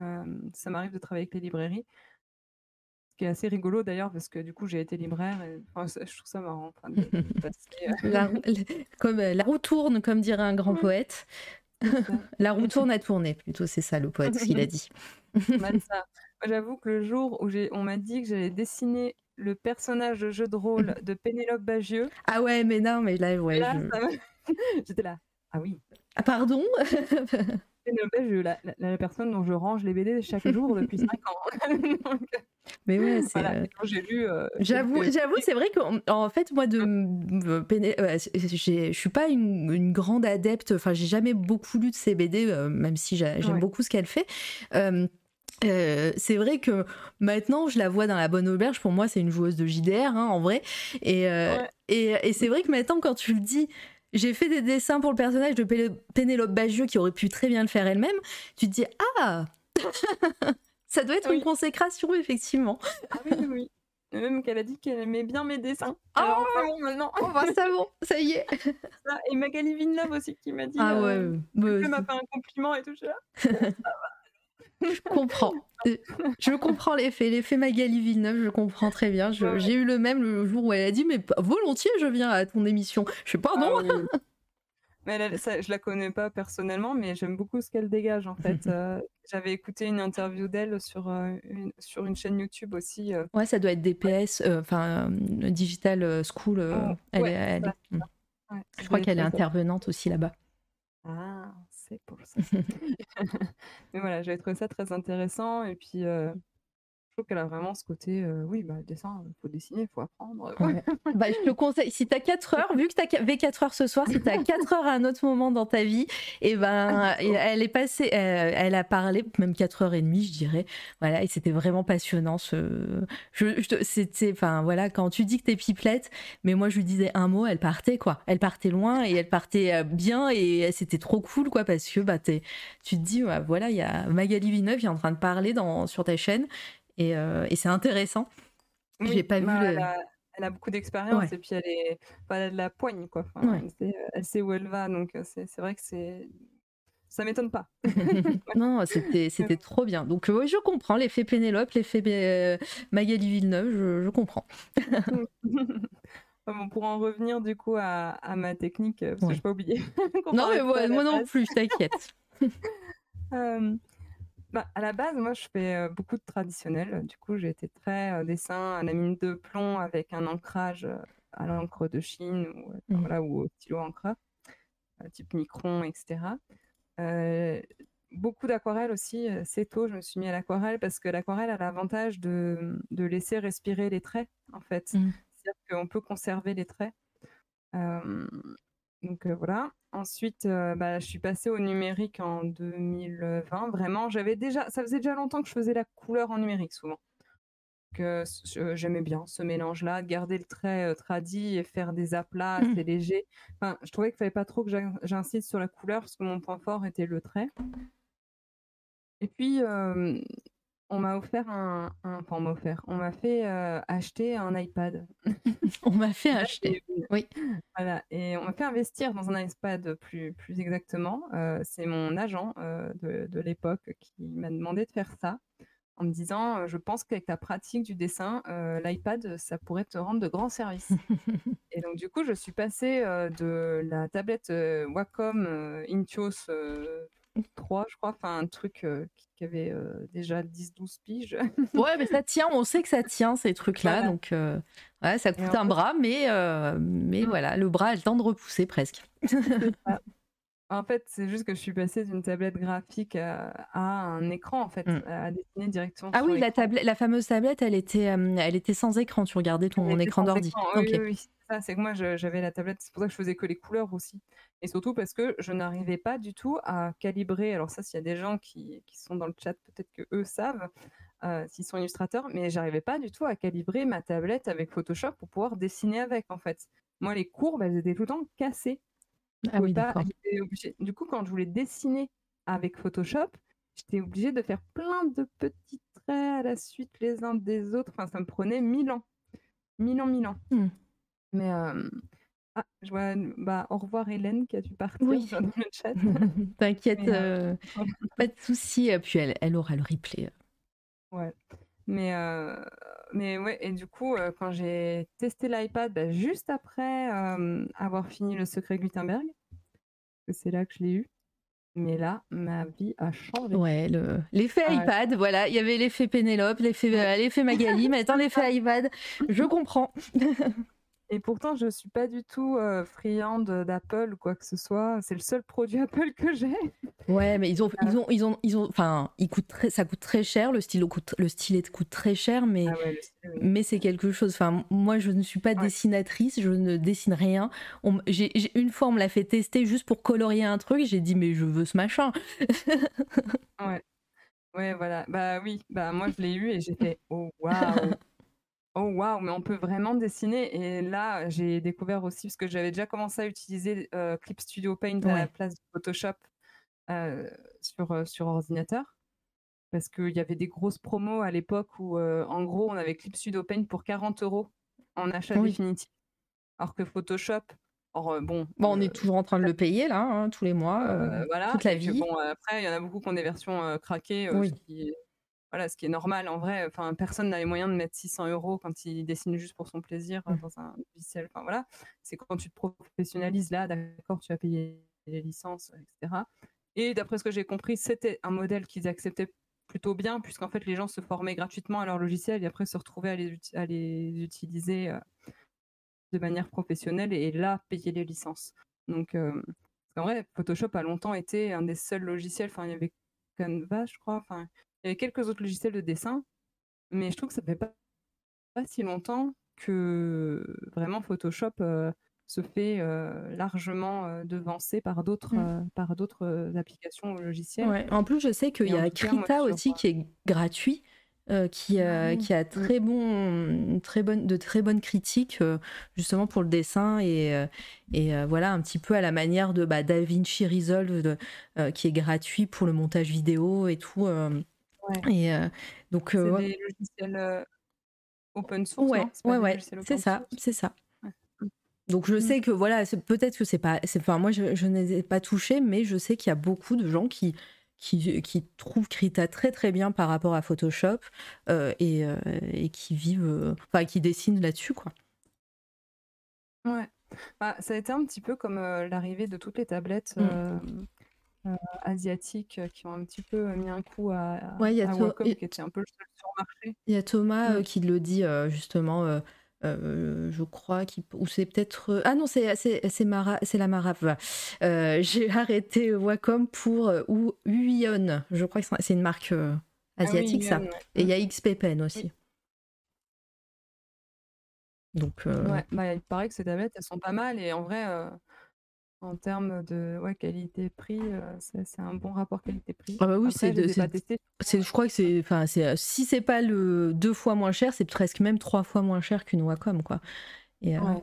Ça m'arrive de travailler avec les librairies. Ce qui est assez rigolo d'ailleurs, parce que du coup, j'ai été libraire. Et, enfin, je trouve ça marrant. enfin, de- de *laughs* passer, euh, La, roue- comme, euh, la roue tourne, comme dirait un grand poète. *laughs* La roue tourne à tourner, plutôt, c'est ça le poète, ce qu'il a dit. *laughs* *laughs* J'avoue que le jour où on m'a dit que j'allais dessiner le personnage de jeu de rôle de Pénélope Bagieux, Ah ouais, mais non, mais là, ouais. là, je- j'étais là. Ah oui, Ah, pardon? La, la- la personne dont je range les BD chaque *laughs* jour depuis 5 ans. *laughs* Donc, Mais ouais, c'est. Voilà, euh, j'ai lu. euh, J'avoue, j'avoue, c'est vrai qu'en en fait, moi, de, euh, je suis pas une, une grande adepte. Enfin, j'ai jamais beaucoup lu de ces BD, euh, même si j'a- j'aime Ouais. beaucoup ce qu'elle fait. Euh, euh, c'est vrai que maintenant, je la vois dans la bonne auberge. Pour moi, c'est une joueuse de JDR, hein, en vrai. Et, euh, Ouais. et, et c'est vrai que maintenant, quand tu le dis, j'ai fait des dessins pour le personnage de Pénélope Bagieux qui aurait pu très bien le faire elle-même. Tu te dis, ah *laughs* Ça doit être Oui. une consécration, effectivement. Ah oui, oui, Même qu'elle a dit qu'elle aimait bien mes dessins. Ah bon, maintenant. Oh, bah, ça, bon, ça y est. *laughs* ça. Et Magali Villeneuve aussi qui m'a dit. Ah ouais, euh, ouais, Elle m'a fait un compliment et tout. Là. *laughs* je comprends. Je comprends l'effet. L'effet Magali Villeneuve, je comprends très bien. Ouais. J'ai eu le même le jour où elle a dit Mais volontiers, je viens à ton émission. Je fais Pardon Ah oui. *laughs* Mais elle, ça, je la connais pas personnellement, mais j'aime beaucoup ce qu'elle dégage en fait. *laughs* Euh, J'avais écouté une interview d'elle sur, euh, une, sur une chaîne YouTube aussi. euh, Ouais, ça doit être DPS, enfin, Digital School. Oh, elle ouais, est- elle ça, est- ouais, Je crois qu'elle est intervenante aussi là-bas. Ah, pour ça. *laughs* Mais voilà, j'avais trouvé ça très intéressant. Et puis, euh, trouve qu'elle a vraiment ce côté euh, oui, bah, le dessin, il faut dessiner, il faut apprendre. *laughs* Ouais. bah, je te conseille, si t'as 4 *laughs* heures, vu que t'as qu- 4 heures ce soir, si t'as 4 heures à un autre moment dans ta vie, et ben, et elle est passée, euh, elle a parlé, même 4 heures et demie, je dirais. Voilà, et c'était vraiment passionnant. Ce... Je, je te- c'était, enfin, voilà, quand tu dis que t'es pipelette, mais moi je lui disais un mot, elle partait, quoi. Elle partait loin et elle partait euh, bien et c'était trop cool, quoi, parce que, bah, tu te dis, ouais, voilà, il y a Magali Villeneuve qui est en train de parler dans, sur ta chaîne et, euh, et c'est intéressant. J'ai pas vu bah, le- Elle a, elle a beaucoup d'expérience Ouais. et puis elle, est, enfin, elle a de la poigne, quoi. Enfin, Ouais. elle, sait, elle sait où elle va, donc euh, c'est vrai que c'est. Ça m'étonne pas. *laughs* non, c'était *laughs* c'était trop bien. Donc euh, ouais, je comprends l'effet Pénélope, l'effet euh, Magali Villeneuve, je, je comprends. Enfin, *laughs* bon, pour en revenir du coup à, à ma technique, parce Ouais. que je pas oublié. Non mais moi, non plus, t'inquiète. Euh, bah, à la base, moi, je fais beaucoup de traditionnel. Du coup, j'ai été très dessin à la mine de plomb avec un ancrage à l'encre de Chine ou, voilà, ou au stylo encre, euh, type micron, etc. Euh, beaucoup d'aquarelle aussi. C'est tôt, je me suis mis à l'aquarelle parce que l'aquarelle a l'avantage de, de laisser respirer les traits, en fait. Mhm. C'est-à-dire qu'on peut conserver les traits. Euh, donc euh, voilà. Ensuite, euh, bah, je suis passée au numérique en 2020. Vraiment, j'avais déjà, ça faisait déjà longtemps que je faisais la couleur en numérique souvent. Que je- j'aimais bien ce mélange-là, garder le trait euh, tradi et faire des aplats Mhm. assez légers. Enfin, je trouvais qu'il fallait pas trop que j'in- j'insiste sur la couleur parce que mon point fort était le trait. Et puis, euh, on m'a offert un, un- enfin, on m'a offert, on m'a fait euh, acheter un iPad. *laughs* On m'a fait *laughs* acheter. Oui. Voilà, et on m'a fait investir dans un iPad plus, plus exactement. Euh, c'est mon agent euh, de, de l'époque qui m'a demandé de faire ça en me disant Je pense qu'avec ta pratique du dessin, l'iPad, ça pourrait te rendre de grands services. *laughs* et donc, du coup, je suis passée de la tablette Wacom Intuos 3, je crois, enfin un truc euh, qui, avait euh, déjà 10-12 piges. Ouais, mais ça *laughs* tient, on sait que ça tient ces trucs-là, Voilà. donc euh, ouais, ça coûte un bras, mais, mais Mm. voilà, le bras a le temps de repousser presque. *laughs* En fait, c'est juste que je suis passée d'une tablette graphique à, à un écran, en fait, Mm. à dessiner directement Ah sur oui, la, tablette, la fameuse tablette, elle était, elle était sans écran, tu regardais ton écran d'ordi. Oui, oui, ça, c'est que moi j'avais la tablette, c'est pour ça que je faisais que les couleurs aussi. Et surtout parce que je n'arrivais pas du tout à calibrer. Alors, ça, s'il y a des gens qui, qui sont dans le chat, peut-être que eux savent, euh, s'ils sont illustrateurs, mais j'arrivais pas du tout à calibrer ma tablette avec Photoshop pour pouvoir dessiner avec, en fait. Moi, les courbes, elles étaient tout le temps cassées. Ah oui, pas- Du coup, quand je voulais dessiner avec Photoshop, j'étais obligée de faire plein de petits traits à la suite les uns des autres. Enfin, ça me prenait mille ans. Mille ans, mille ans. Hmm. Mais euh, ah, je vois, bah, au revoir Hélène qui a dû partir Oui. *laughs* dans le chat. *laughs* T'inquiète, Mais, euh, euh, *laughs* pas de souci. Puis elle, elle aura le replay. Ouais. Mais, euh, mais ouais, et du coup, euh, quand j'ai testé l'iPad, bah, juste après euh, avoir fini Le Secret Gutenberg, c'est là que je l'ai eu, mais là, ma vie a changé. Ouais, le- l'effet ouais. iPad, voilà, il y avait l'effet Pénélope, l'effet euh, Magali, maintenant l'effet iPad, je comprends. Et pourtant, je suis pas du tout euh, friande d'Apple ou quoi que ce soit. C'est le seul produit *laughs* Apple que j'ai. Ouais, mais ils ont, ils ont, ils ont, ils ont, enfin, très, ça coûte très cher. Le stylo coûte, le stylet coûte très cher, mais, Ah ouais, oui. mais c'est quelque chose. Enfin, moi, je ne suis pas Ouais. dessinatrice, je ne dessine rien. On une fois, on me l'a fait tester juste pour colorier un truc. J'ai dit, mais je veux ce machin. Ouais. Ouais, voilà. Bah oui, bah moi je l'ai eu et j'ai fait oh waouh. *laughs* Oh waouh, mais on peut vraiment dessiner. Et là, j'ai découvert aussi, parce que j'avais déjà commencé à utiliser euh, Clip Studio Paint à Ouais. la place de Photoshop euh, sur, euh, sur ordinateur. Parce qu'il y avait des grosses promos à l'époque où, en gros, on avait Clip Studio Paint pour 40 euros en achat Oui. définitif. Alors que Photoshop, or, bon, Bon, on euh, est toujours en train de le payer là, hein, tous les mois, euh, euh, voilà. toute la que, vie. bon, après, il y en a beaucoup qui ont des versions craquées, Oui. qui voilà, ce qui est normal en vrai. Enfin, personne n'a les moyens de mettre 600 euros quand il dessine juste pour son plaisir euh, Mm. dans un logiciel. Enfin voilà, c'est quand tu te professionnalises là, d'accord, tu vas payer les licences, etc. Et d'après ce que j'ai compris, c'était un modèle qu'ils acceptaient plutôt bien, puisqu'en fait les gens se formaient gratuitement à leur logiciel et après se retrouvaient à les, à les utiliser euh, de manière professionnelle et là payer les licences. Donc, euh, en vrai, Photoshop a longtemps été un des seuls logiciels. Enfin, il y avait Canva, je crois. Enfin, il y avait quelques autres logiciels de dessin, mais je trouve que ça fait pas, pas si longtemps que vraiment Photoshop euh, se fait euh, largement euh, devancer par d'autres Mm. euh, par d'autres applications ou logiciels. Ouais. En plus, je sais qu'il y a tout cas, moi, Krita aussi qui est gratuit, qui, Ah qui a très bon, très bonne, de très bonnes critiques justement pour le dessin et, et voilà un petit peu à la manière de bah, DaVinci Resolve de- qui est gratuit pour le montage vidéo et tout. Ouais. et euh, donc C'est des logiciels open source, ouais, ouais, ouais, c'est ça, c'est ça. Ouais. Mm. Donc je Mm. sais que voilà, peut-être que c'est pas, c'est, enfin moi je, je ne les ai pas touchés, mais je sais qu'il y a beaucoup de gens qui qui, qui trouvent Krita très très bien par rapport à Photoshop euh, et, euh, et qui vivent, euh, enfin qui dessinent là-dessus quoi. Ouais. Bah, ça a été un petit peu comme l'arrivée de toutes les tablettes Mm. Euh, asiatiques euh, qui ont un petit peu mis un coup à, à- Ouais, il y a à Wacom, qui était un peu le seul sur le marché. Il y a Thomas Mm. euh, qui le dit justement. euh, je crois qu'il ou c'est peut-être ah non c'est c'est c'est Mara c'est la Mara voilà. Euh, *laughs* j'ai arrêté Wacom pour euh, ou Uion je crois que c'est une marque Ah oui, asiatique ça ouais. et il y a XP Pen aussi donc Ouais, bah, il paraît que ces tablettes, elles sont pas mal et en vrai, en termes de ouais, qualité-prix, euh, c'est c'est un bon rapport qualité-prix. Ah bah oui, Après, c'est je de- les ai c'est- pas testés. c'est je crois que c'est enfin c'est euh, si c'est pas le deux fois moins cher c'est presque même trois fois moins cher qu'une Wacom quoi et euh, Ouais.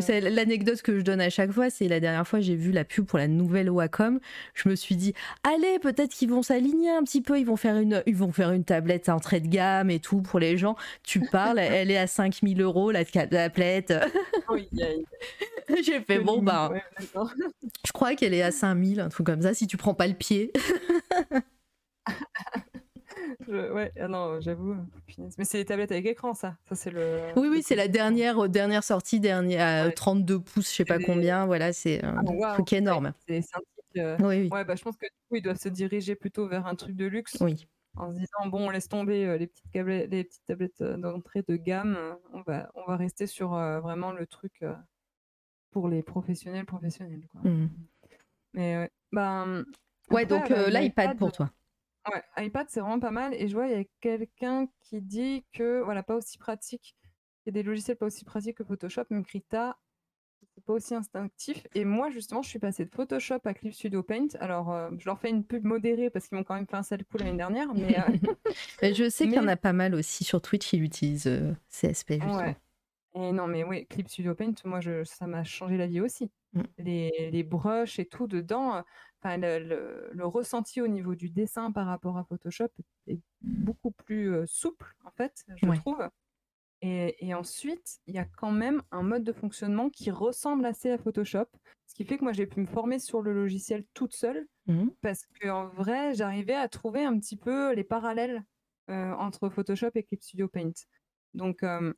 C'est l'anecdote que je donne à chaque fois, c'est la dernière fois j'ai vu la pub pour la nouvelle Wacom, je me suis dit allez peut-être qu'ils vont s'aligner un petit peu, ils vont faire une ils vont faire une tablette entrée de gamme et tout pour les gens. Tu parles, *laughs* elle est à 5000 euros la tablette. Oui, *laughs* j'ai fait bon bah Ouais, je crois qu'elle est à 5000 un truc comme ça si tu prends pas le pied. *laughs* Je- ouais, ah non, j'avoue. Mais c'est les tablettes avec écran, ça. Ça, c'est le. Oui oui c'est la dernière dernière sortie dernière à Ouais. 32 pouces je sais pas combien voilà c'est un Ah, truc énorme. C'est un euh, Oui oui Ouais, bah, je pense que du coup, ils doivent se diriger plutôt vers un truc de luxe oui. en se disant bon, on laisse tomber euh, les petites, tablettes, les petites tablettes euh, d'entrée de gamme, euh, on va, on va rester sur euh, vraiment le truc euh, pour les professionnels professionnels. Quoi. Mhm. Mais ouais, bah, Ouais après, donc euh, l'iPad l'iPad, pour toi. Ouais, iPad, c'est vraiment pas mal. Et je vois, il y a quelqu'un qui dit que, voilà, pas aussi pratique. Il y a des logiciels pas aussi pratiques que Photoshop, même Krita, c'est pas aussi instinctif. Et moi, justement, je suis passée de Photoshop à Clip Studio Paint. Alors, euh, je leur fais une pub modérée parce qu'ils m'ont quand même fait un sale coup l'année dernière. Mais euh, Mais *laughs* je sais qu'il y en a pas mal aussi sur Twitch qui utilisent euh, CSP justement. ouais. Et non, mais oui, Clip Studio Paint, moi, je, ça m'a changé la vie aussi. Mm. Les, les brushes et tout dedans, enfin, le, le- le ressenti au niveau du dessin par rapport à Photoshop est beaucoup plus euh, souple, en fait, je Ouais. trouve. Et, et ensuite, il y a quand même un mode de fonctionnement qui ressemble assez à Photoshop, ce qui fait que moi, j'ai pu me former sur le logiciel toute seule Mhm. parce qu'en vrai, j'arrivais à trouver un petit peu les parallèles euh, entre Photoshop et Clip Studio Paint. Donc, euh,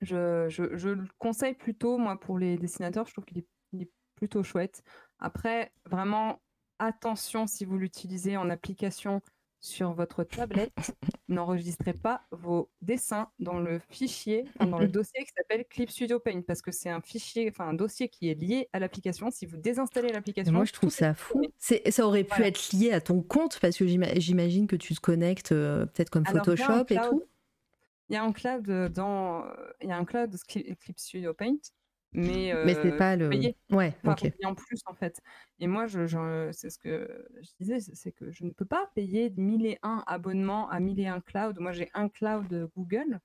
je, je- je le conseille plutôt, moi, pour les dessinateurs, je trouve qu'il est, il est plutôt chouette. Après, vraiment, attention si vous l'utilisez en application sur votre tablette, *laughs* n'enregistrez pas vos dessins dans le fichier, enfin, dans le *laughs* dossier qui s'appelle Clip Studio Paint, parce que c'est un fichier, enfin un dossier qui est lié à l'application. Si vous désinstallez l'application, Moi, je trouve ça fou. ça aurait pu être lié à ton compte parce que j'ima- j'imagine que tu te connectes euh, peut-être comme Alors, Photoshop et tout. Il y a un cloud dans, il y a un cloud Clip Studio Paint, mais Mais c'est euh, pas faut le. payer. Ouais, ok. en plus en fait. Et moi, je, je- c'est ce que je disais, c'est c'est que je ne peux pas payer 1001 abonnements à 1001 cloud. Moi, j'ai un cloud Google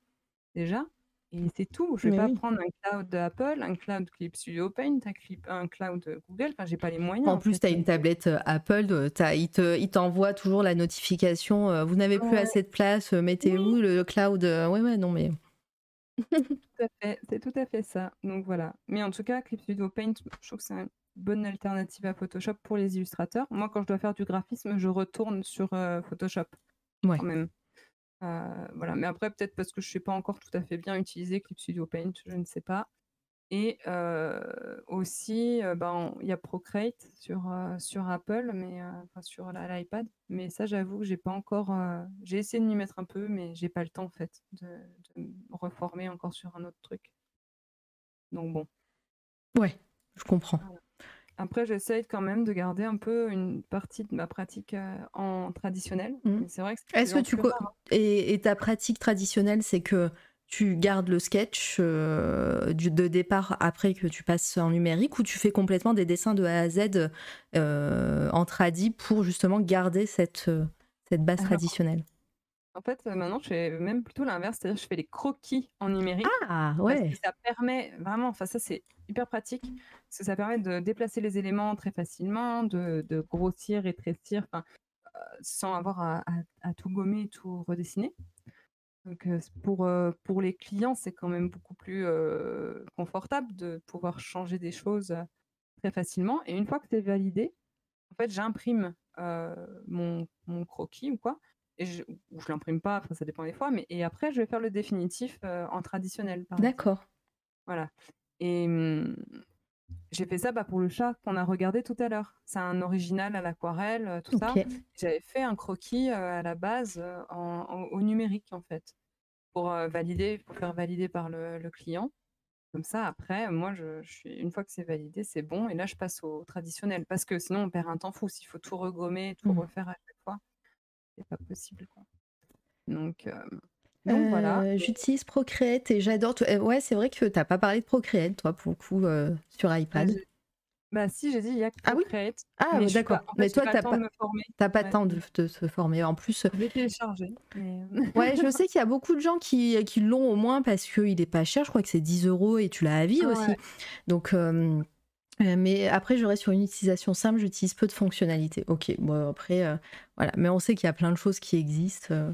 déjà, et c'est tout. Je vais Mais pas oui. prendre un cloud Apple, un cloud Clip Studio Paint, un, cloud Google. Enfin, j'ai pas les moyens. En en plus, tu as une tablette euh, Apple, t'as- il te- il t'envoie toujours la notification euh, vous n'avez plus assez de place, mettez où le cloud Ouais, ouais, non, mais. Tout à fait, c'est tout à fait ça. Donc voilà. Mais en tout cas, Clip Studio Paint, je trouve que c'est une bonne alternative à Photoshop pour les illustrateurs. Moi, quand je dois faire du graphisme, je retourne sur euh, Photoshop Ouais. quand même. Euh, voilà. Mais après, peut-être parce que je ne sais pas encore tout à fait bien utiliser Clip Studio Paint, je ne sais pas. Et aussi, ben, il y a Procreate sur, sur Apple, mais enfin, sur l'iPad. Mais ça, j'avoue que j'ai pas encore. j'ai essayé de m'y mettre un peu, mais j'ai pas le temps en fait de, de me reformer encore sur un autre truc. Donc bon. Ouais, je comprends. Après, j'essaye quand même de garder un peu une partie de ma pratique en traditionnel. Mais c'est vrai que Est-ce que tu. hein. Et, et ta pratique traditionnelle, c'est que tu gardes le sketch euh, du, de départ après que tu passes en numérique ou tu fais complètement des dessins de A à Z euh, en tradi pour justement garder cette, euh, cette base Alors, traditionnelle? En fait, maintenant, je fais même plutôt l'inverse, c'est-à-dire que je fais les croquis en numérique. Ah, Parce ouais. que ça permet vraiment, enfin ça c'est hyper pratique, parce que ça permet de déplacer les éléments très facilement, de, de grossir, rétrécir, euh, sans avoir à, à- à tout gommer, tout redessiner. Donc pour, pour les clients, c'est quand même beaucoup plus euh, confortable de pouvoir changer des choses très facilement. Et une fois que c'est validé, en fait, j'imprime euh, mon, mon croquis ou quoi, et je, ou je l'imprime pas, enfin, ça dépend des fois, mais et après, je vais faire le définitif euh, en traditionnel. D'accord. Voilà. Et hum, j'ai fait ça bah, pour le chat qu'on a regardé tout à l'heure. C'est un original à l'aquarelle, euh, tout ça. J'avais fait un croquis euh, à la base euh, en- en- au numérique, en fait, pour euh, valider, pour faire valider par le, le client. Comme ça, après, moi, je, je suis, une fois que c'est validé, c'est bon. Et là, je passe au traditionnel. Parce que sinon, on perd un temps fou. S'il faut tout regommer, tout Mm. refaire à chaque fois, c'est pas possible. Quoi. Donc, euh, donc voilà. Euh, J'utilise Procreate et j'adore. euh, Ouais, c'est vrai que t'as pas parlé de Procreate, toi, pour le coup, euh, sur Bah, iPad. bah, si, j'ai dit, il y a que Ah oui? Procreate. Ah, mais d'accord. pas- en fait, Mais toi, t'as le pas, t'as pas Ouais. temps de, se former. En plus, Je vais télécharger. mais- ouais, je sais *laughs* qu'il y a beaucoup de gens qui, qui l'ont au moins parce qu'il est pas cher. Je crois que c'est 10 euros et tu l'as à vie aussi. Donc, euh, mais après, je reste sur une utilisation simple. J'utilise peu de fonctionnalités. Ok, bon, après, euh, voilà. Mais on sait qu'il y a plein de choses qui existent. euh,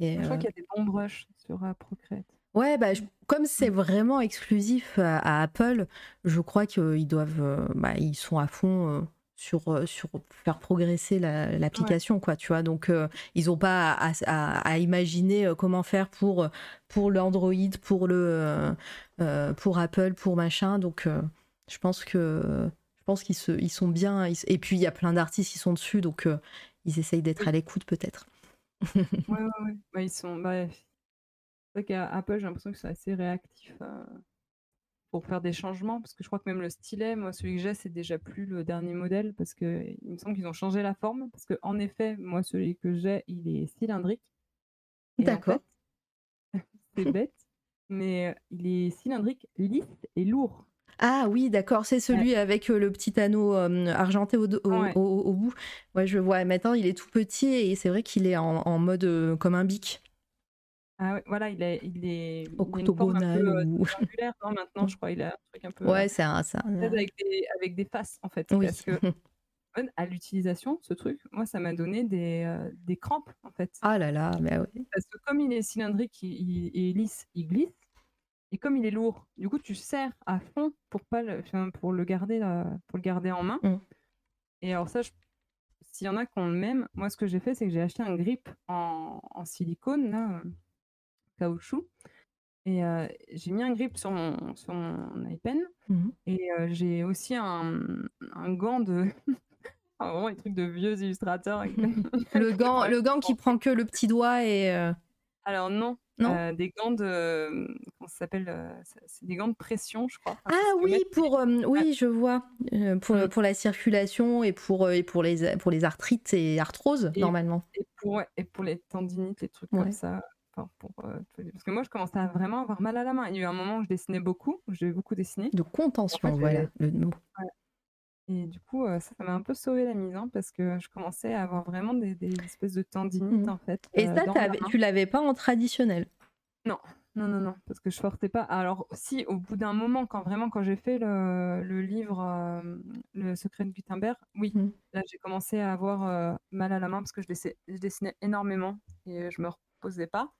et, Je crois euh, qu'il y a des bons brushs sur euh, Procreate. Ouais, bah, je- comme c'est vraiment exclusif à, à Apple, je crois qu'ils doivent, euh, bah, ils sont à fond sur, sur faire progresser la- l'application, quoi, tu vois. Donc, euh, ils n'ont pas à, à- à imaginer comment faire pour, pour l'Android, pour, le, euh, pour Apple, pour machin. Donc, euh, je pense que je pense qu'ils ils sont bien. ils- et puis, il y a plein d'artistes qui sont dessus, donc ils essayent d'être à l'écoute, peut-être. Ouais, ouais, ouais. Bah, ils sont. Bah, c'est vrai qu'à Apple, j'ai l'impression que c'est assez réactif euh, pour faire des changements. Parce que je crois que même le stylet, moi, celui que j'ai, c'est déjà plus le dernier modèle. Parce que il me semble qu'ils ont changé la forme. Parce que, en effet, moi, celui que j'ai, il est cylindrique. En D'accord. fait, *laughs* c'est bête, mais euh, il est cylindrique, lisse et lourd. Ah oui, d'accord, c'est celui avec euh, le petit anneau euh, argenté au, do- au, Ouais. au- au bout. Ouais, je vois. Maintenant, il est tout petit et c'est vrai qu'il est en, en mode euh, comme un bic. Ah ouais, voilà, il est, il est, Octogonal euh, ou-. *laughs* Non, maintenant, je crois, il a un truc un peu. Ouais, c'est un. un- avec des, avec des faces en fait. Oui. Parce que *laughs* à l'utilisation, ce truc, moi, ça m'a donné des, euh, des crampes en fait. Ah là là, mais ouais. Parce que comme il est cylindrique et lisse, il glisse. Et comme il est lourd, du coup, tu serres à fond pour pas le, pour le garder, euh, pour le garder en main. Mm. Et alors ça, je- s'il y en a qui ont le même, moi, ce que j'ai fait, c'est que j'ai acheté un grip en, en silicone, là, euh, caoutchouc. Et euh, j'ai mis un grip sur mon, sur mon iPen. Mhm. Et euh, j'ai aussi un, un gant de *laughs* Ah, vraiment les trucs de vieux illustrateurs. *laughs* *laughs* le gant, le gant qui prend que le petit doigt et. euh, Alors Non euh, des gants de comment ça s'appelle euh, c'est- des gants de pression, je crois. Ah oui, pour euh, oui, je vois Euh, pour Mm. pour la circulation et pour et pour les pour les arthrites et arthroses Et- normalement. et pour ouais, et pour les tendinites, les trucs Ouais. comme ça. Enfin, pour, parce que moi, je commençais à vraiment avoir mal à la main. Il y a eu un moment où je dessinais beaucoup, j'ai beaucoup dessiné. De contention, En fait, voilà le mot. Et du coup, ça, ça m'a un peu sauvé la mise, hein, parce que je commençais à avoir vraiment des, des espèces de tendinites, Mhm. en fait. Et ça, la tu l'avais pas en traditionnel? Non, non, non, parce que je forçais pas. Alors, si, au bout d'un moment, quand vraiment, quand j'ai fait le, le livre euh, Le secret de Gutenberg, oui, Mhm. là, j'ai commencé à avoir euh, mal à la main parce que je, dessinais énormément et je me reposais pas.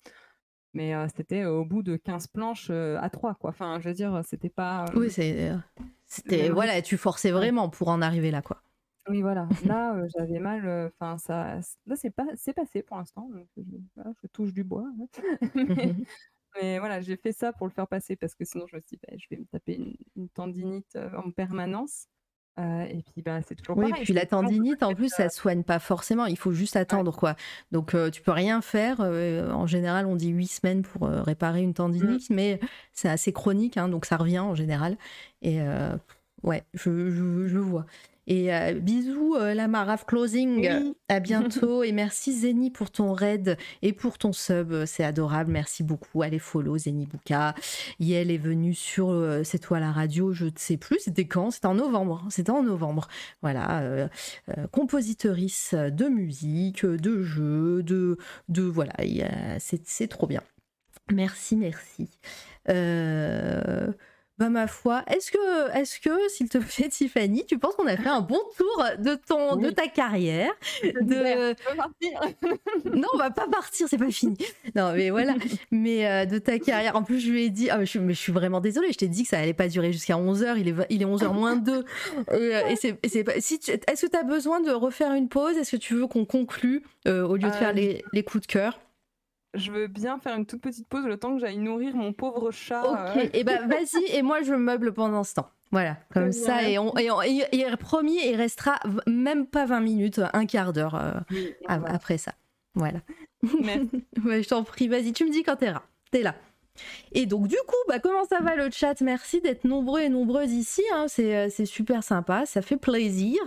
Mais euh, c'était au bout de 15 planches à 3, quoi. Enfin, je veux dire, c'était pas. Oui, c'est c'était voilà, tu forçais vraiment pour en arriver là quoi. Oui, voilà. Là, euh, j'avais mal. euh, Enfin, ça. Là, c'est pas, c'est passé pour l'instant. donc Je, voilà, je touche du bois. hein. *laughs* mais, *laughs* mais voilà, j'ai fait ça pour le faire passer parce que sinon, je me suis dit, bah, je vais me taper une, une tendinite euh, en permanence. Euh, et puis, bah, c'est toujours Oui, puis la tendinite, en plus, ça soigne pas forcément. Il faut juste attendre, quoi. Donc, euh, tu peux rien faire. euh, en général, on dit huit semaines pour euh, réparer une tendinite, mais c'est assez chronique, hein, donc ça revient en général. Et ouais, je, je, je vois. Et euh, bisous, euh, la Maraf Closing. Oui. À bientôt. et merci, Zeni, pour ton raid et pour ton sub. C'est adorable. Merci beaucoup. Allez, follow Zeni Bouka. Yel est venue sur euh, C'est toi la radio. Je ne sais plus. C'était quand? C'était en novembre. hein. C'était en novembre. Voilà. compositrice de musique, de jeux, de. de voilà. C'est c'est trop bien. Merci, merci. Euh, bah ma foi, est-ce que, est-ce que, s'il te plaît, *laughs* Tiffany, tu penses qu'on a fait un bon tour de ton, de ta carrière, de, *laughs* non, on va pas partir, c'est pas fini. Non, mais voilà. Mais euh, de ta carrière. En plus, je lui ai dit, ah, mais je, suis- mais je suis vraiment désolée, je t'ai dit que ça allait pas durer jusqu'à 11h, il est, il est 11h moins 2. Et, euh, et c'est, pas- si tu- est-ce que tu as besoin de refaire une pause? Est-ce que tu veux qu'on conclue euh, au lieu de Euh, faire les, les coups de cœur? Je veux bien faire une toute petite pause le temps que j'aille nourrir mon pauvre chat. Ok, euh, et ben vas-y, et moi je meuble pendant ce temps. Voilà, comme ça, et, on, et, on- et- et promis, il restera même pas 20 minutes, un quart d'heure euh, oui, après ça. Voilà. Merci. *laughs* Ouais, je t'en prie, vas-y, tu me dis quand t'es là. T'es là. Et donc du coup, bah, comment ça va le chat? Merci d'être nombreux et nombreuses ici, hein. c'est, euh, c'est super sympa, ça fait plaisir.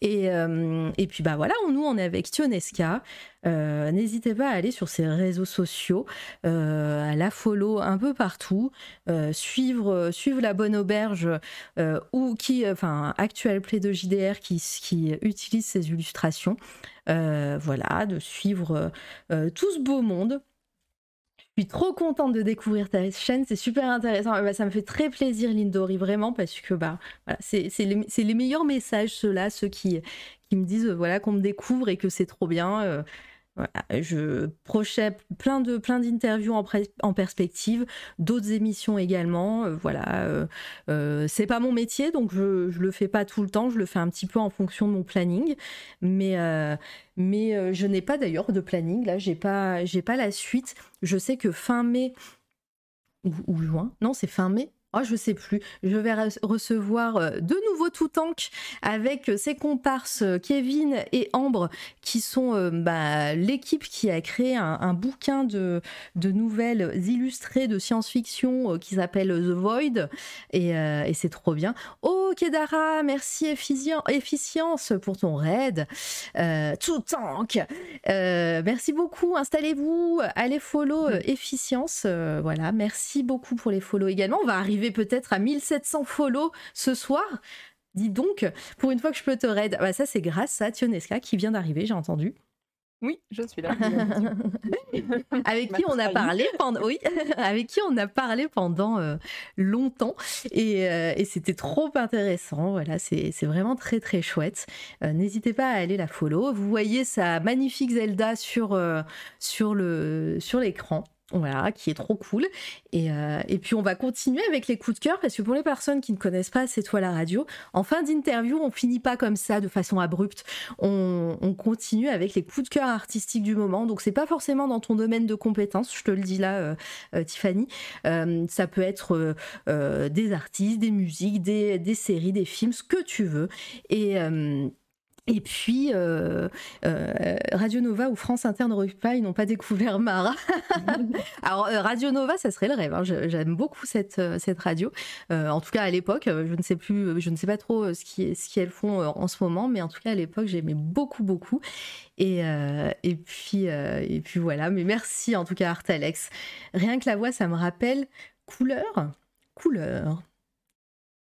Et, euh, puis bah voilà, on- nous on est avec Tionesca. Euh, N'hésitez pas à aller sur ses réseaux sociaux, à la follow un peu partout, suivre, suivre la bonne auberge ou qui, enfin actuel play de JDR qui, qui utilise ses illustrations. Voilà, de suivre tout ce beau monde. Je suis trop contente de découvrir ta chaîne, c'est super intéressant. Euh, bah, ça me fait très plaisir, Lindori, vraiment, parce que bah, c'est les, meilleurs messages, ceux-là, ceux qui, qui me disent voilà, qu'on me découvre et que c'est trop bien. euh, je projette plein de plein d'interviews en, perspective, d'autres émissions également. euh, voilà, euh, euh, c'est pas mon métier, donc je, je le fais pas tout le temps. Je le fais un petit peu en fonction de mon planning, mais euh, mais je n'ai pas d'ailleurs de planning. Là, j'ai pas j'ai pas la suite. Je sais que fin mai ou juin, non, c'est fin mai. Oh, je sais plus. Je vais re- recevoir euh, de nouveau tout tank avec euh, ses comparses euh, Kevin et Ambre, qui sont euh, bah, l'équipe qui a créé un, un bouquin de, de nouvelles illustrées de science-fiction euh, qui s'appelle The Void. Et, euh, et c'est trop bien. Oh, Kedara, merci Efficien- Efficience pour ton raid. Tout tank. Merci beaucoup. Installez-vous. Allez follow euh, Efficience. Voilà. Merci beaucoup pour les follow également. On va arriver peut-être à 1700 follow ce soir. Dis donc, pour une fois que je peux te raid. Bah, ça, c'est grâce à Tionesca qui vient d'arriver, j'ai entendu. Oui, je suis là. *laughs* *laughs* avec qui on a parlé pendant oui *laughs* avec qui on a parlé pendant euh, longtemps et, euh, et c'était trop intéressant voilà c'est c'est vraiment très très chouette Euh, n'hésitez pas à aller la follow vous voyez sa magnifique Zelda sur euh, sur le sur l'écran voilà, qui est trop cool. Et, euh, et puis on va continuer avec les coups de cœur parce que pour les personnes qui ne connaissent pas C'est toi la radio, en fin d'interview, on finit pas comme ça de façon abrupte. On, on continue avec les coups de cœur artistiques du moment. Donc c'est pas forcément dans ton domaine de compétences, je te le dis là, euh, euh, Tiffany. Ça peut être des artistes, des musiques, des, des séries, des films, ce que tu veux. Et Et puis, euh, euh, Radio Nova ou France Inter ne n'ont pas découvert Mara. *laughs* Alors, euh, Radio Nova, ça serait le rêve. Hein. J'aime beaucoup cette, cette radio. en tout cas, à l'époque, je ne sais plus, je ne sais pas trop ce qu'elles ce qu'elles font en ce moment, mais en tout cas, à l'époque, j'aimais beaucoup, beaucoup. Et, et, puis, et puis voilà. Mais merci en tout cas, Artalex. Rien que la voix, ça me rappelle couleur. Couleur.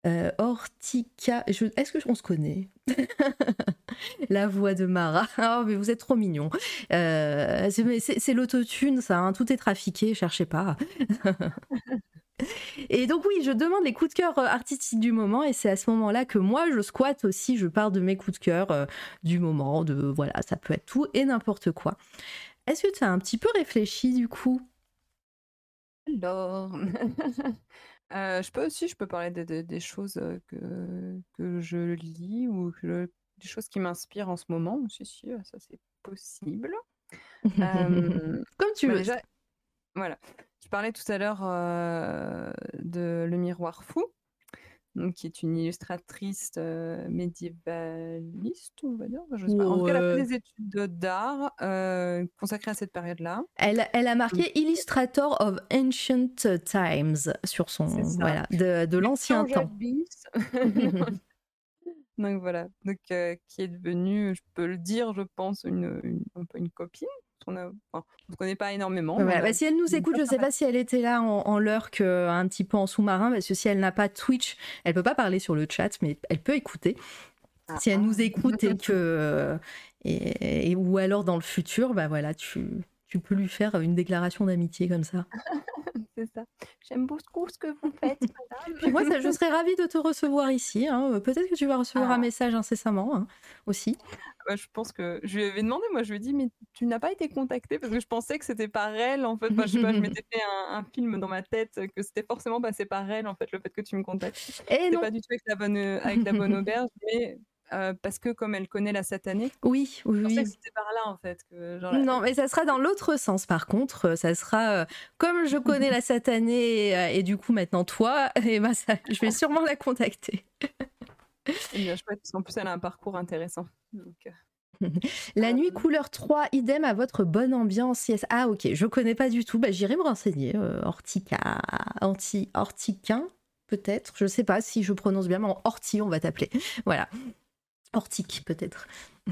Euh, Ortica, est-ce qu'on se connaît? *laughs* La voix de Mara. *laughs* Oh, mais vous êtes trop mignon. Euh, c'est l'autotune, ça. Hein. tout est trafiqué, cherchez pas. *laughs* et donc oui, je demande les coups de cœur euh, artistiques du moment et c'est à ce moment-là que moi je squatte aussi, je parle de mes coups de cœur du moment, de voilà, ça peut être tout et n'importe quoi. Est-ce que tu as un petit peu réfléchi du coup? Alors, je peux aussi, je peux parler des choses, que que je lis ou que des choses qui m'inspirent en ce moment. Si, si, ça c'est possible. *laughs* Comme tu bah, veux. voilà. Je parlais tout à l'heure, de Le Miroir fou qui est une illustratrice euh, médiévaliste, on va dire. Je sais pas. En tout cas, elle a fait des études d'art euh, consacrées à cette période-là. Elle, elle, a marqué Illustrator of Ancient Times sur son voilà de, de l'ancien temps. *laughs* Donc voilà, donc euh, qui est devenue, je peux le dire, je pense, une, une un peu une copine on ne connaît pas énormément. Bah, si elle nous écoute, je ne sais pas si elle était là en, en lurk un petit peu en sous-marin, parce que si elle n'a pas Twitch, elle peut pas parler sur le chat, mais elle peut écouter. Ah, si elle nous ah. écoute et *laughs* que et, ou alors dans le futur, bah voilà, tu, tu peux lui faire une déclaration d'amitié comme ça. *laughs* c'est ça. J'aime beaucoup ce que vous faites, *laughs* madame. moi, je serais ravie de te recevoir ici. Hein. Peut-être que tu vas recevoir un ah. message incessamment hein, aussi. Bah, je pense que je lui avais demandé, moi je lui ai dit, mais tu n'as pas été contactée parce que je pensais que c'était par elle en fait. je sais pas, je m'étais *laughs* fait un, film dans ma tête que c'était forcément passé par elle en fait, le fait que tu me contactes. Et non. pas du tout avec la bonne, avec la bonne auberge, mais euh, parce que comme elle connaît la satanée. Oui, oui, oui. c'était par là en fait. Que, genre, non, mais ça sera dans l'autre sens par contre. Ça sera euh, comme je connais la *laughs* satanée et, euh, et, du coup maintenant toi, *laughs* et ben ça, je vais sûrement la contacter. C'est bien chouette, parce qu'en plus, elle a un parcours intéressant. Donc, euh. *laughs* La nuit couleur 3, idem à votre bonne ambiance. Yes. Ah ok, je connais pas du tout. Bah, J'irai me renseigner. Euh, Hortica, anti Hortiquin, peut-être. Je sais pas si je prononce bien, mais Horti, on va t'appeler. Voilà. Hortique, peut-être. *laughs*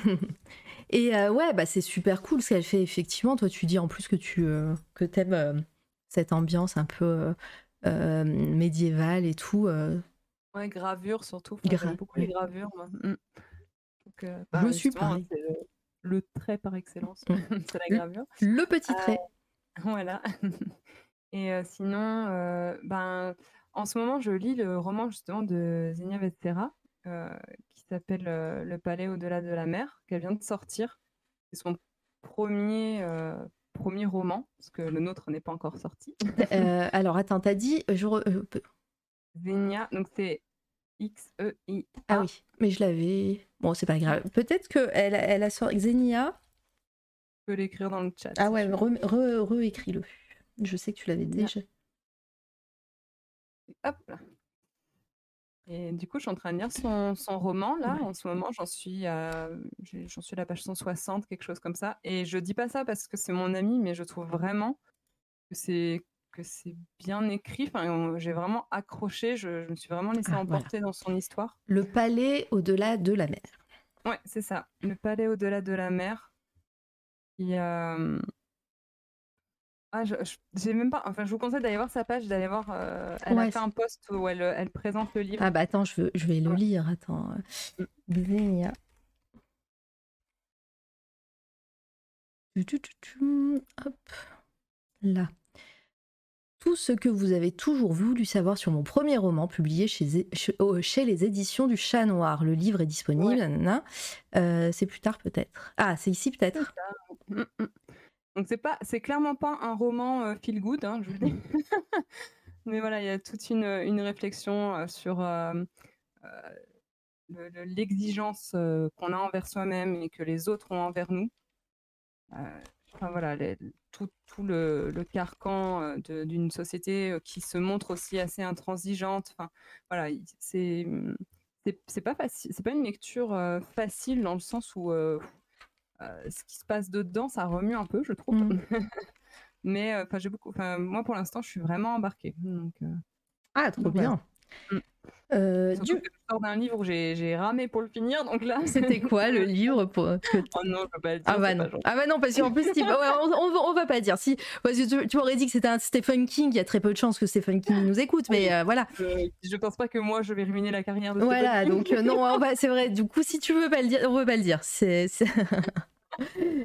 Et euh, ouais, bah, c'est super cool ce qu'elle fait, effectivement. Toi, tu dis en plus que tu que aimes cette ambiance un peu médiévale et tout. Ouais, gravure surtout. beaucoup les gravures, moi. Mmh. Donc, euh, Je bah, suis pareil. le, trait par excellence, mmh. *laughs* c'est la gravure. Le petit trait. Euh, *laughs* voilà. Et euh, sinon, ben, en ce moment, je lis le roman justement de Zenia Vetsera qui s'appelle Le palais au-delà de la mer, qu'elle vient de sortir. C'est son premier, premier roman, parce que le nôtre n'est pas encore sorti. alors, attends, t'as dit. Je Zenia, donc c'est X-E-I. Ah oui, mais je l'avais. Bon, c'est pas grave. Peut-être qu'elle elle a sorti Xenia. Je peux l'écrire dans le chat. Ah ouais, re-écris-le. je sais que tu l'avais déjà. Hop là. Et du coup, je suis en train de lire son, son roman là. En ce moment, j'en suis à j'en suis à la page 160, quelque chose comme ça. Et je dis pas ça parce que c'est mon ami, mais je trouve vraiment que c'est que c'est bien écrit. Enfin, j'ai vraiment accroché, je, me suis vraiment laissé ah, emporter dans son histoire. Le palais au-delà de la mer. Ouais, c'est ça. Le palais au-delà de la mer. Il y a. Ah, je, j'ai même pas. Enfin, je vous conseille d'aller voir sa page, d'aller voir. Euh, elle a fait un post où elle, elle, présente le livre. Ah bah attends, je, veux, je vais le lire. Attends. Xenia. Hop. Là tout ce que vous avez toujours voulu savoir sur mon premier roman publié chez, oh, chez, les éditions du Chat Noir. Le livre est disponible. Euh, c'est plus tard peut-être. Ah, c'est ici peut-être. Donc c'est pas, c'est clairement pas un roman euh, feel good, hein, je vous le dis. Mais voilà, il y a toute une, une réflexion euh, sur l'exigence qu'on a envers soi-même et que les autres ont envers nous. enfin voilà, les, tout, le, carcan euh, d'une société euh, qui se montre aussi assez intransigeante. Enfin, voilà, c'est c'est pas facile, c'est pas une lecture facile dans le sens où ce qui se passe dedans, ça remue un peu, je trouve. Mmh. *laughs* Mais enfin, j'ai beaucoup, enfin, moi pour l'instant, je suis vraiment embarquée. Donc, ah, trop bien. Mmh. Euh, du... que je sors d'un livre où j'ai ramé pour le finir, donc là. *laughs* C'était quoi le livre pour... Oh non, je peux pas le dire. Ah bah non. Ah bah non, parce qu'en plus, on, on, va pas dire. Si, parce que tu, aurais dit que c'était un Stephen King, il y a très peu de chances que Stephen King nous écoute, mais euh, voilà. Je, je, pense pas que moi je vais ruiner la carrière de voilà, Stephen King. Voilà, donc euh, non, c'est vrai. Du coup, si tu veux pas le dire, on veut pas le dire. C'est. *laughs*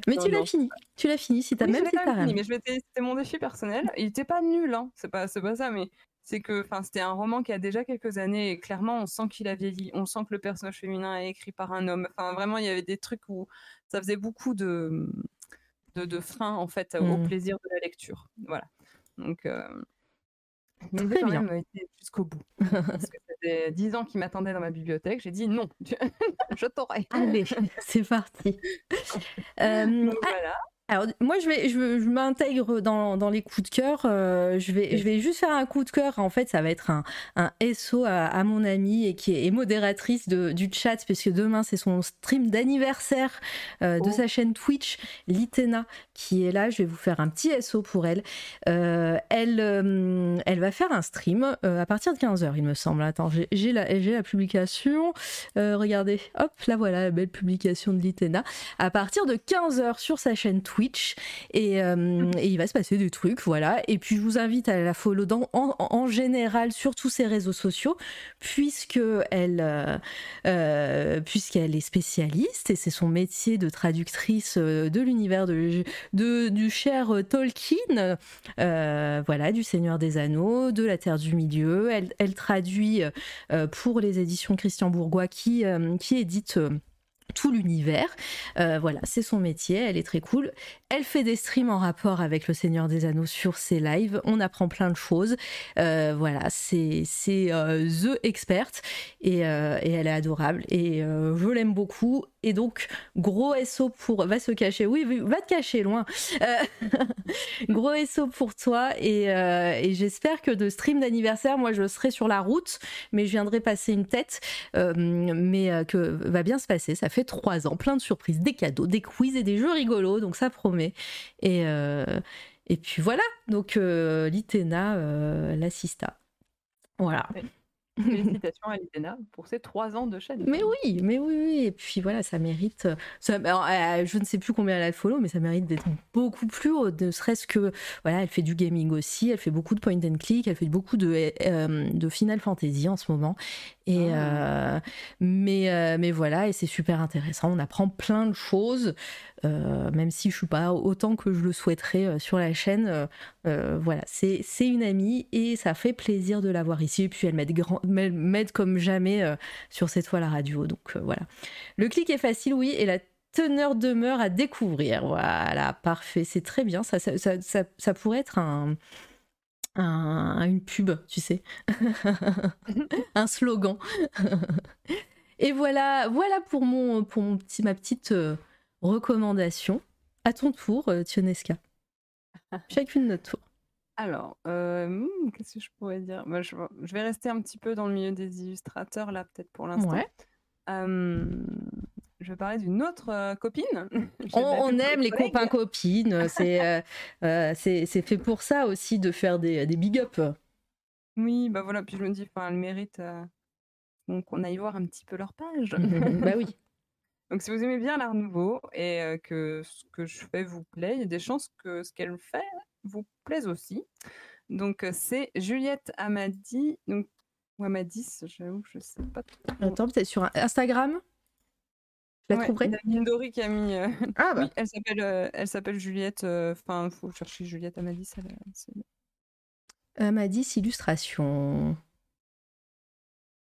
Mais tu l'as fini. Tu l'as fini si t'as oui, même si fini, mais c'était mon défi personnel. Il était pas nul, hein. C'est pas, pas ça, mais c'est que c'était un roman qui a déjà quelques années et clairement on sent qu'il a vieilli, on sent que le personnage féminin est écrit par un homme. Enfin vraiment il y avait des trucs où ça faisait beaucoup de de, de freins en fait au Mmh. plaisir de la lecture. Voilà. Donc euh, Très bien. jusqu'au bout. *laughs* Parce que c'était 10 ans qui m'attendaient dans ma bibliothèque. J'ai dit non, *laughs* je t'aurai. Allez, c'est parti. Euh, Donc voilà. Alors, moi, je, vais, je, je m'intègre dans, dans les coups de cœur. euh, je, vais, je vais juste faire un coup de cœur. En fait, ça va être un, un SO à, à mon amie et qui est modératrice de, du chat, puisque demain, c'est son stream d'anniversaire euh, de Oh. sa chaîne Twitch, Litena, qui est là. Je vais vous faire un petit SO pour elle. Euh, elle, elle va faire un stream à partir de 15h, il me semble. Attends, j'ai, la, j'ai la publication. Regardez, hop, là voilà la belle publication de Litena à partir de 15h sur sa chaîne Twitch et, euh, et il va se passer des trucs voilà. Et puis je vous invite à la follow dans, en, général sur tous ses réseaux sociaux puisque elle euh, euh, puisqu'elle est spécialiste et c'est son métier de traductrice euh, de l'univers de, de- du cher Tolkien voilà du Seigneur des Anneaux de la Terre du Milieu. Elle, elle traduit pour les éditions Christian Bourgois qui, qui édite tout l'univers. Euh, voilà, c'est son métier, elle est très cool. Elle fait des streams en rapport avec le Seigneur des Anneaux sur ses lives. On apprend plein de choses. Euh, voilà, c'est euh, the expert et, euh, et elle est adorable et je l'aime beaucoup. Et donc gros SO pour va se cacher. Oui, va te cacher loin. *laughs* Gros SO pour toi et, j'espère que de stream d'anniversaire, moi je serai sur la route, mais je viendrai passer une tête. Mais que va bien se passer. Ça fait trois ans, plein de surprises, des cadeaux, des quiz et des jeux rigolos, donc ça promet. Et, euh, et puis voilà, donc euh, Litena euh, l'assista. Voilà. Félicitations à Litena pour ses 3 ans de chaîne. Mais oui, mais oui, oui. Et puis voilà, ça mérite. Ça, alors, je ne sais plus combien elle a de follow, mais ça mérite d'être beaucoup plus haut. Ne serait-ce que. Voilà, elle fait du gaming aussi, elle fait beaucoup de point and click, elle fait beaucoup de, euh, de Final Fantasy en ce moment. Et, euh, mais, euh, mais voilà, et c'est super intéressant. On apprend plein de choses, euh, même si je suis pas autant que je le souhaiterais sur la chaîne. voilà, c'est c'est une amie et ça fait plaisir de la voir ici. Et puis elle m'aide grand- m'aide m'aide comme jamais sur cette fois la radio. Donc voilà. Le clic est facile, oui, et la teneur demeure à découvrir. Voilà, parfait, c'est très bien. Ça, ça, ça, ça- ça pourrait être un, un- une pub, tu sais, *laughs* un slogan. *laughs* et voilà, voilà pour mon, pour mon petit, ma petite euh, recommandation. À ton tour, euh, Tionesca. *laughs* Chacune notre tour. Alors, euh, hmm, qu'est-ce que je pourrais dire? Je, je vais rester un petit peu dans le milieu des illustrateurs, là, peut-être pour l'instant. Ouais. Je vais parler d'une autre euh, copine. *laughs* On, aime les copains copines. C'est euh, *laughs* euh, c'est c'est fait pour ça aussi de faire des, des big up. Oui, bah voilà, puis je me dis, enfin, elle mérite euh, donc on aille voir un petit peu leur page. *laughs* bah oui. Donc, si vous aimez bien l'art nouveau et euh, que ce que je fais vous plaît, il y a des chances que ce qu'elle fait vous plaise aussi. Donc, c'est Juliette Amadi, donc, ou Amadis, j'avoue, je sais pas trop. Attends, peut-être sur Instagram? Je la Ouais, trouverai. Nadine Dory qui a mis. euh, Ah bah. oui, elle s'appelle, euh, elle s'appelle Juliette. Enfin, il faut chercher Juliette Amadis. elle, euh, Amadis illustration.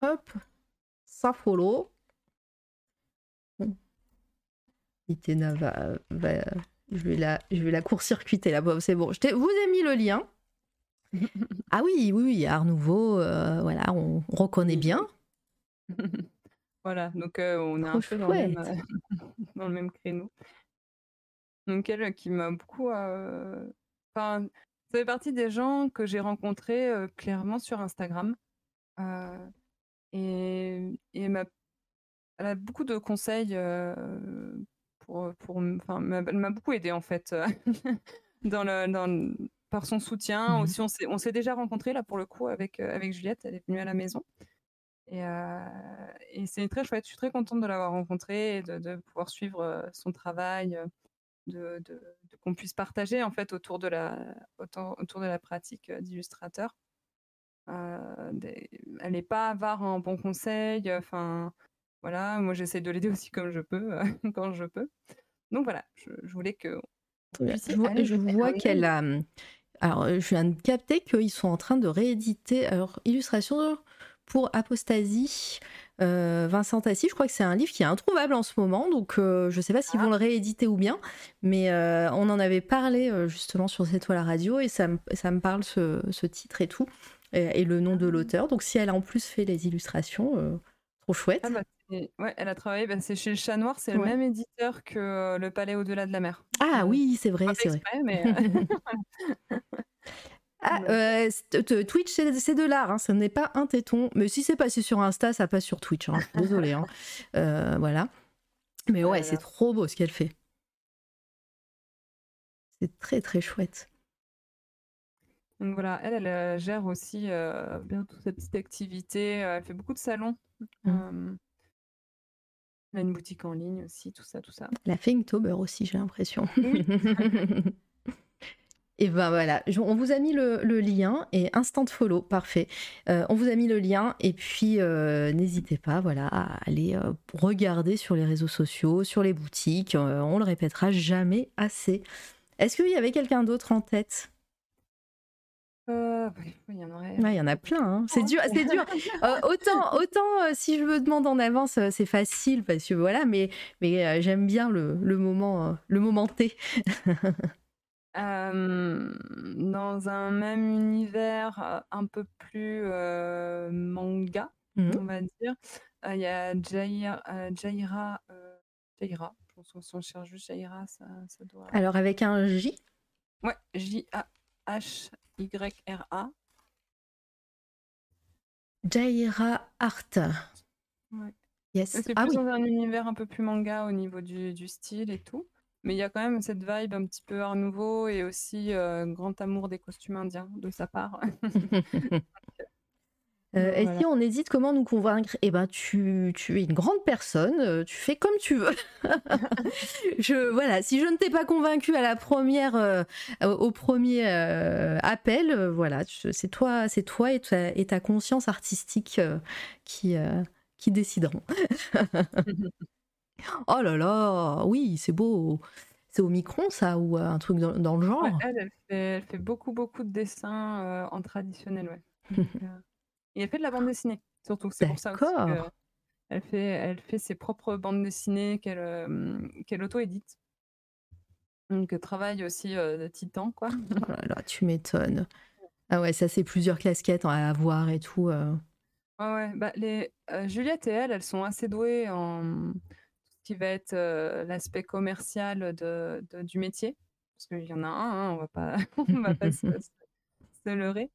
Hop. Ça follow. Itena va, va- je vais la, je vais la court-circuiter là. Bon, c'est bon. Je vous ai mis le lien. *laughs* Ah oui, oui, oui, Art Nouveau, euh, voilà, on, on reconnaît bien. *laughs* Voilà, donc euh, on est un peu dans le, même, chouette. euh, *laughs* dans le même créneau. Donc elle qui m'a beaucoup... euh, Enfin, ça fait partie des gens que j'ai rencontrés clairement sur Instagram. Et, et elle, elle a beaucoup de conseils pour, pour, enfin, elle m'a beaucoup aidé en fait *laughs* dans le, dans, par son soutien. Mmh Aussi, on s'est, on s'est déjà rencontrés là pour le coup avec, avec Juliette. Elle est venue à la maison. Et, et c'est très chouette. Je suis très contente de l'avoir rencontrée et de, de pouvoir suivre son travail, de, de, qu'on puisse partager en fait autour de la, autour de la pratique d'illustrateur. Euh, elle n'est pas avare en bons conseils. Enfin, voilà, moi j'essaie de l'aider aussi comme je peux, *laughs* quand je peux. Donc voilà, je, voulais que. Je vois, je vois qu'elle a. Alors, je viens de capter qu'ils sont en train de rééditer. Alors, illustration pour Apostasie, euh, Vincent Tassi, je crois que c'est un livre qui est introuvable en ce moment, donc euh, je ne sais pas s'ils vont ah. le rééditer ou bien, mais euh, on en avait parlé justement sur cette toile radio et ça, me parle ce, titre et tout, et, le nom de ah. l'auteur. Donc si elle a en plus fait les illustrations, trop chouette. Ah bah, ouais, elle a travaillé, bah, c'est chez le Chat Noir, c'est le même éditeur que Le Palais au-delà de la mer. Ah oui, c'est vrai, c'est vrai. Mais... *laughs* *laughs* *laughs* Ah, euh, Twitch, c'est de l'art, hein, ce n'est pas un téton. Mais si c'est passé sur Insta, ça passe sur Twitch. Hein. *laughs* Désolé. Hein. Euh, voilà. Mais ouais, c'est trop beau ce qu'elle fait. C'est très très chouette. Donc voilà, elle, elle euh, gère aussi bien toute cette petite activité. elle fait beaucoup de salons. Mmh. elle a une boutique en ligne aussi, tout ça, tout ça. Elle a fait Inktober aussi, j'ai l'impression. Oui. *laughs* *laughs* Et ben voilà, on vous a mis le, lien et instant follow, parfait. Euh, on vous a mis le lien et puis euh, n'hésitez pas, voilà, à aller euh, regarder sur les réseaux sociaux, sur les boutiques. on le répétera jamais assez. Est-ce qu'il y avait quelqu'un d'autre en tête? Il y en aurait. il y en a plein. Hein. C'est dur, c'est dur. *laughs* autant, autant si je me demande en avance, c'est facile parce que voilà, mais, mais j'aime bien le, le moment, le moment T. *laughs* dans un même univers un peu plus manga, mmh on va dire, il y a Jaira, Jaira, Jaira, je pense qu'on cherche juste Jaira, ça, ça doit. Alors avec un J? Ouais, J-A-H-Y-R-A. Jaira Art. Ouais. Yes. C'est ah plus dans un univers un peu plus manga au niveau du, du style et tout. Mais il y a quand même cette vibe un petit peu art nouveau et aussi euh, grand amour des costumes indiens de sa part. *laughs* Euh, et si on hésite, comment nous convaincre? Eh ben, tu, tu, es une grande personne, euh, tu fais comme tu veux. *laughs* je, voilà, si je ne t'ai pas convaincu à la première, au premier appel, voilà, c'est toi, c'est toi et ta, et ta, conscience artistique qui, qui décideront. *laughs* Oh là là, oui, c'est beau. C'est au micron, ça, ou euh, un truc dans, le genre? Elle, elle, fait, beaucoup, beaucoup de dessins euh, en traditionnel, ouais. *laughs* Euh, et elle fait de la bande dessinée, surtout. C'est pour ça aussi elle fait, elle fait ses propres bandes dessinées qu'elle qu'elle auto-édite. Donc, elle travaille aussi de titan, quoi. Oh là là, tu m'étonnes. Ah ouais, ça, c'est plusieurs casquettes à avoir et tout. Ouais, ouais. Bah, les, Juliette et elle, elles sont assez douées en qui va être l'aspect commercial de, du métier, parce qu'il y en a un, hein, on va pas, *laughs* on va pas se, *laughs* se, leurrer.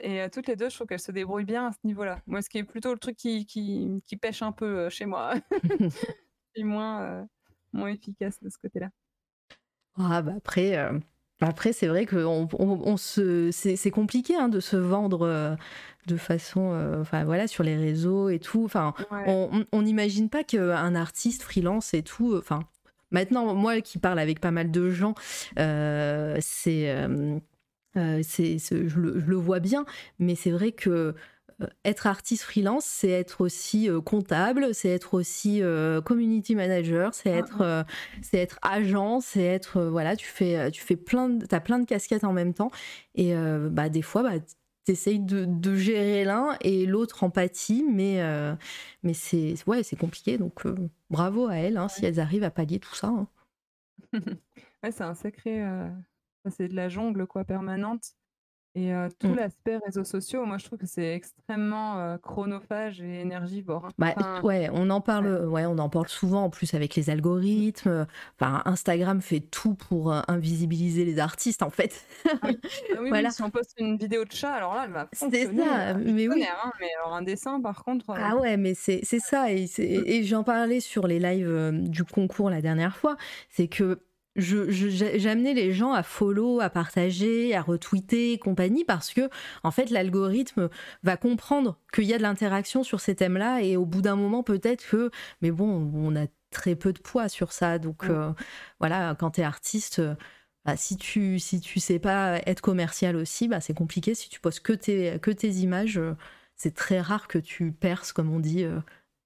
et toutes les deux, je trouve qu'elles se débrouillent bien à ce niveau-là. Moi, ce qui est plutôt le truc qui, qui, qui pêche un peu chez moi, *laughs* et moins, moins efficace de ce côté-là. Ah bah après, après c'est vrai que on, on, se, c'est, compliqué hein, de se vendre de façon, euh, enfin voilà, sur les réseaux et tout. Enfin, on n'imagine pas qu'un artiste freelance et tout, enfin, maintenant, moi qui parle avec pas mal de gens, euh, c'est, euh, c'est, je, le, vois bien, mais c'est vrai que être artiste freelance, c'est être aussi comptable, c'est être aussi community manager, c'est être, c'est être agent, c'est être voilà, tu fais, tu fais plein, de, as plein de casquettes en même temps, et bah des fois, bah, t'essayes de, de gérer l'un et l'autre empathie, mais, euh, mais c'est ouais, c'est compliqué. Donc euh, bravo à elles hein, si elles arrivent à pallier tout ça. Hein. *laughs* ouais, c'est un sacré. Euh, c'est de la jungle quoi permanente. Et euh, tout Mm. l'aspect réseaux sociaux, moi je trouve que c'est extrêmement euh, chronophage et énergivore. hein. Bah, Enfin, ouais, on en parle, ouais, on en parle souvent en plus avec les algorithmes. Enfin, Instagram fait tout pour euh, invisibiliser les artistes en fait. ah oui, oui, Voilà. si on poste une vidéo de chat, alors là, elle va C'est ça, euh, mais oui. hein, mais alors un dessin, par contre, euh, Ah ouais, mais c'est ça. Et, c'est- et j'en parlais sur les lives du concours la dernière fois. C'est que j'ai amené les gens à follow, à partager, à retweeter et compagnie parce que, en fait, l'algorithme va comprendre qu'il y a de l'interaction sur ces thèmes-là et au bout d'un moment, peut-être que. Mais bon, on a très peu de poids sur ça. Donc, Mm. euh, voilà, quand t'es artiste. euh, bah, si tu si tu sais pas être commercial aussi, bah, c'est compliqué. Si tu postes que tes, que tes images, euh, c'est très rare que tu perces, comme on dit,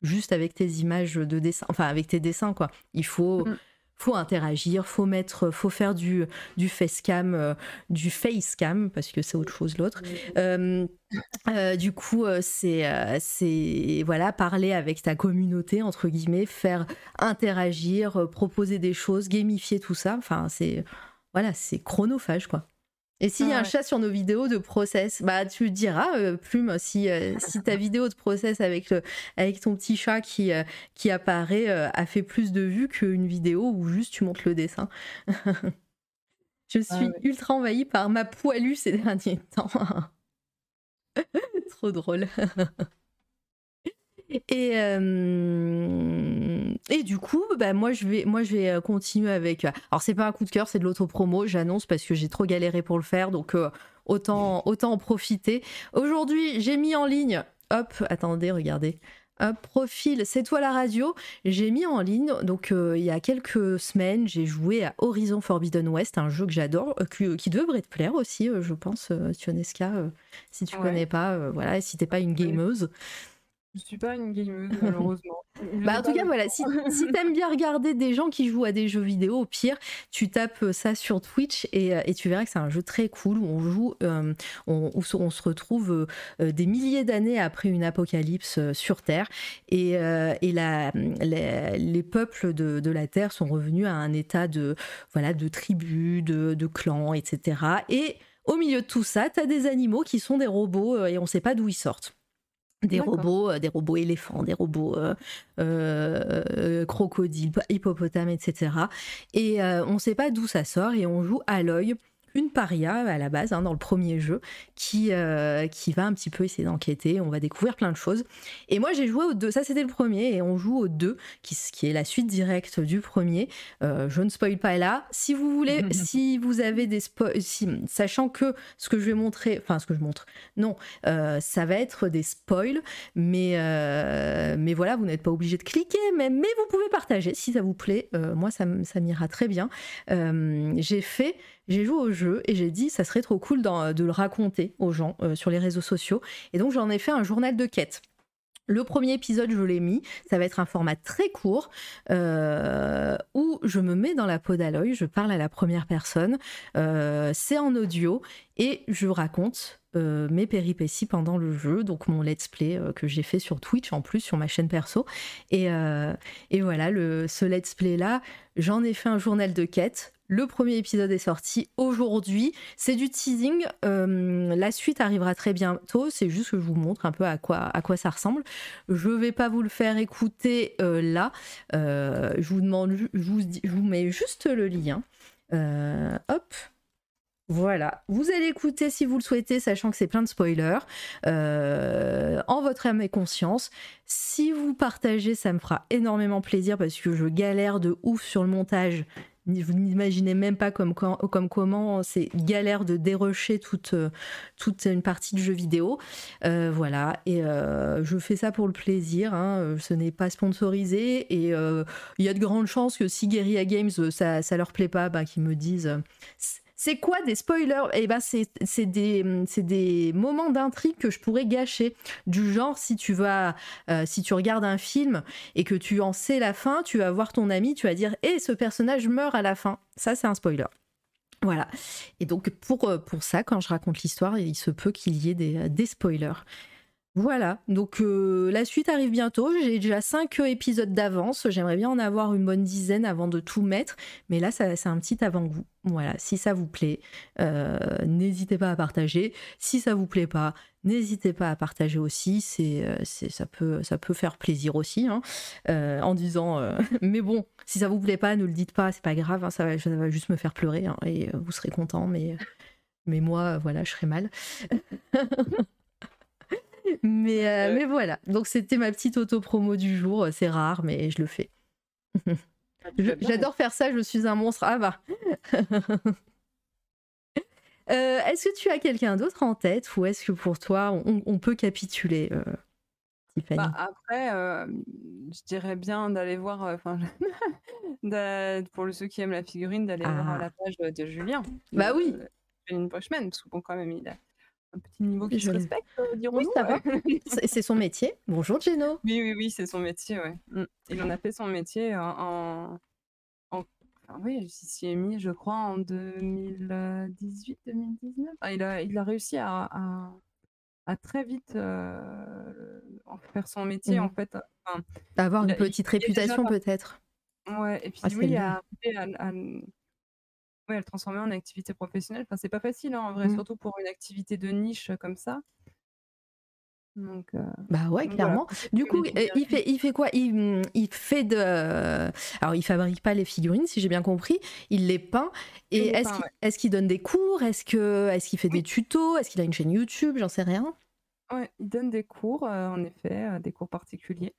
juste avec tes images de dessin, enfin avec tes dessins, quoi. Il faut, Mm. Faut interagir, faut mettre, faut faire du, du facecam, euh, du facecam, parce que c'est autre chose l'autre. Euh, euh, du coup, c'est, c'est voilà, parler avec ta communauté entre guillemets, faire interagir, proposer des choses, gamifier tout ça. Enfin, c'est voilà, c'est chronophage quoi. Et s'il y a un ouais. chat sur nos vidéos de process, bah tu diras, euh, Plume, si, euh, si ta vidéo de process avec, le, avec ton petit chat qui, euh, qui apparaît a fait plus de vues qu'une vidéo où juste tu montes le dessin. *laughs* Je suis Ah ouais. ultra envahie par ma poilue ces derniers *laughs* temps. Trop drôle. *laughs* Et, euh, et du coup, bah, moi, je vais, moi, je vais euh, continuer avec. Alors, c'est pas un coup de cœur, c'est de l'autopromo, j'annonce parce que j'ai trop galéré pour le faire, donc euh, autant, autant en profiter. Aujourd'hui, j'ai mis en ligne. Hop, attendez, regardez. Hop, profil, c'est toi la radio. J'ai mis en ligne, donc euh, il y a quelques semaines, j'ai joué à Horizon Forbidden West, un jeu que j'adore, euh, qui, qui devrait te plaire aussi, euh, je pense, euh, Tionesca, euh, si tu Ouais. connais pas, euh, voilà, si t'es pas une gameuse. Je suis pas une gameuse, *laughs* malheureusement. Bah, en tout cas, voilà, si, si t'aimes bien regarder des gens qui jouent à des jeux vidéo, au pire, tu tapes euh, ça sur Twitch et, euh, et tu verras que c'est un jeu très cool où on joue, euh, on, où se- on se retrouve euh, des milliers d'années après une apocalypse sur Terre et, euh, et la, les, les peuples de, de la Terre sont revenus à un état de, voilà, de tribus, de, de clans, etc. Et au milieu de tout ça, t'as des animaux qui sont des robots et on sait pas d'où ils sortent. Des robots, euh, des robots éléphants, des robots euh, euh, crocodiles, hippopotames, etc. Et on ne sait pas d'où ça sort et on joue à l'œil une paria à la base hein, dans le premier jeu qui, euh, qui va un petit peu essayer d'enquêter, on va découvrir plein de choses. Et moi j'ai joué au 2, ça c'était le premier et on joue au 2 qui, qui est la suite directe du premier. Euh, je ne spoil pas là. Si vous voulez, *laughs* si vous avez des spoils, si, sachant que ce que je vais montrer, enfin ce que je montre, non, euh, ça va être des spoils, mais, mais voilà, vous n'êtes pas obligé de cliquer, mais, mais vous pouvez partager si ça vous plaît. Moi, ça, m'ira très bien. J'ai fait, j'ai joué au jeu et j'ai dit, ça serait trop cool de le raconter aux gens euh, sur les réseaux sociaux. Et donc, j'en ai fait un journal de quête. Le premier épisode, je l'ai mis. Ça va être un format très court euh, où je me mets dans la peau d'Aloy, je parle à la première personne. Euh, c'est en audio et je raconte mes péripéties pendant le jeu, donc mon let's play que j'ai fait sur Twitch en plus sur ma chaîne perso. Et, et voilà, le, ce let's play là, j'en ai fait un journal de quête. Le premier épisode est sorti aujourd'hui. C'est du teasing. euh, la suite arrivera très bientôt. C'est juste que je vous montre un peu à quoi, ça ressemble. Je vais pas vous le faire écouter euh, là. Euh, je vous demande, mets juste le lien. Hop. Voilà, vous allez écouter si vous le souhaitez, sachant que c'est plein de spoilers, en votre âme et conscience. Si vous partagez, ça me fera énormément plaisir parce que je galère de ouf sur le montage. Vous n'imaginez même pas comme, quand- comme comment c'est galère de dérocher toute, euh, une partie du jeu vidéo. Euh, voilà, et euh, je fais ça pour le plaisir, hein, ce n'est pas sponsorisé, et il y a de grandes chances que si Guerrilla Games, ça, ça leur plaît pas, bah, qu'ils me disent... euh, c'est quoi des spoilers? Eh ben c'est des, des moments d'intrigue que je pourrais gâcher. Du genre, si tu vas, euh, si tu regardes un film et que tu en sais la fin, tu vas voir ton ami, tu vas dire, hé, ce personnage meurt à la fin. Ça, c'est un spoiler. Voilà. Et donc, pour, euh, pour ça, quand je raconte l'histoire, il se peut qu'il y ait des, des spoilers. Voilà, donc euh, la suite arrive bientôt. J'ai déjà 5 épisodes d'avance. J'aimerais bien en avoir une bonne dizaine avant de tout mettre. Mais là, c'est un petit avant-goût. Voilà, si ça vous plaît, euh, n'hésitez pas à partager. Si ça vous plaît pas, n'hésitez pas à partager aussi. C'est, euh, ça, peut, faire plaisir aussi. hein. Euh, en disant, euh, *laughs* mais bon, si ça vous plaît pas, ne le dites pas, c'est pas grave. hein, ça, va, juste me faire pleurer hein, et euh, vous serez content. Mais, mais moi, voilà, je serai mal. *laughs* Mais, euh, mais voilà, donc c'était ma petite auto-promo du jour. C'est rare, mais je le fais. Je- J'adore faire ça, je suis un monstre. Ah bah. *laughs* Euh, est-ce que tu as quelqu'un d'autre en tête ou est-ce que pour toi on, on peut capituler, euh, Tiffany? Bah, après, euh, je dirais bien d'aller voir, euh, enfin, *laughs* pour ceux qui aiment la figurine, d'aller voir Ah. la page de, Julien. Bah de- oui. Julien Bushman, parce que bon, quand même, il a un petit niveau qui Je se respecte, euh, dirons-nous. ça va. ouais. *laughs* C'est son métier. Bonjour Geno. Oui, oui, oui, c'est son métier, ouais. Mm. Il en a fait son métier en. en... en- enfin, oui, il s'y est mis, je crois, en 2018, 2019. Ah, il, a, il a réussi à, à, à très vite euh, en faire son métier, en fait. Enfin, Avoir Il une petite il est déjà réputation peut-être. ouais, et puis Ah, à, arriver à, à, ouais, le transformer en activité professionnelle. Enfin, c'est pas facile, hein, en vrai, Mhm. surtout pour une activité de niche comme ça. Donc, euh, Bah ouais, voilà, clairement. Du coup, euh, il fait, il fait quoi? Il, hum, il fait de. Alors, il fabrique pas les figurines, si j'ai bien compris. Il les peint. Et est-ce qu'il ouais. qu'il donne des cours? Est-ce que est-ce qu'il fait des tutos? Est-ce qu'il a une chaîne YouTube? J'en sais rien. Ouais, il donne des cours, euh, en effet, euh, des cours particuliers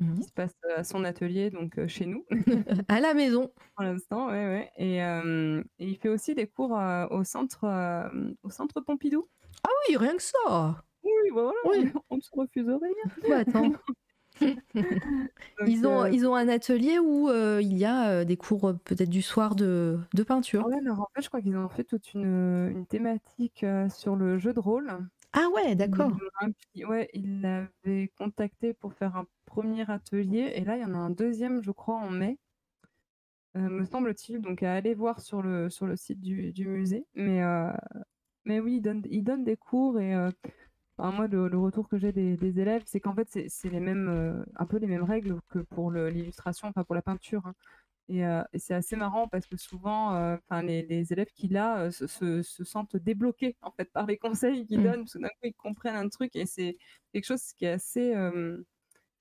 Mhm. qui se passent euh, à son atelier, donc chez nous, *laughs* À la maison. pour l'instant. Ouais, ouais. Et, euh, et il fait aussi des cours euh, au centre, euh, au centre Pompidou. Ah oui, rien que ça. Oui, bah voilà, Oui. on ne se refuse rien. *laughs* Bah, attends. *laughs* Donc, Ils ont, euh, ils ont un atelier où euh, il y a euh, des cours peut-être du soir de, de peinture. ouais, alors en fait, je crois qu'ils ont fait toute une, une thématique sur le jeu de rôle. Ah ouais, d'accord. Ils Ouais, il l'avait contacté pour faire un premier atelier. Et là, il y en a un deuxième, je crois, en mai, euh, me semble-t-il. Donc, à aller voir sur le, sur le site du, du musée. Mais, euh, mais oui, il donne, il donne des cours. Et euh, enfin, moi, le, le retour que j'ai des, des élèves, c'est qu'en fait, c'est les mêmes, un peu les mêmes règles que pour l'illustration, enfin pour la peinture. hein. Et, euh, et c'est assez marrant parce que souvent, euh, les, les élèves qu'il a euh, se, se- se sentent débloqués en fait par les conseils qu'il Mm. donne, parce que d'un coup ils comprennent un truc et c'est quelque chose qui est assez,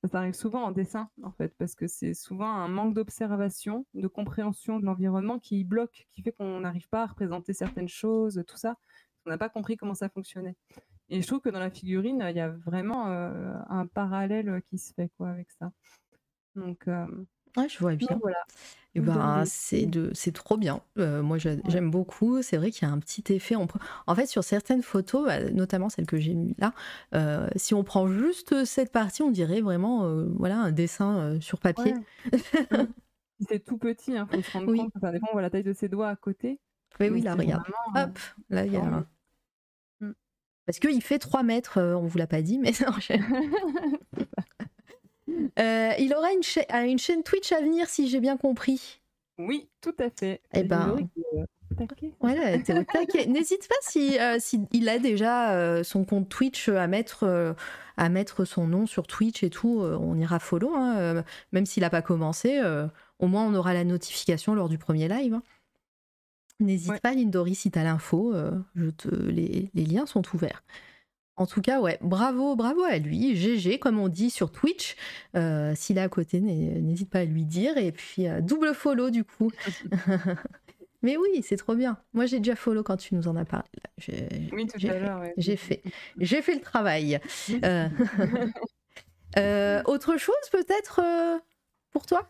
ça arrive souvent en dessin en fait, parce que c'est souvent un manque d'observation, de compréhension de l'environnement qui bloque, qui fait qu'on n'arrive pas à représenter certaines choses, tout ça, on n'a pas compris comment ça fonctionnait. Et je trouve que dans la figurine, il y a vraiment euh, un parallèle qui se fait quoi avec ça. Donc, euh, Ouais, je vois bien. donc voilà. Et Il donne ben, c'est de, c'est trop bien. Euh, moi, j'a- j'aime beaucoup. C'est vrai qu'il y a un petit effet. On En fait, sur certaines photos, bah, notamment celle que j'ai mis là, euh, si on prend juste cette partie, on dirait vraiment, euh, voilà, un dessin sur papier. Ouais. *laughs* Mm. C'est tout petit, il faut se rendre Oui. compte. Des fois, on voit la taille de ses doigts à côté. Mais oui, là, regarde. vraiment, Hop, là, il y a. énorme. Mm. Parce qu'il fait 3 mètres, on vous l'a pas dit, mais *laughs* non, je- *laughs* Euh, il aura une, cha- euh, une chaîne Twitch à venir, si j'ai bien compris. Oui, tout à fait. Eh ben. Euh. Voilà, t'es au taquet. *laughs* N'hésite pas si, euh, si il a déjà euh, son compte Twitch à mettre, euh, à mettre son nom sur Twitch et tout. on ira follow, hein, même s'il n'a pas commencé. au moins, on aura la notification lors du premier live. hein. N'hésite Ouais. pas, Lindori, si t'as l'info. les liens sont ouverts. En tout cas, ouais, bravo, bravo à lui. GG, comme on dit sur Twitch. Euh, S'il est à côté, n'hé- n'hésite pas à lui dire. Et puis, euh, double follow du coup. *laughs* Mais oui, c'est trop bien. Moi, j'ai déjà follow quand tu nous en as parlé. là. Oui, tout à fait. l'heure. ouais. J'ai fait. J'ai fait le travail. Euh, *laughs* autre chose peut-être pour toi?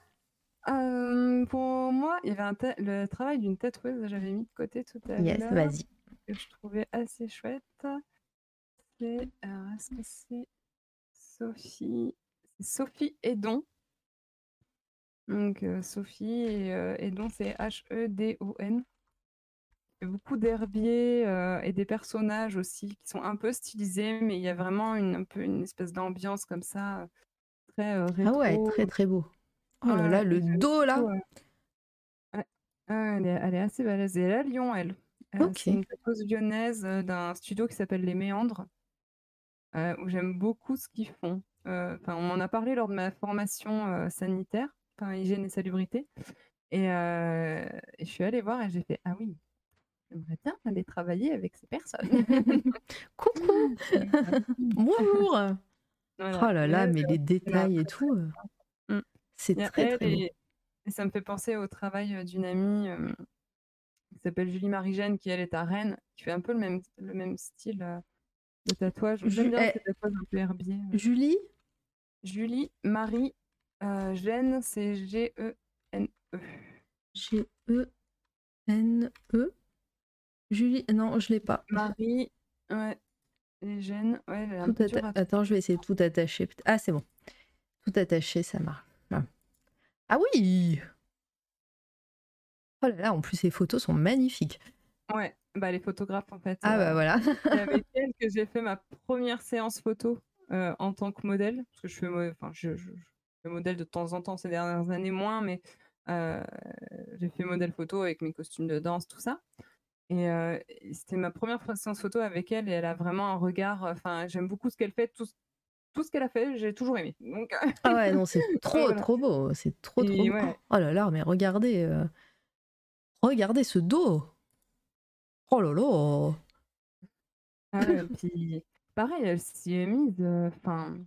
Pour moi, il y avait un le travail d'une tatoueuse que j'avais mis de côté tout à Yes, l'heure, vas-y. que je trouvais assez chouette. C'est, alors, est-ce que c'est Sophie? C'est Sophie Edon. Donc, euh, Sophie et euh, Edon, c'est H-E-D-O-N. Beaucoup d'herbiers euh, et des personnages aussi qui sont un peu stylisés, mais il y a vraiment une, un peu une espèce d'ambiance comme ça, très euh, Ah ouais, rétro. très très beau. Oh là là, le dos là. ouais. Elle, est, elle est assez balèze. Elle est à Lyon, elle. C'est une tatoueuse lyonnaise d'un studio qui s'appelle Les Méandres. Euh, où j'aime beaucoup ce qu'ils font. Euh, on m'en a parlé lors de ma formation euh, sanitaire, hygiène et salubrité, et, et je suis allée voir et j'ai fait ah oui, j'aimerais bien aller travailler avec ces personnes. *laughs* Coucou *laughs* Bonjour Voilà. Oh là là, mais les détails et tout, euh, Mm. c'est très très et, et ça me fait penser au travail d'une amie qui s'appelle Julie Marie-Jeanne, qui elle est à Rennes, qui fait un peu le même, le même style euh, tatouage. Ju- bien eh, un peu euh. Julie Julie Marie euh, Jeanne, c'est G-E-N-E. G-E-N-E Julie Non, je l'ai pas. Marie, ouais, et Jeanne, ouais, elle un peu Attends, je vais essayer de tout attacher. Ah, c'est bon. Tout attaché, ça marche. Ah. Ah oui Oh là là, en plus, ces photos sont magnifiques. Ouais, bah les photographes en fait. Ah bah euh, voilà. C'est avec elle que j'ai fait ma première séance photo euh, en tant que modèle. Parce que je fais, mo- enfin, je, je- je fais modèle de temps en temps ces dernières années moins, mais euh, j'ai fait modèle photo avec mes costumes de danse, tout ça. Et, euh, c'était ma première séance photo avec elle et elle a vraiment un regard. Enfin, j'aime beaucoup ce qu'elle fait, tout, ce- tout ce qu'elle a fait, j'ai toujours aimé. Donc, Ah *laughs* ouais, non, c'est trop, voilà. trop beau. C'est trop, trop Et beau. ouais. Oh là là, mais regardez. euh, Regardez ce dos. Oh là là. Ah ouais, puis pareil, elle s'y est mise. euh, Enfin,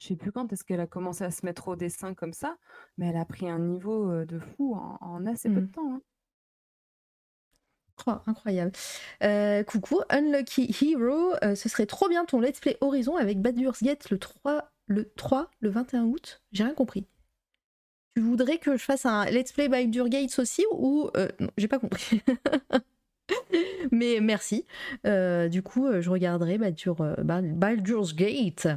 je sais plus quand est-ce qu'elle a commencé à se mettre au dessin comme ça, mais elle a pris un niveau euh, de fou en, en assez peu Mm. de temps. hein. Oh, incroyable. Euh, coucou, Unlucky Hero. euh, ce serait trop bien ton let's play Horizon avec Baldur's Gate le 3, le 3, le 21 août. J'ai rien compris. Tu voudrais que je fasse un let's play Baldur's Gate aussi ou euh, non, j'ai pas compris. *laughs* *laughs* Mais merci. Euh, du coup, euh, je regarderai Baldur- euh, Bal- Baldur's Gate.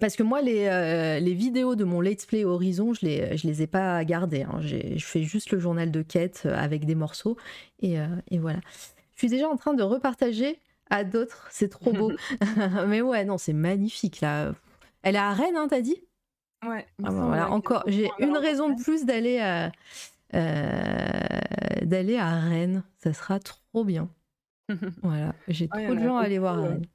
Parce que moi, les, euh, les vidéos de mon Let's Play Horizon, je les, je les ai pas gardées. hein. Je fais juste le journal de quête avec des morceaux. Et, euh, et voilà. Je suis déjà en train de repartager à d'autres. C'est trop beau. *laughs* *laughs* Mais ouais, non, c'est magnifique là. Elle est à Rennes, hein, t'as dit? Ouais, Ah bah voilà, encore, j'ai une raison de plus d'aller à, euh, d'aller à Rennes. Ça sera trop bien. *laughs* Voilà, j'ai Ouais, y trop de gens à aller voir à euh, Rennes.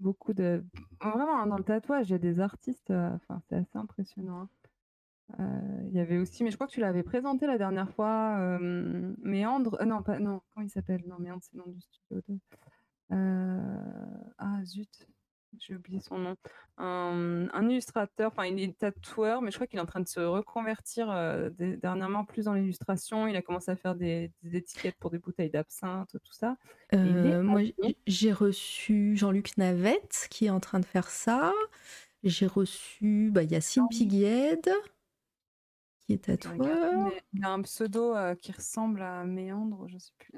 Beaucoup de. Vraiment, hein, dans le tatouage, il y a des artistes. euh, Enfin, c'est assez impressionnant. hein. Euh, Il y avait aussi, mais je crois que tu l'avais présenté la dernière fois, euh, Méandre. euh, non, pas, non, comment il s'appelle? Non, Méandre, c'est le nom du studio. de- Ah, zut, j'ai oublié son nom. Un, un illustrateur, enfin, il est tatoueur, mais je crois qu'il est en train de se reconvertir euh, dernièrement plus dans l'illustration. Il a commencé à faire des, des étiquettes pour des bouteilles d'absinthe, tout ça. Euh, moi, j'ai reçu Jean-Luc Navette qui est en train de faire ça. J'ai reçu bah, Yacine Pigued qui est tatoueur. il a un pseudo euh, qui ressemble à Méandre, je sais plus.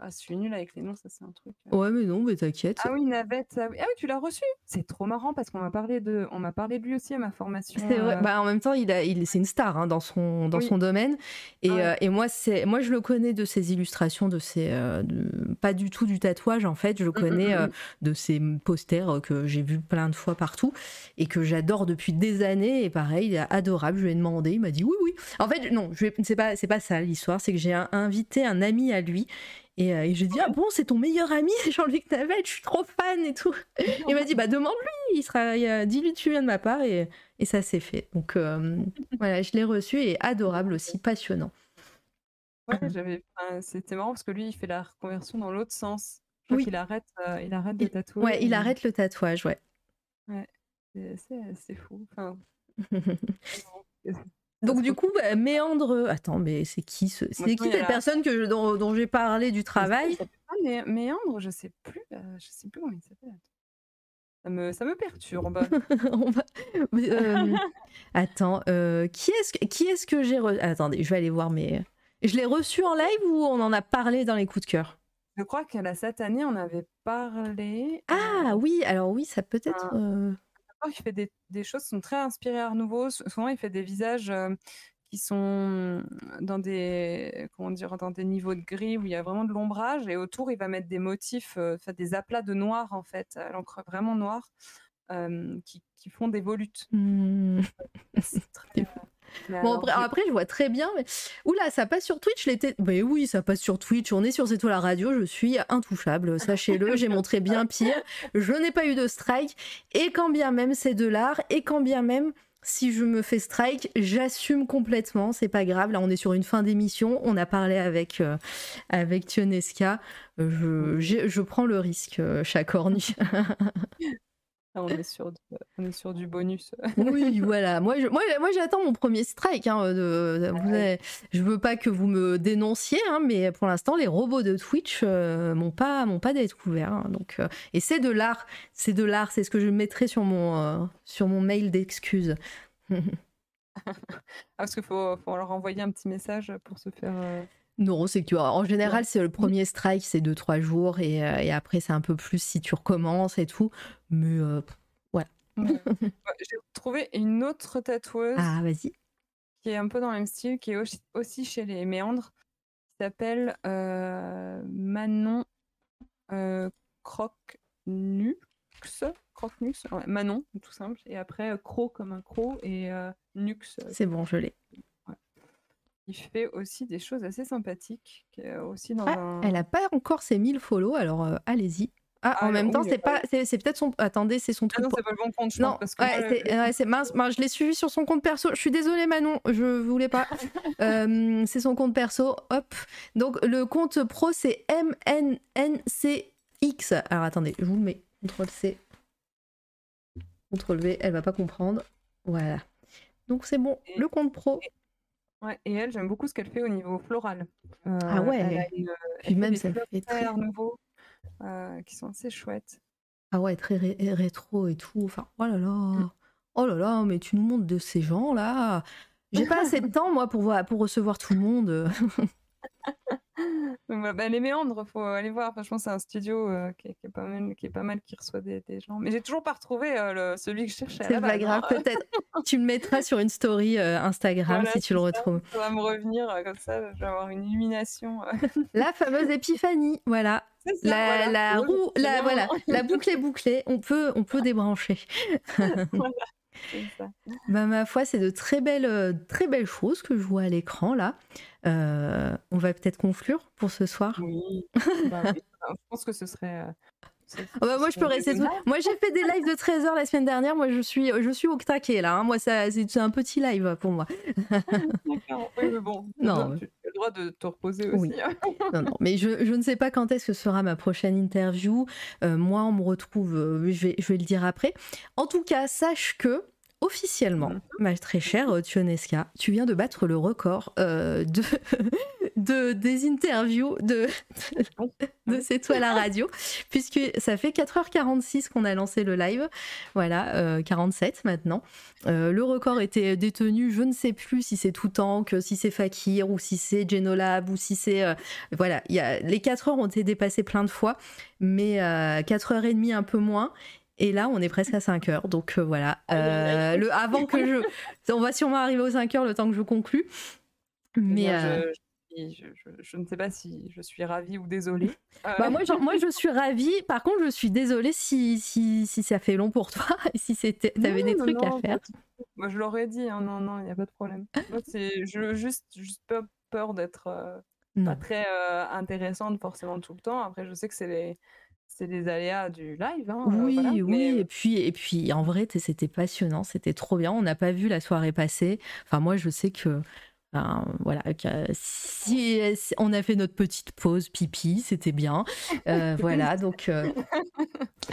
Ah, je suis nulle avec les noms, ça c'est un truc. euh. Ouais, mais non, mais t'inquiète. Ah oui, Navette. Ah oui, ah oui, tu l'as reçu. C'est trop marrant parce qu'on m'a parlé de, on m'a parlé de lui aussi à ma formation. C'est vrai. euh, Bah, en même temps, il a, il, c'est une star hein, dans son dans Oui. son domaine. Et, Ouais. euh, et moi, c'est moi, je le connais de ses illustrations, de ses euh, de- pas du tout du tatouage en fait. Je le mm, mm, connais mm, de ses posters que j'ai vus plein de fois partout et que j'adore depuis des années. Et pareil, il est adorable. Je lui ai demandé, il m'a dit oui, oui. En fait, non, je ai- c'est pas c'est pas ça l'histoire. C'est que j'ai invité un ami à lui. Et, euh, et j'ai dit ah bon c'est ton meilleur ami *laughs* Jean-Luc Navette je suis trop fan et tout il m'a dit bah demande-lui il sera il a- dis-lui tu viens de ma part et, et ça s'est fait donc euh, voilà je l'ai reçu et adorable aussi passionnant Ouais, j'avais. enfin, C'était marrant parce que lui, il fait la reconversion dans l'autre sens. Je Oui. arrête, euh, il arrête de Il- tatouer. ouais il et arrête le tatouage ouais C'est c'est- c'est fou. Enfin, *laughs* donc du coup bah, méandre attends mais c'est qui ce... c'est qui cette la- personne que je- dont, dont j'ai parlé du travail Ah, mais Méandre, je sais plus. euh, je sais plus comment il s'appelle. Ça me, ça me perturbe. *laughs* On va- euh, attends euh, qui est-ce que, qui est-ce que j'ai re- attendez je vais aller voir mais je l'ai reçu en live ou on en a parlé dans les coups de cœur? Je crois que là, cette année, on avait parlé. ah oui alors oui ça peut être Il fait des, des choses qui sont très inspirées Art Nouveau. Souvent, il fait des visages euh, qui sont dans des, comment dire, dans des niveaux de gris où il y a vraiment de l'ombrage. Et autour, il va mettre des motifs, euh, des aplats de noir, en fait, à l'encre vraiment noire, euh, qui, qui font des volutes. *laughs* C'est très, Euh, bon, après, après, je vois très bien. Mais... Oula, ça passe sur Twitch l'été. Mais oui, ça passe sur Twitch. On est sur C'est toi la radio. Je suis intouchable. Sachez-le, j'ai montré bien pire. Je n'ai pas eu de strike. Et quand bien même c'est de l'art, et quand bien même si je me fais strike, j'assume complètement, c'est pas grave. Là, on est sur une fin d'émission, on a parlé avec, euh, avec Tionesca. Je, je, prends le risque, euh, chaque *laughs* orni. on, est sur du, on est sur du bonus. oui, *laughs* voilà. Moi, moi, moi j'attends mon premier strike. Hein, de, je veux pas que vous me dénonciez, hein, mais pour l'instant, les robots de Twitch euh, m'ont pas, m'ont pas découvert. Hein, donc, euh, et c'est de l'art. C'est de l'art. C'est ce que je mettrai sur mon, euh, sur mon mail d'excuses. *laughs* ah, parce qu'il faut, faut, leur envoyer un petit message pour se faire. Non, c'est que tu vois, en général, c'est le premier strike, c'est 2-3 jours, et, euh, et après, c'est un peu plus si tu recommences et tout. Mais euh, voilà. *laughs* J'ai trouvé une autre tatoueuse. Ah, vas-y. Qui est un peu dans le même style, qui est aussi, chez les méandres, qui s'appelle euh, Manon Croc-Nux. Croc-Nux, Manon, tout simple. Et après, Cro comme un croc et Nux. C'est bon, je l'ai. Fait aussi des choses assez sympathiques. Aussi dans ah, Elle a pas encore ses 1000 follow, alors euh, allez-y. Ah, en ah, même temps, c'est pas, c'est peut-être son. Attendez, c'est son truc. non, c'est pas le bon compte. non, c'est mince. je l'ai suivi sur son compte perso. Je suis désolée, Manon, je voulais pas. *laughs* Euh, c'est son compte perso. Hop. Donc le compte pro, c'est MNNCX. Alors attendez, je vous le mets. Ctrl C. Ctrl V. Elle va pas comprendre. Voilà. Donc c'est bon. le compte pro. Ouais, et elle, j'aime beaucoup ce qu'elle fait au niveau floral. Euh, ah ouais, et même ça fait très nouveaux euh, qui sont assez chouettes. Ah ouais, très rétro et tout. Enfin, oh là là, mmh. oh là là, mais tu nous montres de ces gens là. J'ai pas assez de *laughs* temps moi pour voir, pour recevoir tout le monde. *laughs* *laughs* bah, les méandres, faut aller voir. Franchement, c'est un studio euh, qui, est, pas mal, qui est pas mal, qui reçoit des, gens. Mais j'ai toujours pas retrouvé euh, le, celui que je cherchais. C'est pas grave, hein. peut-être. tu le mettras sur une story euh, Instagram si tu le retrouves. Ça va me revenir comme ça, je vais avoir une illumination. *laughs* la fameuse épiphanie, voilà. la, la, roue, la, voilà, la boucle est bouclée, on peut, on peut *laughs* débrancher. voilà. Bah, ma foi, c'est de très belles, euh, très belles choses que je vois à l'écran là. Euh, on va peut-être conclure pour ce soir? Oui. *laughs* Bah je pense que ce serait. Euh, oh, bah, moi, je peux rester. Moi, j'ai fait des lives de 13 h la semaine dernière. Moi, je suis, je suis au taquet là. Hein. Moi, ça, c'est un petit live pour moi. *laughs* D'accord. Oui, mais bon. Non. Tu as le droit de te reposer aussi. Oui. Hein. non, non. Mais je, je, ne sais pas quand est-ce que sera ma prochaine interview. moi, on me retrouve. je vais, je vais le dire après. En tout cas, sache que officiellement, mhm. ma très chère euh, Tionesca, tu viens de battre le record euh, de, *laughs* de, des interviews de, de C'est toi la *laughs* radio, puisque ça fait 4h46 qu'on a lancé le live, voilà, 47 euh, maintenant. le record était détenu, je ne sais plus si c'est tout Tank, si c'est Fakir, ou si c'est Genolab, ou si c'est... voilà, y a, les 4 heures ont été dépassées plein de fois, mais 4h30 un peu moins. Et là, on est presque à 5 heures. Donc euh, voilà. Euh, le, avant que je. On va sûrement arriver aux 5 heures le temps que je conclue. Mais. Euh, je, je, ne sais pas si je suis ravie ou désolée. Bah, moi, moi, je suis ravie. Par contre, je suis désolée si, si, si ça fait long pour toi *laughs* et si tu avais des trucs à faire. Moi, je l'aurais dit. Hein, non, non, il n'y a pas de problème. c'est juste, juste peur, peur d'être pas très intéressante forcément tout le temps. Après, je sais que c'est les c'est des aléas du live. Hein, euh, oui, oui. Et puis, et puis, en vrai, c'était passionnant, c'était trop bien. On n'a pas vu la soirée passer. Enfin, moi, je sais que. Ben, voilà, si, on a fait notre petite pause pipi, c'était bien. Euh, voilà, donc euh,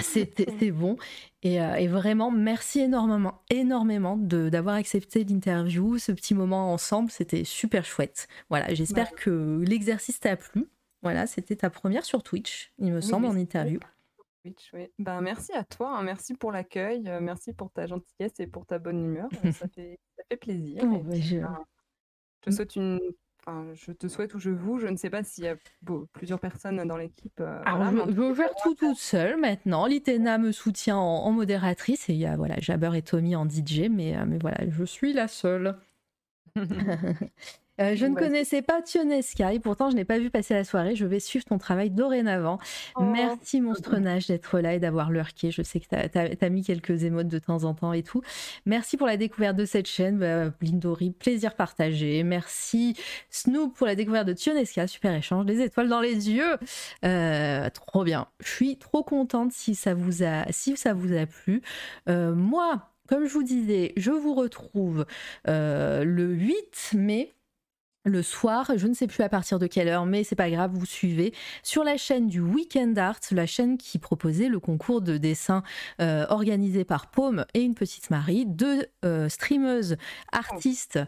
c'était *laughs* bon. Et, et, vraiment, merci énormément, énormément d'avoir accepté l'interview, ce petit moment ensemble, c'était super chouette. Voilà, j'espère que l'exercice t'a plu. Voilà, c'était ta première sur Twitch, il me semble, en interview. Twitch, oui. Ben, merci à toi, hein. merci pour l'accueil, euh, merci pour ta gentillesse et pour ta bonne humeur. Euh, ça, *laughs* fait, ça fait plaisir. Oh, bah, je... te souhaite une Enfin, je te souhaite ou je vous. Je ne sais pas s'il y a plusieurs personnes dans l'équipe. Euh, Alors, je, je gère tout toute seule maintenant. Litena me soutient en, modératrice et il y a voilà, Jabber et Tommy en DJ, mais, mais voilà, je suis la seule. *laughs* Euh, je ne connaissais pas Tionesca et pourtant je n'ai pas vu passer la soirée. Je vais suivre ton travail dorénavant. Oh. Merci Monstrenage *laughs* d'être là et d'avoir lurké. Je sais que tu as, mis quelques émotes de temps en temps et tout. Merci pour la découverte de cette chaîne. Bah, Blindori, plaisir partagé. Merci Snoop pour la découverte de Tionesca. Super échange. Des étoiles dans les yeux. Euh, trop bien. Je suis trop contente si ça vous a, si ça vous a plu. Euh, moi, comme je vous disais, je vous retrouve le 8 mai le soir, je ne sais plus à partir de quelle heure, mais c'est pas grave, vous suivez. Sur la chaîne du Weekend Art, la chaîne qui proposait le concours de dessin euh, organisé par Paume et une petite Marie, deux euh, streameuses artistes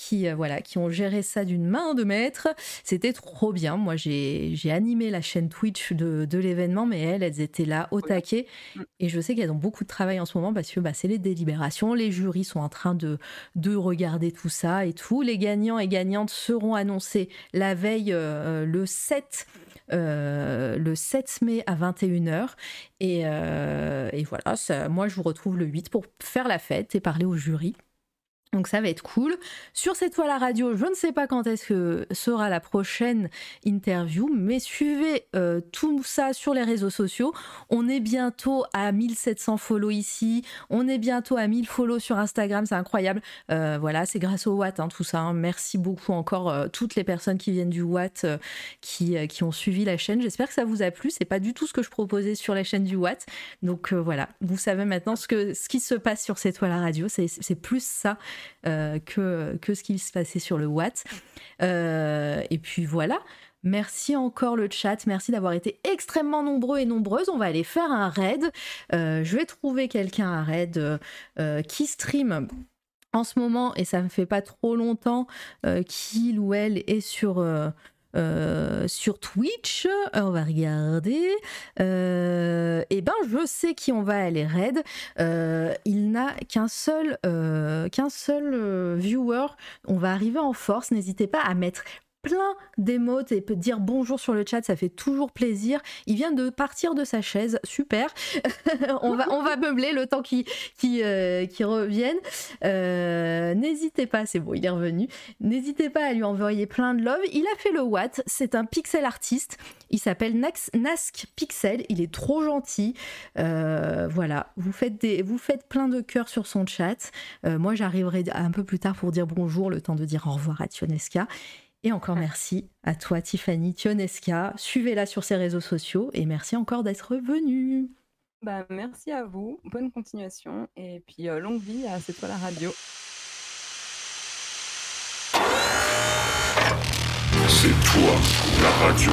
qui euh, voilà qui ont géré ça d'une main de maître. C'était trop bien. Moi, j'ai animé la chaîne Twitch de, de l'événement, mais elles, elles étaient là au taquet. Et je sais qu'elles ont beaucoup de travail en ce moment parce que bah, c'est les délibérations, les jurys sont en train de, de regarder tout ça et tout. Les gagnants et gagnantes seront annoncés la veille, euh, le 7 euh, le 7 mai à 21h. Et, euh, et voilà, ça, moi je vous retrouve le 8 pour faire la fête et parler au jury. Donc ça va être cool. Sur cette toile à radio, je ne sais pas quand est-ce que sera la prochaine interview, mais suivez euh, tout ça sur les réseaux sociaux. On est bientôt à 1700 follow ici, on est bientôt à 1000 follow sur Instagram, c'est incroyable. Euh, voilà, c'est grâce au Watt, hein, tout ça. hein. Merci beaucoup encore euh, toutes les personnes qui viennent du Watt, euh, qui, ont suivi la chaîne. J'espère que ça vous a plu. C'est pas du tout ce que je proposais sur la chaîne du Watt. Donc voilà, vous savez maintenant ce, qui se passe sur cette toile à radio. C'est plus ça que, que ce qui se passait sur le Watt. Euh, et puis voilà. Merci encore le chat, merci d'avoir été extrêmement nombreux et nombreuses. On va aller faire un raid. Euh, je vais trouver quelqu'un à raid euh, euh, qui stream en ce moment et ça me fait pas trop longtemps euh, qu'il ou elle est sur euh, sur Twitch. Euh, on va regarder. Euh, et ben je sais qui on va aller raid. Euh, il n'a qu'un seul qu'un seul viewer. On va arriver en force. N'hésitez pas à mettre plein d'émotes et peut dire bonjour sur le chat, ça fait toujours plaisir. Il vient de partir de sa chaise, super. *laughs* on, va, on va meubler le temps qu'il qui, revienne. Euh, N'hésitez pas, c'est bon, il est revenu. N'hésitez pas à lui envoyer plein de love. Il a fait le Watt, c'est un pixel artiste. Il s'appelle Nask Pixel, il est trop gentil. Euh, voilà, vous faites, des, vous faites plein de cœurs sur son chat. Euh, moi, j'arriverai un peu plus tard pour dire bonjour, le temps de dire au revoir à Tionesca. Et encore merci à toi, Tiffany Tionesca. Suivez-la sur ses réseaux sociaux et merci encore d'être venue. Bah, merci à vous, bonne continuation et puis euh, longue vie à cette toile à radio. C'est toi, la radio.